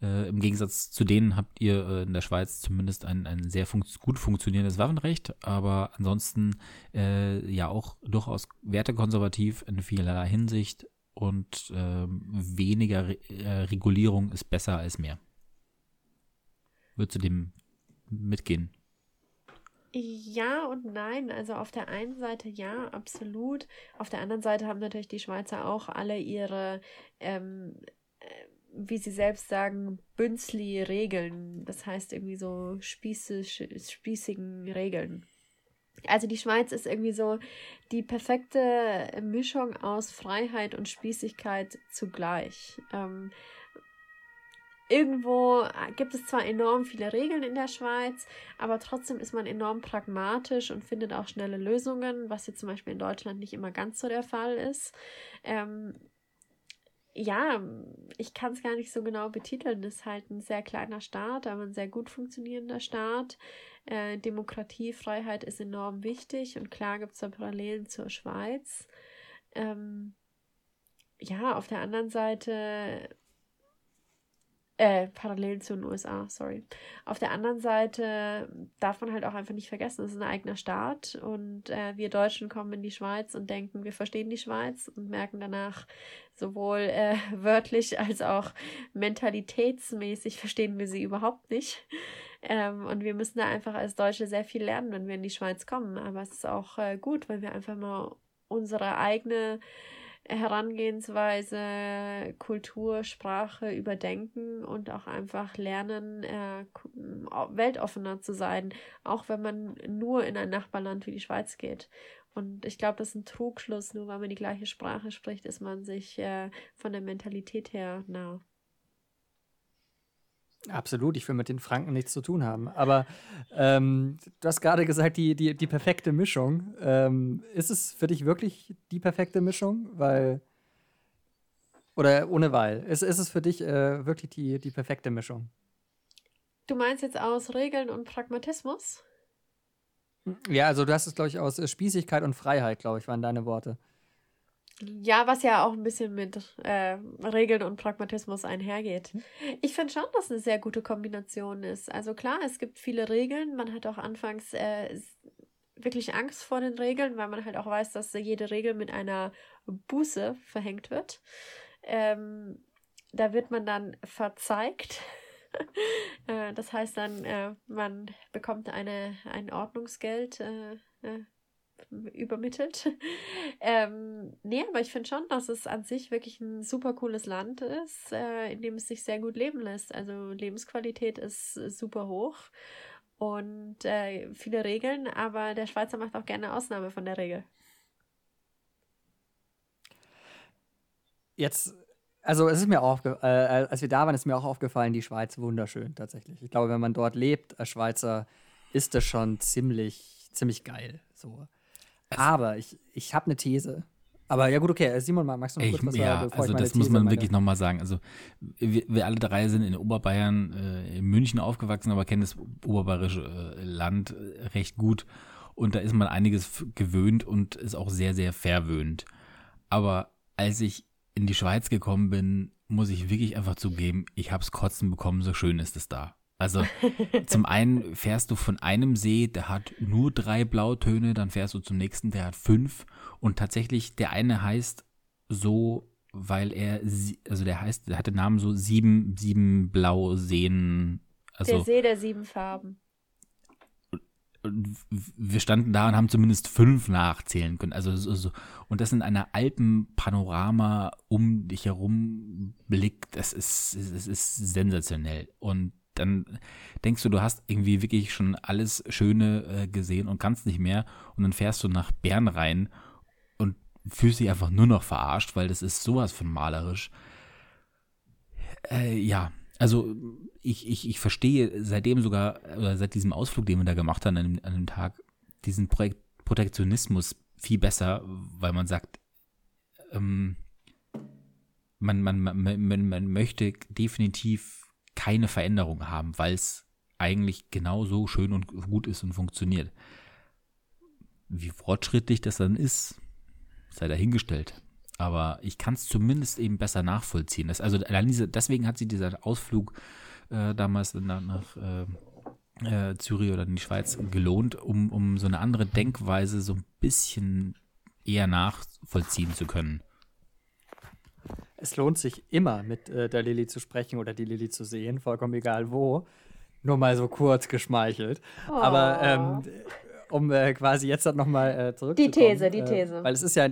Äh, Im Gegensatz zu denen habt ihr äh, in der Schweiz zumindest ein, ein sehr fun gut funktionierendes Waffenrecht, aber ansonsten äh, ja auch durchaus wertekonservativ in vielerlei Hinsicht und ähm, weniger Re äh, Regulierung ist besser als mehr. Würdest du dem mitgehen? Ja und nein. Also auf der einen Seite ja, absolut. Auf der anderen Seite haben natürlich die Schweizer auch alle ihre, ähm, äh, wie sie selbst sagen, Bünzli-Regeln. Das heißt irgendwie so spießig, spießigen Regeln. Also die Schweiz ist irgendwie so die perfekte Mischung aus Freiheit und Spießigkeit zugleich. Ähm, irgendwo äh, gibt es zwar enorm viele Regeln in der Schweiz, aber trotzdem ist man enorm pragmatisch und findet auch schnelle Lösungen, was jetzt zum Beispiel in Deutschland nicht immer ganz so der Fall ist. Ähm, ja, ich kann es gar nicht so genau betiteln. Es ist halt ein sehr kleiner Staat, aber ein sehr gut funktionierender Staat. Äh, Demokratie, Freiheit ist enorm wichtig und klar gibt es da Parallelen zur Schweiz. Ähm, ja, auf der anderen Seite äh, parallel zu den USA, sorry. Auf der anderen Seite darf man halt auch einfach nicht vergessen, es ist ein eigener Staat und äh, wir Deutschen kommen in die Schweiz und denken, wir verstehen die Schweiz und merken danach sowohl äh, [LAUGHS] wörtlich als auch mentalitätsmäßig verstehen wir sie überhaupt nicht. Ähm, und wir müssen da einfach als Deutsche sehr viel lernen, wenn wir in die Schweiz kommen. Aber es ist auch äh, gut, weil wir einfach mal unsere eigene Herangehensweise, Kultur, Sprache überdenken und auch einfach lernen, äh, weltoffener zu sein, auch wenn man nur in ein Nachbarland wie die Schweiz geht. Und ich glaube, das ist ein Trugschluss, nur weil man die gleiche Sprache spricht, ist man sich äh, von der Mentalität her nah. Absolut, ich will mit den Franken nichts zu tun haben. Aber ähm, du hast gerade gesagt, die, die, die perfekte Mischung. Ähm, ist es für dich wirklich die perfekte Mischung? Weil. Oder ohne Weil. Ist, ist es für dich äh, wirklich die, die perfekte Mischung? Du meinst jetzt aus Regeln und Pragmatismus? Ja, also du hast es, glaube ich, aus äh, Spießigkeit und Freiheit, glaube ich, waren deine Worte. Ja, was ja auch ein bisschen mit äh, Regeln und Pragmatismus einhergeht. Hm. Ich finde schon, dass es eine sehr gute Kombination ist. Also klar, es gibt viele Regeln. Man hat auch anfangs äh, wirklich Angst vor den Regeln, weil man halt auch weiß, dass jede Regel mit einer Buße verhängt wird. Ähm, da wird man dann verzeigt. [LAUGHS] äh, das heißt dann, äh, man bekommt eine, ein Ordnungsgeld äh, äh übermittelt. [LAUGHS] ähm, nee, aber ich finde schon, dass es an sich wirklich ein super cooles Land ist, äh, in dem es sich sehr gut leben lässt. Also Lebensqualität ist super hoch und äh, viele Regeln, aber der Schweizer macht auch gerne Ausnahme von der Regel. Jetzt, also es ist mir auch, äh, als wir da waren, ist mir auch aufgefallen, die Schweiz wunderschön tatsächlich. Ich glaube, wenn man dort lebt als Schweizer, ist das schon ziemlich, ziemlich geil. So. Aber ich, ich habe eine These. Aber ja gut, okay. Simon, magst du noch kurz ich, was Ja, sagen, also das muss man meine... wirklich nochmal sagen. Also wir, wir, alle drei sind in Oberbayern, äh, in München aufgewachsen, aber kennen das oberbayerische äh, Land äh, recht gut. Und da ist man einiges gewöhnt und ist auch sehr, sehr verwöhnt. Aber als ich in die Schweiz gekommen bin, muss ich wirklich einfach zugeben, ich habe es kotzen bekommen, so schön ist es da. Also [LAUGHS] zum einen fährst du von einem See, der hat nur drei Blautöne, dann fährst du zum nächsten, der hat fünf. Und tatsächlich, der eine heißt so, weil er, also der heißt, der hat den Namen so sieben, sieben Blauseen. Also, der See der sieben Farben. Wir standen da und haben zumindest fünf nachzählen können. Also so, und das in einer Alpenpanorama um dich herum blickt, das ist, das ist sensationell. Und dann denkst du, du hast irgendwie wirklich schon alles Schöne äh, gesehen und kannst nicht mehr. Und dann fährst du nach Bern rein und fühlst dich einfach nur noch verarscht, weil das ist sowas von malerisch. Äh, ja, also ich, ich, ich verstehe seitdem sogar, oder seit diesem Ausflug, den wir da gemacht haben an dem, an dem Tag, diesen Projekt Protektionismus viel besser, weil man sagt, ähm, man, man, man, man, man möchte definitiv keine Veränderung haben, weil es eigentlich genauso schön und gut ist und funktioniert. Wie fortschrittlich das dann ist, sei dahingestellt. Aber ich kann es zumindest eben besser nachvollziehen. Das, also diese, deswegen hat sich dieser Ausflug äh, damals nach, nach äh, äh, Zürich oder in die Schweiz gelohnt, um, um so eine andere Denkweise so ein bisschen eher nachvollziehen zu können es lohnt sich immer, mit äh, der Lilly zu sprechen oder die Lilly zu sehen, vollkommen egal wo. Nur mal so kurz geschmeichelt. Oh. Aber ähm, um äh, quasi jetzt noch mal äh, zurückzukommen. Die These, die äh, These. weil es ist ja,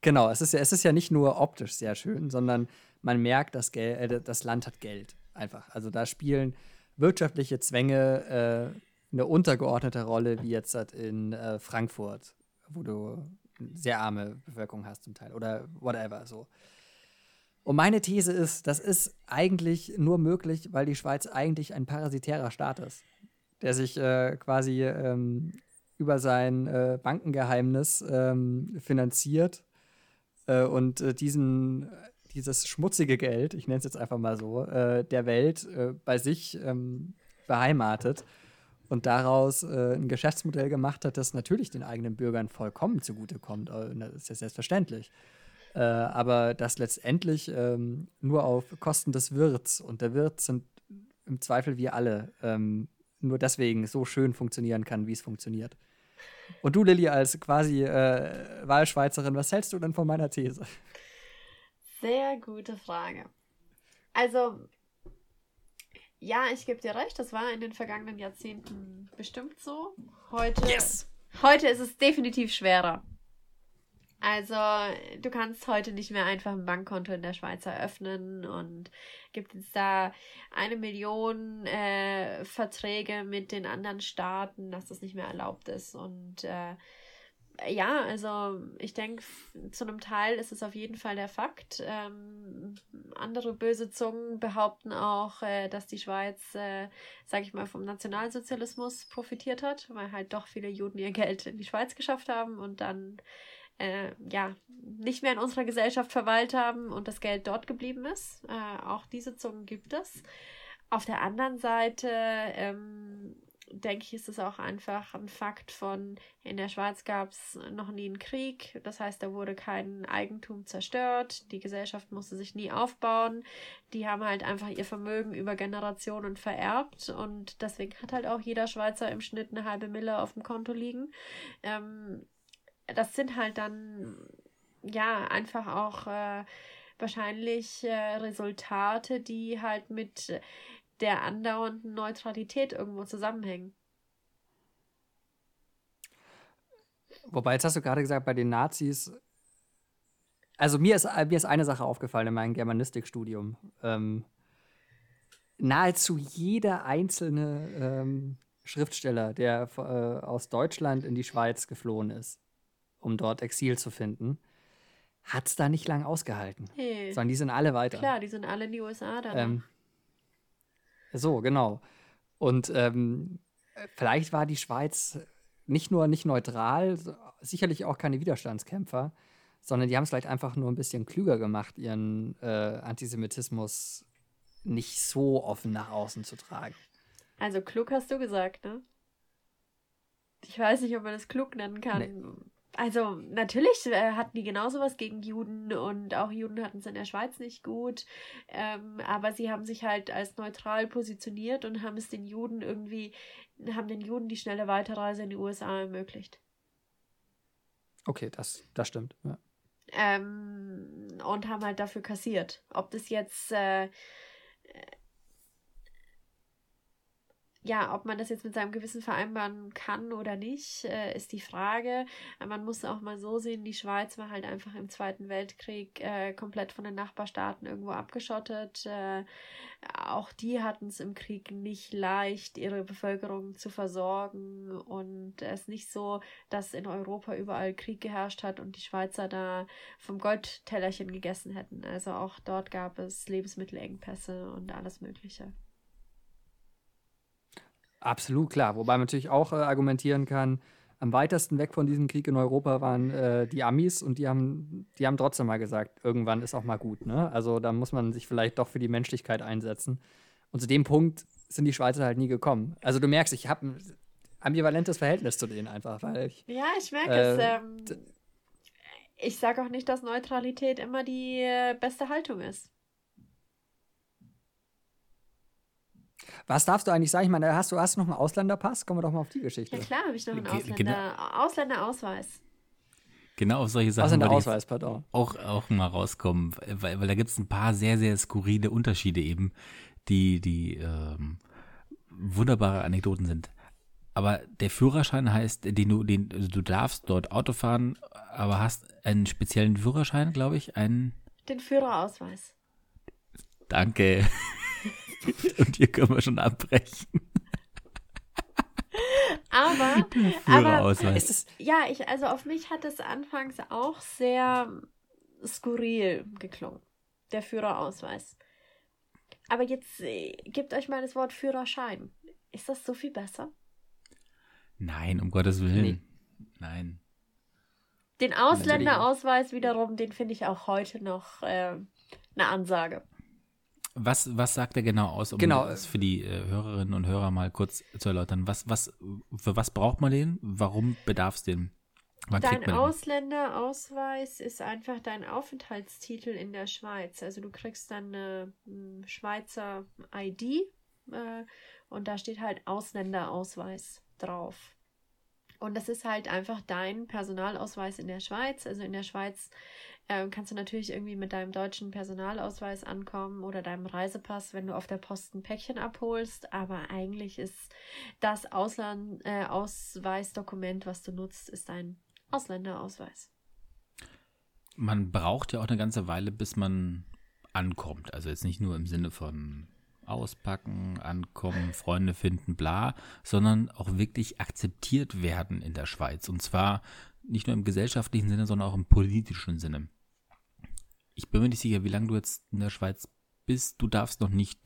genau, es ist ja, es ist ja nicht nur optisch sehr schön, sondern man merkt, dass Gel äh, das Land hat Geld. Einfach. Also da spielen wirtschaftliche Zwänge äh, eine untergeordnete Rolle, wie jetzt in Frankfurt, wo du eine sehr arme Bevölkerung hast zum Teil. Oder whatever so. Und meine These ist, das ist eigentlich nur möglich, weil die Schweiz eigentlich ein parasitärer Staat ist, der sich äh, quasi ähm, über sein äh, Bankengeheimnis ähm, finanziert äh, und äh, diesen, dieses schmutzige Geld, ich nenne es jetzt einfach mal so, äh, der Welt äh, bei sich ähm, beheimatet und daraus ein Geschäftsmodell gemacht hat, das natürlich den eigenen Bürgern vollkommen zugutekommt. Das ist ja selbstverständlich äh, aber das letztendlich ähm, nur auf Kosten des Wirts und der Wirt sind im Zweifel wir alle ähm, nur deswegen so schön funktionieren kann, wie es funktioniert. Und du, Lilly, als quasi äh, Wahlschweizerin, was hältst du denn von meiner These? Sehr gute Frage. Also, ja, ich gebe dir recht, das war in den vergangenen Jahrzehnten bestimmt so. Heute, yes. heute ist es definitiv schwerer. Also, du kannst heute nicht mehr einfach ein Bankkonto in der Schweiz eröffnen und gibt es da eine Million äh, Verträge mit den anderen Staaten, dass das nicht mehr erlaubt ist. Und äh, ja, also ich denke, zu einem Teil ist es auf jeden Fall der Fakt. Ähm, andere böse Zungen behaupten auch, äh, dass die Schweiz, äh, sage ich mal, vom Nationalsozialismus profitiert hat, weil halt doch viele Juden ihr Geld in die Schweiz geschafft haben und dann äh, ja nicht mehr in unserer Gesellschaft verweilt haben und das Geld dort geblieben ist. Äh, auch diese Zungen gibt es. Auf der anderen Seite ähm, denke ich, ist es auch einfach ein Fakt von, in der Schweiz gab es noch nie einen Krieg, das heißt, da wurde kein Eigentum zerstört, die Gesellschaft musste sich nie aufbauen, die haben halt einfach ihr Vermögen über Generationen vererbt und deswegen hat halt auch jeder Schweizer im Schnitt eine halbe Mille auf dem Konto liegen. Ähm, das sind halt dann, ja, einfach auch äh, wahrscheinlich äh, Resultate, die halt mit der andauernden Neutralität irgendwo zusammenhängen. Wobei, jetzt hast du gerade gesagt, bei den Nazis, also mir ist, mir ist eine Sache aufgefallen in meinem Germanistikstudium. Ähm, nahezu jeder einzelne ähm, Schriftsteller, der äh, aus Deutschland in die Schweiz geflohen ist, um dort Exil zu finden, hat es da nicht lang ausgehalten. Hey. Sondern die sind alle weiter. Klar, die sind alle in die USA dann. Ähm, so, genau. Und ähm, vielleicht war die Schweiz nicht nur nicht neutral, sicherlich auch keine Widerstandskämpfer, sondern die haben es vielleicht einfach nur ein bisschen klüger gemacht, ihren äh, Antisemitismus nicht so offen nach außen zu tragen. Also klug hast du gesagt, ne? Ich weiß nicht, ob man das klug nennen kann. Nee. Also natürlich äh, hatten die genauso was gegen Juden und auch Juden hatten es in der Schweiz nicht gut, ähm, aber sie haben sich halt als neutral positioniert und haben es den Juden irgendwie, haben den Juden die schnelle Weiterreise in die USA ermöglicht. Okay, das, das stimmt. Ja. Ähm, und haben halt dafür kassiert. Ob das jetzt äh, ja, ob man das jetzt mit seinem Gewissen vereinbaren kann oder nicht, äh, ist die Frage. Man muss auch mal so sehen, die Schweiz war halt einfach im Zweiten Weltkrieg äh, komplett von den Nachbarstaaten irgendwo abgeschottet. Äh, auch die hatten es im Krieg nicht leicht, ihre Bevölkerung zu versorgen. Und es ist nicht so, dass in Europa überall Krieg geherrscht hat und die Schweizer da vom Goldtellerchen gegessen hätten. Also auch dort gab es Lebensmittelengpässe und alles Mögliche. Absolut, klar. Wobei man natürlich auch äh, argumentieren kann, am weitesten weg von diesem Krieg in Europa waren äh, die Amis und die haben, die haben trotzdem mal gesagt, irgendwann ist auch mal gut. Ne? Also da muss man sich vielleicht doch für die Menschlichkeit einsetzen. Und zu dem Punkt sind die Schweizer halt nie gekommen. Also du merkst, ich habe ein ambivalentes Verhältnis zu denen einfach. Weil ich, ja, ich merke äh, es. Ähm, ich sage auch nicht, dass Neutralität immer die äh, beste Haltung ist. Was darfst du eigentlich sagen? Ich meine, hast du, hast du noch einen Ausländerpass? Kommen wir doch mal auf die Geschichte. Ja, klar habe ich noch einen Ausländer, genau. Ausländerausweis. Genau, auf solche Sachen Ausländerausweis, pardon. Auch, auch mal rauskommen, weil, weil da gibt es ein paar sehr, sehr skurrile Unterschiede eben, die, die ähm, wunderbare Anekdoten sind. Aber der Führerschein heißt, den du, den, also du darfst dort Auto fahren, aber hast einen speziellen Führerschein, glaube ich, einen. Den Führerausweis. Danke. [LAUGHS] Und hier können wir schon abbrechen. aber, aber ist es, ja, ich, also auf mich hat es anfangs auch sehr skurril geklungen, der Führerausweis. Aber jetzt äh, gebt euch mal das Wort Führerschein. Ist das so viel besser? Nein, um Gottes Willen. Nee. Nein. Den Ausländerausweis wiederum, den finde ich auch heute noch äh, eine Ansage. Was, was sagt er genau aus, um genau. das für die äh, Hörerinnen und Hörer mal kurz zu erläutern? Was, was, für was braucht man den? Warum bedarf es den? Wann dein Ausländerausweis ist einfach dein Aufenthaltstitel in der Schweiz. Also du kriegst dann eine hm, Schweizer ID äh, und da steht halt Ausländerausweis drauf. Und das ist halt einfach dein Personalausweis in der Schweiz. Also in der Schweiz ähm, kannst du natürlich irgendwie mit deinem deutschen Personalausweis ankommen oder deinem Reisepass, wenn du auf der Post ein Päckchen abholst. Aber eigentlich ist das Ausland, äh, Ausweisdokument, was du nutzt, ist ein Ausländerausweis. Man braucht ja auch eine ganze Weile, bis man ankommt. Also jetzt nicht nur im Sinne von auspacken, ankommen, Freunde finden, bla, sondern auch wirklich akzeptiert werden in der Schweiz. Und zwar Nicht nur im gesellschaftlichen Sinne, sondern auch im politischen Sinne. Ich bin mir nicht sicher, wie lange du jetzt in der Schweiz bist. Du darfst noch nicht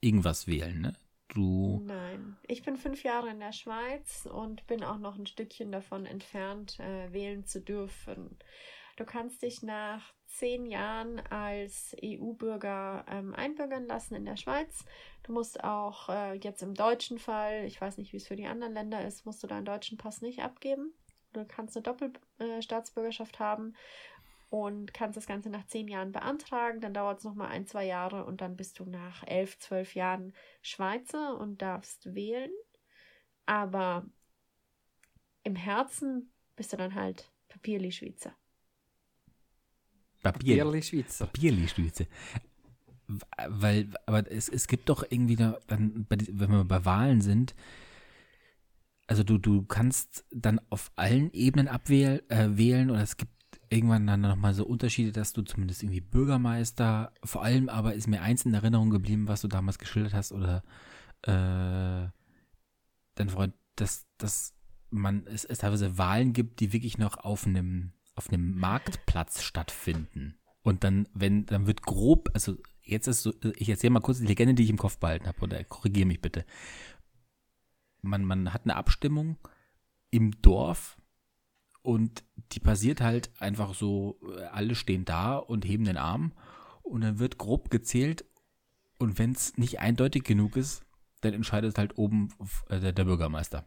irgendwas wählen, ne? Du. Nein, ich bin fünf Jahre in der Schweiz und bin auch noch ein Stückchen davon entfernt, äh, wählen zu dürfen. Du kannst dich nach zehn Jahren als EU-Bürger ähm, einbürgern lassen in der Schweiz. Du musst auch äh, jetzt im deutschen Fall, ich weiß nicht, wie es für die anderen Länder ist, musst du deinen deutschen Pass nicht abgeben. Du kannst eine Doppelstaatsbürgerschaft äh, haben und kannst das Ganze nach zehn Jahren beantragen. Dann dauert es nochmal ein, zwei Jahre und dann bist du nach elf, zwölf Jahren Schweizer und darfst wählen. Aber im Herzen bist du dann halt Papierli-Schweizer. Papierli Schweizer. Papierli Schweizer. Weil, aber es, es gibt doch irgendwie da, dann, wenn wir bei Wahlen sind, also du, du kannst dann auf allen Ebenen abwählen äh, wählen oder es gibt irgendwann dann nochmal so Unterschiede, dass du zumindest irgendwie Bürgermeister, vor allem aber ist mir eins in Erinnerung geblieben, was du damals geschildert hast oder äh, dein Freund, dass, dass man es, es teilweise Wahlen gibt, die wirklich noch auf einem auf einem Marktplatz stattfinden. Und dann, wenn, dann wird grob, also jetzt ist so, ich erzähle mal kurz die Legende, die ich im Kopf behalten habe, oder korrigiere mich bitte. Man, man hat eine Abstimmung im Dorf und die passiert halt einfach so, alle stehen da und heben den Arm und dann wird grob gezählt und wenn es nicht eindeutig genug ist, dann entscheidet halt oben äh, der, der Bürgermeister.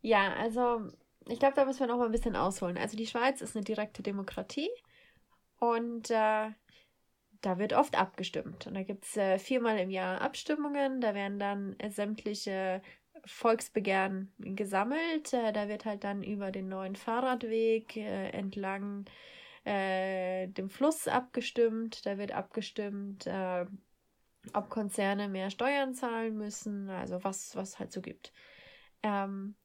Ja, also ich glaube, da müssen wir noch mal ein bisschen ausholen. Also die Schweiz ist eine direkte Demokratie und äh, da wird oft abgestimmt. Und da gibt es äh, viermal im Jahr Abstimmungen. Da werden dann äh, sämtliche Volksbegehren gesammelt. Äh, da wird halt dann über den neuen Fahrradweg äh, entlang äh, dem Fluss abgestimmt. Da wird abgestimmt, ob Konzerne mehr Steuern zahlen müssen, also was, was halt so gibt. Ähm,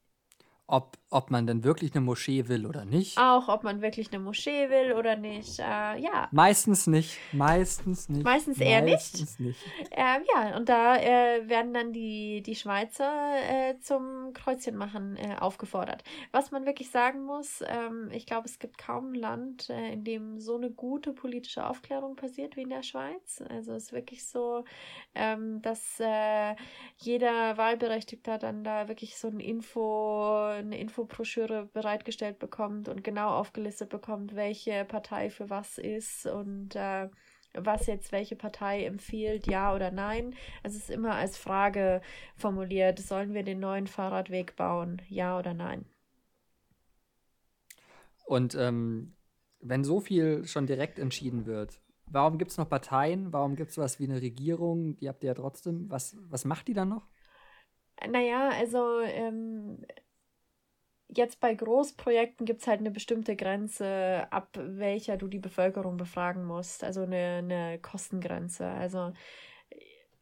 ob, ob man denn wirklich eine Moschee will oder nicht. Auch, ob man wirklich eine Moschee will oder nicht. Äh, ja. Meistens nicht. Meistens nicht. Meistens eher Meistens nicht. nicht. Ähm, ja, und da äh, werden dann die, die Schweizer äh, zum Kreuzchenmachen äh, aufgefordert. Was man wirklich sagen muss, ähm, ich glaube, es gibt kaum ein Land, äh, in dem so eine gute politische Aufklärung passiert wie in der Schweiz. Also es ist wirklich so, ähm, dass äh, jeder Wahlberechtigter dann da wirklich so ein Info eine Infobroschüre bereitgestellt bekommt und genau aufgelistet bekommt, welche Partei für was ist und äh, was jetzt welche Partei empfiehlt, ja oder nein. Es ist immer als Frage formuliert, sollen wir den neuen Fahrradweg bauen, ja oder nein. Und ähm, wenn so viel schon direkt entschieden wird, warum gibt es noch Parteien? Warum gibt es was wie eine Regierung? Die habt ihr ja trotzdem. Was, was macht die dann noch? Naja, also ähm, jetzt bei Großprojekten gibt es halt eine bestimmte Grenze, ab welcher du die Bevölkerung befragen musst. Also eine, eine Kostengrenze. Also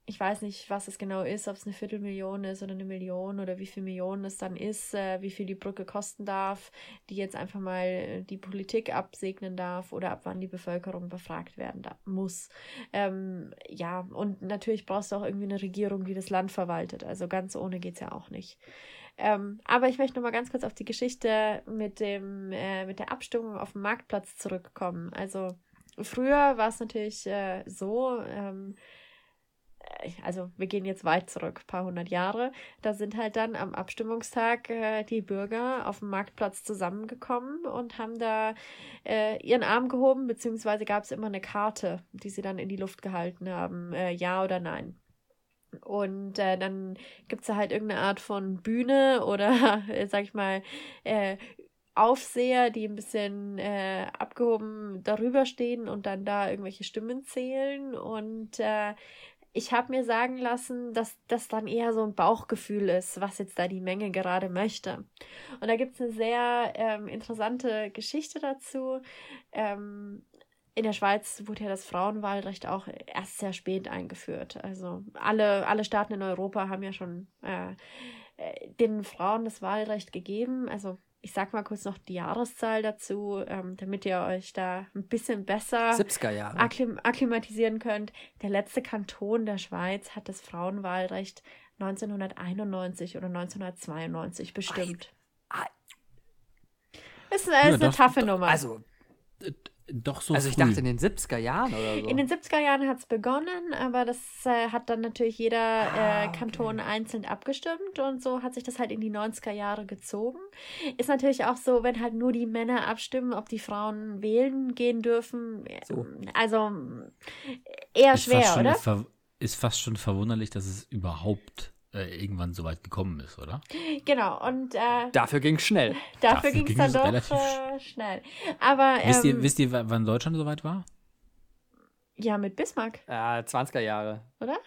ich weiß nicht, was es genau ist, ob es eine Viertelmillion ist oder eine Million oder wie viel Millionen es dann ist, äh, wie viel die Brücke kosten darf, die jetzt einfach mal die Politik absegnen darf oder ab wann die Bevölkerung befragt werden da, muss. Ähm, ja, und natürlich brauchst du auch irgendwie eine Regierung, die das Land verwaltet. Also ganz ohne geht es ja auch nicht. Ähm, aber ich möchte noch mal ganz kurz auf die Geschichte mit, dem, äh, mit der Abstimmung auf dem Marktplatz zurückkommen. Also früher war es natürlich äh, so, ähm, äh, also wir gehen jetzt weit zurück, ein paar hundert Jahre, da sind halt dann am Abstimmungstag äh, die Bürger auf dem Marktplatz zusammengekommen und haben da äh, ihren Arm gehoben, beziehungsweise gab es immer eine Karte, die sie dann in die Luft gehalten haben, äh, ja oder nein. Und äh, dann gibt es da halt irgendeine Art von Bühne [LAUGHS] oder, äh, sag ich mal, äh, Aufseher, die ein bisschen äh, abgehoben darüber stehen und dann da irgendwelche Stimmen zählen. Und äh, ich habe mir sagen lassen, dass das dann eher so ein Bauchgefühl ist, was jetzt da die Menge gerade möchte. Und da gibt es eine sehr ähm, interessante Geschichte dazu. Ähm, in der Schweiz wurde ja das Frauenwahlrecht auch erst sehr spät eingeführt. Also alle, alle Staaten in Europa haben ja schon äh, äh den Frauen das Wahlrecht gegeben. Also ich sag mal kurz noch die Jahreszahl dazu, ähm, damit ihr euch da ein bisschen besser akklim akklimatisieren könnt. Der letzte Kanton der Schweiz hat das Frauenwahlrecht 1991 oder 1992 bestimmt. ist, ist eine doch, taffe Nummer. Also, Doch so also ich früh. dachte in den 70er Jahren oder so. In den 70er Jahren hat es begonnen, aber das äh, hat dann natürlich jeder Ah, äh, Kanton einzeln abgestimmt und so hat sich das halt in die 90er Jahre gezogen. Ist natürlich auch so, wenn halt nur die Männer abstimmen, ob die Frauen wählen gehen dürfen. So. Also eher ist schwer, fast oder? Ist fast schon verwunderlich, dass es überhaupt äh, irgendwann so weit gekommen ist, oder? Genau, und äh, Dafür ging es schnell. [LAUGHS] dafür dafür ging es dann doch relativ äh, schnell. Aber wisst, ihr, ähm, wisst ihr, wann Deutschland so weit war? ja, mit Bismarck, Äh, 20er Jahre. oder?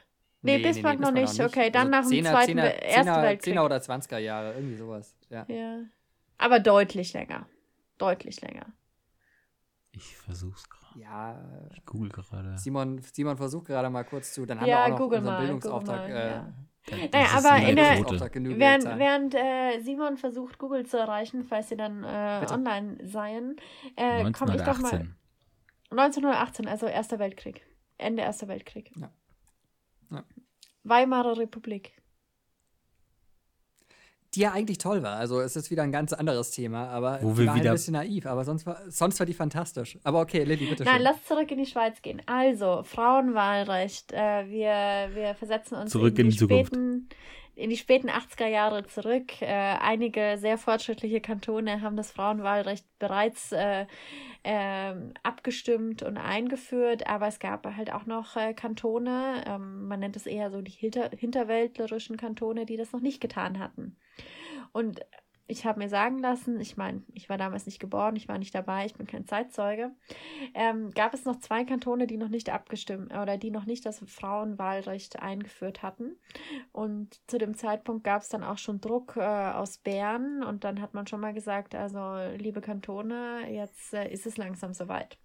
Nee, Bismarck noch nicht. noch Okay, dann nach dem 10er, Zweiten 10er, Wel- Ersten 10er, Weltkrieg. 10er oder 20er Jahre, irgendwie sowas. Ja. Ja. Aber deutlich länger. Deutlich länger. Ich versuch's gerade. Ja, Ich google gerade. Simon, Simon versucht gerade mal kurz zu, dann haben Ja, wir auch noch google unseren mal, Bildungsauftrag. google mal, äh, ja. Naja, aber in der- Während, während äh, Simon versucht, Google zu erreichen, falls sie dann äh, online seien, äh, komme ich doch mal. 1918. 1918, also Erster Weltkrieg. Ende Erster Weltkrieg. Ja. Ja. Weimarer Republik. Die ja eigentlich toll war. Also es ist wieder ein ganz anderes Thema, aber Wo die wir war wieder- ein bisschen naiv. Aber sonst war, sonst war die fantastisch. Aber okay, Lilly, bitte Nein, schön. lass zurück in die Schweiz gehen. Also, Frauenwahlrecht. Äh, wir, wir versetzen uns Zurück in, in die die Zukunft. späten, in die späten 80er Jahre zurück. Äh, einige sehr fortschrittliche Kantone haben das Frauenwahlrecht bereits äh, ähm, abgestimmt und eingeführt, aber es gab halt auch noch äh, Kantone, ähm, man nennt es eher so die hinter, hinterwäldlerischen Kantone, die das noch nicht getan hatten. Und ich habe mir sagen lassen, ich meine, ich war damals nicht geboren, ich war nicht dabei, ich bin kein Zeitzeuge, ähm, gab es noch zwei Kantone, die noch nicht abgestimmt oder die noch nicht das Frauenwahlrecht eingeführt hatten. Und zu dem Zeitpunkt gab es dann auch schon Druck äh, aus Bern und dann hat man schon mal gesagt, also liebe Kantone, jetzt äh, ist es langsam soweit.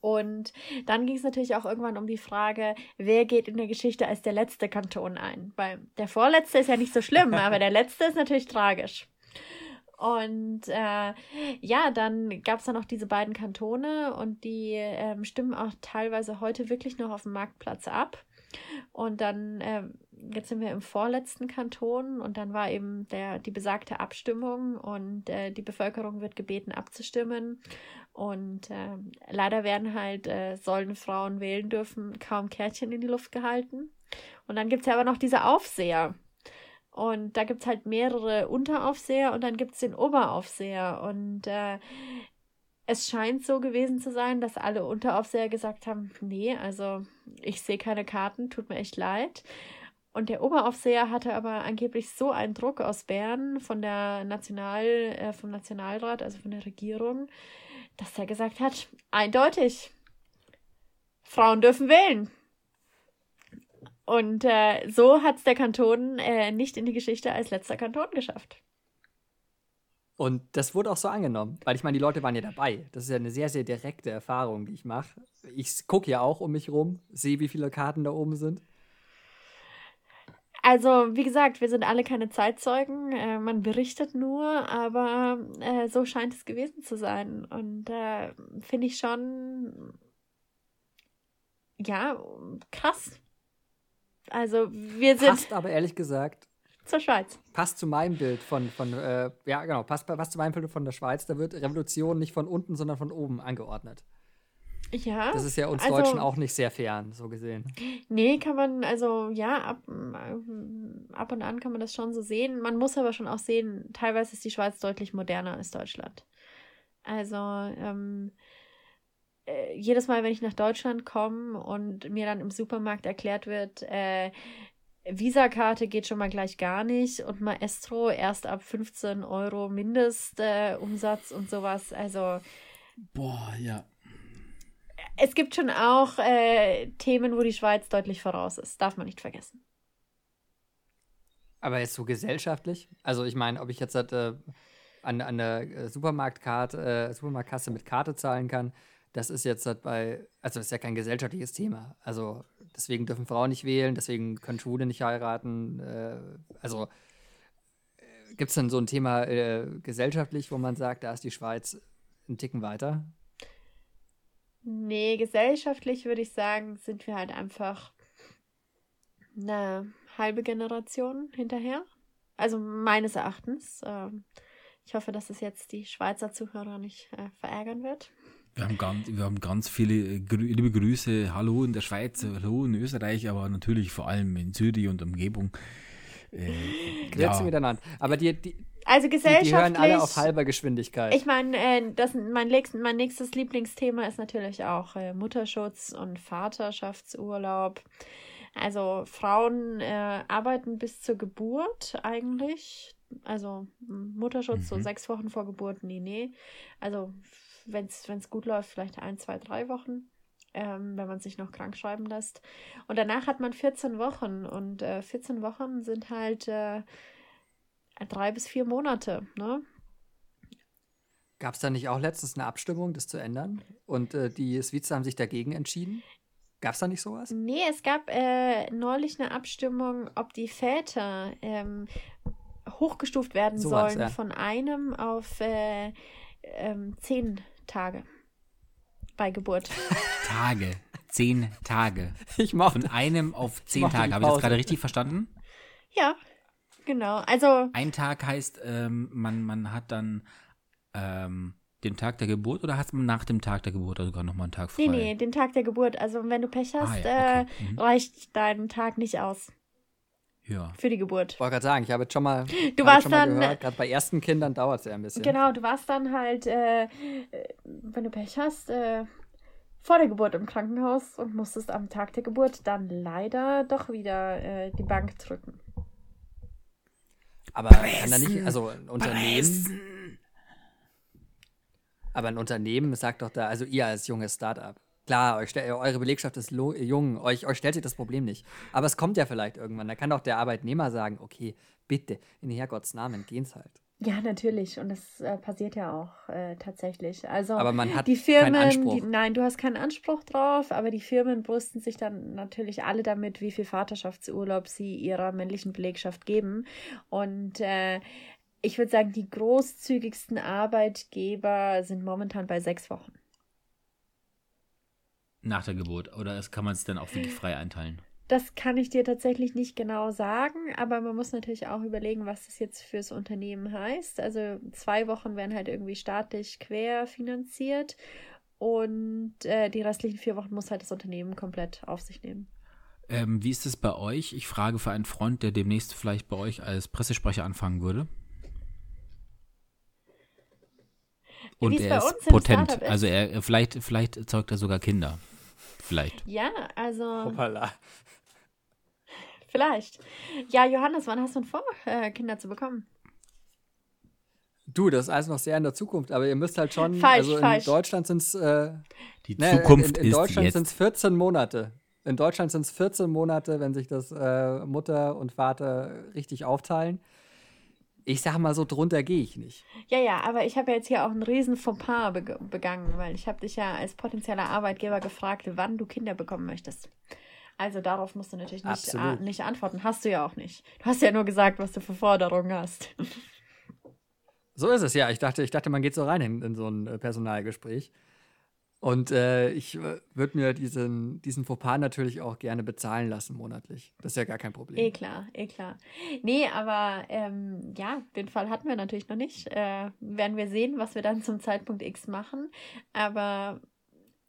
Und dann ging es natürlich auch irgendwann um die Frage, wer geht in der Geschichte als der letzte Kanton ein? Weil der vorletzte ist ja nicht so schlimm, [LAUGHS] aber der letzte ist natürlich tragisch. Und äh, ja, dann gab es dann noch diese beiden Kantone und die ähm, stimmen auch teilweise heute wirklich noch auf dem Marktplatz ab. Und dann, ähm, jetzt sind wir im vorletzten Kanton und dann war eben der, die besagte Abstimmung und äh, die Bevölkerung wird gebeten abzustimmen. Und ähm, leider werden halt, äh, sollen Frauen wählen dürfen, kaum Kärtchen in die Luft gehalten. Und dann gibt es ja aber noch diese Aufseher. Und da gibt es halt mehrere Unteraufseher und dann gibt es den Oberaufseher. Und äh, es scheint so gewesen zu sein, dass alle Unteraufseher gesagt haben, nee, also ich sehe keine Karten, tut mir echt leid. Und der Oberaufseher hatte aber angeblich so einen Druck aus Bern von der National, äh, vom Nationalrat, also von der Regierung, dass er gesagt hat, eindeutig, Frauen dürfen wählen. Und äh, so hat es der Kanton äh, nicht in die Geschichte als letzter Kanton geschafft. Und das wurde auch so angenommen, weil ich meine, die Leute waren ja dabei. Das ist ja eine sehr, sehr direkte Erfahrung, die ich mache. Ich gucke ja auch um mich rum, sehe, wie viele Karten da oben sind. Also, wie gesagt, wir sind alle keine Zeitzeugen. Äh, man berichtet nur, aber äh, so scheint es gewesen zu sein. Und äh, finde ich schon, ja, krass. Also, wir sind Passt aber ehrlich gesagt, zur Schweiz. passt zu meinem Bild von, von äh, ja genau, passt, passt zu meinem Bild von der Schweiz. Da wird Revolution nicht von unten, sondern von oben angeordnet. Ja. Das ist ja uns also- Deutschen auch nicht sehr fern, so gesehen. Nee, kann man, also ja, ab, ab und an kann man das schon so sehen. Man muss aber schon auch sehen, teilweise ist die Schweiz deutlich moderner als Deutschland. Also, ähm, äh, jedes Mal, wenn ich nach Deutschland komme und mir dann im Supermarkt erklärt wird, äh, Visakarte geht schon mal gleich gar nicht und Maestro erst ab 15 Euro Mindestumsatz äh, und sowas. Also, Boah, ja. es gibt schon auch äh, Themen, wo die Schweiz deutlich voraus ist. Darf man nicht vergessen. Aber jetzt so gesellschaftlich? Also ich meine, ob ich jetzt halt, äh, an, an der äh, Supermarktkarte, äh, Supermarktkasse mit Karte zahlen kann, das ist jetzt halt bei, also das ist ja kein gesellschaftliches Thema. Also deswegen dürfen Frauen nicht wählen, deswegen können Schwule nicht heiraten. Äh, also gibt es denn so ein Thema äh, gesellschaftlich, wo man sagt, da ist die Schweiz einen Ticken weiter? Nee, gesellschaftlich würde ich sagen, sind wir halt einfach eine halbe Generation hinterher. Also meines Erachtens. Ähm, Ich hoffe, dass es jetzt die Schweizer Zuhörer nicht äh, verärgern wird. Wir haben, ganz, wir haben ganz viele äh, grü liebe Grüße. Hallo in der Schweiz, hallo in Österreich, aber natürlich vor allem in Zürich und Umgebung. Äh, Grüezi miteinander. Aber die, die, Also die, gesellschaftlich. die hören alle auf halber Geschwindigkeit. Ich meine, äh, das mein, mein nächstes Lieblingsthema ist natürlich auch äh, Mutterschutz und Vaterschaftsurlaub. Also Frauen äh, arbeiten bis zur Geburt eigentlich. Also Mutterschutz so Mhm. sechs Wochen vor Geburt, nee, nee. Also wenn es gut läuft, vielleicht ein, zwei, drei Wochen, ähm, wenn man sich noch krank schreiben lässt. Und danach hat man 14 Wochen und äh, 14 Wochen sind halt äh, drei bis vier Monate, ne? Gab es da nicht auch letztens eine Abstimmung, das zu ändern? Und äh, die Schweizer haben sich dagegen entschieden? Gab es da nicht sowas? Nee, es gab äh, neulich eine Abstimmung, ob die Väter ähm, hochgestuft werden So was, sollen ja. von einem auf äh, ähm, zehn Tage bei Geburt. [LAUGHS] Tage. Zehn Tage. Ich mochte. Von einem auf zehn Mach Tage. Habe ich das gerade richtig verstanden? ja, genau. Also Ein Tag heißt, ähm, man, man hat dann ähm, den Tag der Geburt oder hat man nach dem Tag der Geburt sogar nochmal einen Tag frei? nee, nee, den Tag der Geburt. Also wenn du Pech hast, Ah, ja, okay. äh, Mhm. reicht dein Tag nicht aus Ja. für die Geburt. Ich wollte gerade sagen, ich habe jetzt schon mal, Du warst schon mal dann- gehört, gerade bei ersten Kindern dauert es ja ein bisschen. Genau, du warst dann halt, äh, äh, wenn du Pech hast, äh, vor der Geburt im Krankenhaus und musstest am Tag der Geburt dann leider doch wieder äh, die Bank drücken. Aber kann da nicht, also ein Unternehmen, aber ein Unternehmen sagt doch da, also ihr als junges Startup, klar, eure Belegschaft ist jung, euch, euch stellt sich das Problem nicht. Aber es kommt ja vielleicht irgendwann. Da kann doch der Arbeitnehmer sagen, okay, bitte, in Herrgotts Namen, gehen's halt. Ja, natürlich. Und das äh, passiert ja auch äh, tatsächlich. Also Aber man hat die keinen Firmen, Anspruch. Die, nein, du hast keinen Anspruch drauf, aber die Firmen brüsten sich dann natürlich alle damit, wie viel Vaterschaftsurlaub sie ihrer männlichen Belegschaft geben. Und äh, ich würde sagen, die großzügigsten Arbeitgeber sind momentan bei sechs Wochen. Nach der Geburt. Oder kann man es dann auch wirklich frei einteilen? Das kann ich dir tatsächlich nicht genau sagen, aber man muss natürlich auch überlegen, was das jetzt fürs Unternehmen heißt. Also zwei Wochen werden halt irgendwie staatlich quer finanziert und äh, die restlichen vier Wochen muss halt das Unternehmen komplett auf sich nehmen. Ähm, wie ist es bei euch? Ich frage für einen Freund, der demnächst vielleicht bei euch als Pressesprecher anfangen würde. Und er ist potent. Ist. Also er- vielleicht, vielleicht zeugt er sogar Kinder. Vielleicht. Ja, also Hoppala. vielleicht. Ja, Johannes, wann hast du denn vor, äh, Kinder zu bekommen? Du, das ist alles noch sehr in der Zukunft, aber ihr müsst halt schon, Falsch, also in falsch. Deutschland sind es äh, Die Ne, Zukunft in, in ist Deutschland sind es 14 Monate. In Deutschland sind es 14 Monate, wenn sich das äh, Mutter und Vater richtig aufteilen. Ich sag mal so, drunter gehe ich nicht. Ja, ja, aber ich habe ja jetzt hier auch einen riesen Fauxpas beg begangen, weil ich habe dich ja als potenzieller Arbeitgeber gefragt, wann du Kinder bekommen möchtest. Also darauf musst du natürlich nicht, a- nicht antworten. Hast du ja auch nicht. Du hast ja nur gesagt, was du für Forderungen hast. So ist es ja. Ich dachte, ich dachte man geht so rein in, in so ein äh, Personalgespräch. Und äh, ich äh, würde mir diesen, diesen Fauxpas natürlich auch gerne bezahlen lassen monatlich. Das ist ja gar kein Problem. Eh klar, eh klar. Nee, aber ähm, ja, den Fall hatten wir natürlich noch nicht. Äh, werden wir sehen, was wir dann zum Zeitpunkt X machen. Aber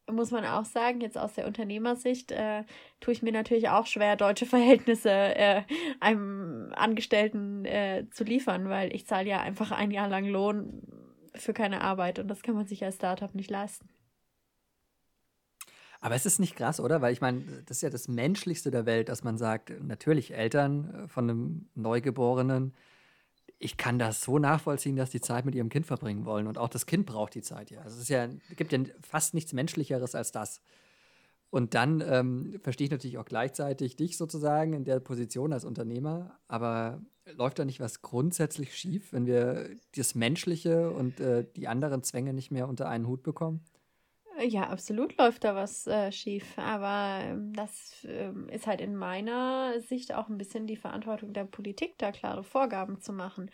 muss man auch sagen, jetzt aus der Unternehmersicht, äh, tue ich mir natürlich auch schwer, deutsche Verhältnisse äh, einem Angestellten äh, zu liefern, weil ich zahle ja einfach ein Jahr lang Lohn für keine Arbeit und das kann man sich als Startup nicht leisten. Aber es ist nicht krass, oder? Weil ich meine, das ist ja das Menschlichste der Welt, dass man sagt, natürlich Eltern äh, von einem Neugeborenen, ich kann das so nachvollziehen, dass die Zeit mit ihrem Kind verbringen wollen. Und auch das Kind braucht die Zeit ja. Also es ist ja, gibt ja fast nichts Menschlicheres als das. Und dann ähm, verstehe ich natürlich auch gleichzeitig dich sozusagen in der Position als Unternehmer. Aber läuft da nicht was grundsätzlich schief, wenn wir das Menschliche und äh, die anderen Zwänge nicht mehr unter einen Hut bekommen? Ja, absolut läuft da was äh, schief. Aber ähm, das ähm, ist halt in meiner Sicht auch ein bisschen die Verantwortung der Politik, da klare Vorgaben zu machen.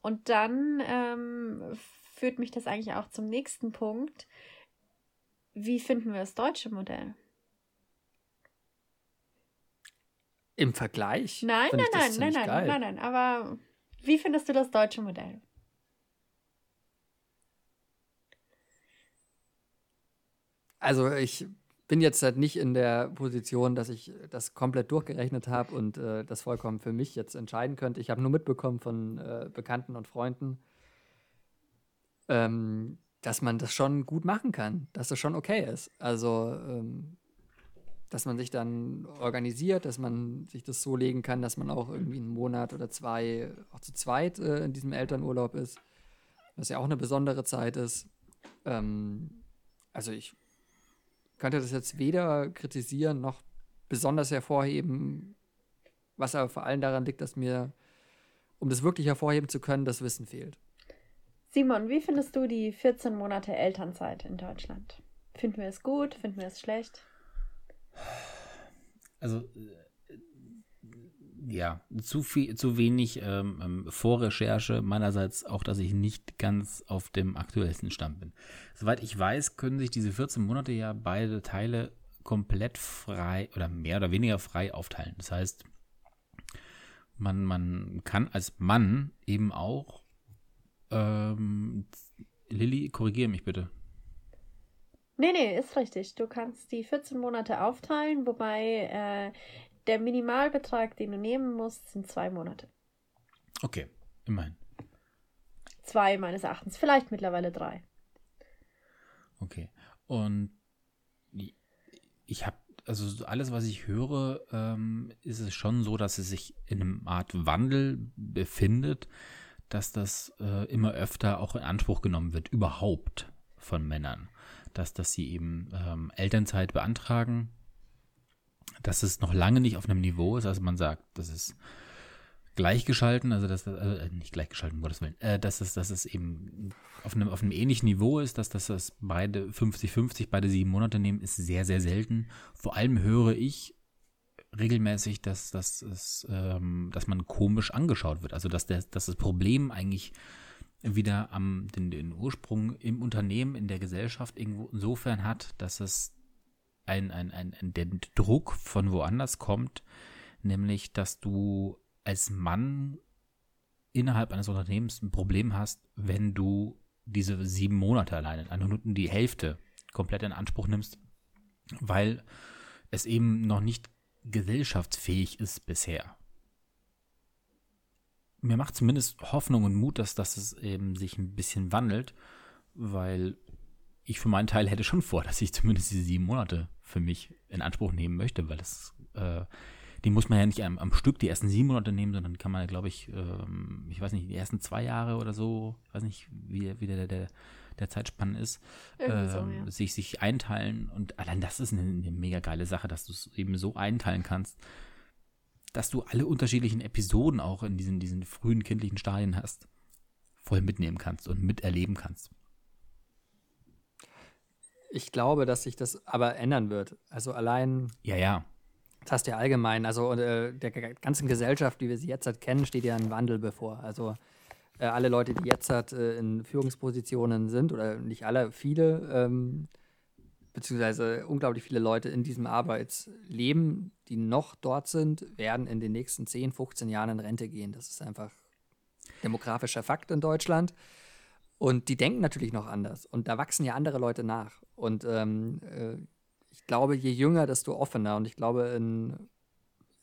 Und dann ähm, führt mich das eigentlich auch zum nächsten Punkt. Wie finden wir das deutsche Modell? Im Vergleich? Nein, nein, nein, nein, nein, nein, nein. Aber wie findest du das deutsche Modell? Also ich bin jetzt halt nicht in der Position, dass ich das komplett durchgerechnet habe und äh, das vollkommen für mich jetzt entscheiden könnte. Ich habe nur mitbekommen von äh, Bekannten und Freunden, ähm, dass man das schon gut machen kann, dass das schon okay ist. Also, ähm, dass man sich dann organisiert, dass man sich das so legen kann, dass man auch irgendwie einen Monat oder zwei auch zu zweit äh, in diesem Elternurlaub ist, was ja auch eine besondere Zeit ist. Ähm, also ich könnte das jetzt weder kritisieren noch besonders hervorheben, was aber vor allem daran liegt, dass mir, um das wirklich hervorheben zu können, das Wissen fehlt. Simon, wie findest du die 14 Monate Elternzeit in Deutschland? Finden wir es gut? Finden wir es schlecht? Also äh, ja, zu viel, zu wenig ähm, ähm, Vorrecherche meinerseits auch, dass ich nicht ganz auf dem aktuellsten Stand bin. Soweit ich weiß, können sich diese 14 Monate ja beide Teile komplett frei oder mehr oder weniger frei aufteilen. Das heißt, man, man kann als Mann eben auch ähm, Lilly, korrigiere mich bitte. Nee, nee, ist richtig. Du kannst die 14 Monate aufteilen, wobei äh, der Minimalbetrag, den du nehmen musst, sind zwei Monate. Okay, immerhin. Zwei meines Erachtens, vielleicht mittlerweile drei. Okay. Und ich habe, also alles, was ich höre, ähm, ist es schon so, dass es sich in einer Art Wandel befindet, dass das äh, immer öfter auch in Anspruch genommen wird, überhaupt von Männern. Dass, dass sie eben ähm, Elternzeit beantragen, dass es noch lange nicht auf einem Niveau ist, also man sagt, das ist gleichgeschalten, also dass das, also nicht gleichgeschalten, um Gottes Willen, äh, dass es, dass es eben auf einem, auf einem ähnlichen Niveau ist, dass, dass das beide 50-50, beide sieben Monate nehmen, ist sehr, sehr selten. Vor allem höre ich regelmäßig, dass, dass, es, ähm, dass man komisch angeschaut wird. Also dass, der, dass das Problem eigentlich wieder am den, den Ursprung im Unternehmen, in der Gesellschaft irgendwo insofern hat, dass es ein, ein, ein, der Druck von woanders kommt, nämlich dass du als Mann innerhalb eines Unternehmens ein Problem hast, wenn du diese sieben Monate alleine, eine Minuten die Hälfte komplett in Anspruch nimmst, weil es eben noch nicht gesellschaftsfähig ist bisher. Mir macht zumindest Hoffnung und Mut, dass, es eben sich ein bisschen wandelt, weil ich für meinen Teil hätte schon vor, [LAUGHS] dass ich zumindest diese sieben Monate für mich in Anspruch nehmen möchte, weil das, äh, die muss man ja nicht am, am, Stück die ersten sieben Monate nehmen, sondern kann man, glaube ich, ähm, ich weiß nicht, die ersten zwei Jahre oder so, ich weiß nicht, wie, wie der, der, der Zeitspann ist, ähm, so, ja. sich, sich einteilen. Und allein das ist eine, eine mega geile Sache, dass du es eben so einteilen kannst, dass du alle unterschiedlichen Episoden auch in diesen, diesen frühen kindlichen Stadien hast, voll mitnehmen kannst und miterleben kannst. Ich glaube, dass sich das aber ändern wird. Also allein. Ja, ja. Das du ja allgemein. Also äh, der ganzen Gesellschaft, wie wir sie jetzt halt kennen, steht ja ein Wandel bevor. Also äh, alle Leute, die jetzt halt, äh, in Führungspositionen sind, oder nicht alle, viele, ähm, beziehungsweise unglaublich viele Leute in diesem Arbeitsleben, die noch dort sind, werden in den nächsten 10, 15 Jahren in Rente gehen. Das ist einfach demografischer Fakt in Deutschland. Und die denken natürlich noch anders. Und da wachsen ja andere Leute nach. Und ähm, äh, ich glaube, je jünger, desto offener. Und ich glaube, in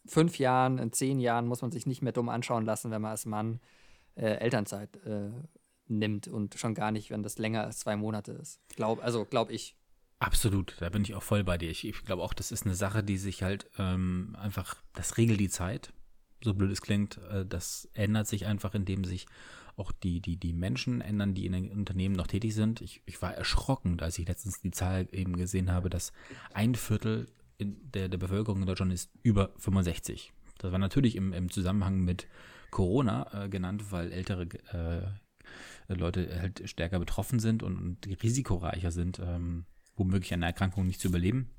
fünf Jahren, in zehn Jahren muss man sich nicht mehr dumm anschauen lassen, wenn man als Mann äh, Elternzeit äh, nimmt und schon gar nicht, wenn das länger als zwei Monate ist. Glaub, also glaube ich. Absolut, da bin ich auch voll bei dir. Ich, ich glaube auch, das ist eine Sache, die sich halt ähm, einfach, das regelt die Zeit. So blöd es klingt, äh, das ändert sich einfach, indem sich auch die, die, die Menschen ändern, die in den Unternehmen noch tätig sind. Ich, ich war erschrocken, als ich letztens die Zahl eben gesehen habe, dass ein Viertel der, der Bevölkerung in Deutschland ist über 65. Das war natürlich im, im Zusammenhang mit Corona äh, genannt, weil ältere äh, Leute halt stärker betroffen sind und, und risikoreicher sind, ähm, womöglich eine Erkrankung nicht zu überleben.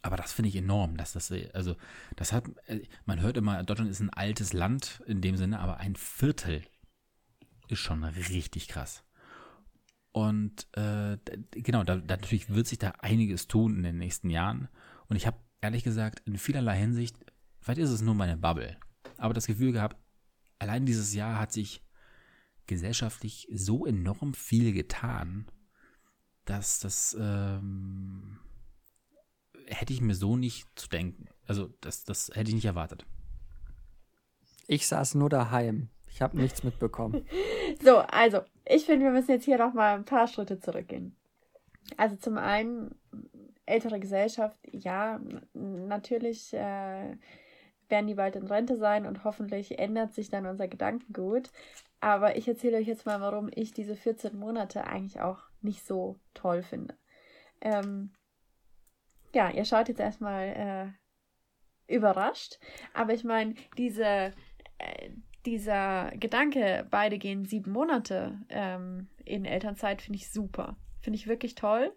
Aber das finde ich enorm, dass das, also, das hat, äh, man hört immer, Deutschland ist ein altes Land in dem Sinne, aber ein Viertel ist schon richtig krass. Und äh, genau, da, da natürlich wird sich da einiges tun in den nächsten Jahren. Und ich habe ehrlich gesagt in vielerlei Hinsicht, vielleicht ist es nur meine Bubble, aber das Gefühl gehabt, allein dieses Jahr hat sich gesellschaftlich so enorm viel getan, dass das ähm, hätte ich mir so nicht zu denken. Also das, das hätte ich nicht erwartet. Ich saß nur daheim. Ich habe nichts mitbekommen. [LAUGHS] So, also, ich finde, wir müssen jetzt hier noch mal ein paar Schritte zurückgehen. Also zum einen, ältere Gesellschaft, ja, natürlich äh, werden die bald in Rente sein und hoffentlich ändert sich dann unser Gedankengut. Aber ich erzähle euch jetzt mal, warum ich diese 14 Monate eigentlich auch nicht so toll finde. Ähm, ja, ihr schaut jetzt erstmal äh, überrascht, aber ich meine, diese, äh, dieser Gedanke, beide gehen sieben Monate ähm, in Elternzeit, finde ich super. Finde ich wirklich toll.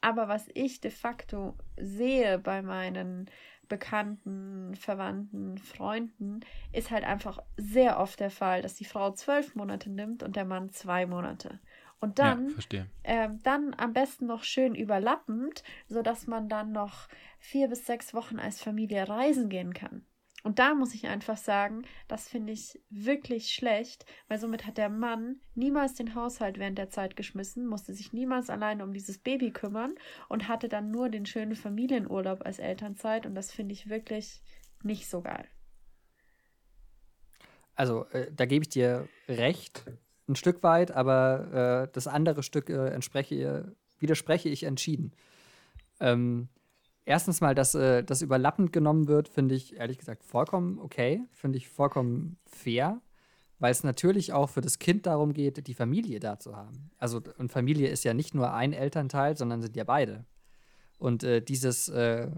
Aber was ich de facto sehe bei meinen Bekannten, Verwandten, Freunden, ist halt einfach sehr oft der Fall, dass die Frau zwölf Monate nimmt und der Mann zwei Monate. Und dann, ja, ähm, dann am besten noch schön überlappend, sodass man dann noch vier bis sechs Wochen als Familie reisen gehen kann. Und da muss ich einfach sagen, das finde ich wirklich schlecht, weil somit hat der Mann niemals den Haushalt während der Zeit geschmissen, musste sich niemals alleine um dieses Baby kümmern und hatte dann nur den schönen Familienurlaub als Elternzeit und das finde ich wirklich nicht so geil. Also, äh, da gebe ich dir recht, ein Stück weit, aber äh, das andere Stück äh, entspreche, widerspreche ich entschieden. Ähm, erstens mal, dass äh, das überlappend genommen wird, finde ich ehrlich gesagt vollkommen okay, finde ich vollkommen fair, weil es natürlich auch für das Kind darum geht, die Familie da zu haben. Also, und Familie ist ja nicht nur ein Elternteil, sondern sind ja beide. Und äh, dieses, äh,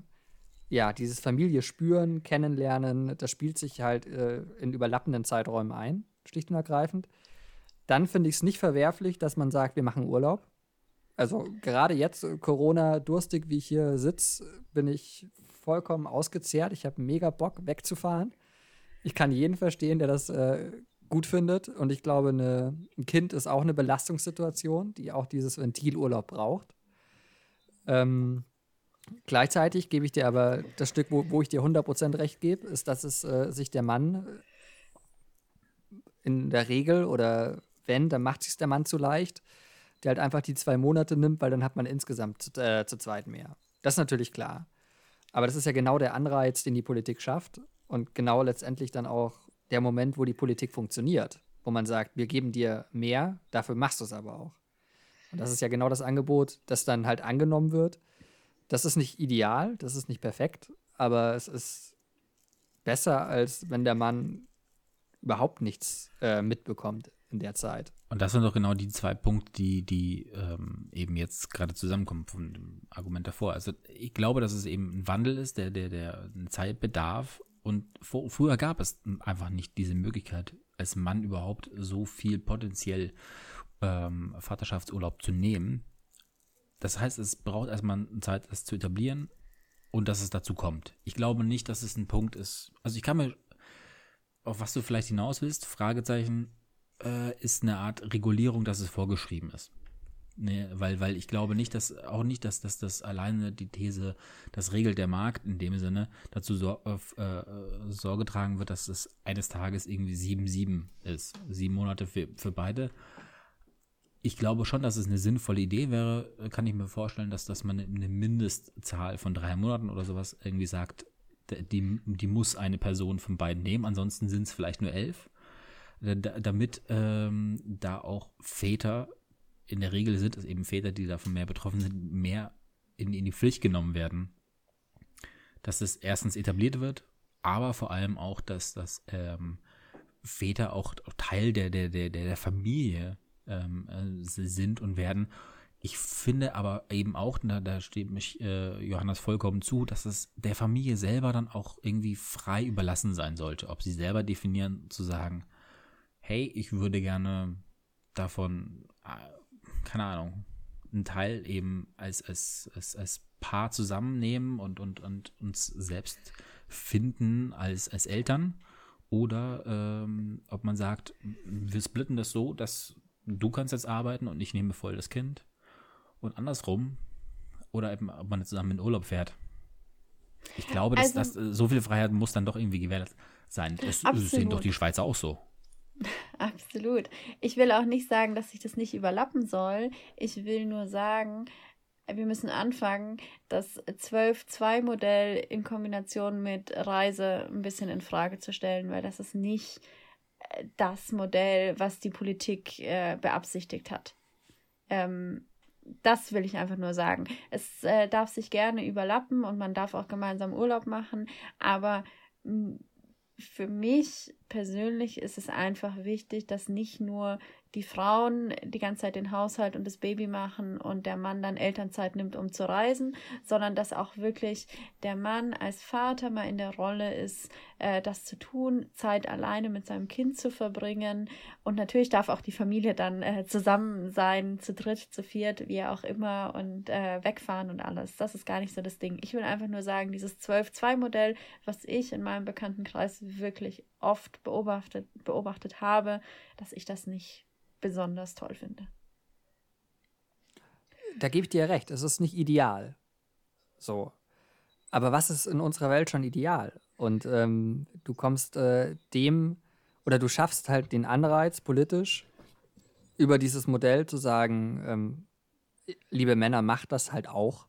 ja, dieses Familie spüren, kennenlernen, das spielt sich halt äh, in überlappenden Zeiträumen ein, schlicht und ergreifend. Dann finde ich es nicht verwerflich, dass man sagt, wir machen Urlaub also gerade jetzt, äh, Corona durstig, wie ich hier sitze, bin ich vollkommen ausgezehrt. Ich habe mega Bock, wegzufahren. Ich kann jeden verstehen, der das äh, gut findet. Und ich glaube, eine, ein Kind ist auch eine Belastungssituation, die auch dieses Ventilurlaub braucht. Ähm, gleichzeitig gebe ich dir aber das Stück, wo, wo ich dir 100% recht gebe, ist, dass es äh, sich der Mann in der Regel oder wenn, dann macht sich der Mann zu leicht der halt einfach die zwei Monate nimmt, weil dann hat man insgesamt zu, äh, zu zweit mehr. Das ist natürlich klar. Aber das ist ja genau der Anreiz, den die Politik schafft und genau letztendlich dann auch der Moment, wo die Politik funktioniert, wo man sagt, wir geben dir mehr, dafür machst du es aber auch. Und das ist ja genau das Angebot, das dann halt angenommen wird. Das ist nicht ideal, das ist nicht perfekt, aber es ist besser, als wenn der Mann überhaupt nichts äh, mitbekommt in der Zeit. Und das sind doch genau die zwei Punkte, die, die ähm, eben jetzt gerade zusammenkommen von dem Argument davor. Also ich glaube, dass es eben ein Wandel ist, der, der, der eine Zeit bedarf. Und vor, früher gab es einfach nicht diese Möglichkeit, als Mann überhaupt so viel potenziell ähm, Vaterschaftsurlaub zu nehmen. Das heißt, es braucht erstmal Zeit, das zu etablieren und dass es dazu kommt. Ich glaube nicht, dass es ein Punkt ist. Also ich kann mir, auf was du vielleicht hinaus willst, Fragezeichen, äh, ist eine Art Regulierung, dass es vorgeschrieben ist. Nee, weil, weil ich glaube nicht, dass auch nicht, dass, dass das alleine die These, das regelt der Markt in dem Sinne, dazu so, äh, äh, Sorge tragen wird, dass es eines Tages irgendwie 7-7 ist. Sieben Monate für, für beide. Ich glaube schon, dass es eine sinnvolle Idee wäre, kann ich mir vorstellen, dass, dass man eine Mindestzahl von drei Monaten oder sowas irgendwie sagt, die, die muss eine Person von beiden nehmen, ansonsten sind es vielleicht nur elf damit ähm, da auch Väter, in der Regel sind es eben Väter, die davon mehr betroffen sind, mehr in, in die Pflicht genommen werden. Dass es erstens etabliert wird, aber vor allem auch, dass, dass ähm, Väter auch, auch, Teil der, der, der, der Familie ähm, äh, sind und werden. Ich finde aber eben auch, da, da steht mich äh, Johannes vollkommen zu, dass es der Familie selber dann auch irgendwie frei überlassen sein sollte. Ob sie selber definieren, zu sagen, hey, ich würde gerne davon, äh, keine Ahnung, einen Teil eben als, als, als, als Paar zusammennehmen und, und, und uns selbst finden als, als Eltern. Oder ähm, ob man sagt, wir splitten das so, dass du kannst jetzt arbeiten und ich nehme voll das Kind. Und andersrum. Oder eben, ob man zusammen in Urlaub fährt. Ich glaube, dass, also, dass so viel Freiheit muss dann doch irgendwie gewährt sein. Das sehen doch die Schweizer auch so. [LAUGHS] Absolut. Ich will auch nicht sagen, dass sich das nicht überlappen soll. Ich will nur sagen, wir müssen anfangen, das 12-2-Modell in Kombination mit Reise ein bisschen in Frage zu stellen, weil das ist nicht äh, das Modell, was die Politik äh, beabsichtigt hat. Ähm, das will ich einfach nur sagen. Es äh, darf sich gerne überlappen und man darf auch gemeinsam Urlaub machen, aber für mich persönlich ist es einfach wichtig, dass nicht nur die Frauen die ganze Zeit den Haushalt und das Baby machen und der Mann dann Elternzeit nimmt, um zu reisen, sondern dass auch wirklich der Mann als Vater mal in der Rolle ist, äh, das zu tun, Zeit alleine mit seinem Kind zu verbringen. Und natürlich darf auch die Familie dann äh, zusammen sein, zu dritt, zu viert, wie auch immer, und äh, wegfahren und alles. Das ist gar nicht so das Ding. Ich will einfach nur sagen, dieses 12-2-Modell, was ich in meinem Bekanntenkreis wirklich oft beobachtet, beobachtet habe, dass ich das nicht besonders toll finde. Da gebe ich dir recht, es ist nicht ideal. So. Aber was ist in unserer Welt schon ideal? Und ähm, du kommst äh, dem oder du schaffst halt den Anreiz politisch über dieses Modell zu sagen, ähm, liebe Männer, macht das halt auch.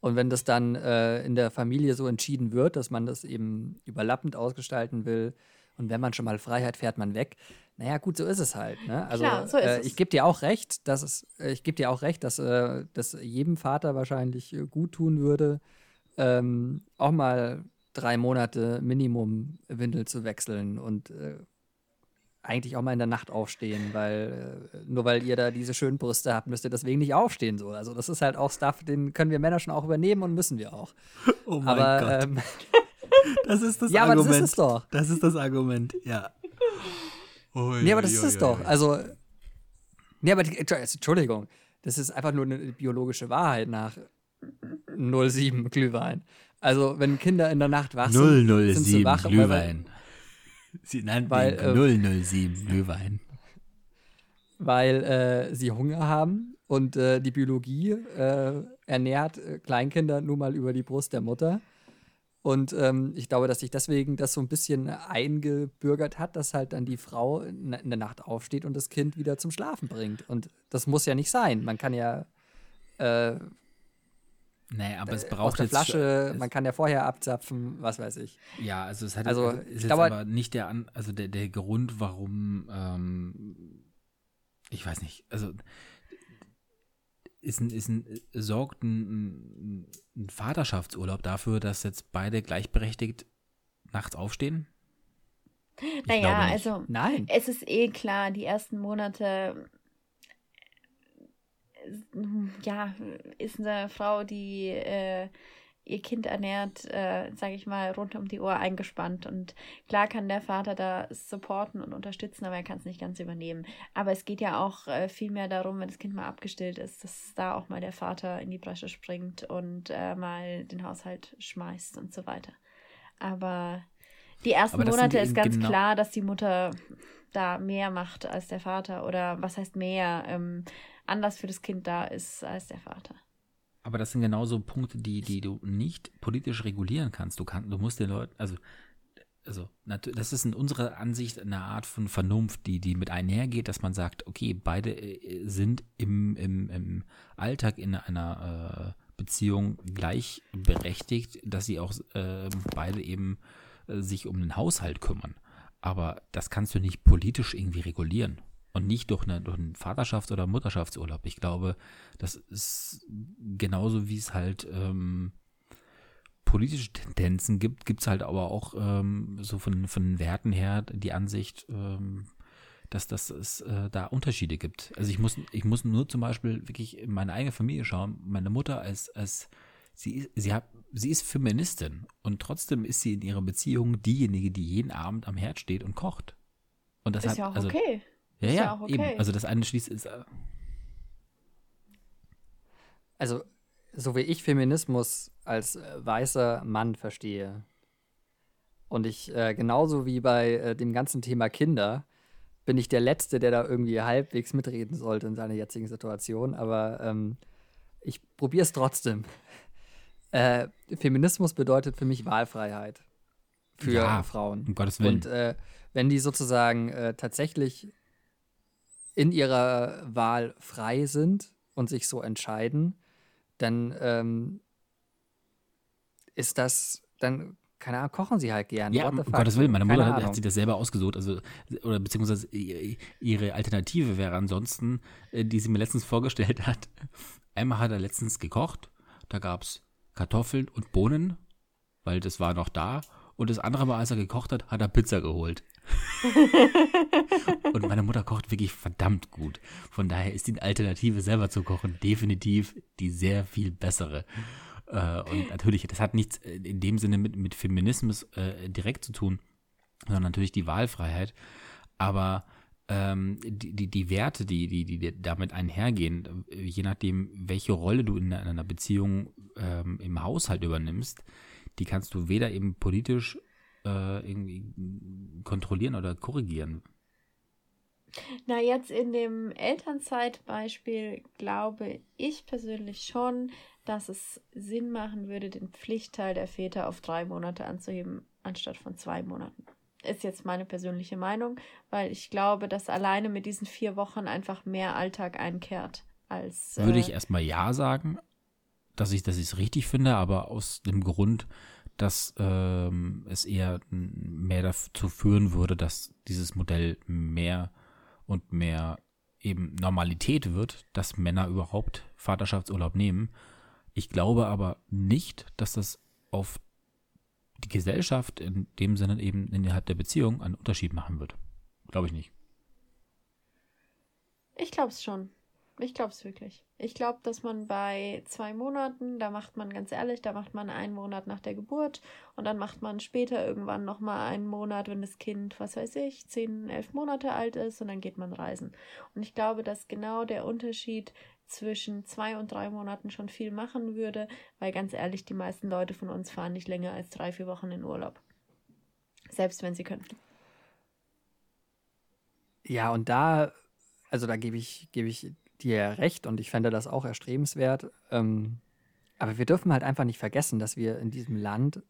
Und wenn das dann äh, in der Familie so entschieden wird, dass man das eben überlappend ausgestalten will, und wenn man schon mal Freiheit fährt, man weg, naja, gut, so ist es halt. Ne? Also Klar, so äh, ich gebe dir auch recht, dass es, äh, ich gebe dir auch recht, dass äh, das jedem Vater wahrscheinlich äh, gut tun würde, ähm, auch mal drei Monate Minimum Windel zu wechseln und äh, eigentlich auch mal in der Nacht aufstehen, weil äh, nur weil ihr da diese schönen Brüste habt, müsst ihr deswegen nicht aufstehen. So. Also das ist halt auch Stuff, den können wir Männer schon auch übernehmen und müssen wir auch. [LAUGHS] Oh mein Aber Gott. ähm, [LAUGHS] das ist das Ja, aber das Argument. ist es doch. Das ist das Argument, ja. Ui, Nee, aber das ui, ist es ui, doch. ui. Also, nee, aber die, Entschuldigung, das ist einfach nur eine biologische Wahrheit nach 07 Glühwein. Also, wenn Kinder in der Nacht wach sind, sind sie 007 wach, weil- Glühwein. Sie nannten Weil, äh, 007 Glühwein. weil äh, sie Hunger haben und äh, die Biologie äh, ernährt äh, Kleinkinder nun mal über die Brust der Mutter. Und ähm, ich glaube, dass sich deswegen das so ein bisschen eingebürgert hat, dass halt dann die Frau in, der Nacht aufsteht und das Kind wieder zum Schlafen bringt. Und das muss ja nicht sein. Man kann ja äh, Nee, aber es aus braucht jetzt Flasche, schon- man kann ja vorher abzapfen, was weiß ich. Ja, also es hat Also, also, ist glaube- aber nicht der An also der, der Grund, warum ähm, ich weiß nicht, also ist ein, ist ein sorgt ein, ein Vaterschaftsurlaub dafür, dass jetzt beide gleichberechtigt nachts aufstehen? Ich Naja, also Nein. es ist eh klar, die ersten Monate äh, ja, ist eine Frau, die äh, ihr Kind ernährt, äh, sage ich mal, rund um die Uhr eingespannt. Und klar kann der Vater da supporten und unterstützen, aber er kann es nicht ganz übernehmen. Aber es geht ja auch äh, viel mehr darum, wenn das Kind mal abgestillt ist, dass da auch mal der Vater in die Bresche springt und äh, mal den Haushalt schmeißt und so weiter. Aber die ersten Aber Monate ist ganz genau- klar, dass die Mutter da mehr macht als der Vater oder was heißt mehr, ähm, anders für das Kind da ist als der Vater. Aber das sind genauso Punkte, die, die du nicht politisch regulieren kannst. Du kannst, du musst den Leuten, also, also, das ist in unserer Ansicht eine Art von Vernunft, die, die mit einhergeht, dass man sagt, okay, beide äh, sind im, im, im Alltag in einer äh, Beziehung gleichberechtigt, dass sie auch äh, beide eben äh, sich um den Haushalt kümmern. Aber das kannst du nicht politisch irgendwie regulieren. Und nicht durch, eine, durch einen Vaterschafts- oder Mutterschaftsurlaub. Ich glaube, das ist genauso wie es halt ähm, politische Tendenzen gibt, gibt es halt aber auch ähm, so von, von den Werten her die Ansicht, ähm, dass, dass es äh, da Unterschiede gibt. Also ich muss, ich muss nur zum Beispiel wirklich in meine eigene Familie schauen. Meine Mutter als, als sie, ist- sie, hat, sie ist Feministin und trotzdem ist sie in ihrer Beziehung diejenige, die jeden Abend am Herd steht und kocht. Und das ist hat, ja auch also, okay. Ja, Ist ja, ja auch eben. okay. Also das eine schließt ist. Äh, Also, so wie ich Feminismus als äh, weißer Mann verstehe, und ich äh, genauso wie bei äh, dem ganzen Thema Kinder, bin ich der Letzte, der da irgendwie halbwegs mitreden sollte in seiner jetzigen Situation, aber ähm, ich probiere es trotzdem. Äh, Feminismus bedeutet für mich Wahlfreiheit für Ja, Frauen. um Gottes Willen. Und äh, wenn die sozusagen äh, tatsächlich in ihrer Wahl frei sind und sich so entscheiden, dann ähm, ist das, dann, keine Ahnung, kochen sie halt gern. Ja, What um the fuck? Gottes Willen, meine Mutter hat, hat sich das selber ausgesucht, also, oder beziehungsweise ihre Alternative wäre ansonsten, äh, die sie mir letztens vorgestellt hat. [LAUGHS] Einmal hat er letztens gekocht, da gab es Kartoffeln und Bohnen, weil das war noch da. Und das andere Mal, als er gekocht hat, hat er Pizza geholt. [LAUGHS] und meine Mutter kocht wirklich verdammt gut. Von daher ist die Alternative selber zu kochen definitiv die sehr viel bessere. Äh, und natürlich, das hat nichts äh, in dem Sinne mit, mit Feminismus äh, direkt zu tun, sondern natürlich die Wahlfreiheit. Aber ähm, die, die, die Werte, die, die, die damit einhergehen, je nachdem, welche Rolle du in einer Beziehung ähm, im Haushalt übernimmst, die kannst du weder eben politisch äh, irgendwie kontrollieren oder korrigieren. Na, jetzt in dem Elternzeitbeispiel glaube ich persönlich schon, dass es Sinn machen würde, den Pflichtteil der Väter auf drei Monate anzuheben, anstatt von zwei Monaten. Ist jetzt meine persönliche Meinung, weil ich glaube, dass alleine mit diesen vier Wochen einfach mehr Alltag einkehrt als. Würde ich äh, erstmal ja sagen, dass ich dass ich es richtig finde, aber aus dem Grund, dass ähm, es eher mehr dazu führen würde, dass dieses Modell mehr und mehr eben Normalität wird, dass Männer überhaupt Vaterschaftsurlaub nehmen. Ich glaube aber nicht, dass das auf die Gesellschaft in dem Sinne eben innerhalb der Beziehung einen Unterschied machen wird. Glaube ich nicht. Ich glaube es schon. Ich glaube es wirklich. Ich glaube, dass man bei zwei Monaten, da macht man ganz ehrlich, da macht man einen Monat nach der Geburt und dann macht man später irgendwann nochmal einen Monat, wenn das Kind, was weiß ich, zehn, elf Monate alt ist und dann geht man reisen. Und ich glaube, dass genau der Unterschied zwischen zwei und drei Monaten schon viel machen würde, weil ganz ehrlich, die meisten Leute von uns fahren nicht länger als drei, vier Wochen in Urlaub. Selbst wenn sie könnten. Ja, und da, also da gebe ich, gebe ich dir recht und ich fände das auch erstrebenswert. Ähm, aber wir dürfen halt einfach nicht vergessen, dass wir in diesem Land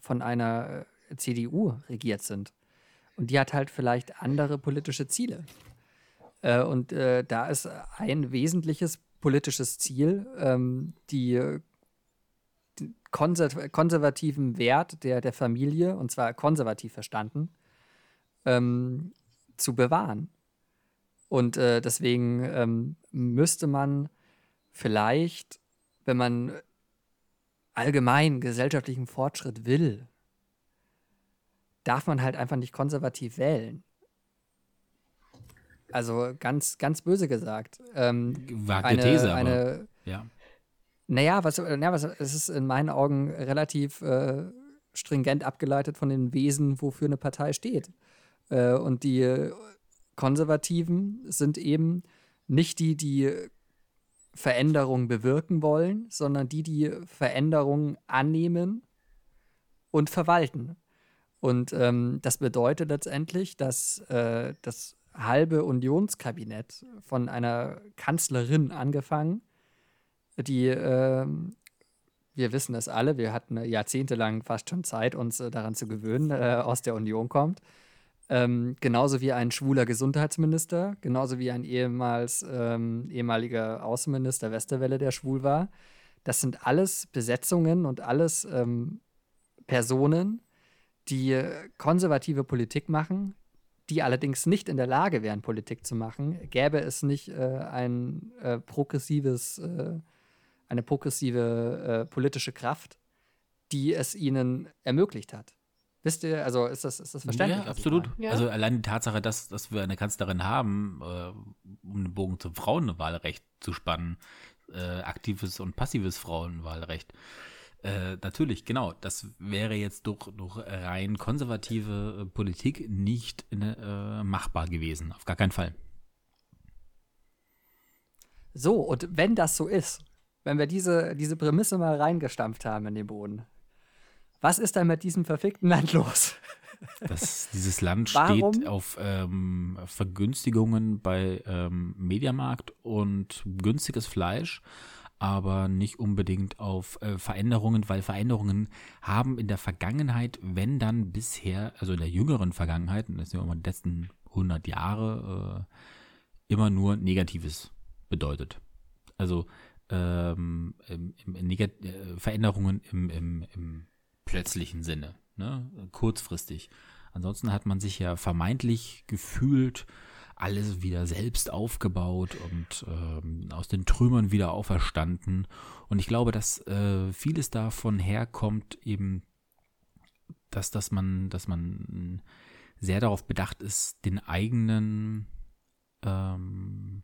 von einer äh, CDU regiert sind. Und die hat halt vielleicht andere politische Ziele. Äh, und äh, da ist ein wesentliches politisches Ziel, ähm, die, äh, konser konservativen Wert der, der Familie, und zwar konservativ verstanden, ähm, zu bewahren. Und äh, deswegen ähm, müsste man vielleicht, wenn man allgemein gesellschaftlichen Fortschritt will, darf man halt einfach nicht konservativ wählen. Also ganz, ganz böse gesagt. Ähm, Wagte eine, These, aber eine, ja. naja, was, naja, was, es ist in meinen Augen relativ äh, stringent abgeleitet von den Wesen, wofür eine Partei steht. Äh, und die Konservativen sind eben nicht die, die Veränderungen bewirken wollen, sondern die, die Veränderungen annehmen und verwalten. Und ähm, das bedeutet letztendlich, dass äh, das halbe Unionskabinett von einer Kanzlerin angefangen, die, ähm, wir wissen es alle, wir hatten jahrzehntelang fast schon Zeit, uns äh, daran zu gewöhnen, äh, aus der Union kommt. Ähm, genauso wie ein schwuler Gesundheitsminister, genauso wie ein ehemals, ähm, ehemaliger Außenminister Westerwelle, der schwul war. Das sind alles Besetzungen und alles ähm, Personen, die konservative Politik machen, die allerdings nicht in der Lage wären, Politik zu machen, gäbe es nicht äh, ein äh, progressives, äh, eine progressive äh, politische Kraft, die es ihnen ermöglicht hat. Wisst ihr, also ist das, ist das verständlich? Ja, absolut. meine? Ja. Also allein die Tatsache, dass, dass wir eine Kanzlerin haben, äh, um den Bogen zum Frauenwahlrecht zu spannen, äh, aktives und passives Frauenwahlrecht. Äh, natürlich, genau. Das wäre jetzt durch, durch rein konservative äh, Politik nicht äh, machbar gewesen. Auf gar keinen Fall. So, und wenn das so ist, wenn wir diese, diese Prämisse mal reingestampft haben in den Boden, was ist dann mit diesem verfickten Land los? [LAUGHS] Das, dieses Land Warum? steht auf ähm, Vergünstigungen bei ähm, Mediamarkt und günstiges Fleisch. aber nicht unbedingt auf äh, Veränderungen, weil Veränderungen haben in der Vergangenheit, wenn dann bisher, also in der jüngeren Vergangenheit, das sind immer die letzten 100 Jahre, äh, immer nur Negatives bedeutet. Also ähm, im, im, im äh, Veränderungen im, im plötzlichen Sinne, ne? kurzfristig. Ansonsten hat man sich ja vermeintlich gefühlt, alles wieder selbst aufgebaut und ähm, aus den Trümmern wieder auferstanden. Und ich glaube, dass äh, vieles davon herkommt, eben, dass, dass man, dass man sehr darauf bedacht ist, den eigenen, ähm,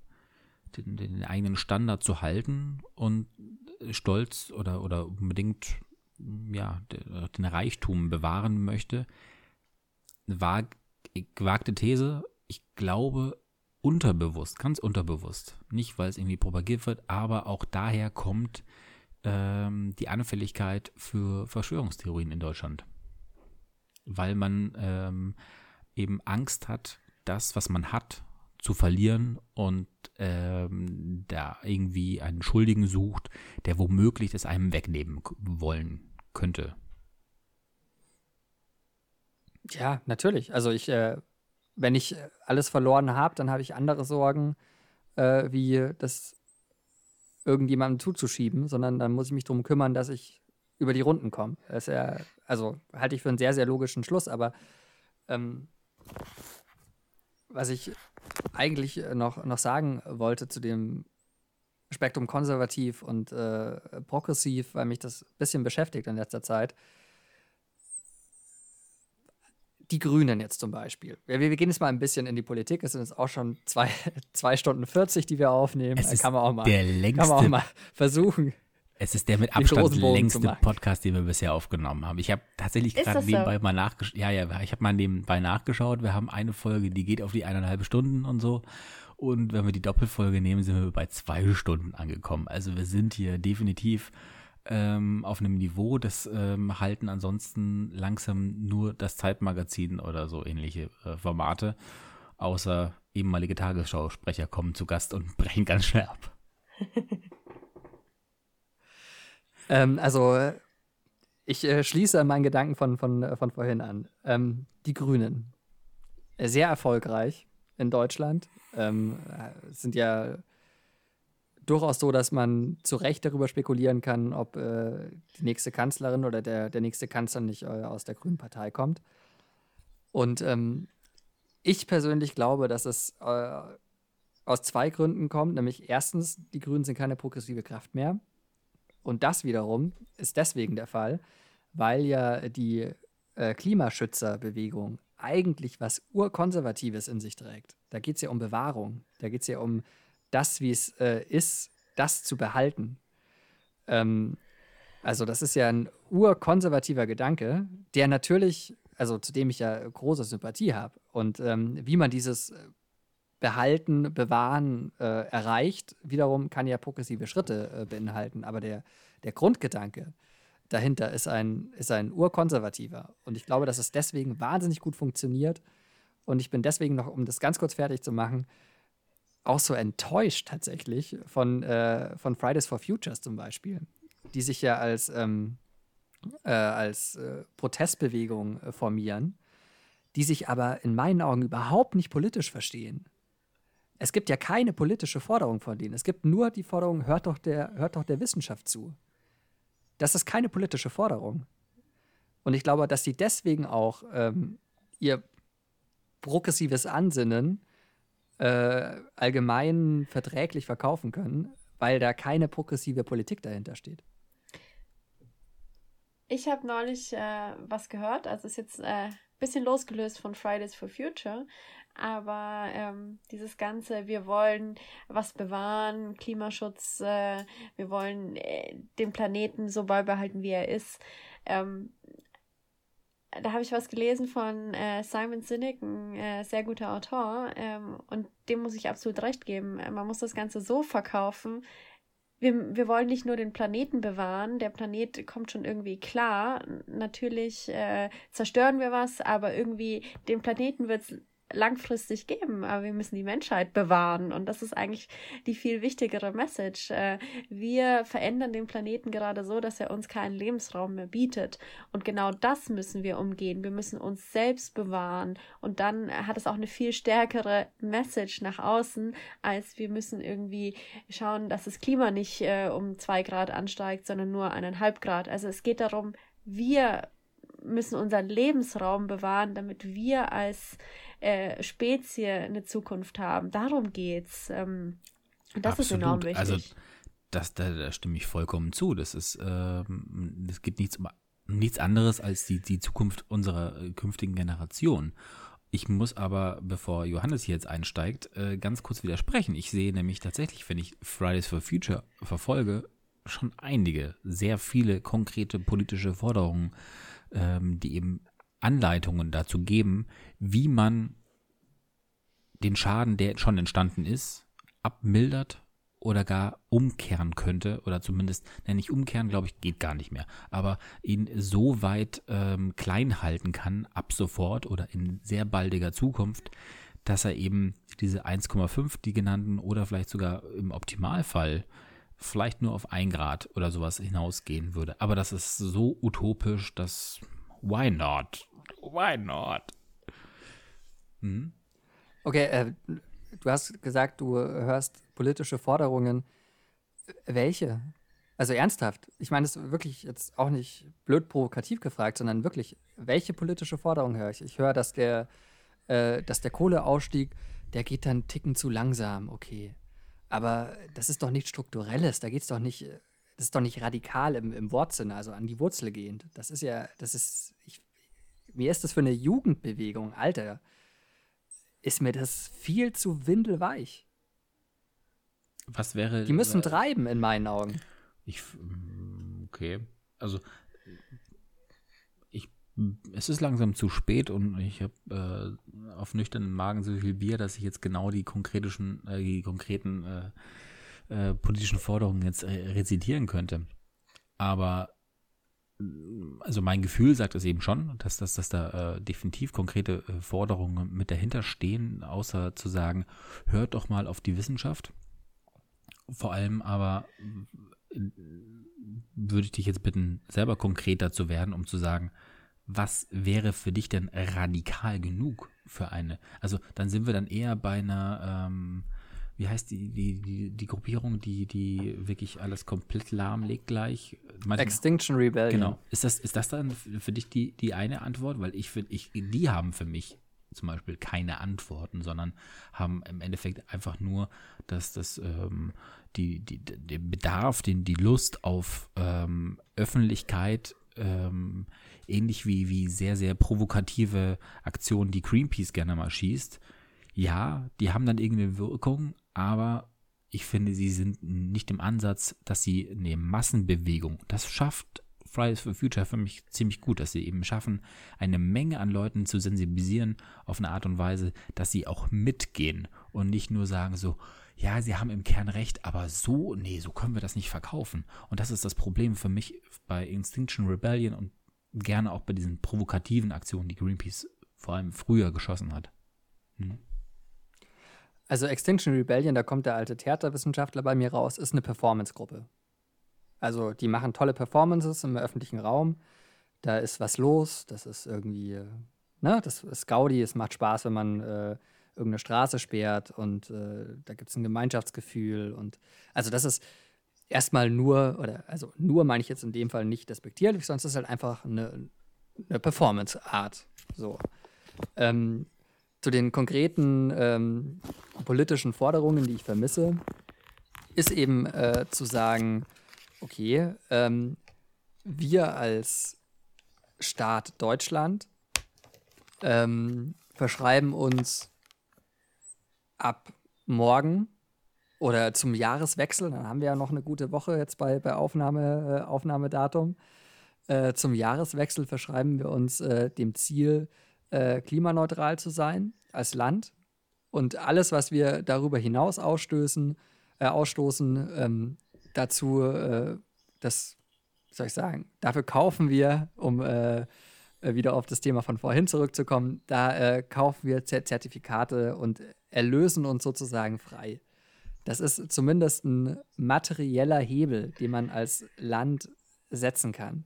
den, den eigenen Standard zu halten und stolz oder, oder unbedingt ja, den Reichtum bewahren möchte. Wag, gewagte These, ich glaube, unterbewusst, ganz unterbewusst, nicht weil es irgendwie propagiert wird, aber auch daher kommt ähm, die Anfälligkeit für Verschwörungstheorien in Deutschland. Weil man ähm, eben Angst hat, das, was man hat, zu verlieren und ähm, da irgendwie einen Schuldigen sucht, der womöglich das einem wegnehmen wollen könnte. Ja, natürlich. Also ich äh, wenn ich alles verloren habe, dann habe ich andere Sorgen, äh, wie das irgendjemandem zuzuschieben, sondern dann muss ich mich darum kümmern, dass ich über die Runden komme. Das ja, also halte ich für einen sehr, sehr logischen Schluss, aber ähm, was ich eigentlich noch, noch sagen wollte zu dem Spektrum konservativ und äh, progressiv, weil mich das ein bisschen beschäftigt in letzter Zeit, die Grünen jetzt zum Beispiel. Ja, wir, wir, gehen jetzt mal ein bisschen in die Politik. Es sind jetzt auch schon zwei, [LAUGHS] zwei Stunden 40, die wir aufnehmen. Es ist kann man auch mal, der längste, kann man auch mal versuchen. Es ist der mit Abstand längste Podcast, den wir bisher aufgenommen haben. Ich habe tatsächlich gerade nebenbei so? mal nachgeschaut. Ja, ja, ich habe mal nebenbei nachgeschaut. Wir haben eine Folge, die geht auf die eineinhalb Stunden und so. Und wenn wir die Doppelfolge nehmen, sind wir bei zwei Stunden angekommen. Also wir sind hier definitiv ähm, auf einem Niveau, das ähm, halten ansonsten langsam nur das Zeitmagazin oder so ähnliche äh, Formate, außer ehemalige Tagesschausprecher kommen zu Gast und [LAUGHS] brechen ganz schnell ab. [LAUGHS] ähm, also ich äh, schließe meinen Gedanken von, von, äh, von vorhin an. Ähm, die Grünen. Sehr erfolgreich in Deutschland. Ähm, äh, sind ja durchaus so, dass man zu Recht darüber spekulieren kann, ob äh, die nächste Kanzlerin oder der, der nächste Kanzler nicht äh, aus der Grünen Partei kommt. Und ähm, ich persönlich glaube, dass es äh, aus zwei Gründen kommt. Nämlich erstens, die Grünen sind keine progressive Kraft mehr. Und das wiederum ist deswegen der Fall, weil ja die äh, Klimaschützerbewegung eigentlich was Urkonservatives in sich trägt. Da geht es ja um Bewahrung. Da geht es ja um das, wie es äh, ist, das zu behalten. Ähm, also das ist ja ein urkonservativer Gedanke, der natürlich, also zu dem ich ja große Sympathie habe. Und ähm, wie man dieses Behalten, Bewahren äh, erreicht, wiederum kann ja progressive Schritte äh, beinhalten. Aber der, der Grundgedanke dahinter ist ein, ist ein urkonservativer. Und ich glaube, dass es deswegen wahnsinnig gut funktioniert. Und ich bin deswegen noch, um das ganz kurz fertig zu machen, auch so enttäuscht tatsächlich von, äh, von Fridays for Futures zum Beispiel, die sich ja als, ähm, äh, als äh, Protestbewegung äh, formieren, die sich aber in meinen Augen überhaupt nicht politisch verstehen. Es gibt ja keine politische Forderung von denen. Es gibt nur die Forderung, hört doch der, hört doch der Wissenschaft zu. Das ist keine politische Forderung. Und ich glaube, dass sie deswegen auch ähm, ihr progressives Ansinnen äh, allgemein verträglich verkaufen können, weil da keine progressive Politik dahinter steht. Ich habe neulich äh, was gehört, also ist jetzt ein äh, bisschen losgelöst von Fridays for Future, aber ähm, dieses ganze, wir wollen was bewahren, Klimaschutz, äh, wir wollen äh, den Planeten so beibehalten, wie er ist. Ähm, da habe ich was gelesen von äh, Simon Sinek, ein äh, sehr guter Autor, ähm, und dem muss ich absolut recht geben. Äh, man muss das Ganze so verkaufen. Wir, wir wollen nicht nur den Planeten bewahren, der Planet kommt schon irgendwie klar. Natürlich äh, zerstören wir was, aber irgendwie den Planeten wird es langfristig geben, aber wir müssen die Menschheit bewahren. Und das ist eigentlich die viel wichtigere Message. Äh, wir verändern den Planeten gerade so, dass er uns keinen Lebensraum mehr bietet. Und genau das müssen wir umgehen. Wir müssen uns selbst bewahren. Und dann hat es auch eine viel stärkere Message nach außen, als wir müssen irgendwie schauen, dass das Klima nicht äh, um zwei Grad ansteigt, sondern nur eineinhalb Grad. Also es geht darum, wir müssen unseren Lebensraum bewahren, damit wir als äh, Spezie eine Zukunft haben. Darum geht's. Ähm, das Absolut. ist enorm wichtig. Also das, da, da stimme ich vollkommen zu. Das ist, ähm, es gibt nichts, nichts anderes als die, die Zukunft unserer äh, künftigen Generation. Ich muss aber, bevor Johannes hier jetzt einsteigt, äh, ganz kurz widersprechen. Ich sehe nämlich tatsächlich, wenn ich Fridays for Future verfolge, schon einige, sehr viele konkrete politische Forderungen, ähm, die eben Anleitungen dazu geben, wie man den Schaden, der schon entstanden ist, abmildert oder gar umkehren könnte oder zumindest, nenne ich umkehren, glaube ich, geht gar nicht mehr, aber ihn so weit ähm, klein halten kann ab sofort oder in sehr baldiger Zukunft, dass er eben diese 1,5, die genannten, oder vielleicht sogar im Optimalfall vielleicht nur auf ein Grad oder sowas hinausgehen würde. Aber das ist so utopisch, dass why not? Why not? Hm? Okay, äh, du hast gesagt, du hörst politische Forderungen. Welche? Also ernsthaft. Ich meine, das ist wirklich jetzt auch nicht blöd provokativ gefragt, sondern wirklich, welche politische Forderung höre ich? Ich höre, dass der, äh, dass der Kohleausstieg, der geht dann ticken zu langsam, okay. Aber das ist doch nichts Strukturelles, da geht es doch nicht, das ist doch nicht radikal im, im Wortsinne, also an die Wurzel gehend. Das ist ja, das ist, ich, mir ist das für eine Jugendbewegung, Alter, ist mir das viel zu windelweich. Was wäre. Die müssen äh, treiben, in meinen Augen. Ich, okay. Also, es ist langsam zu spät und ich habe äh, auf nüchternen Magen so viel Bier, dass ich jetzt genau die konkreten, äh, die konkreten äh, äh, politischen Forderungen jetzt rezitieren könnte. Aber also mein Gefühl sagt es eben schon, dass, dass, dass da äh, definitiv konkrete äh, Forderungen mit dahinter stehen, außer zu sagen, hört doch mal auf die Wissenschaft. Vor allem aber äh, würde ich dich jetzt bitten, selber konkreter zu werden, um zu sagen, was wäre für dich denn radikal genug für eine? Also dann sind wir dann eher bei einer ähm, wie heißt die, die, die, die Gruppierung, die, die wirklich alles komplett lahmlegt gleich? Manchmal, Extinction Rebellion. Genau. Ist das, ist das dann für dich die, die eine Antwort? Weil ich finde, ich, die haben für mich zum Beispiel keine Antworten, sondern haben im Endeffekt einfach nur, dass das ähm, die, die, den Bedarf, den, die Lust auf ähm, Öffentlichkeit, ähm, ähnlich wie, wie sehr, sehr provokative Aktionen, die Greenpeace gerne mal schießt, ja, die haben dann irgendeine Wirkung, aber ich finde, sie sind nicht im Ansatz, dass sie eine Massenbewegung, das schafft Fridays for Future für mich ziemlich gut, dass sie eben schaffen, eine Menge an Leuten zu sensibilisieren auf eine Art und Weise, dass sie auch mitgehen und nicht nur sagen so, ja, sie haben im Kern recht, aber so, nee, so können wir das nicht verkaufen. Und das ist das Problem für mich bei Extinction Rebellion und gerne auch bei diesen provokativen Aktionen, die Greenpeace vor allem früher geschossen hat. Hm. Also Extinction Rebellion, da kommt der alte Theaterwissenschaftler bei mir raus, ist eine Performance-Gruppe. Also die machen tolle Performances im öffentlichen Raum. Da ist was los, das ist irgendwie, ne, das ist Gaudi, es macht Spaß, wenn man äh, irgendeine Straße sperrt und äh, da gibt es ein Gemeinschaftsgefühl und also das ist erstmal nur, oder also nur meine ich jetzt in dem Fall nicht despektierlich, es ist halt einfach eine, eine Performance-Art. So. Ähm, zu den konkreten ähm, politischen Forderungen, die ich vermisse, ist eben äh, zu sagen, okay, ähm, wir als Staat Deutschland ähm, verschreiben uns ab morgen oder zum Jahreswechsel, dann haben wir ja noch eine gute Woche jetzt bei, bei Aufnahme, äh, Aufnahmedatum, äh, zum Jahreswechsel verschreiben wir uns äh, dem Ziel, äh, klimaneutral zu sein als Land. Und alles, was wir darüber hinaus ausstößen, äh, ausstoßen, ähm, dazu, äh, das, soll ich sagen, dafür kaufen wir, um wieder auf das Thema von vorhin zurückzukommen, da äh, kaufen wir Zertifikate und erlösen uns sozusagen frei. Das ist zumindest ein materieller Hebel, den man als Land setzen kann.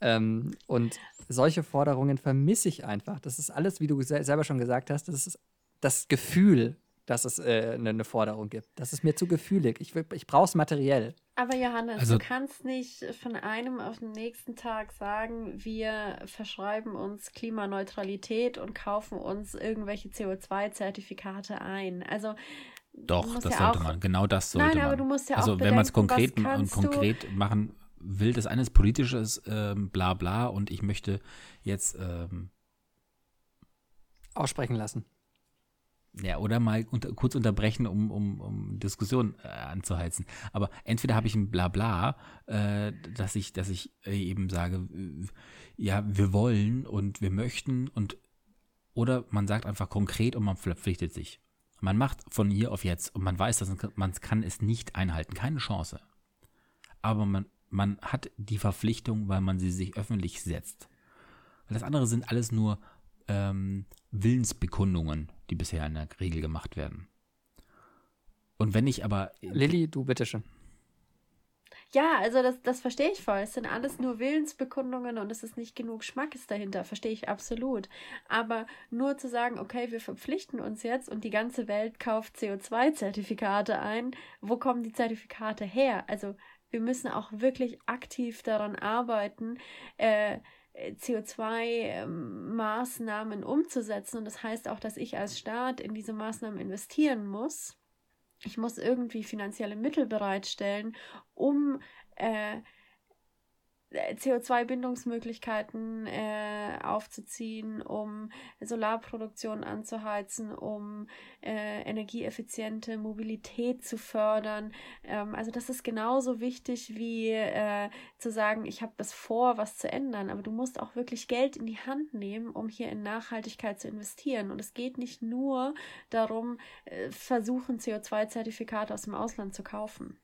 Ähm, und solche Forderungen vermisse ich einfach. Das ist alles, wie du selber schon gesagt hast, das ist das Gefühl, dass es äh, eine, eine, Forderung gibt. Das ist mir zu gefühlig. Ich, ich brauche es materiell. Aber Johannes, also, du kannst nicht von einem auf den nächsten Tag sagen, wir verschreiben uns Klimaneutralität und kaufen uns irgendwelche CO2-Zertifikate ein. Also doch, das ja sollte man. Genau das sollte Nein, man. aber du musst ja also, auch wenn man es konkret und konkret machen will, das eine ist politisches ähm, Blabla und ich möchte jetzt ähm, aussprechen lassen. Ja, oder mal unter, kurz unterbrechen, um, um, um Diskussion äh, anzuheizen. Aber entweder habe ich ein Blabla, äh, dass ich, dass ich eben sage, äh, ja, wir wollen und wir möchten und oder man sagt einfach konkret und man verpflichtet sich. Man macht von hier auf jetzt und man weiß, dass man kann es nicht einhalten, keine Chance. Aber man, man hat die Verpflichtung, weil man sie sich öffentlich setzt. Weil das andere sind alles nur ähm, Willensbekundungen, die bisher in der Regel gemacht werden. Und wenn ich aber. Lilly, du bitteschön. Ja, also das, das verstehe ich voll. Es sind alles nur Willensbekundungen und es ist nicht genug Schmackes dahinter, verstehe ich absolut. Aber nur zu sagen, okay, wir verpflichten uns jetzt und die ganze Welt kauft CO2-Zertifikate ein, wo kommen die Zertifikate her? Also wir müssen auch wirklich aktiv daran arbeiten, äh, CO2-Maßnahmen umzusetzen. Und das heißt auch, dass ich als Staat in diese Maßnahmen investieren muss. Ich muss irgendwie finanzielle Mittel bereitstellen, um äh, CO2-Bindungsmöglichkeiten äh, aufzuziehen, um Solarproduktion anzuheizen, um äh, energieeffiziente Mobilität zu fördern. Ähm, also das ist genauso wichtig wie äh, zu sagen, ich habe das vor, was zu ändern, aber du musst auch wirklich Geld in die Hand nehmen, um hier in Nachhaltigkeit zu investieren. Und es geht nicht nur darum, äh, versuchen, CO2-Zertifikate aus dem Ausland zu kaufen.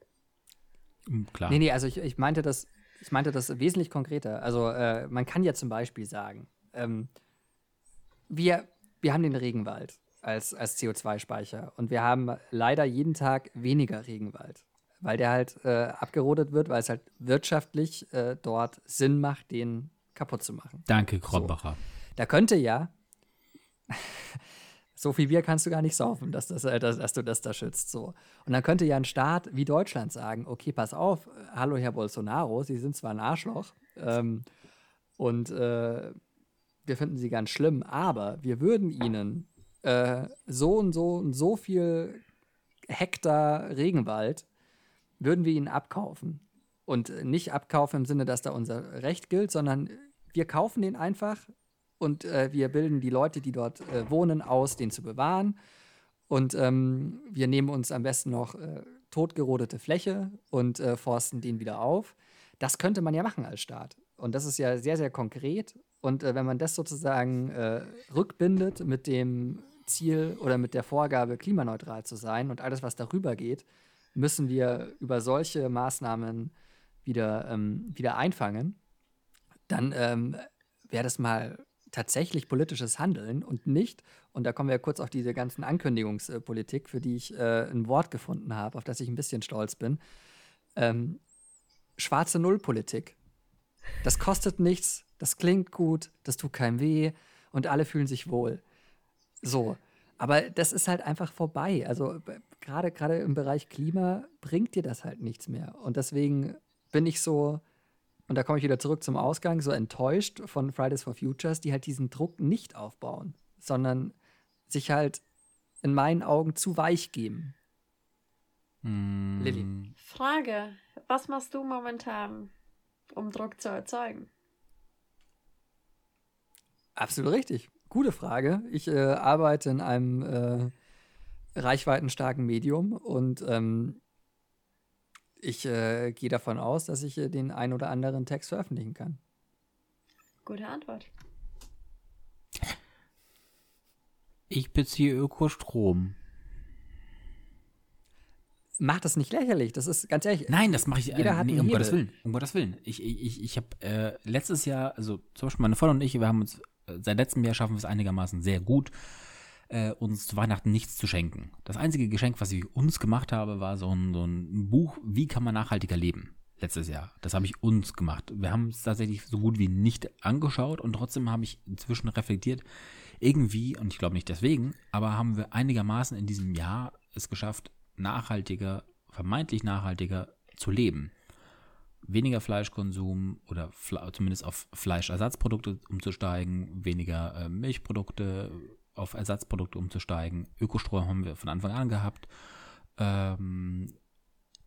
Klar. Nee, nee, also ich, ich meinte das ich meinte das wesentlich konkreter. Also äh, man kann ja zum Beispiel sagen, ähm, wir, wir haben den Regenwald als, als CO2-Speicher und wir haben leider jeden Tag weniger Regenwald, weil der halt äh, abgerodet wird, weil es halt wirtschaftlich äh, dort Sinn macht, den kaputt zu machen. Danke, Krombacher. So. Da könnte ja so viel Bier kannst du gar nicht saufen, dass, das, äh, dass, dass, du das da schützt. So. Und dann könnte ja ein Staat wie Deutschland sagen, okay, pass auf, hallo Herr Bolsonaro, Sie sind zwar ein Arschloch ähm, und äh, wir finden Sie ganz schlimm, aber wir würden Ihnen äh, so und so und so viel Hektar Regenwald, würden wir Ihnen abkaufen. Und nicht abkaufen im Sinne, dass da unser Recht gilt, sondern wir kaufen den einfach und äh, wir bilden die Leute, die dort äh, wohnen, aus, den zu bewahren. Und ähm, wir nehmen uns am besten noch äh, totgerodete Fläche und äh, forsten den wieder auf. Das könnte man ja machen als Staat. Und das ist ja sehr, sehr konkret. Und äh, wenn man das sozusagen äh, rückbindet mit dem Ziel oder mit der Vorgabe, klimaneutral zu sein und alles, was darüber geht, müssen wir über solche Maßnahmen wieder, ähm, wieder einfangen, dann ähm, wäre das mal tatsächlich politisches Handeln und nicht, und da kommen wir kurz auf diese ganzen Ankündigungspolitik, für die ich äh, ein Wort gefunden habe, auf das ich ein bisschen stolz bin. Ähm, schwarze Nullpolitik. Das kostet nichts, das klingt gut, das tut keinem weh und alle fühlen sich wohl. So. Aber das ist halt einfach vorbei. Also gerade gerade im Bereich Klima bringt dir das halt nichts mehr. Und deswegen bin ich so, und da komme ich wieder zurück zum Ausgang, so enttäuscht von Fridays for Futures, die halt diesen Druck nicht aufbauen, sondern sich halt in meinen Augen zu weich geben. Mm. Lilly. Frage: Was machst du momentan, um Druck zu erzeugen? Absolut richtig. Gute Frage. Ich äh, arbeite in einem äh, reichweitenstarken Medium und ähm, ich äh, gehe davon aus, dass ich äh, den ein oder anderen Text veröffentlichen kann. Gute Antwort. Ich beziehe Ökostrom. mach das nicht lächerlich. Das ist ganz ehrlich. Nein, das mache ich Jeder äh, hat nee, um Hebel. Gottes Willen. Um Gottes Willen. Ich, ich, ich habe äh, letztes Jahr, also zum Beispiel meine Freundin und ich, wir haben uns äh, seit letztem Jahr schaffen wir es einigermaßen sehr gut, äh, uns zu Weihnachten nichts zu schenken. Das einzige Geschenk, was ich uns gemacht habe, war so ein, so ein Buch, wie kann man nachhaltiger leben. Letztes Jahr. Das habe ich uns gemacht. Wir haben es tatsächlich so gut wie nicht angeschaut und trotzdem habe ich inzwischen reflektiert, irgendwie, und ich glaube nicht deswegen, aber haben wir einigermaßen in diesem Jahr es geschafft, nachhaltiger, vermeintlich nachhaltiger zu leben. Weniger Fleischkonsum oder zumindest auf Fleischersatzprodukte umzusteigen, weniger äh, Milchprodukte auf Ersatzprodukte umzusteigen. Ökostrom haben wir von Anfang an gehabt. Ähm,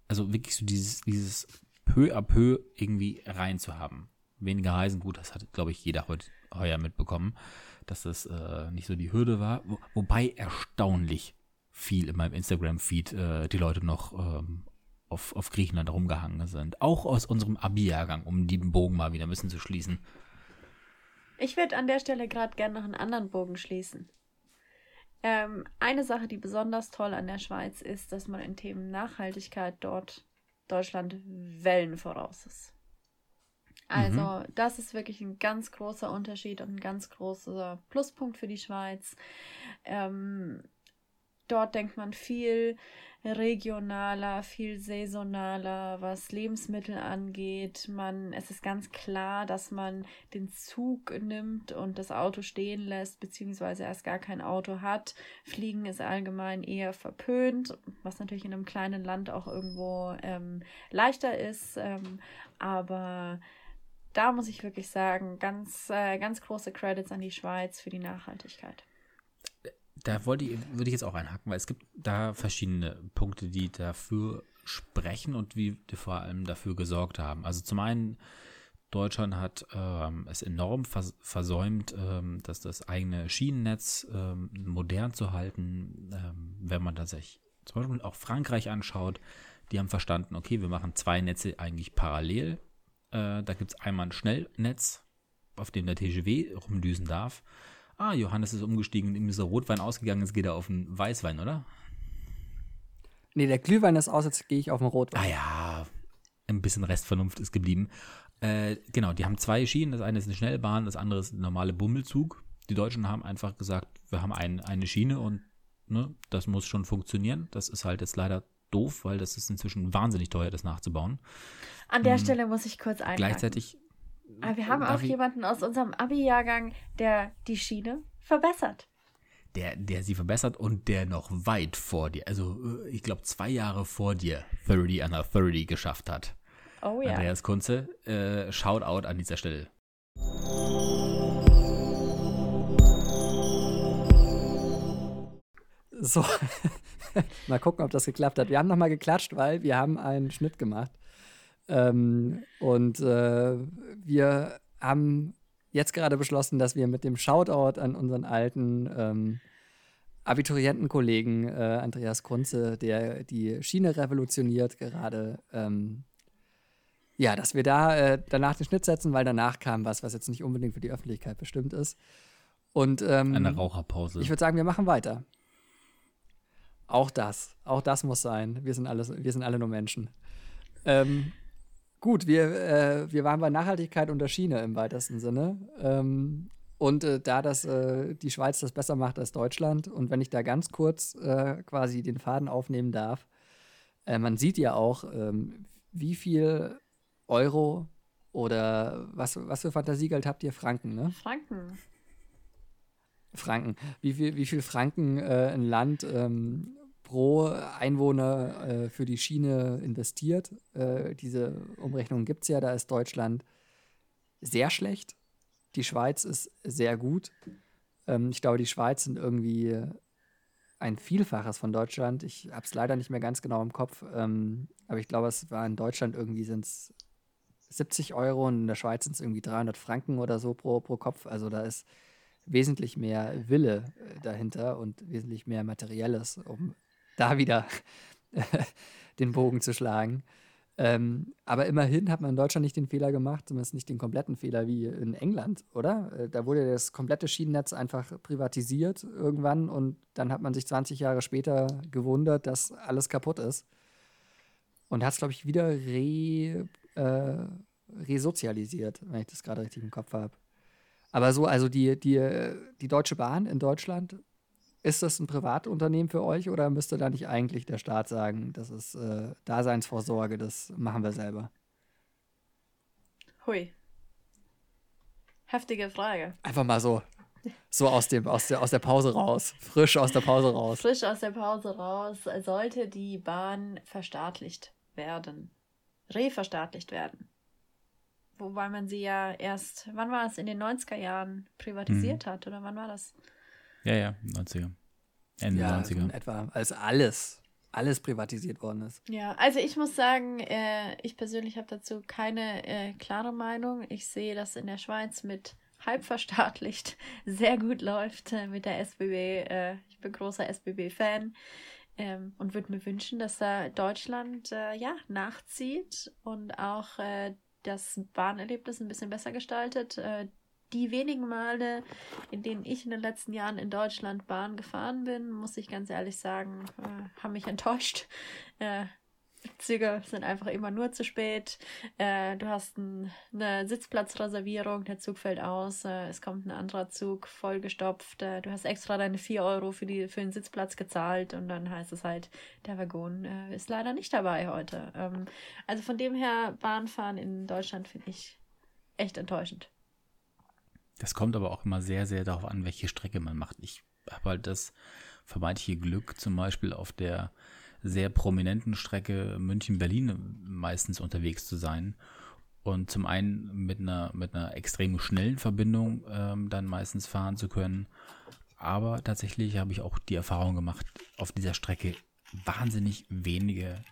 also wirklich so dieses, dieses peu à peu irgendwie reinzuhaben. Weniger Reisen, gut, das hat, glaube ich, jeder heute heuer mitbekommen, dass das äh, nicht so die Hürde war. Wo, wobei erstaunlich viel in meinem Instagram-Feed äh, die Leute noch ähm, auf, auf Griechenland rumgehangen sind. Auch aus unserem Abi-Jahrgang, um den Bogen mal wieder ein bisschen zu schließen. Ich würde an der Stelle gerade gerne noch einen anderen Bogen schließen. Ähm, eine Sache, die besonders toll an der Schweiz ist, dass man in Themen Nachhaltigkeit dort Deutschland Wellen voraus ist. Also, das ist wirklich ein ganz großer Unterschied und ein ganz großer Pluspunkt für die Schweiz. Ähm, dort denkt man viel regionaler, viel saisonaler, was Lebensmittel angeht. Man, es ist ganz klar, dass man den Zug nimmt und das Auto stehen lässt, beziehungsweise erst gar kein Auto hat. Fliegen ist allgemein eher verpönt, was natürlich in einem kleinen Land auch irgendwo ähm, leichter ist. Ähm, aber da muss ich wirklich sagen, ganz, äh, ganz große Credits an die Schweiz für die Nachhaltigkeit. Da wollte ich, würde ich jetzt auch einhaken, weil es gibt da verschiedene Punkte, die dafür sprechen und wie vor allem dafür gesorgt haben. Also zum einen, Deutschland hat ähm, es enorm vers versäumt, ähm, dass das eigene Schienennetz ähm, modern zu halten. Ähm, wenn man sich zum Beispiel auch Frankreich anschaut, die haben verstanden, okay, wir machen zwei Netze eigentlich parallel. Äh, da gibt es einmal ein Schnellnetz, auf dem der TGW rumdüsen darf. Ah, Johannes ist umgestiegen und ihm ist der Rotwein ausgegangen, jetzt geht er auf den Weißwein, oder? Nee, der Glühwein ist aus, jetzt gehe ich auf den Rotwein. Ah ja, ein bisschen Restvernunft ist geblieben. Äh, genau, die haben zwei Schienen. Das eine ist eine Schnellbahn, das andere ist ein normaler Bummelzug. Die Deutschen haben einfach gesagt, wir haben ein, eine Schiene und ne, das muss schon funktionieren. Das ist halt jetzt leider doof, weil das ist inzwischen wahnsinnig teuer, das nachzubauen. An der Stelle muss ich kurz einhaken. Gleichzeitig Aber wir haben Darf auch ich- jemanden aus unserem Abi-Jahrgang, der die Schiene verbessert. der, der sie verbessert und der noch weit vor dir, also äh, ich glaube zwei Jahre vor dir 30 under 30 geschafft hat. Oh ja. Andreas Kunze, äh, Shoutout an dieser Stelle. So, [LAUGHS] mal gucken, ob das geklappt hat. Wir haben nochmal geklatscht, weil wir haben einen Schnitt gemacht. Ähm, und äh, wir haben jetzt gerade beschlossen, dass wir mit dem Shoutout an unseren alten ähm, Abiturientenkollegen äh, Andreas Kunze, der die Schiene revolutioniert, gerade, ähm, ja, dass wir da äh, danach den Schnitt setzen, weil danach kam was, was jetzt nicht unbedingt für die Öffentlichkeit bestimmt ist. Und ähm, Eine Raucherpause. ich würde sagen, wir machen weiter. Auch das, auch das muss sein. Wir sind, alles, wir sind alle nur Menschen. Ähm, gut, wir, äh, wir waren bei Nachhaltigkeit und der Schiene im weitesten Sinne. Ähm, und äh, da das, äh, die Schweiz das besser macht als Deutschland, und wenn ich da ganz kurz äh, quasi den Faden aufnehmen darf, äh, man sieht ja auch, ähm, wie viel Euro oder was, was für Fantasiegeld habt ihr? Franken, ne? Franken. Franken. Wie viel, wie viel Franken äh, ein Land ähm, pro Einwohner äh, für die Schiene investiert? Äh, diese Umrechnung gibt es ja, da ist Deutschland sehr schlecht. Die Schweiz ist sehr gut. Ähm, ich glaube, die Schweiz sind irgendwie ein Vielfaches von Deutschland. Ich habe es leider nicht mehr ganz genau im Kopf, ähm, aber ich glaube, es war in Deutschland irgendwie sind es 70 Euro und in der Schweiz sind es irgendwie 300 Franken oder so pro, pro Kopf. Also da ist wesentlich mehr Wille äh, dahinter und wesentlich mehr Materielles, um [LAUGHS] da wieder [LAUGHS] den Bogen zu schlagen. Ähm, aber immerhin hat man in Deutschland nicht den Fehler gemacht, zumindest nicht den kompletten Fehler wie in England, oder? Äh, da wurde das komplette Schienennetz einfach privatisiert irgendwann und dann hat man sich 20 Jahre später gewundert, dass alles kaputt ist. und hat es, glaube ich, wieder re, äh, resozialisiert, wenn ich das gerade richtig im Kopf habe. Aber so, also die, die, die Deutsche Bahn in Deutschland, ist das ein Privatunternehmen für euch oder müsste da nicht eigentlich der Staat sagen, das ist äh, Daseinsvorsorge, das machen wir selber? Hui. Heftige Frage. Einfach mal so, so aus, dem, aus, der, aus der Pause raus, frisch aus der Pause raus. Frisch aus der Pause raus, sollte die Bahn verstaatlicht werden, reverstaatlicht werden. Wobei man sie ja erst, wann war es, in den 90er Jahren privatisiert mhm. hat, oder wann war das? Ja, ja, 90er. Ende ja, 90er. In etwa, als alles, alles privatisiert worden ist. Ja, also ich muss sagen, äh, ich persönlich habe dazu keine äh, klare Meinung. Ich sehe, dass in der Schweiz mit halb verstaatlicht [LAUGHS] sehr gut läuft äh, mit der SBB. Äh, ich bin großer SBB-Fan. Ähm, und würde mir wünschen, dass da Deutschland äh, ja nachzieht und auch äh, das Bahnerlebnis ein bisschen besser gestaltet. Die wenigen Male, in denen ich in den letzten Jahren in Deutschland Bahn gefahren bin, muss ich ganz ehrlich sagen, äh, haben mich enttäuscht. [LAUGHS] Äh, Züge sind einfach immer nur zu spät. Äh, du hast ein, eine Sitzplatzreservierung, der Zug fällt aus, äh, es kommt ein anderer Zug vollgestopft. Äh, du hast extra deine 4 Euro für, die, für den Sitzplatz gezahlt und dann heißt es halt, der Waggon äh, ist leider nicht dabei heute. Ähm, also von dem her, Bahnfahren in Deutschland finde ich echt enttäuschend. Das kommt aber auch immer sehr, sehr darauf an, welche Strecke man macht. Ich habe halt das vermeintliche Glück, zum Beispiel auf der sehr prominenten Strecke München-Berlin meistens unterwegs zu sein. Und zum einen mit einer, mit einer extrem schnellen Verbindung ähm, dann meistens fahren zu können. Aber tatsächlich habe ich auch die Erfahrung gemacht, auf dieser Strecke wahnsinnig wenige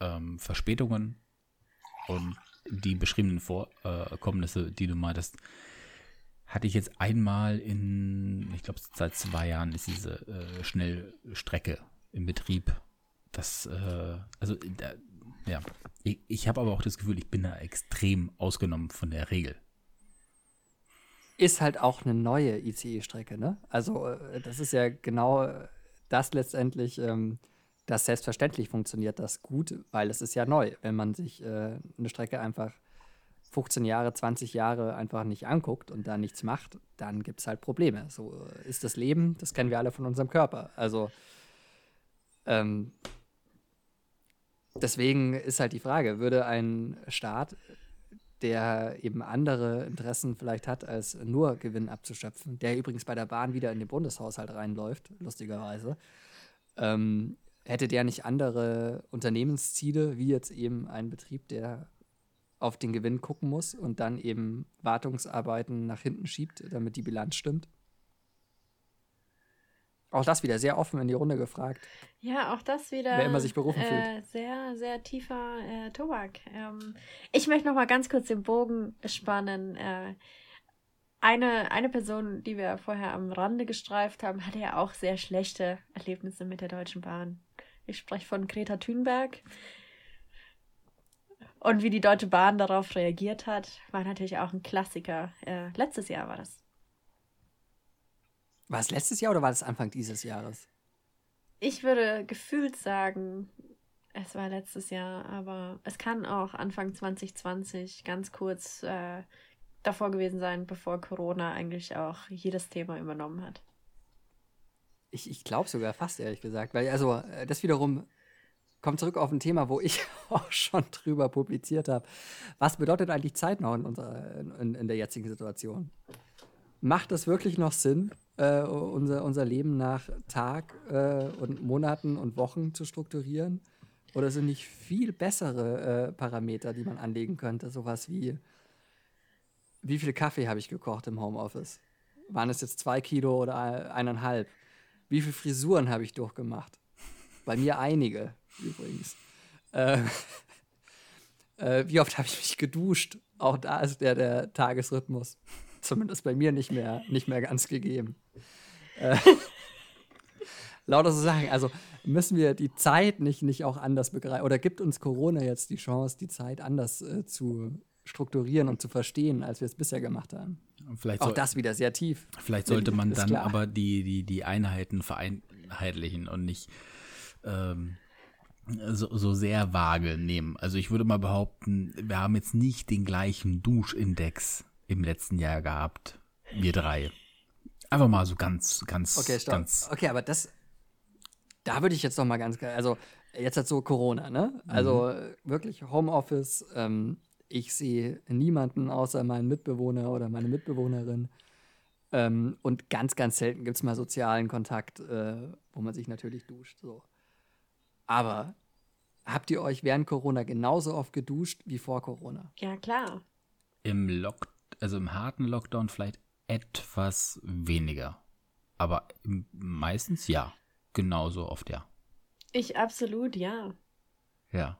ähm, Verspätungen und die beschriebenen Vorkommnisse, die du meintest, hatte ich jetzt einmal in, ich glaube, seit zwei Jahren ist diese äh, Schnellstrecke im Betrieb. Das, äh, also, da, ja, ich, ich habe aber auch das Gefühl, ich bin da extrem ausgenommen von der Regel. Ist halt auch eine neue ICE-Strecke, ne? Also, äh, das ist ja genau das letztendlich, ähm, das selbstverständlich funktioniert das gut, weil es ist ja neu. Wenn man sich äh, eine Strecke einfach 15 Jahre, 20 Jahre einfach nicht anguckt und da nichts macht, dann gibt es halt Probleme. So ist das Leben, das kennen wir alle von unserem Körper. Also ähm, deswegen ist halt die Frage, würde ein Staat, der eben andere Interessen vielleicht hat, als nur Gewinn abzuschöpfen, der übrigens bei der Bahn wieder in den Bundeshaushalt reinläuft, lustigerweise, ähm, hätte der nicht andere Unternehmensziele, wie jetzt eben ein Betrieb, der auf den Gewinn gucken muss und dann eben Wartungsarbeiten nach hinten schiebt, damit die Bilanz stimmt. Auch das wieder sehr offen in die Runde gefragt. Ja, auch das wieder. Wer immer sich berufen äh, fühlt. Sehr, sehr tiefer äh, Tobak. Ähm, ich möchte noch mal ganz kurz den Bogen spannen. Äh, eine, eine Person, die wir vorher am Rande gestreift haben, hatte ja auch sehr schlechte Erlebnisse mit der Deutschen Bahn. Ich spreche von Greta Thunberg. Und wie die Deutsche Bahn darauf reagiert hat, war natürlich auch ein Klassiker. Äh, letztes Jahr war das. War es letztes Jahr oder war es Anfang dieses Jahres? Ich würde gefühlt sagen, es war letztes Jahr, aber es kann auch Anfang 2020 ganz kurz äh, davor gewesen sein, bevor Corona eigentlich auch jedes Thema übernommen hat. Ich, ich glaube sogar fast, ehrlich gesagt, weil also äh, das wiederum kommt zurück auf ein Thema, wo ich [LAUGHS] auch schon drüber publiziert habe. Was bedeutet eigentlich Zeit noch in, unserer, in, in der jetzigen Situation? Macht es wirklich noch Sinn, äh, unser, unser Leben nach Tag äh, und Monaten und Wochen zu strukturieren? Oder sind nicht viel bessere äh, Parameter, die man anlegen könnte? Sowas wie, wie viel Kaffee habe ich gekocht im Homeoffice? Waren es jetzt zwei Kilo oder eineinhalb? Wie viele Frisuren habe ich durchgemacht? Bei mir einige übrigens. Äh, [LAUGHS] äh, wie oft habe ich mich geduscht? Auch da ist der, der Tagesrhythmus zumindest bei mir nicht mehr, nicht mehr ganz gegeben. Äh, [LAUGHS] lauter so Sachen. Also müssen wir die Zeit nicht, nicht auch anders begreifen? Oder gibt uns Corona jetzt die Chance, die Zeit anders äh, zu strukturieren und zu verstehen, als wir es bisher gemacht haben? Vielleicht auch das wieder sehr tief. Vielleicht sollte man dann aber die, die, die Einheiten vereinheitlichen und nicht ähm, so, so sehr vage nehmen. Also ich würde mal behaupten, wir haben jetzt nicht den gleichen Duschindex im letzten Jahr gehabt, wir drei. Einfach mal so ganz, ganz, Okay, stopp. ganz. Okay, aber das, da würde ich jetzt noch mal ganz, also jetzt hat so Corona, ne? Also äh, wirklich Homeoffice. Ähm, ich sehe niemanden außer meinen Mitbewohner oder meine Mitbewohnerin. Ähm, und ganz, ganz selten gibt es mal sozialen Kontakt, äh, wo man sich natürlich duscht. So. Aber habt ihr euch während Corona genauso oft geduscht wie vor Corona? Ja, klar. Im Lock, also im harten Lockdown vielleicht etwas weniger. Aber meistens ja. Genauso oft ja. Ich absolut, ja. Ja.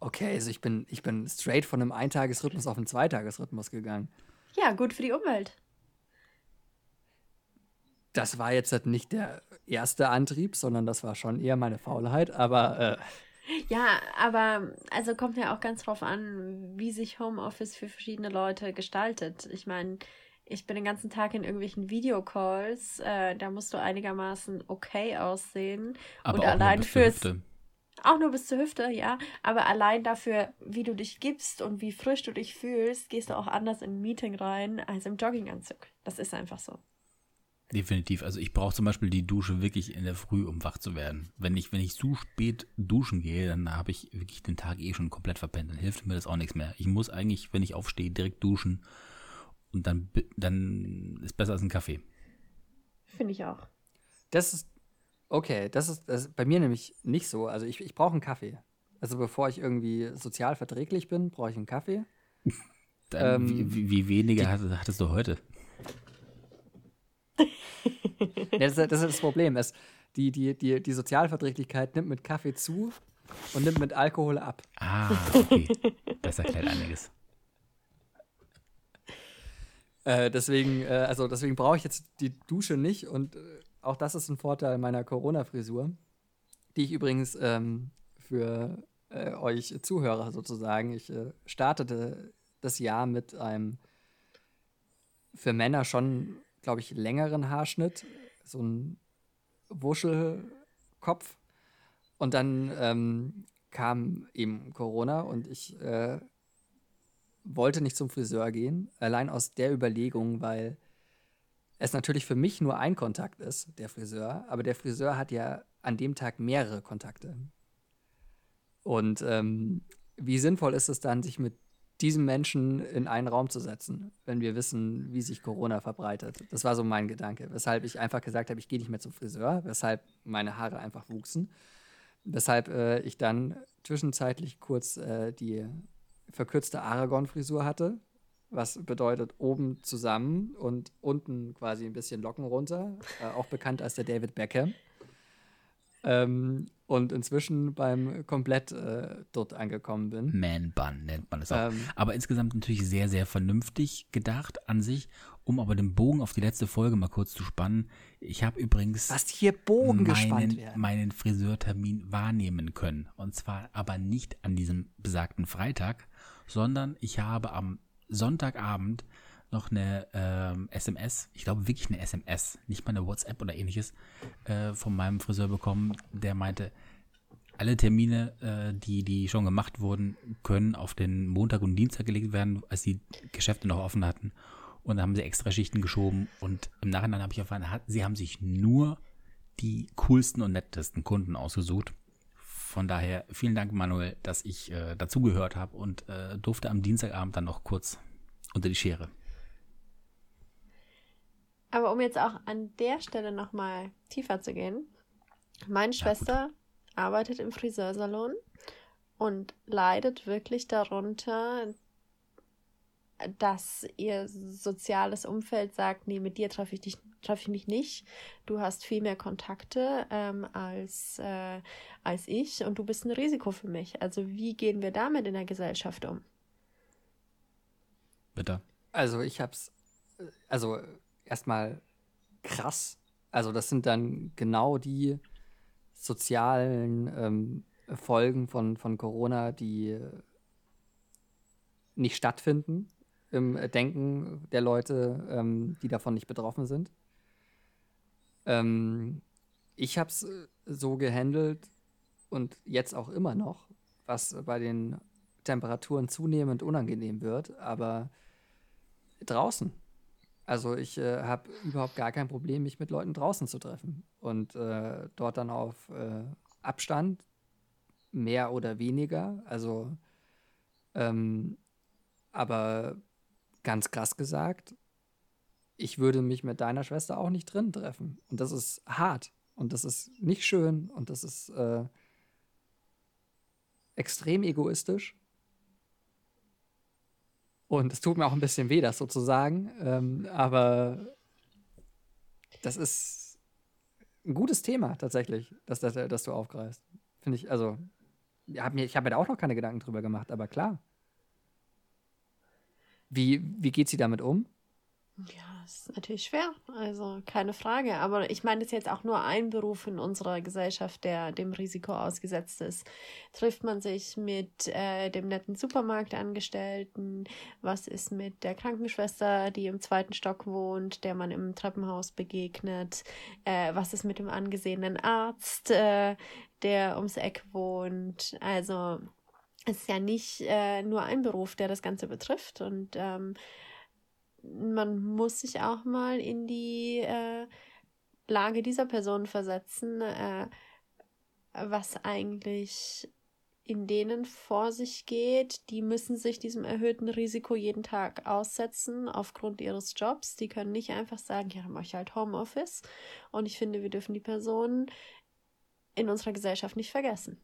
Okay, also ich bin, ich bin straight von einem Eintagesrhythmus auf einen Zweitagesrhythmus gegangen. Ja, gut für die Umwelt. Das war jetzt halt nicht der erste Antrieb, sondern das war schon eher meine Faulheit. Aber äh, Ja, aber also kommt ja auch ganz drauf an, wie sich Homeoffice für verschiedene Leute gestaltet. Ich meine, ich bin den ganzen Tag in irgendwelchen Videocalls, äh, da musst du einigermaßen okay aussehen. Aber und auch allein nur bis zur fürs Hüfte. auch nur bis zur Hüfte, ja. Aber allein dafür, wie du dich gibst und wie frisch du dich fühlst, gehst du auch anders in ein Meeting rein als im Jogginganzug. Das ist einfach so. Definitiv. Also ich brauche zum Beispiel die Dusche wirklich in der Früh, um wach zu werden. Wenn ich, wenn ich zu spät duschen gehe, dann habe ich wirklich den Tag eh schon komplett verpennt. Dann hilft mir das auch nichts mehr. Ich muss eigentlich, wenn ich aufstehe, direkt duschen. Und dann, dann ist besser als ein Kaffee. Finde ich auch. das ist okay. Das ist, das ist bei mir nämlich nicht so. Also ich, ich brauche einen Kaffee. Also bevor ich irgendwie sozial verträglich bin, brauche ich einen Kaffee. [LAUGHS] Dann, Ähm, wie, wie, wie weniger hattest, hattest du heute? Ja, das, ist- das ist das Problem. Es, die, die, die, die Sozialverträglichkeit nimmt mit Kaffee zu und nimmt mit Alkohol ab. Ah, okay. Das erklärt einiges. Äh, deswegen, äh, also deswegen brauche ich jetzt die Dusche nicht und äh, auch das ist ein Vorteil meiner Corona-Frisur, die ich übrigens ähm, für äh, euch Zuhörer sozusagen, ich äh, startete das Jahr mit einem für Männer schon, glaube ich, längeren Haarschnitt, so ein Wuschelkopf und dann ähm, kam eben Corona und ich äh, wollte nicht zum Friseur gehen, allein aus der Überlegung, weil es natürlich für mich nur ein Kontakt ist, der Friseur, aber der Friseur hat ja an dem Tag mehrere Kontakte. Und ähm, wie sinnvoll ist es dann, sich mit diesem Menschen in einen Raum zu setzen, wenn wir wissen, wie sich Corona verbreitet? Das war so mein Gedanke, weshalb ich einfach gesagt habe, ich gehe nicht mehr zum Friseur, weshalb meine Haare einfach wuchsen, weshalb äh, ich dann zwischenzeitlich kurz äh, die verkürzte Aragon-Frisur hatte, was bedeutet oben zusammen und unten quasi ein bisschen Locken runter, äh, auch bekannt als der David Beckham. Ähm, und inzwischen beim komplett äh, dort angekommen bin. Man Bun nennt man es auch. Ähm. aber insgesamt natürlich sehr, sehr vernünftig gedacht an sich. Um aber den Bogen auf die letzte Folge mal kurz zu spannen. Ich habe übrigens Was hier Bogen gespannt meinen, werden. meinen Friseurtermin wahrnehmen können. Und zwar aber nicht an diesem besagten Freitag, sondern ich habe am Sonntagabend noch eine ähm, SMS, ich glaube wirklich eine SMS, nicht mal eine WhatsApp oder ähnliches, äh, von meinem Friseur bekommen, der meinte, alle Termine, äh, die, die schon gemacht wurden, können auf den Montag und Dienstag gelegt werden, als die Geschäfte noch offen hatten. Und dann haben sie extra Schichten geschoben. Und im Nachhinein habe ich erfahren, hat- sie haben sich nur die coolsten und nettesten Kunden ausgesucht. Von daher vielen Dank, Manuel, dass ich äh, dazugehört habe und äh, durfte am Dienstagabend dann noch kurz unter die Schere. Aber um jetzt auch an der Stelle nochmal tiefer zu gehen, meine Ja, Schwester arbeitet im Friseursalon und leidet wirklich darunter, dass ihr soziales Umfeld sagt, nee, mit dir treffe ich dich treffe ich mich nicht. Du hast viel mehr Kontakte ähm, als, äh, als ich und du bist ein Risiko für mich. Also wie gehen wir damit in der Gesellschaft um? Bitte. Also ich hab's, äh, also erstmal krass. Also das sind dann genau die sozialen ähm, Folgen von, von Corona, die äh, nicht stattfinden im Denken der Leute, ähm, die davon nicht betroffen sind. Ähm, ich hab's äh, so gehandelt und jetzt auch immer noch, was bei den Temperaturen zunehmend unangenehm wird, aber draußen. Also ich äh, habe überhaupt gar kein Problem, mich mit Leuten draußen zu treffen und äh, dort dann auf äh, Abstand, mehr oder weniger. Also, ähm, aber ganz krass gesagt, ich würde mich mit deiner Schwester auch nicht drin treffen. Und das ist hart und das ist nicht schön und das ist äh, extrem egoistisch. Und es tut mir auch ein bisschen weh, das sozusagen. Ähm, aber das ist ein gutes Thema tatsächlich, dass, dass, dass du aufgreifst. Finde ich, also, ich habe mir, hab mir da auch noch keine Gedanken drüber gemacht, aber klar. Wie, wie geht sie damit um? Ja, ist natürlich schwer, also keine Frage. Aber ich meine, das ist jetzt auch nur ein Beruf in unserer Gesellschaft, der dem Risiko ausgesetzt ist. Trifft man sich mit äh, dem netten Supermarktangestellten? Was ist mit der Krankenschwester, die im zweiten Stock wohnt, der man im Treppenhaus begegnet? Äh, was ist mit dem angesehenen Arzt, äh, der ums Eck wohnt? Also es ist ja nicht äh, nur ein Beruf, der das Ganze betrifft und ähm, man muss sich auch mal in die äh, Lage dieser Person versetzen, äh, was eigentlich in denen vor sich geht. Die müssen sich diesem erhöhten Risiko jeden Tag aussetzen aufgrund ihres Jobs. Die können nicht einfach sagen, ja, dann mache ich halt Homeoffice. Und ich finde, wir dürfen die Personen in unserer Gesellschaft nicht vergessen.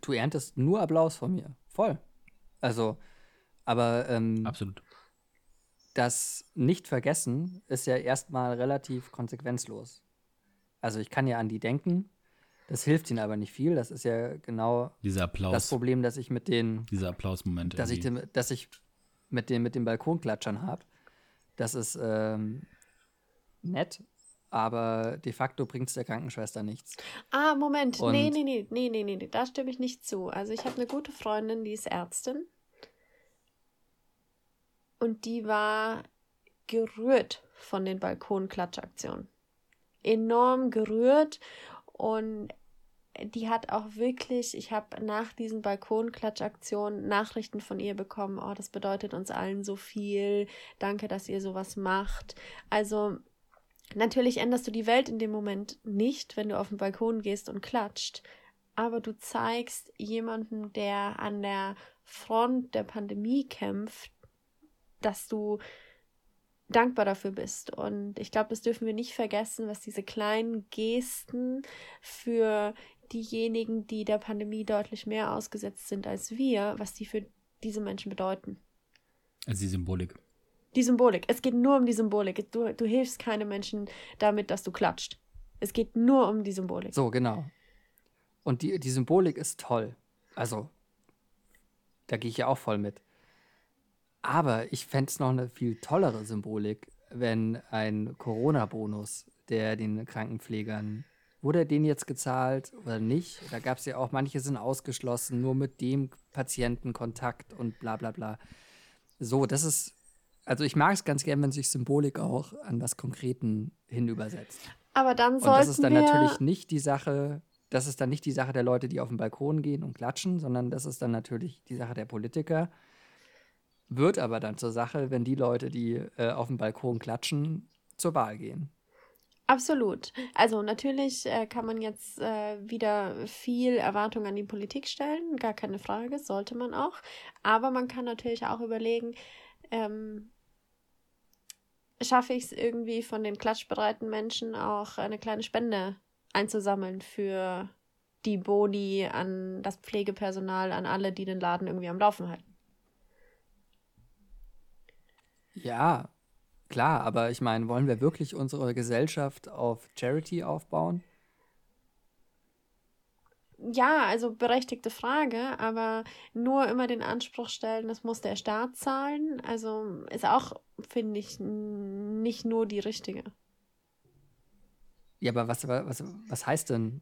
Du erntest nur Applaus von mir. Voll. Also, aber ähm, absolut. Das Nicht-Vergessen ist ja erstmal relativ konsequenzlos. Also ich kann ja an die denken, das hilft ihnen aber nicht viel. Das ist ja genau das Problem, dass ich mit den diese Applausmomente, dass ich, den, dass ich mit den mit den Balkonklatschern habe. Das ist ähm, nett, aber de facto bringt es der Krankenschwester nichts. Ah, Moment. Und nee, nee, nee, nee, nee, nee, da stimme ich nicht zu. Also ich habe eine gute Freundin, die ist Ärztin. Und die war gerührt von den Balkonklatschaktionen. Enorm gerührt und die hat auch wirklich, ich habe nach diesen Balkonklatschaktionen Nachrichten von ihr bekommen, oh, das bedeutet uns allen so viel, danke, dass ihr sowas macht. Also Natürlich änderst du die Welt in dem Moment nicht, wenn du auf den Balkon gehst und klatscht, aber du zeigst jemanden, der an der Front der Pandemie kämpft, dass du dankbar dafür bist. Und ich glaube, das dürfen wir nicht vergessen, was diese kleinen Gesten für diejenigen, die der Pandemie deutlich mehr ausgesetzt sind als wir, was die für diese Menschen bedeuten. Also die Symbolik. Die Symbolik. Es geht nur um die Symbolik. Du, du hilfst keine Menschen damit, dass du klatscht. Es geht nur um die Symbolik. So, genau. Und die, die Symbolik ist toll. Also, da gehe ich ja auch voll mit. Aber ich fände es noch eine viel tollere Symbolik, wenn ein Corona-Bonus, der den Krankenpflegern, wurde den jetzt gezahlt oder nicht? Da gab es ja auch, manche sind ausgeschlossen, nur mit dem Patienten Kontakt und bla bla bla. So, das ist also ich mag es ganz gern, wenn sich Symbolik auch an was Konkreten hin übersetzt. Aber dann sollten Und das ist dann natürlich nicht die Sache, das ist dann nicht die Sache der Leute, die auf den Balkon gehen und klatschen, sondern das ist dann natürlich die Sache der Politiker. Wird aber dann zur Sache, wenn die Leute, die äh, auf dem Balkon klatschen, zur Wahl gehen. Absolut. Also natürlich äh, kann man jetzt äh, wieder viel Erwartung an die Politik stellen, gar keine Frage, sollte man auch. Aber man kann natürlich auch überlegen, ähm, schaffe ich es irgendwie von den klatschbereiten Menschen auch eine kleine Spende einzusammeln für die Boni an das Pflegepersonal, an alle, die den Laden irgendwie am Laufen halten. Ja, klar, aber ich meine, wollen wir wirklich unsere Gesellschaft auf Charity aufbauen? Ja, also berechtigte Frage, aber nur immer den Anspruch stellen, das muss der Staat zahlen. Also ist auch, finde ich, nicht nur die richtige. Ja, aber was, was, was heißt denn,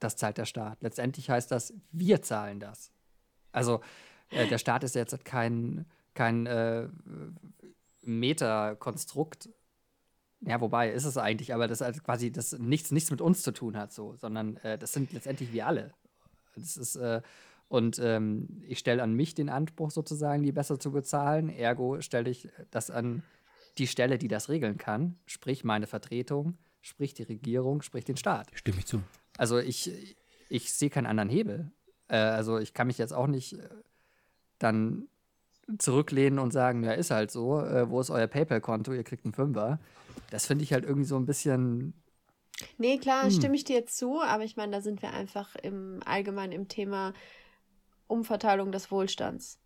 das zahlt der Staat? Letztendlich heißt das, wir zahlen das. Also äh, der Staat ist jetzt kein, kein äh, Metakonstrukt, ja, wobei ist es eigentlich, aber das halt quasi das nichts, nichts mit uns zu tun hat, so, sondern äh, das sind letztendlich wir alle. Das ist, äh, und ähm, ich stelle an mich den Anspruch, sozusagen, die besser zu bezahlen. Ergo stelle ich das an die Stelle, die das regeln kann, sprich meine Vertretung, sprich die Regierung, sprich den Staat. Stimme ich zu. Also ich, ich sehe keinen anderen Hebel. Äh, also ich kann mich jetzt auch nicht äh, dann zurücklehnen und sagen, ja, ist halt so, äh, wo ist euer PayPal-Konto, ihr kriegt einen Fünfer. Das finde ich halt irgendwie so ein bisschen. Nee, klar, hm. stimme ich dir zu, aber ich meine, da sind wir einfach im Allgemeinen im Thema Umverteilung des Wohlstands.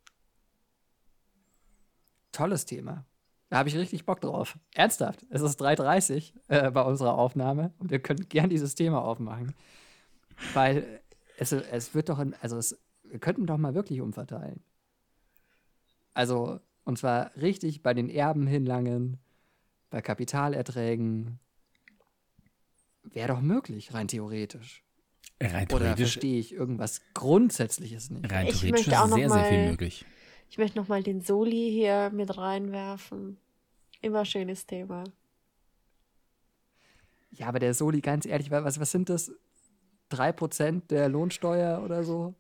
Tolles Thema. Da habe ich richtig Bock drauf. Ernsthaft. Es ist 3.30 äh, bei unserer Aufnahme und wir können gern dieses Thema aufmachen. Weil es, es wird doch, in, also es, wir könnten doch mal wirklich umverteilen. Also, und zwar richtig bei den Erben hinlangen, bei Kapitalerträgen. Wäre doch möglich, rein theoretisch. Rein theoretisch. Oder verstehe ich irgendwas Grundsätzliches nicht? Rein theoretisch ist sehr, sehr viel möglich. Ich möchte nochmal den Soli hier mit reinwerfen. Immer schönes Thema. Ja, aber der Soli, ganz ehrlich, was, was sind das? 3% der Lohnsteuer oder so?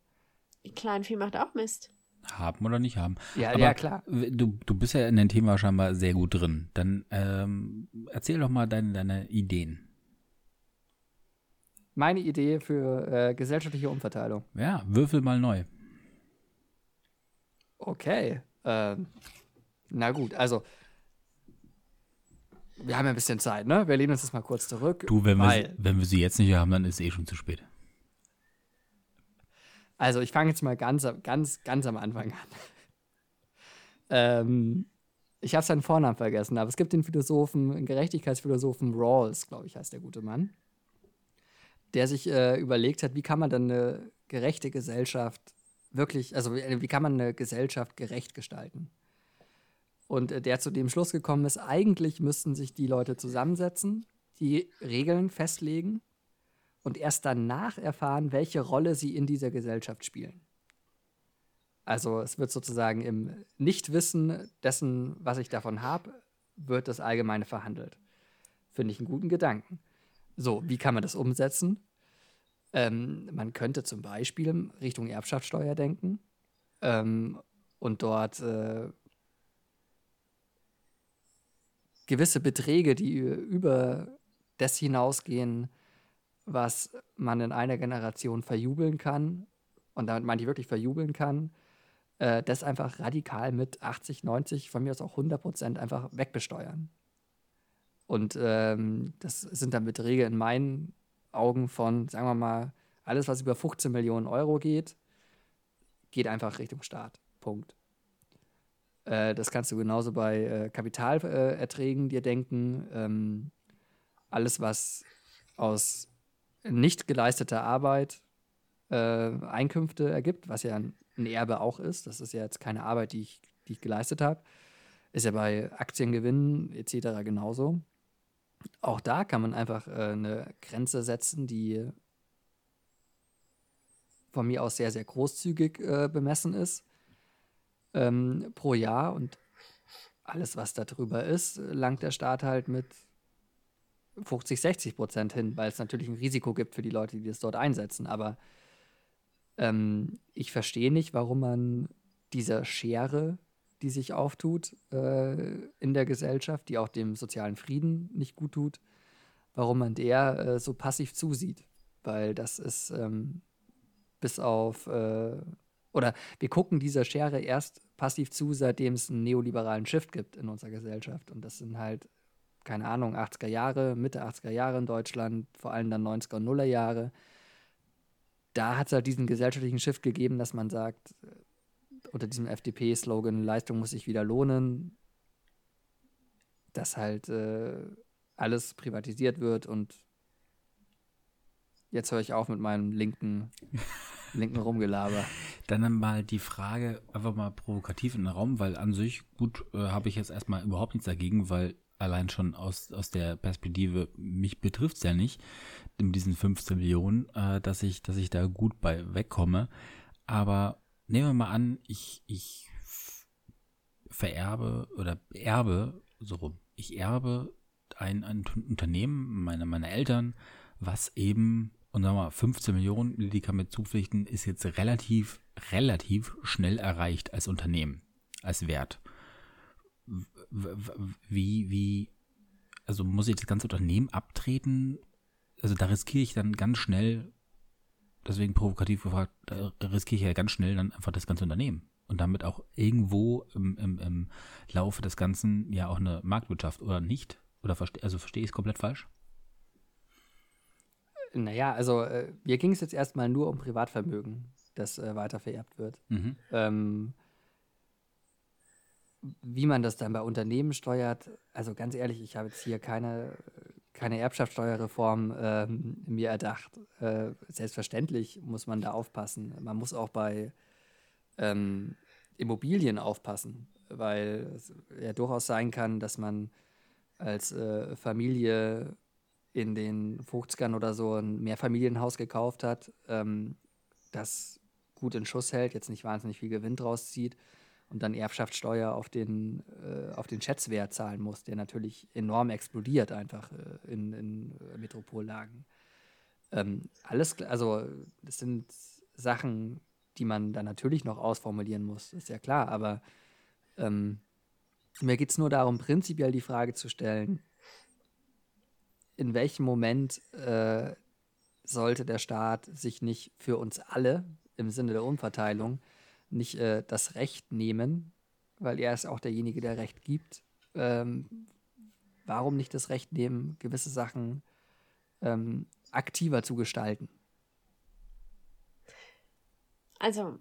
Kleinvieh macht auch Mist. Haben oder nicht haben. Ja, aber ja, klar. Du, du bist ja in dem Thema scheinbar sehr gut drin. Dann ähm, erzähl doch mal deine, deine Ideen. Meine Idee für äh, gesellschaftliche Umverteilung. Ja, würfel mal neu. Okay. Ähm, na gut, also wir haben ja ein bisschen Zeit, ne? Wir lehnen uns das mal kurz zurück. Du, wenn, wir, wenn wir sie jetzt nicht haben, dann ist es eh schon zu spät. Also ich fange jetzt mal ganz, ganz, ganz am Anfang an. [LAUGHS] ähm, ich habe seinen Vornamen vergessen, aber es gibt den Philosophen, den Gerechtigkeitsphilosophen Rawls, glaube ich, heißt der gute Mann, der sich äh, überlegt hat, wie kann man dann eine gerechte Gesellschaft wirklich, also wie, wie kann man eine Gesellschaft gerecht gestalten? Und äh, der zu dem Schluss gekommen ist, eigentlich müssten sich die Leute zusammensetzen, die Regeln festlegen und erst danach erfahren, welche Rolle sie in dieser Gesellschaft spielen. Also es wird sozusagen im Nichtwissen dessen, was ich davon habe, wird das Allgemeine verhandelt. Finde ich einen guten Gedanken. So, wie kann man das umsetzen? Ähm, man könnte zum Beispiel Richtung Erbschaftssteuer denken ähm, und dort äh, gewisse Beträge, die über das hinausgehen, was man in einer Generation verjubeln kann, und damit meine ich wirklich verjubeln kann, äh, das einfach radikal mit 80, 90, von mir aus auch 100 Prozent einfach wegbesteuern. Und ähm, das sind dann Beträge in meinen Augen von, sagen wir mal, alles, was über 15 Millionen Euro geht, geht einfach Richtung Staat. Punkt. Äh, das kannst du genauso bei äh, Kapitalerträgen dir denken. Ähm, alles, was aus nicht geleisteter Arbeit äh, Einkünfte ergibt, was ja ein, ein Erbe auch ist. Das ist ja jetzt keine Arbeit, die ich, die ich geleistet habe. Ist ja bei Aktiengewinnen etc. genauso. Auch da kann man einfach äh, eine Grenze setzen, die von mir aus sehr, sehr großzügig äh, bemessen ist ähm, pro Jahr und alles, was darüber ist, langt der Staat halt mit 50, 60 Prozent hin, weil es natürlich ein Risiko gibt für die Leute, die das dort einsetzen. Aber ähm, ich verstehe nicht, warum man dieser Schere, die sich auftut äh, in der Gesellschaft, die auch dem sozialen Frieden nicht gut tut, warum man der äh, so passiv zusieht. Weil das ist ähm, bis auf, äh, oder wir gucken dieser Schere erst passiv zu, seitdem es einen neoliberalen Shift gibt in unserer Gesellschaft. Und das sind halt, keine Ahnung, 80er Jahre, Mitte 80er Jahre in Deutschland, vor allem dann 90er und 0er Jahre. Da hat es halt diesen gesellschaftlichen Shift gegeben, dass man sagt, äh, unter diesem FDP-Slogan, Leistung muss sich wieder lohnen, dass halt äh, alles privatisiert wird und jetzt höre ich auf mit meinem linken [LAUGHS] linken Rumgelaber. Dann mal die Frage einfach mal provokativ in den Raum, weil an sich, gut, äh, habe ich jetzt erstmal überhaupt nichts dagegen, weil allein schon aus, aus der Perspektive, mich betrifft es ja nicht, in diesen 15 Millionen, äh, dass, ich, dass ich da gut bei wegkomme. Aber nehmen wir mal an, ich, ich vererbe oder erbe, so rum, ich erbe ein, ein Unternehmen meiner meine Eltern, was eben, und sagen wir mal, 15 Millionen, die kann mit zupflichten, ist jetzt relativ, relativ schnell erreicht als Unternehmen, als Wert. Wie, wie, also muss ich das ganze Unternehmen abtreten? Also da riskiere ich dann ganz schnell, deswegen provokativ gefragt, da riskiere ich ja ganz schnell dann einfach das ganze Unternehmen und damit auch irgendwo im, im, im Laufe des Ganzen ja auch eine Marktwirtschaft oder nicht? Oder verste also verstehe ich es komplett falsch? Naja, also äh, mir ging es jetzt erstmal nur um Privatvermögen, das äh, weiter vererbt wird. Mhm. Ähm, wie man das dann bei Unternehmen steuert, also ganz ehrlich, ich habe jetzt hier keine, keine Erbschaftssteuerreform ähm, mir erdacht. Äh, selbstverständlich muss man da aufpassen. Man muss auch bei ähm, Immobilien aufpassen, weil es ja durchaus sein kann, dass man als äh, Familie in den 50ern oder so ein Mehrfamilienhaus gekauft hat, ähm, das gut in Schuss hält, jetzt nicht wahnsinnig viel Gewinn draus zieht und dann Erbschaftssteuer auf den, äh, auf den Schätzwert zahlen muss, der natürlich enorm explodiert einfach äh, in, in Metropollagen. Ähm, alles, also das sind Sachen, die man dann natürlich noch ausformulieren muss, ist ja klar, aber ähm, mir geht es nur darum, prinzipiell die Frage zu stellen, in welchem Moment äh, sollte der Staat sich nicht für uns alle im Sinne der Umverteilung nicht äh, das Recht nehmen, weil er ist auch derjenige, der Recht gibt. Ähm, warum nicht das Recht nehmen, gewisse Sachen ähm, aktiver zu gestalten? Also,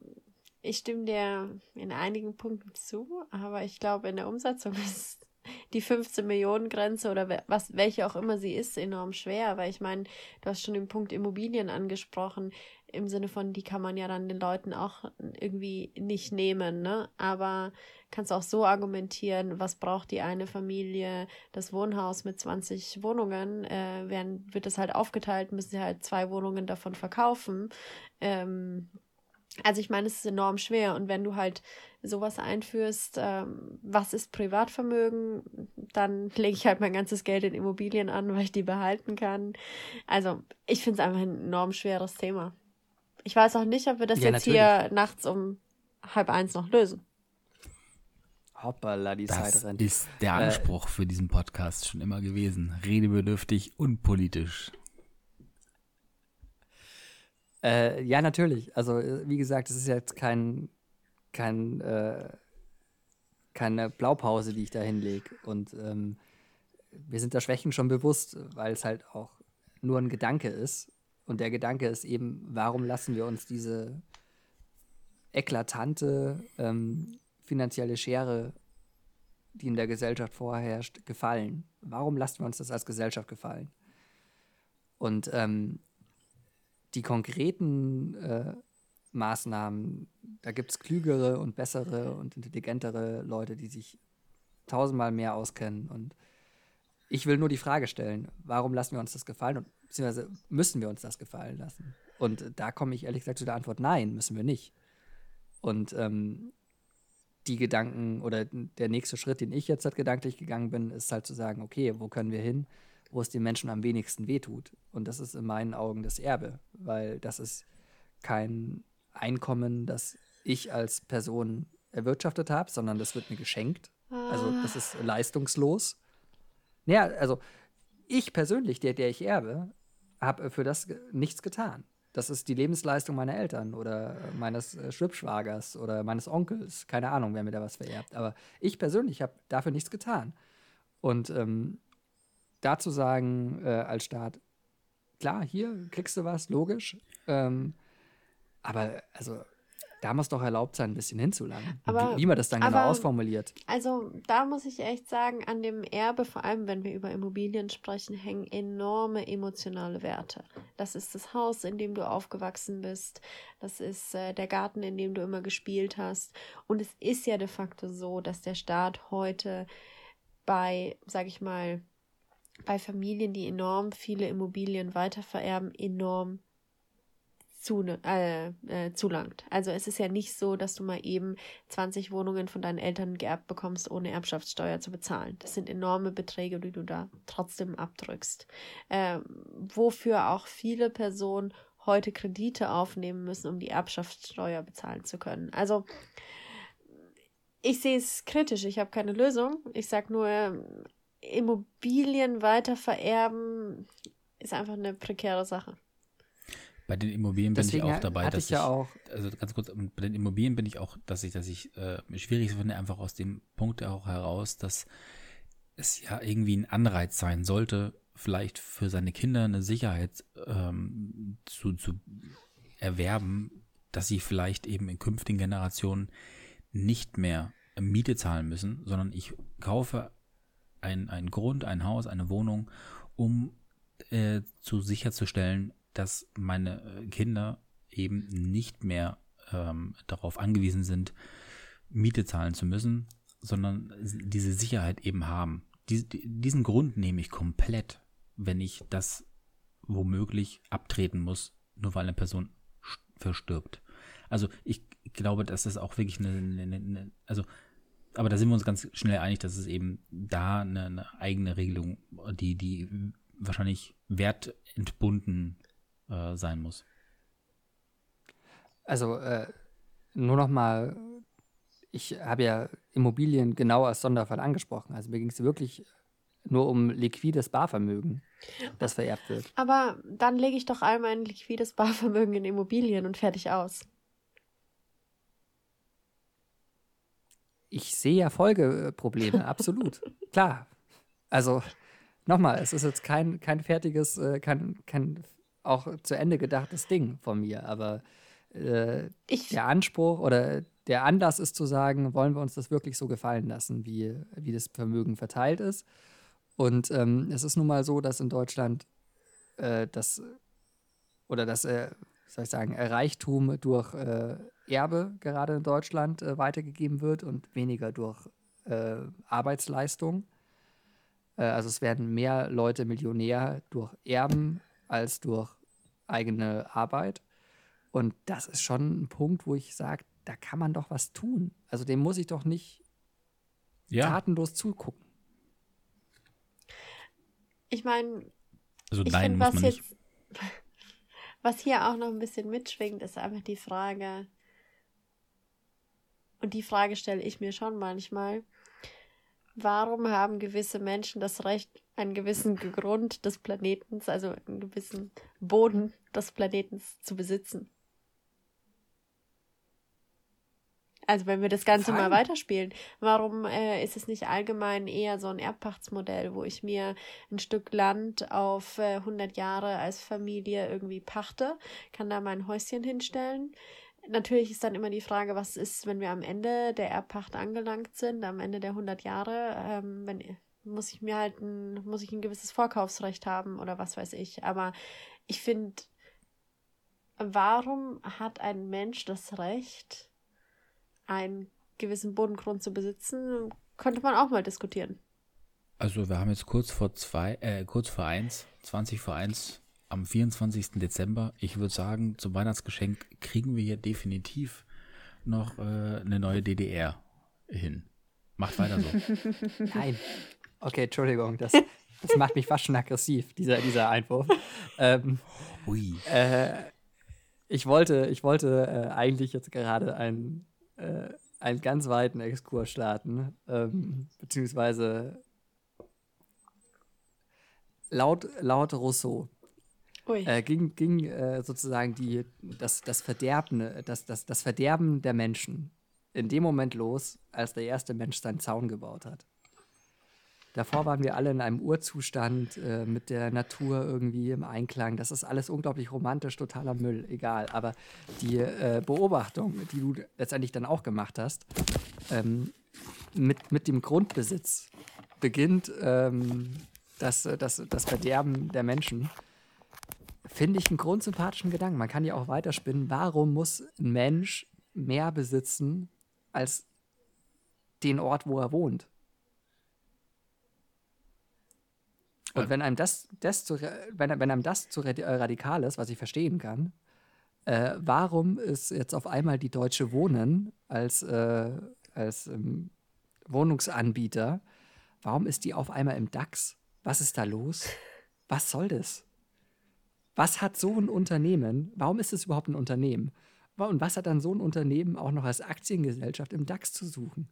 ich stimme dir in einigen Punkten zu, aber ich glaube, in der Umsetzung [LAUGHS] ist die 15 Millionen Grenze oder was welche auch immer sie ist enorm schwer, weil ich meine, du hast schon den Punkt Immobilien angesprochen im Sinne von die kann man ja dann den Leuten auch irgendwie nicht nehmen, ne? Aber kannst auch so argumentieren, was braucht die eine Familie, das Wohnhaus mit 20 Wohnungen, äh, werden wird das halt aufgeteilt, müssen sie halt zwei Wohnungen davon verkaufen. Ähm, also ich meine, es ist enorm schwer und wenn du halt sowas einführst, ähm, was ist Privatvermögen, dann [LAUGHS] lege ich halt mein ganzes Geld in Immobilien an, weil ich die behalten kann. Also ich finde es einfach ein enorm schweres Thema. Ich weiß auch nicht, ob wir das ja, jetzt natürlich. hier nachts um halb eins noch lösen. Hoppala, die das Zeit rennt. ist der äh, Anspruch äh, für diesen Podcast schon immer gewesen. Redebedürftig und politisch. Äh, ja, natürlich. Also, äh, wie gesagt, es ist jetzt kein, kein, äh, keine Blaupause, die ich da hinlege. Und ähm, wir sind der Schwächen schon bewusst, weil es halt auch nur ein Gedanke ist. Und der Gedanke ist eben, warum lassen wir uns diese eklatante ähm, finanzielle Schere, die in der Gesellschaft vorherrscht, gefallen? Warum lassen wir uns das als Gesellschaft gefallen? Und ähm, die konkreten äh, Maßnahmen, da gibt es klügere und bessere und intelligentere Leute, die sich tausendmal mehr auskennen. Und ich will nur die Frage stellen, warum lassen wir uns das gefallen und beziehungsweise müssen wir uns das gefallen lassen? Und da komme ich ehrlich gesagt zu der Antwort, nein, müssen wir nicht. Und ähm, die Gedanken oder der nächste Schritt, den ich jetzt halt gedanklich gegangen bin, ist halt zu sagen, okay, wo können wir hin? wo es den Menschen am wenigsten wehtut. Und das ist in meinen Augen das Erbe, weil das ist kein Einkommen, das ich als Person erwirtschaftet habe, sondern das wird mir geschenkt. Also das ist leistungslos. Naja, also ich persönlich, der, der ich erbe, habe für das nichts getan. Das ist die Lebensleistung meiner Eltern oder meines äh, Schwibschwagers oder meines Onkels. Keine Ahnung, wer mir da was vererbt. Aber ich persönlich habe dafür nichts getan. Und ähm, dazu sagen äh, als Staat, klar, hier kriegst du was, logisch. Ähm, aber also da muss doch erlaubt sein, ein bisschen hinzulangen. Aber, wie, wie man das dann genau aber, genau ausformuliert. Also da muss ich echt sagen, an dem Erbe, vor allem wenn wir über Immobilien sprechen, hängen enorme emotionale Werte. Das ist das Haus, in dem du aufgewachsen bist. Das ist äh, der Garten, in dem du immer gespielt hast. Und es ist ja de facto so, dass der Staat heute bei, sag ich mal, bei Familien, die enorm viele Immobilien weitervererben, enorm zu, äh, äh, zulangt. Also es ist ja nicht so, dass du mal eben 20 Wohnungen von deinen Eltern geerbt bekommst, ohne Erbschaftssteuer zu bezahlen. Das sind enorme Beträge, die du da trotzdem abdrückst. Äh, wofür auch viele Personen heute Kredite aufnehmen müssen, um die Erbschaftssteuer bezahlen zu können. Also ich sehe es kritisch. Ich habe keine Lösung. Ich sage nur, Immobilien weiter vererben ist einfach eine prekäre Sache. Bei den Immobilien bin Deswegen ich auch dabei, dass ich ja auch- also ganz kurz, bei den Immobilien bin ich auch, dass ich, dass ich äh, schwierig finde, einfach aus dem Punkt auch heraus, dass es ja irgendwie ein Anreiz sein sollte, vielleicht für seine Kinder eine Sicherheit ähm, zu, zu erwerben, dass sie vielleicht eben in künftigen Generationen nicht mehr Miete zahlen müssen, sondern ich kaufe ein, ein Grund, ein Haus, eine Wohnung, um äh, zu sicherzustellen, dass meine äh, Kinder eben nicht mehr ähm, darauf angewiesen sind, Miete zahlen zu müssen, sondern diese Sicherheit eben haben. Dies, diesen Grund nehme ich komplett, wenn ich das womöglich abtreten muss, nur weil eine Person st- verstirbt. Also ich glaube, dass das auch wirklich eine, eine, eine also aber da sind wir uns ganz schnell einig, dass es eben da eine, eine eigene Regelung, die, die wahrscheinlich wertentbunden äh, sein muss. Also äh, nur noch mal, ich habe ja Immobilien genau als Sonderfall angesprochen. Also mir ging es wirklich nur um liquides Barvermögen, das vererbt wird. Aber dann lege ich doch all mein liquides Barvermögen in Immobilien und fertig aus. Ich sehe ja Folgeprobleme, [LAUGHS] absolut. Klar. Also nochmal, es ist jetzt kein, kein fertiges, äh, kein, kein auch zu Ende gedachtes Ding von mir, aber äh, der Anspruch oder der Anlass ist zu sagen, wollen wir uns das wirklich so gefallen lassen, wie, wie das Vermögen verteilt ist. Und ähm, es ist nun mal so, dass in Deutschland äh, das oder das, äh, soll ich sagen, Reichtum durch äh, Erbe gerade in Deutschland äh, weitergegeben wird und weniger durch äh, Arbeitsleistung. Äh, also es werden mehr Leute Millionär durch Erben als durch eigene Arbeit. Und das ist schon ein Punkt, wo ich sage, da kann man doch was tun. Also dem muss ich doch nicht Ja, tatenlos zugucken. ich meine, also ich nein, was nicht. [LAUGHS] was hier auch noch ein bisschen mitschwingt, ist einfach die Frage, und die Frage stelle ich mir schon manchmal, warum haben gewisse Menschen das Recht, einen gewissen Grund des Planetens, also einen gewissen Boden des Planetens zu besitzen? Also wenn wir das Ganze mal Fein. weiterspielen, warum äh, ist es nicht allgemein eher so ein Erbpachtsmodell, wo ich mir ein Stück Land auf äh, 100 Jahre als Familie irgendwie pachte, kann da mein Häuschen hinstellen? Natürlich ist dann immer die Frage, was ist, wenn wir am Ende der Erbpacht angelangt sind, am Ende der 100 Jahre, ähm, wenn, muss ich mir halt ein, muss ich ein gewisses Vorkaufsrecht haben oder was weiß ich. Aber ich finde, warum hat ein Mensch das Recht, einen gewissen Bodengrund zu besitzen, könnte man auch mal diskutieren. Also wir haben jetzt kurz vor zwei, äh, kurz vor eins, 20 vor eins, am 24. Dezember. Ich würde sagen, zum Weihnachtsgeschenk kriegen wir hier definitiv noch äh, eine neue DDR hin. Macht weiter so. [LAUGHS] Nein. Okay, Entschuldigung, das, das macht mich fast schon aggressiv, dieser, dieser Einwurf. Ähm, Ui. äh, ich wollte, ich wollte äh, eigentlich jetzt gerade einen, äh, einen ganz weiten Exkurs starten, ähm, beziehungsweise laut, laut Rousseau. Äh, ging, ging äh, sozusagen die, das, das, Verderben, das, das, das Verderben der Menschen in dem Moment los, als der erste Mensch seinen Zaun gebaut hat. Davor waren wir alle in einem Urzustand äh, mit der Natur irgendwie im Einklang. Das ist alles unglaublich romantisch, totaler Müll, egal. Aber die äh, Beobachtung, die du letztendlich dann auch gemacht hast, ähm, mit, mit dem Grundbesitz beginnt ähm, das, das, das Verderben der Menschen finde ich einen grundsympathischen Gedanken. Man kann ja auch weiterspinnen, warum muss ein Mensch mehr besitzen als den Ort, wo er wohnt? Und wenn einem das, das zu, wenn, wenn einem das zu äh, radikal ist, was ich verstehen kann, Äh, warum ist jetzt auf einmal die Deutsche Wohnen als, äh, als ähm, Wohnungsanbieter, warum ist die auf einmal im DAX? Was ist da los? Was soll das? Was hat so ein Unternehmen, warum ist es überhaupt ein Unternehmen? Und was hat dann so ein Unternehmen auch noch als Aktiengesellschaft im DAX zu suchen?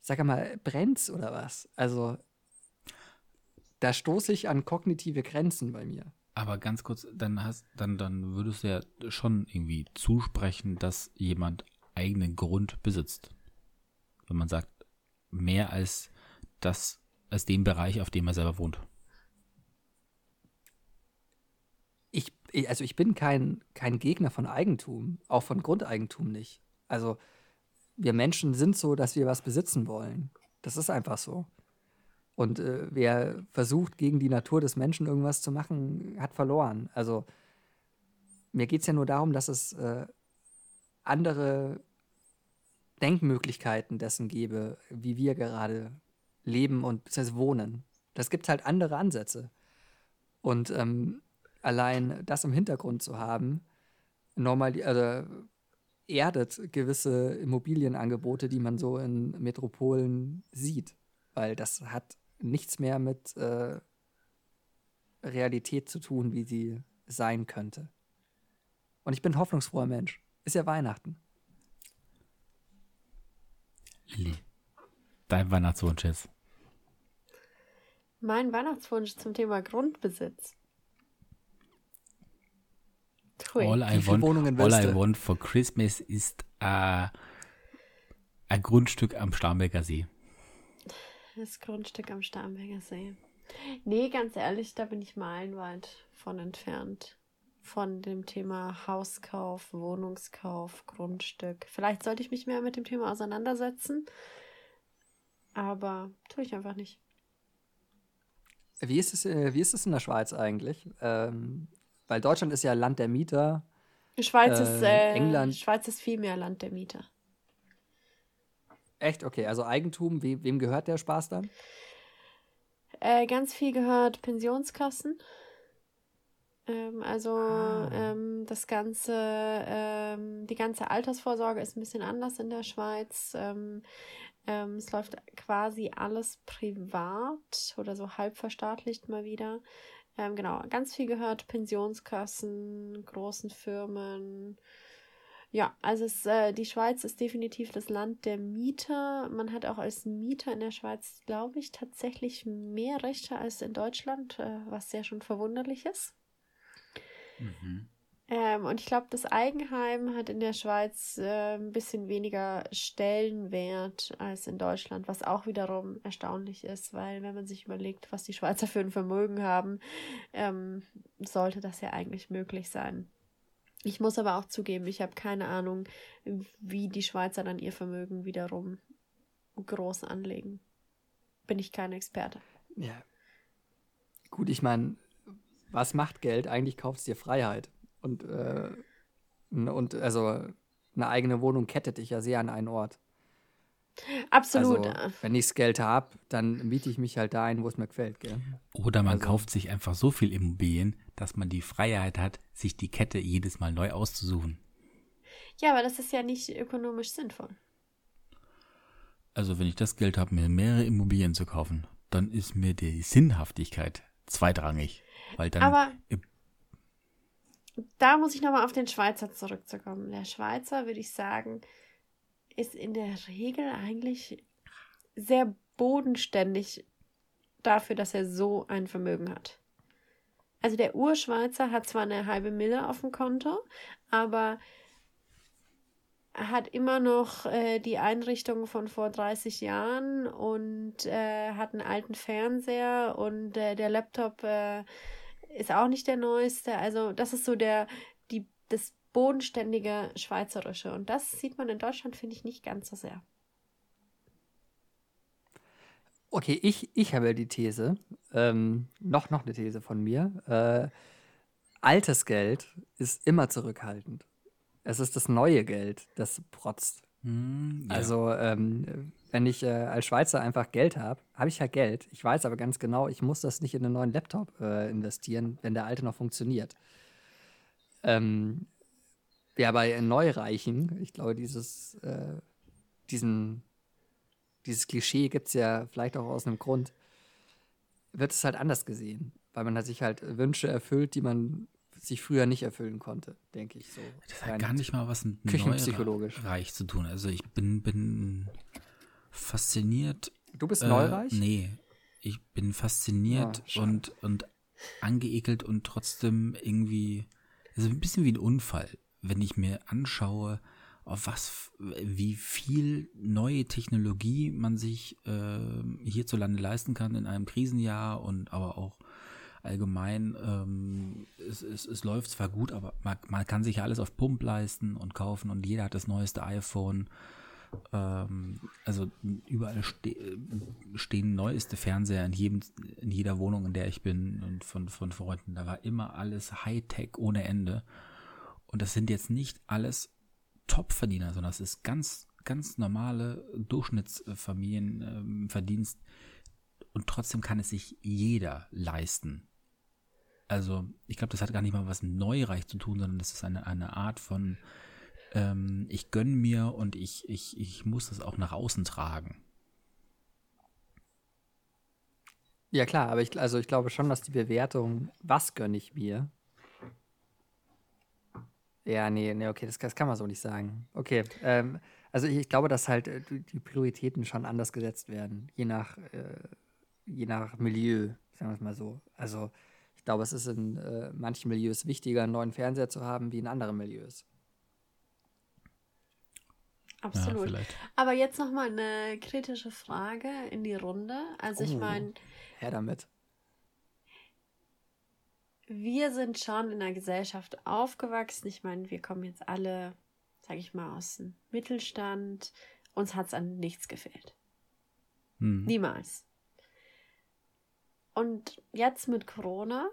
Sag mal, brennt's oder was? Also, da stoße ich an kognitive Grenzen bei mir. Aber ganz kurz, dann hast, dann, dann würdest du ja schon irgendwie zusprechen, dass jemand eigenen Grund besitzt. Wenn man sagt, mehr als das, als den Bereich, auf dem er selber wohnt. Ich, also ich bin kein, kein Gegner von Eigentum, auch von Grundeigentum nicht. Also wir Menschen sind so, dass wir was besitzen wollen. Das ist einfach so. Und äh, wer versucht, gegen die Natur des Menschen irgendwas zu machen, hat verloren. Also mir geht es ja nur darum, dass es äh, andere Denkmöglichkeiten dessen gäbe, wie wir gerade leben und das wohnen. Das gibt halt andere Ansätze. Und ähm, allein das im Hintergrund zu haben, normal, also erdet gewisse Immobilienangebote, die man so in Metropolen sieht. Weil das hat nichts mehr mit äh, Realität zu tun, wie sie sein könnte. Und ich bin ein hoffnungsfroher Mensch. Ist ja Weihnachten. Lilly, dein Weihnachtswunsch ist? Mein Weihnachtswunsch zum Thema Grundbesitz. All I, want, all I want for Christmas ist äh, ein Grundstück am Starnberger See. Das Grundstück am Starnberger See. Nee, ganz ehrlich, da bin ich meilenweit von entfernt. Von dem Thema Hauskauf, Wohnungskauf, Grundstück. Vielleicht sollte ich mich mehr mit dem Thema auseinandersetzen. Aber tue ich einfach nicht. Wie ist es, äh, wie ist es in der Schweiz eigentlich? Ähm, weil Deutschland ist ja Land der Mieter. Schweiz, äh, ist, äh, England. Schweiz ist viel mehr Land der Mieter. Echt? Okay, also Eigentum, we wem gehört der Spaß dann? Äh, ganz viel gehört Pensionskassen. Ähm, also ah. ähm, das ganze, ähm, die ganze Altersvorsorge ist ein bisschen anders in der Schweiz. Ähm, ähm, es läuft quasi alles privat oder so halb verstaatlicht mal wieder. Ähm, genau, ganz viel gehört, Pensionskassen, großen Firmen. Ja, also es, äh, die Schweiz ist definitiv das Land der Mieter. Man hat auch als Mieter in der Schweiz, glaube ich, tatsächlich mehr Rechte als in Deutschland, äh, was sehr schon verwunderlich ist. Mhm. Ähm, und ich glaube, das Eigenheim hat in der Schweiz äh, ein bisschen weniger Stellenwert als in Deutschland, was auch wiederum erstaunlich ist, weil wenn man sich überlegt, was die Schweizer für ein Vermögen haben, ähm, sollte das ja eigentlich möglich sein. Ich muss aber auch zugeben, ich habe keine Ahnung, wie die Schweizer dann ihr Vermögen wiederum groß anlegen. Bin ich kein Experte. Ja. Gut, ich meine, was macht Geld? Eigentlich kauft es dir Freiheit. Und, äh, und also eine eigene Wohnung kettet dich ja sehr an einen Ort. Absolut. Also, wenn ich das Geld habe, dann miete ich mich halt da ein, wo es mir gefällt. Gell? Oder man also, kauft sich einfach so viel Immobilien, dass man die Freiheit hat, sich die Kette jedes Mal neu auszusuchen. Ja, aber das ist ja nicht ökonomisch sinnvoll. Also wenn ich das Geld habe, mir mehrere Immobilien zu kaufen, dann ist mir die Sinnhaftigkeit zweitrangig. Weil dann aber da muss ich nochmal auf den Schweizer zurückzukommen. Der Schweizer, würde ich sagen, ist in der Regel eigentlich sehr bodenständig dafür, dass er so ein Vermögen hat. Also der Urschweizer hat zwar eine halbe Mille auf dem Konto, aber hat immer noch äh, die Einrichtung von vor 30 Jahren und äh, hat einen alten Fernseher und äh, der Laptop äh, ist auch nicht der neueste. Also das ist so der, die, das bodenständige Schweizerische. Und das sieht man in Deutschland, finde ich, nicht ganz so sehr. Okay, ich, ich habe die These, ähm, noch, noch eine These von mir. Äh, altes Geld ist immer zurückhaltend. Es ist das neue Geld, das protzt. Mm, ja. Also, ähm, wenn ich äh, als Schweizer einfach Geld habe, habe ich ja Geld. Ich weiß aber ganz genau, ich muss das nicht in einen neuen Laptop äh, investieren, wenn der alte noch funktioniert. Ähm, Ja, bei Neureichen, ich glaube, dieses, äh, diesen, dieses Klischee gibt es ja vielleicht auch aus einem Grund, wird es halt anders gesehen, weil man hat sich halt Wünsche erfüllt, die man sich früher nicht erfüllen konnte, denke ich so. Das hat gar nicht mal was mit Küchenpsychologisch. Neureich zu tun. Also ich bin, bin fasziniert. Du bist äh, neureich? Nee, ich bin fasziniert Ah, und, und angeekelt und trotzdem irgendwie, also ein bisschen wie ein Unfall, wenn ich mir anschaue, auf was, wie viel neue Technologie man sich äh, hierzulande leisten kann in einem Krisenjahr und aber auch allgemein, ähm, es, es, es läuft zwar gut, aber man, man kann sich ja alles auf Pump leisten und kaufen und jeder hat das neueste iPhone. Ähm, also überall ste stehen neueste Fernseher in, jedem, in jeder Wohnung, in der ich bin und von, von Freunden. Da war immer alles Hightech ohne Ende. Und das sind jetzt nicht alles Topverdiener, sondern es ist ganz, ganz normale Durchschnittsfamilienverdienst. Und trotzdem kann es sich jeder leisten. Also, ich glaube, das hat gar nicht mal was Neureich zu tun, sondern das ist eine, eine Art von, ähm, ich gönn mir und ich, ich, ich muss das auch nach außen tragen. Ja, klar, aber ich, also ich glaube schon, dass die Bewertung, was gönne ich mir? Ja, nee, nee, okay, das, das kann man so nicht sagen. Okay, ähm, also ich, ich glaube, dass halt äh, die die Prioritäten schon anders gesetzt werden, je nach, äh, je nach Milieu, sagen wir es mal so. Also ich glaube, es ist in äh, manchen Milieus wichtiger, einen neuen Fernseher zu haben, wie in anderen Milieus. Absolut. Ja. Aber jetzt noch mal eine kritische Frage in die Runde. Also ich Oh. meine, Her damit. wir sind schon in einer Gesellschaft aufgewachsen. Ich meine, wir kommen jetzt alle, sage ich mal, aus dem Mittelstand. Uns hat es an nichts gefehlt. Hm. Niemals. Und jetzt mit Corona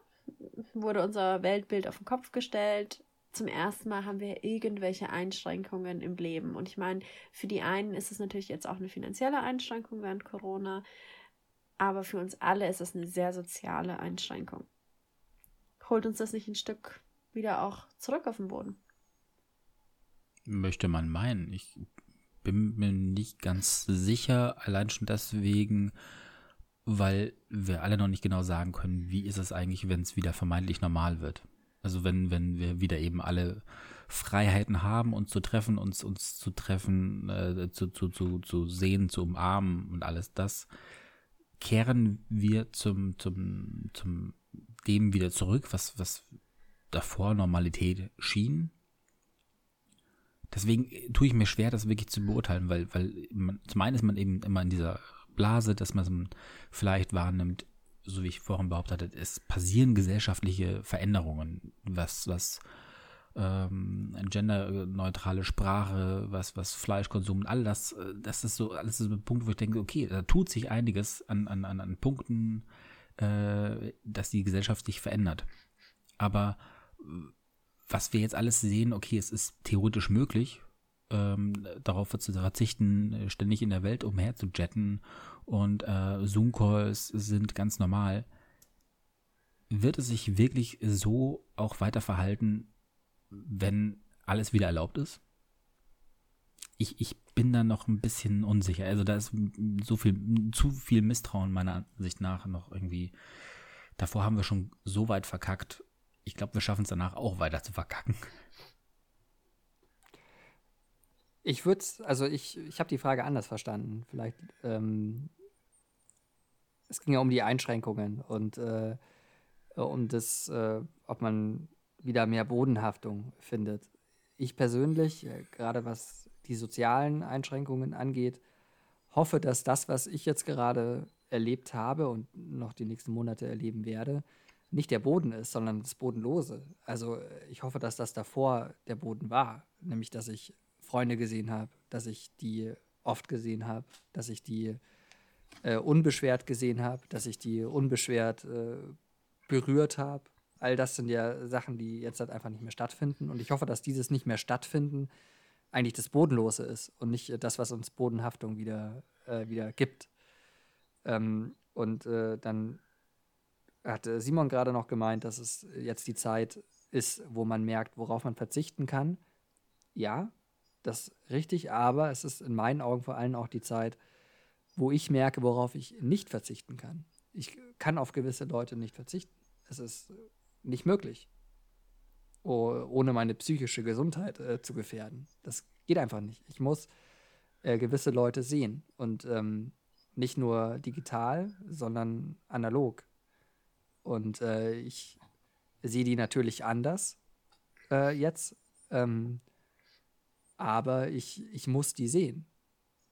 wurde unser Weltbild auf den Kopf gestellt. Zum ersten Mal haben wir irgendwelche Einschränkungen im Leben. Und ich meine, für die einen ist es natürlich jetzt auch eine finanzielle Einschränkung während Corona. Aber für uns alle ist es eine sehr soziale Einschränkung. Holt uns das nicht ein Stück wieder auch zurück auf den Boden? Möchte man meinen. Ich bin mir nicht ganz sicher, allein schon deswegen, weil wir alle noch nicht genau sagen können, wie ist es eigentlich, wenn es wieder vermeintlich normal wird. Also wenn, wenn wir wieder eben alle Freiheiten haben, uns zu treffen, uns, uns zu treffen, äh, zu, zu, zu, zu sehen, zu umarmen und alles das, kehren wir zum, zum, zum dem wieder zurück, was, was davor Normalität schien. Deswegen tue ich mir schwer, das wirklich zu beurteilen, weil, weil man, zum einen ist man eben immer in dieser Blase, dass man so vielleicht wahrnimmt, so wie ich vorhin behauptet hatte, es passieren gesellschaftliche Veränderungen, was, was ähm, genderneutrale Sprache, was, was Fleischkonsum all das, das ist so, alles ist ein Punkt, wo ich denke, okay, da tut sich einiges an, an, an, an Punkten, äh, dass die Gesellschaft sich verändert. Aber äh, was wir jetzt alles sehen, okay, es ist theoretisch möglich, ähm, darauf zu verzichten, äh, ständig in der Welt umher zu jetten und äh, Zoom-Calls sind ganz normal. Wird es sich wirklich so auch weiter verhalten, wenn alles wieder erlaubt ist? Ich, ich bin da noch ein bisschen unsicher. Also da ist so viel, zu viel Misstrauen meiner Ansicht nach noch irgendwie. Davor haben wir schon so weit verkackt. Ich glaube, wir schaffen es danach auch weiter zu verkacken. Ich würde also ich, ich habe die Frage anders verstanden. Vielleicht, ähm, es ging ja um die Einschränkungen und äh, um das, äh, ob man wieder mehr Bodenhaftung findet. Ich persönlich, äh, gerade was die sozialen Einschränkungen angeht, hoffe, dass das, was ich jetzt gerade erlebt habe und noch die nächsten Monate erleben werde, nicht der Boden ist, sondern das Bodenlose. Also äh, ich hoffe, dass das davor der Boden war, nämlich dass ich Freunde gesehen habe, dass ich die oft gesehen habe, dass ich die äh, unbeschwert gesehen habe, dass ich die unbeschwert äh, berührt habe. All das sind ja Sachen, die jetzt halt einfach nicht mehr stattfinden. Und ich hoffe, dass dieses nicht mehr stattfinden eigentlich das Bodenlose ist und nicht äh, das, was uns Bodenhaftung wieder, äh, wieder gibt. Ähm, und äh, dann hat äh, Simon gerade noch gemeint, dass es jetzt die Zeit ist, wo man merkt, worauf man verzichten kann ja, das ist richtig, aber es ist in meinen Augen vor allem auch die Zeit, wo ich merke, worauf ich nicht verzichten kann. Ich kann auf gewisse Leute nicht verzichten. Es ist nicht möglich, ohne meine psychische Gesundheit äh, zu gefährden. Das geht einfach nicht. Ich muss äh, gewisse Leute sehen und ähm, nicht nur digital, sondern analog. Und äh, ich sehe die natürlich anders äh, jetzt, ähm, aber ich, ich muss die sehen.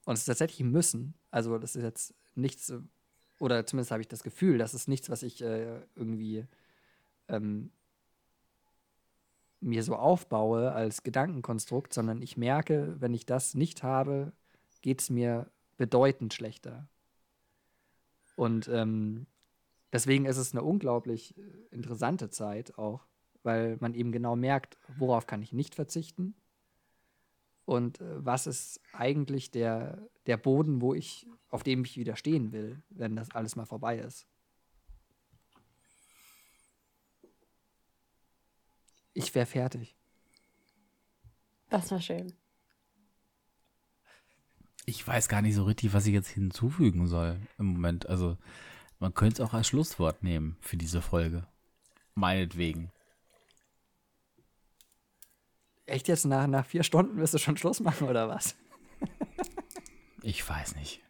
Und es ist tatsächlich müssen. Also das ist jetzt nichts, oder zumindest habe ich das Gefühl, das ist nichts, was ich äh, irgendwie ähm, mir so aufbaue als Gedankenkonstrukt, sondern ich merke, wenn ich das nicht habe, geht es mir bedeutend schlechter. Und ähm, deswegen ist es eine unglaublich äh, interessante Zeit auch, weil man eben genau merkt, worauf kann ich nicht verzichten und äh, was ist eigentlich der, der Boden, wo ich, auf dem ich wieder stehen will, wenn das alles mal vorbei ist. Ich wäre fertig. Das war schön. Ich weiß gar nicht so richtig, was ich jetzt hinzufügen soll im Moment. Also, man könnte es auch als Schlusswort nehmen für diese Folge. Meinetwegen. Echt jetzt nach, nach vier Stunden wirst du schon Schluss machen oder was? ich weiß nicht.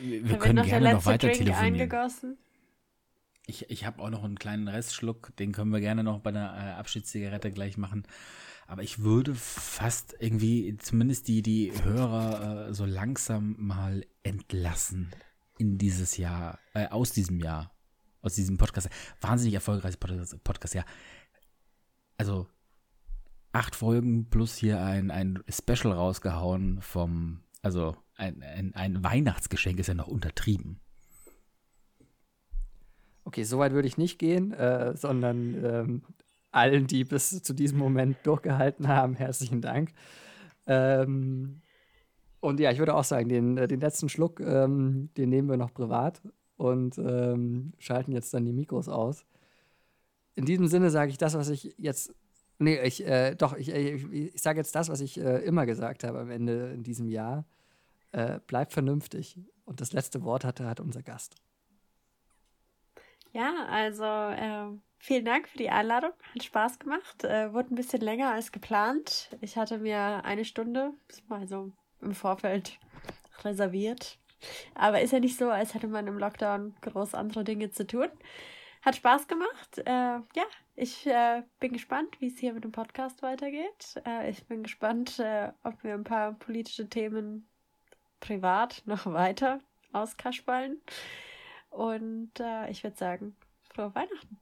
Wir, wir können gerne noch weiter Drink telefonieren. Eingegossen? Ich, ich habe auch noch einen kleinen Restschluck, den können wir gerne noch bei der äh, Abschiedszigarette gleich machen. Aber ich würde fast irgendwie zumindest die, die Hörer äh, so langsam mal entlassen in dieses Jahr, äh, aus diesem Jahr, aus diesem Podcast. Wahnsinnig erfolgreiches Podcast, Podcast, ja. Also acht Folgen plus hier ein, ein Special rausgehauen vom, also ein, ein, ein Weihnachtsgeschenk ist ja noch untertrieben. Okay, so weit würde ich nicht gehen, äh, sondern ähm, allen, die bis zu diesem Moment durchgehalten haben, herzlichen Dank. Ähm, und ja, ich würde auch sagen, den, äh, den letzten Schluck, ähm, den nehmen wir noch privat und ähm, schalten jetzt dann die Mikros aus. In diesem Sinne sage ich das, was ich jetzt. Nee, ich, äh, doch, ich, ich, ich sage jetzt das, was ich äh, immer gesagt habe am Ende in diesem Jahr. Äh, bleibt vernünftig. Und das letzte Wort hatte hat unser Gast. Ja, also äh, vielen Dank für die Einladung. Hat Spaß gemacht. Äh, wurde ein bisschen länger als geplant. Ich hatte mir eine Stunde, also im Vorfeld reserviert. Aber ist ja nicht so, als hätte man im Lockdown groß andere Dinge zu tun. Hat Spaß gemacht. Äh, ja, ich äh, bin gespannt, wie es hier mit dem Podcast weitergeht. Äh, ich bin gespannt, äh, ob wir ein paar politische Themen privat noch [LAUGHS] weiter auskaspallen. Und äh, ich würde sagen, frohe Weihnachten.